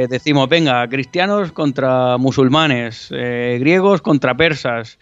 decimos, venga, cristianos contra musulmanes, griegos contra persas,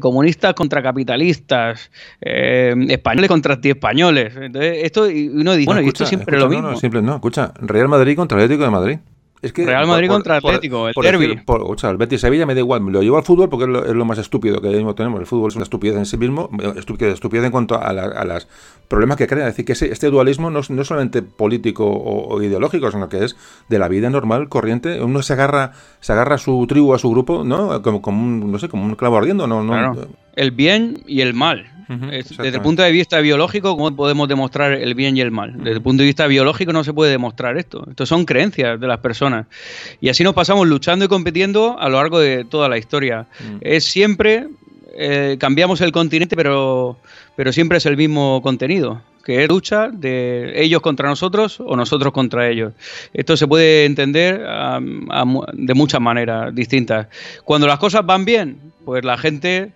comunistas contra capitalistas, españoles contra anti-españoles. Entonces, esto, uno dice, bueno, y esto siempre es lo mismo. No, siempre no, escucha, Real Madrid contra Atlético de Madrid. Real Madrid contra Atlético, el derby. el Betis Sevilla me da igual, lo llevo al fútbol porque es lo, más estúpido que mismo tenemos. El fútbol es una estupidez en sí mismo, estupidez, estupidez en cuanto a, los problemas que crea. Es decir, que este dualismo no, no es solamente político o, ideológico, sino que es de la vida normal, corriente. Uno se agarra, se agarra a su tribu, a su grupo, ¿no? Como, como un, no sé, como un clavo ardiendo, ¿no? no El bien y el mal. Desde el punto de vista biológico, ¿cómo podemos demostrar el bien y el mal? Desde el punto de vista biológico no se puede demostrar esto. Esto son creencias de las personas. Y así nos pasamos luchando y compitiendo a lo largo de toda la historia. Es siempre, eh, cambiamos el continente, pero, pero siempre es el mismo contenido que es lucha de ellos contra nosotros o nosotros contra ellos. Esto se puede entender de muchas maneras distintas. Cuando las cosas van bien, pues la gente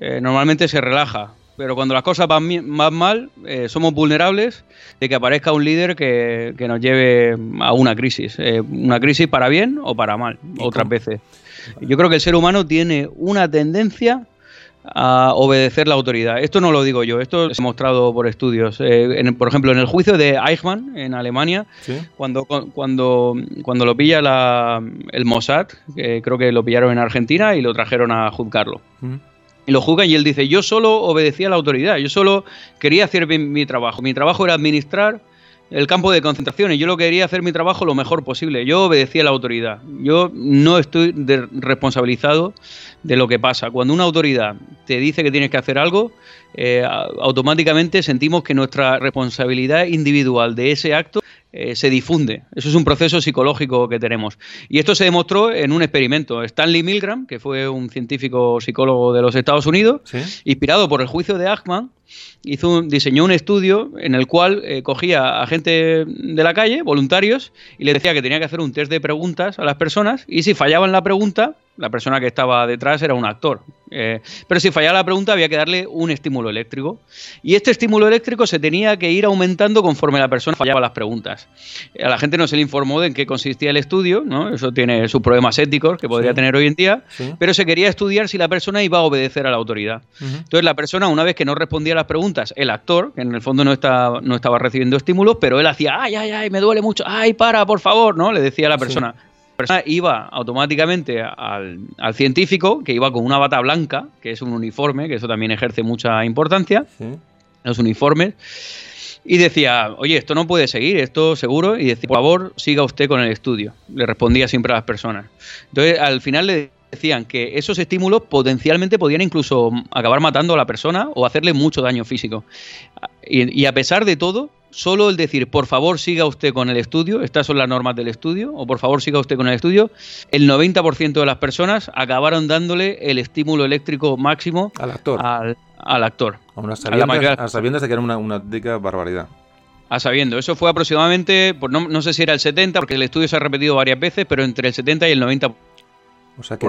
eh, normalmente se relaja, pero cuando las cosas van, más mal, eh, somos vulnerables de que aparezca un líder que, nos lleve a una crisis. Eh, una crisis para bien o para mal, otras veces. Yo creo que el ser humano tiene una tendencia a obedecer la autoridad. Esto no lo digo yo, esto se ha mostrado por estudios. Eh, por ejemplo, en el juicio de Eichmann en Alemania, cuando, cuando, cuando lo pilla el Mossad, que creo que lo pillaron en Argentina y lo trajeron a juzgarlo y lo juzgan y él dice, yo solo obedecía a la autoridad, yo solo quería hacer mi trabajo, mi trabajo era administrar el campo de concentración y yo lo quería hacer mi trabajo lo mejor posible. Yo obedecía a la autoridad. Yo no estoy responsabilizado de lo que pasa. Cuando una autoridad te dice que tienes que hacer algo, eh, automáticamente sentimos que nuestra responsabilidad individual de ese acto eh, se difunde. Eso es un proceso psicológico que tenemos. Y esto se demostró en un experimento. Stanley Milgram, que fue un científico psicólogo de los Estados Unidos, inspirado por el juicio de Achman, hizo diseñó un estudio en el cual eh, cogía a gente de la calle, voluntarios, y le decía que tenía que hacer un test de preguntas a las personas, y si fallaban la pregunta, la persona que estaba detrás era un actor. Eh, pero si fallaba la pregunta había que darle un estímulo eléctrico. Y este estímulo eléctrico se tenía que ir aumentando conforme la persona fallaba las preguntas. A la gente no se le informó de en qué consistía el estudio, ¿no? eso tiene sus problemas éticos que podría tener hoy en día, pero se quería estudiar si la persona iba a obedecer a la autoridad. Entonces la persona, una vez que no respondía a las preguntas, el actor, que en el fondo no estaba, no estaba recibiendo estímulos, pero él hacía, ay, ay, ay, me duele mucho, ay, para, por favor, ¿no? Le decía a la persona persona iba automáticamente al, científico, que iba con una bata blanca, que es un uniforme, que eso también ejerce mucha importancia, los uniformes, y decía, oye, esto no puede seguir, esto seguro, y decía, por favor, siga usted con el estudio. Le respondía siempre a las personas. Entonces, al final le decían que esos estímulos potencialmente podían incluso acabar matando a la persona o hacerle mucho daño físico. y a pesar de todo, solo el decir, por favor siga usted con el estudio, estas son las normas del estudio, o por favor siga usted con el estudio, el 90% de las personas acabaron dándole el estímulo eléctrico máximo al actor. Al, actor. a, sabiendas, de que era una, una barbaridad. A sabiendo, eso fue aproximadamente, pues no, no, sé si era el 70, porque el estudio se ha repetido varias veces, pero entre el 70 y el 90%. O sea que,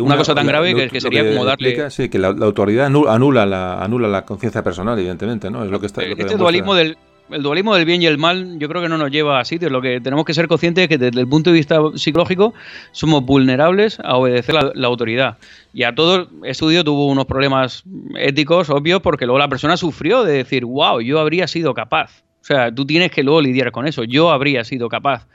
una, cosa tan grave que, sería como darle. sí, que la, autoridad anula, la, anula la conciencia personal, evidentemente, ¿no? Es lo que está. este dualismo del, el dualismo del bien y el mal yo creo que no nos lleva a sitios. Lo que tenemos que ser conscientes es que desde el punto de vista psicológico somos vulnerables a obedecer la, la autoridad. Y a todo estudio tuvo unos problemas éticos obvios porque luego la persona sufrió de decir, wow, yo habría sido capaz. O sea, tú tienes que luego lidiar con eso. Yo habría sido capaz.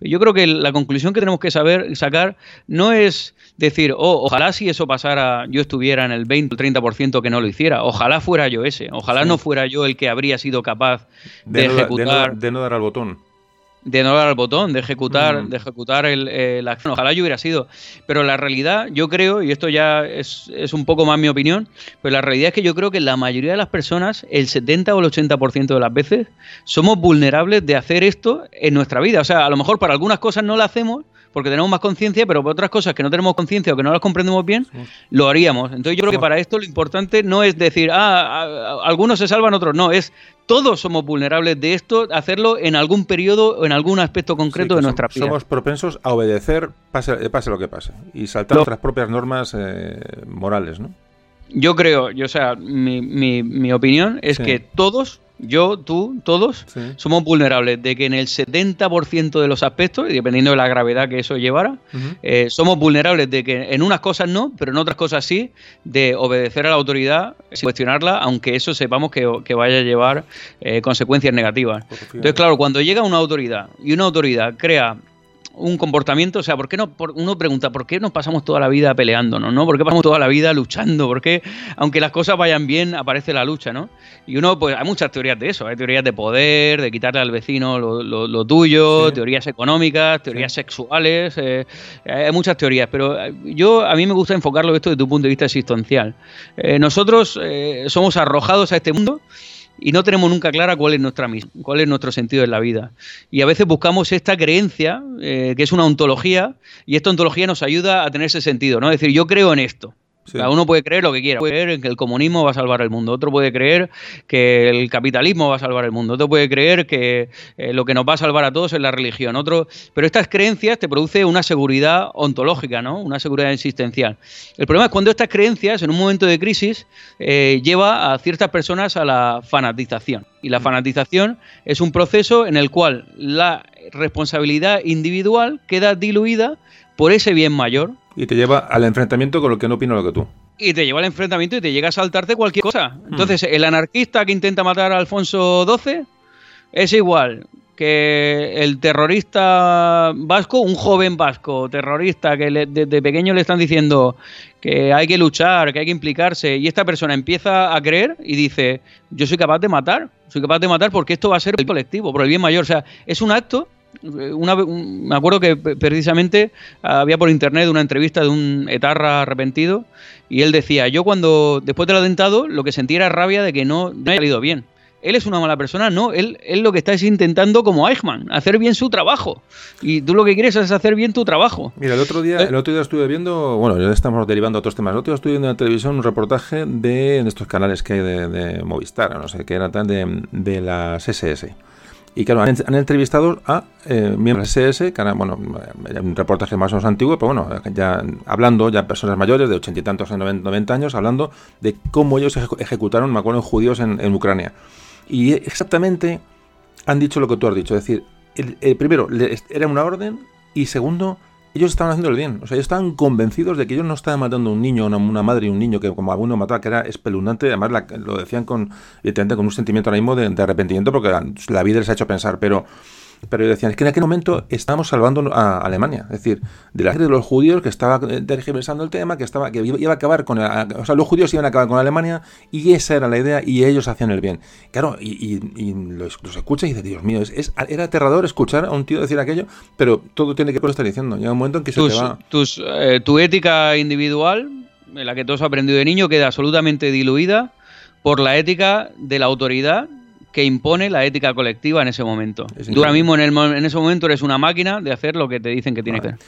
Yo creo que la conclusión que tenemos que saber sacar no es decir, oh, ojalá si eso pasara, yo estuviera en el 20 o 30% que no lo hiciera. Ojalá fuera yo ese. Ojalá no fuera yo el que habría sido capaz de, ejecutar. de no dar al botón de no dar al botón, de ejecutar, de ejecutar el, la acción. Ojalá yo hubiera sido. Pero la realidad, yo creo, y esto ya es, es, un poco más mi opinión, pero la realidad es que yo creo que la mayoría de las personas, el 70 o el 80% de las veces, somos vulnerables de hacer esto en nuestra vida. O sea, a lo mejor para algunas cosas no lo hacemos, porque tenemos más conciencia, pero por otras cosas que no tenemos conciencia o que no las comprendemos bien, lo haríamos. Entonces yo creo que para esto lo importante no es decir, ah, algunos se salvan, otros no, es todos somos vulnerables de esto, hacerlo en algún periodo o en algún aspecto concreto de nuestra vida. Somos propensos a obedecer, pase, pase lo que pase, y saltar nuestras propias normas eh, morales, ¿no? Yo creo, yo, o sea, mi, mi, mi opinión es que todos yo, tú, todos, somos vulnerables de que en el 70% de los aspectos, y dependiendo de la gravedad que eso llevara, eh, somos vulnerables de que en unas cosas no, pero en otras cosas sí, de obedecer a la autoridad, cuestionarla, aunque eso sepamos que, vaya a llevar eh, consecuencias negativas. Entonces, claro, cuando llega una autoridad y una autoridad crea un comportamiento, o sea, ¿por qué no? uno pregunta, ¿por qué nos pasamos toda la vida peleándonos, no? ¿Por qué pasamos toda la vida luchando? ¿Por qué, aunque las cosas vayan bien, aparece la lucha, no? Y uno, pues, hay muchas teorías de eso, hay teorías de poder, de quitarle al vecino lo, tuyo, teorías económicas, teorías sexuales, eh, hay muchas teorías, pero eh, yo, a mí me gusta enfocarlo esto desde tu punto de vista existencial. Eh, nosotros somos arrojados a este mundo y no tenemos nunca clara cuál es nuestra cuál es nuestro sentido en la vida. Y a veces buscamos esta creencia, eh, que es una ontología, y esta ontología nos ayuda a tener ese sentido, ¿no? Es decir, yo creo en esto. Cada uno puede creer lo que quiera. Puede creer que el comunismo va a salvar el mundo. Otro puede creer que el capitalismo va a salvar el mundo. Otro puede creer que eh, lo que nos va a salvar a todos es la religión. Otro, pero estas creencias te producen una seguridad ontológica, ¿no? Una seguridad existencial. El problema es cuando estas creencias, en un momento de crisis, eh, lleva a ciertas personas a la fanatización. Y la mm. fanatización es un proceso en el cual la responsabilidad individual queda diluida por ese bien mayor y te lleva al enfrentamiento con lo que no opina lo que tú. Y te lleva al enfrentamiento y te llega a saltarte cualquier cosa. Hmm. Entonces, el anarquista que intenta matar a Alfonso XII es igual que el terrorista vasco, un joven vasco terrorista que desde pequeño le están diciendo que hay que luchar, que hay que implicarse, y esta persona empieza a creer y dice, yo soy capaz de matar, soy capaz de matar porque esto va a ser el colectivo, por el bien mayor. O sea, es un acto una, me acuerdo que precisamente había por internet una entrevista de un etarra arrepentido y él decía, yo cuando después del atentado lo que sentía era rabia de que no, no haya salido bien él es una mala persona, no, él, él lo que está es intentando como Eichmann, hacer bien su trabajo. Y tú lo que quieres es hacer bien tu trabajo. Mira, el otro día, eh. el otro día estuve viendo, bueno, ya estamos derivando a otros temas, el otro día estuve viendo en la televisión un reportaje de, estos canales que hay de, Movistar, no sé, que era tan de, de las SS. Y claro, han, entrevistado a eh, miembros de SS, que bueno, un reportaje más o menos antiguo, pero bueno, ya hablando, ya personas mayores de ochenta y tantos, noventa años, hablando de cómo ellos ejecutaron, me acuerdo, judíos en Ucrania. Y exactamente han dicho lo que tú has dicho. Es decir, el, primero, era una orden y segundo, ellos estaban haciendo el bien. O sea, ellos estaban convencidos de que ellos no estaban matando a un niño, una, una madre y un niño que como alguno mataba, que era espeluznante. Además, lo decían con, con un sentimiento ahora mismo de, de arrepentimiento porque la vida les ha hecho pensar. Pero pero decían, es que en aquel momento estábamos salvando a Alemania, es decir, de la gente de los judíos que estaba tergiversando el tema, que estaba que iba a acabar con, o sea, los judíos iban a acabar con Alemania y esa era la idea y ellos hacían el bien. Claro, y, los, escucha y dice, Dios mío, es, era aterrador escuchar a un tío decir aquello, pero todo tiene que ver con lo que está diciendo. Llega un momento en que se te va... Tus, eh, tu ética individual, en la que tú has aprendido de niño, queda absolutamente diluida por la ética de la autoridad que impone la ética colectiva en ese momento. Tú ahora mismo en, el, en, ese momento eres una máquina de hacer lo que te dicen que tienes que hacer.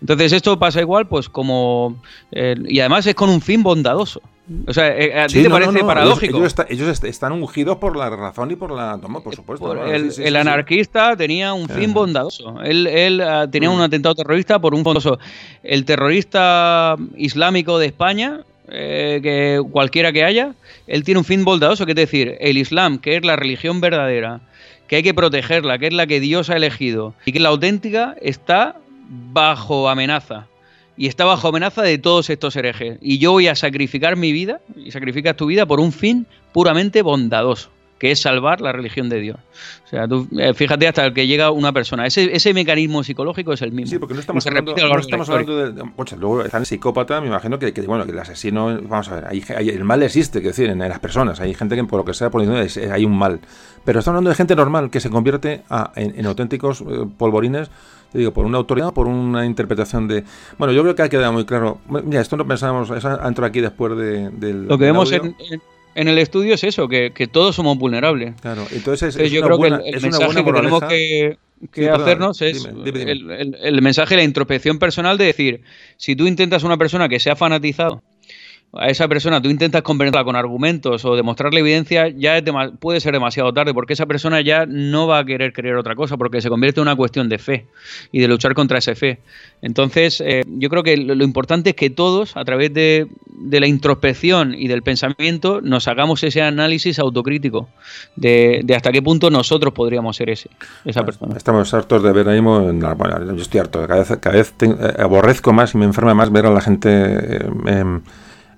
Entonces esto pasa igual, pues como... Eh, y además es con un fin bondadoso. O sea, eh, ¿a ti te parece paradójico? Ellos, están ungidos por la razón y por la... por supuesto. el, anarquista tenía un fin bondadoso. Él, él ah, tenía mm. un atentado terrorista por un bondadoso. El terrorista islámico de España eh, que cualquiera que haya, él tiene un fin bondadoso, que es decir, el Islam, que es la religión verdadera, que hay que protegerla, que es la que Dios ha elegido, y que la auténtica está bajo amenaza. Y está bajo amenaza de todos estos herejes. Y yo voy a sacrificar mi vida, y sacrificas tu vida por un fin puramente bondadoso que es salvar la religión de Dios. O sea, tú eh, fíjate hasta el que llega una persona. Ese, ese mecanismo psicológico es el mismo. Sí, porque no estamos hablando, no estamos hablando de, luego está el psicópata, me imagino que, bueno, que el asesino, vamos a ver, hay, el mal existe, que decir, en, las personas. Hay gente que por lo que sea, por hay un mal. Pero estamos hablando de gente normal que se convierte en, auténticos eh, polvorines digo, por una autoridad, por una interpretación de... Bueno, yo creo que ha quedado muy claro. Mira, esto no pensábamos, eso aquí después de, del... Lo que vemos en, en el estudio es eso, que, todos somos vulnerables. Claro, entonces, yo creo que el, mensaje que tenemos que, hacernos es El, el, mensaje la introspección personal de decir, si tú intentas una persona que se ha fanatizado a esa persona tú intentas convencerla con argumentos o demostrarle evidencia, ya puede ser demasiado tarde, porque esa persona ya no va a querer creer otra cosa, porque se convierte en una cuestión de fe y de luchar contra esa fe. Entonces, eh, yo creo que lo, importante es que todos, a través de, la introspección y del pensamiento, nos hagamos ese análisis autocrítico de, hasta qué punto nosotros podríamos ser ese, esa persona. Estamos hartos de ver ahí, bueno, yo estoy harto, cada vez, cada vez eh, aborrezco más y me enferma más ver a la gente... Eh, em, eh,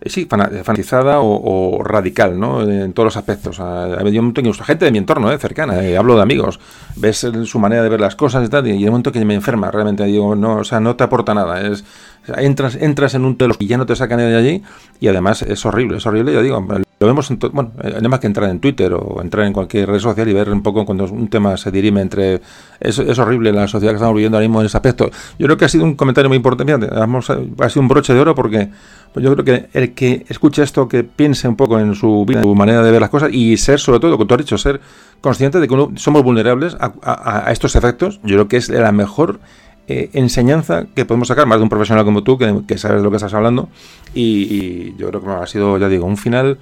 sí, fanatizada o, radical, ¿no? En todos los aspectos. yo tengo gente de mi entorno, ¿eh? cercana, eh, hablo de amigos, ves su manera de ver las cosas y tal, y hay un momento que me enferma, realmente digo, no, o sea, no te aporta nada, es entras, entras en un telos y ya no te sacan de allí, y además es horrible, es horrible, yo digo, lo vemos en bueno, no más que entrar en Twitter o entrar en cualquier red social y ver un poco cuando un tema se dirime entre es, es horrible la sociedad que estamos viviendo ahora mismo en ese aspecto. Yo creo que ha sido un comentario muy importante, ha sido un broche de oro porque pues yo creo que el que escuche esto, que piense un poco en su vida, en su manera de ver las cosas y ser, sobre todo, como tú has dicho, ser consciente de que somos vulnerables a, estos efectos, yo creo que es la mejor eh, enseñanza que podemos sacar, más de un profesional como tú, que, sabes lo que estás hablando. Y, yo creo que ha sido, ya digo, un final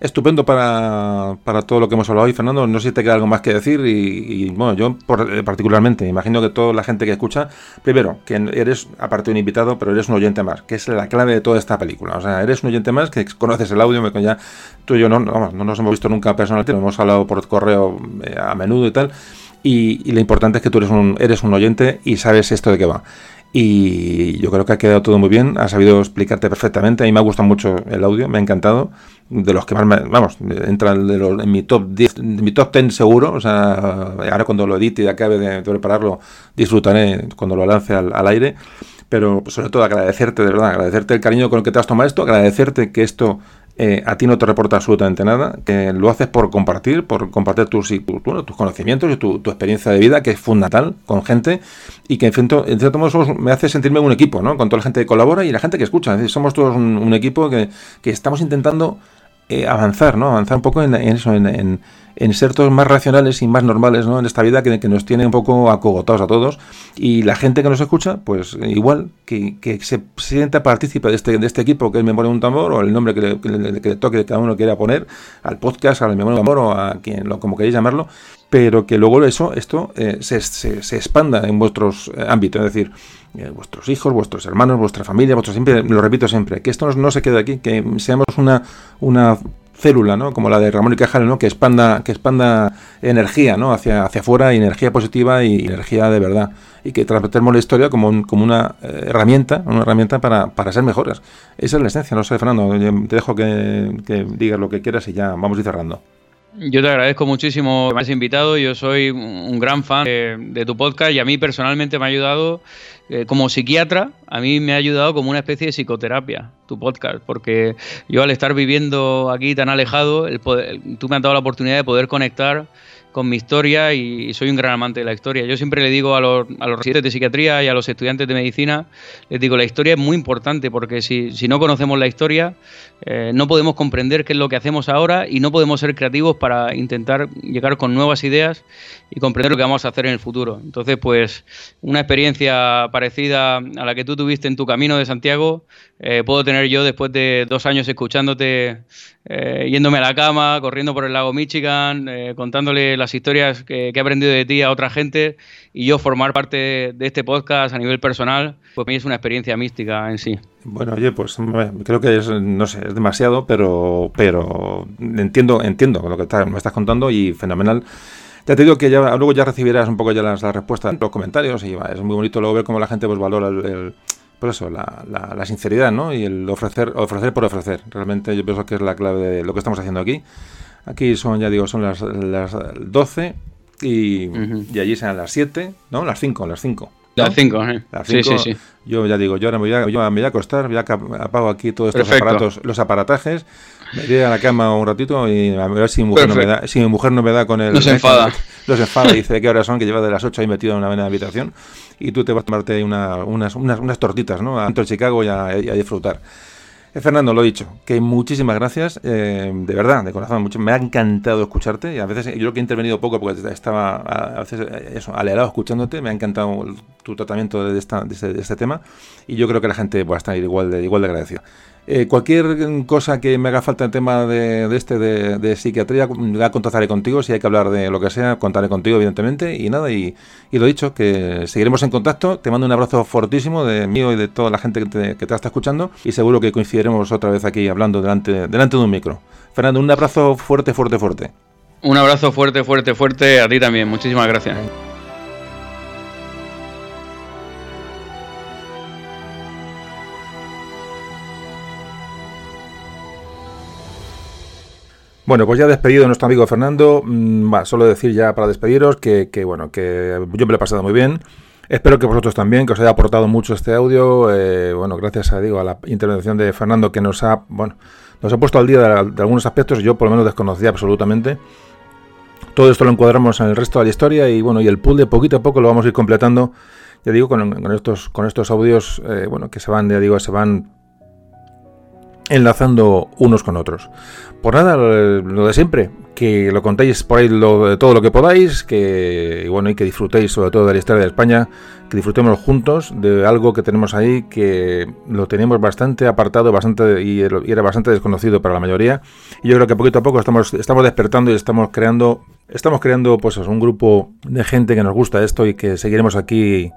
estupendo para, para, todo lo que hemos hablado hoy, Fernando. No sé si te queda algo más que decir y, bueno, yo eh, particularmente, imagino que toda la gente que escucha, primero, que eres, aparte un invitado, pero eres un oyente más, que es la clave de toda esta película. O sea, eres un oyente más que conoces el audio, me ya tú y yo no, no, nos hemos visto nunca personalmente, lo hemos hablado por correo eh, a menudo y tal. Y, lo importante es que tú eres un, eres un oyente y sabes esto de qué va. Y yo creo que ha quedado todo muy bien, ha sabido explicarte perfectamente. A mí me ha gustado mucho el audio, me ha encantado. De los que más me, vamos, entran de los, en mi top 10, en mi top 10 seguro, o sea, ahora cuando lo edite y acabe de, prepararlo, disfrutaré cuando lo lance al, al aire, pero sobre todo agradecerte, de verdad, agradecerte el cariño con el que te has tomado esto, agradecerte que esto eh, a ti no te reporta absolutamente nada, que lo haces por compartir, por compartir tus, tus conocimientos y tu, experiencia de vida, que es fundamental con gente y que en cierto, en cierto modo me hace sentirme un equipo, ¿no? Con toda la gente que colabora y la gente que escucha. Somos todos un, equipo que, que, estamos intentando eh, avanzar, ¿no? Avanzar un poco en, eso, en, en, ser todos más racionales y más normales, ¿no? En esta vida que, que, nos tiene un poco acogotados a todos. Y la gente que nos escucha, pues igual, que, que se sienta partícipe de este, de este equipo que es Memoria de un Tambor, o el nombre que le, que le, toque cada uno quiera poner, al podcast, al Memoria de un Tambor, o a quien lo, como queréis llamarlo, pero que luego eso, esto eh, se, se, se, expanda en vuestros eh, ámbitos, es decir, eh, vuestros hijos, vuestros hermanos, vuestra familia, vuestros siempre, lo repito siempre, que esto no, se quede aquí, que seamos una, una célula, ¿no? Como la de Ramón y Cajal, ¿no? Que expanda, que expanda energía, ¿no? Hacia, hacia afuera, energía positiva y energía de verdad. Y que tratemos la historia como, como una eh, herramienta, una herramienta para, para, ser mejores. Esa es la esencia, no sé, Fernando. Te dejo que, que digas lo que quieras y ya vamos a ir cerrando. Yo te agradezco muchísimo que me hayas invitado. Yo soy un gran fan de, tu podcast y a mí personalmente me ha ayudado eh, como psiquiatra. A mí me ha ayudado como una especie de psicoterapia tu podcast, porque yo al estar viviendo aquí tan alejado, el tú me has dado la oportunidad de poder conectar con mi historia y soy un gran amante de la historia. Yo siempre le digo a los, a los residentes de psiquiatría y a los estudiantes de medicina, les digo, la historia es muy importante porque si, no conocemos la historia, eh, no podemos comprender qué es lo que hacemos ahora y no podemos ser creativos para intentar llegar con nuevas ideas y comprender lo que vamos a hacer en el futuro. Entonces, pues una experiencia parecida a la que tú tuviste en tu camino de Santiago, eh, puedo tener yo después de dos años escuchándote, eh, yéndome a la cama, corriendo por el lago Michigan, contándole las historias que, he aprendido de ti a otra gente y yo formar parte de este podcast a nivel personal, pues es una experiencia mística en sí. Bueno, oye, pues creo que es, no sé, es demasiado, pero, pero entiendo, entiendo lo que me estás contando y fenomenal. Ya te digo que ya, luego ya recibirás un poco ya las, respuestas en los comentarios y es muy bonito luego ver cómo la gente pues valora el por eso, la, la, sinceridad, ¿no? Y el ofrecer, ofrecer por ofrecer. Realmente yo pienso que es la clave de lo que estamos haciendo aquí. Aquí son, ya digo, son las, las 12 y, y allí serán las 7, ¿no? Las 5, las 5. Las 5, ¿eh? Las 5. Sí, sí, sí. Yo ya digo, yo ahora me voy a, yo me voy a acostar, voy a apago aquí todos estos aparatos, los aparatajes, me iré a la cama un ratito y a ver si mi mujer, no me, da, si mi mujer no me da con el... Nos enfada. Los enfada y dice qué horas son, que lleva de las 8 ahí metido en una buena habitación y tú te vas a tomarte una, unas, unas, unas, tortitas, ¿no? A Chicago y a, y a disfrutar. Eh, Fernando, lo he dicho, que muchísimas gracias, eh, de verdad, de corazón, mucho, me ha encantado escucharte y a veces yo creo que he intervenido poco porque estaba a veces eh, eso, escuchándote, me ha encantado tu tratamiento de, esta, de, este, de este tema y yo creo que la gente va a estar igual de, igual de agradecida. Eh, cualquier cosa que me haga falta en tema de, este de, psiquiatría, la contactaré contigo. Si hay que hablar de lo que sea, contaré contigo, evidentemente. Y nada, y, lo dicho, que seguiremos en contacto. Te mando un abrazo fortísimo de mío y de toda la gente que te, que está escuchando. Y seguro que coincidiremos otra vez aquí hablando delante, delante de un micro. Fernando, un abrazo fuerte, fuerte, fuerte. Un abrazo fuerte, fuerte, fuerte a ti también. Muchísimas gracias. Bueno, pues ya despedido de nuestro amigo Fernando, mm, solo decir ya para despediros que, bueno, que yo me lo he pasado muy bien. Espero que vosotros también, que os haya aportado mucho este audio. Eh, bueno, gracias a, digo, a la intervención de Fernando que nos ha, bueno, nos ha puesto al día de, algunos aspectos yo por lo menos desconocía absolutamente. Todo esto lo encuadramos en el resto de la historia y bueno, y el pool de poquito a poco lo vamos a ir completando. Ya digo, con, estos, con estos audios, eh, bueno, que se van, ya digo, se van enlazando unos con otros. Por nada, lo de siempre, que lo contéis por ahí lo, todo lo que podáis, que bueno, y que disfrutéis sobre todo de la historia de España, que disfrutemos juntos de algo que tenemos ahí que lo tenemos bastante apartado, bastante y era bastante desconocido para la mayoría. Y yo creo que poquito a poco estamos, estamos despertando y estamos creando, estamos creando pues un grupo de gente que nos gusta esto y que seguiremos aquí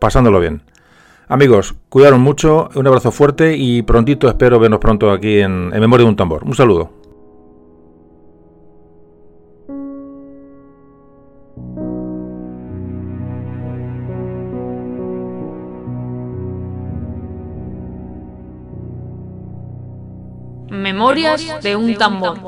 pasándolo bien. Amigos, cuidaron mucho, un abrazo fuerte y prontito espero vernos pronto aquí en, en Memoria de un Tambor. Un saludo. Memorias de un tambor.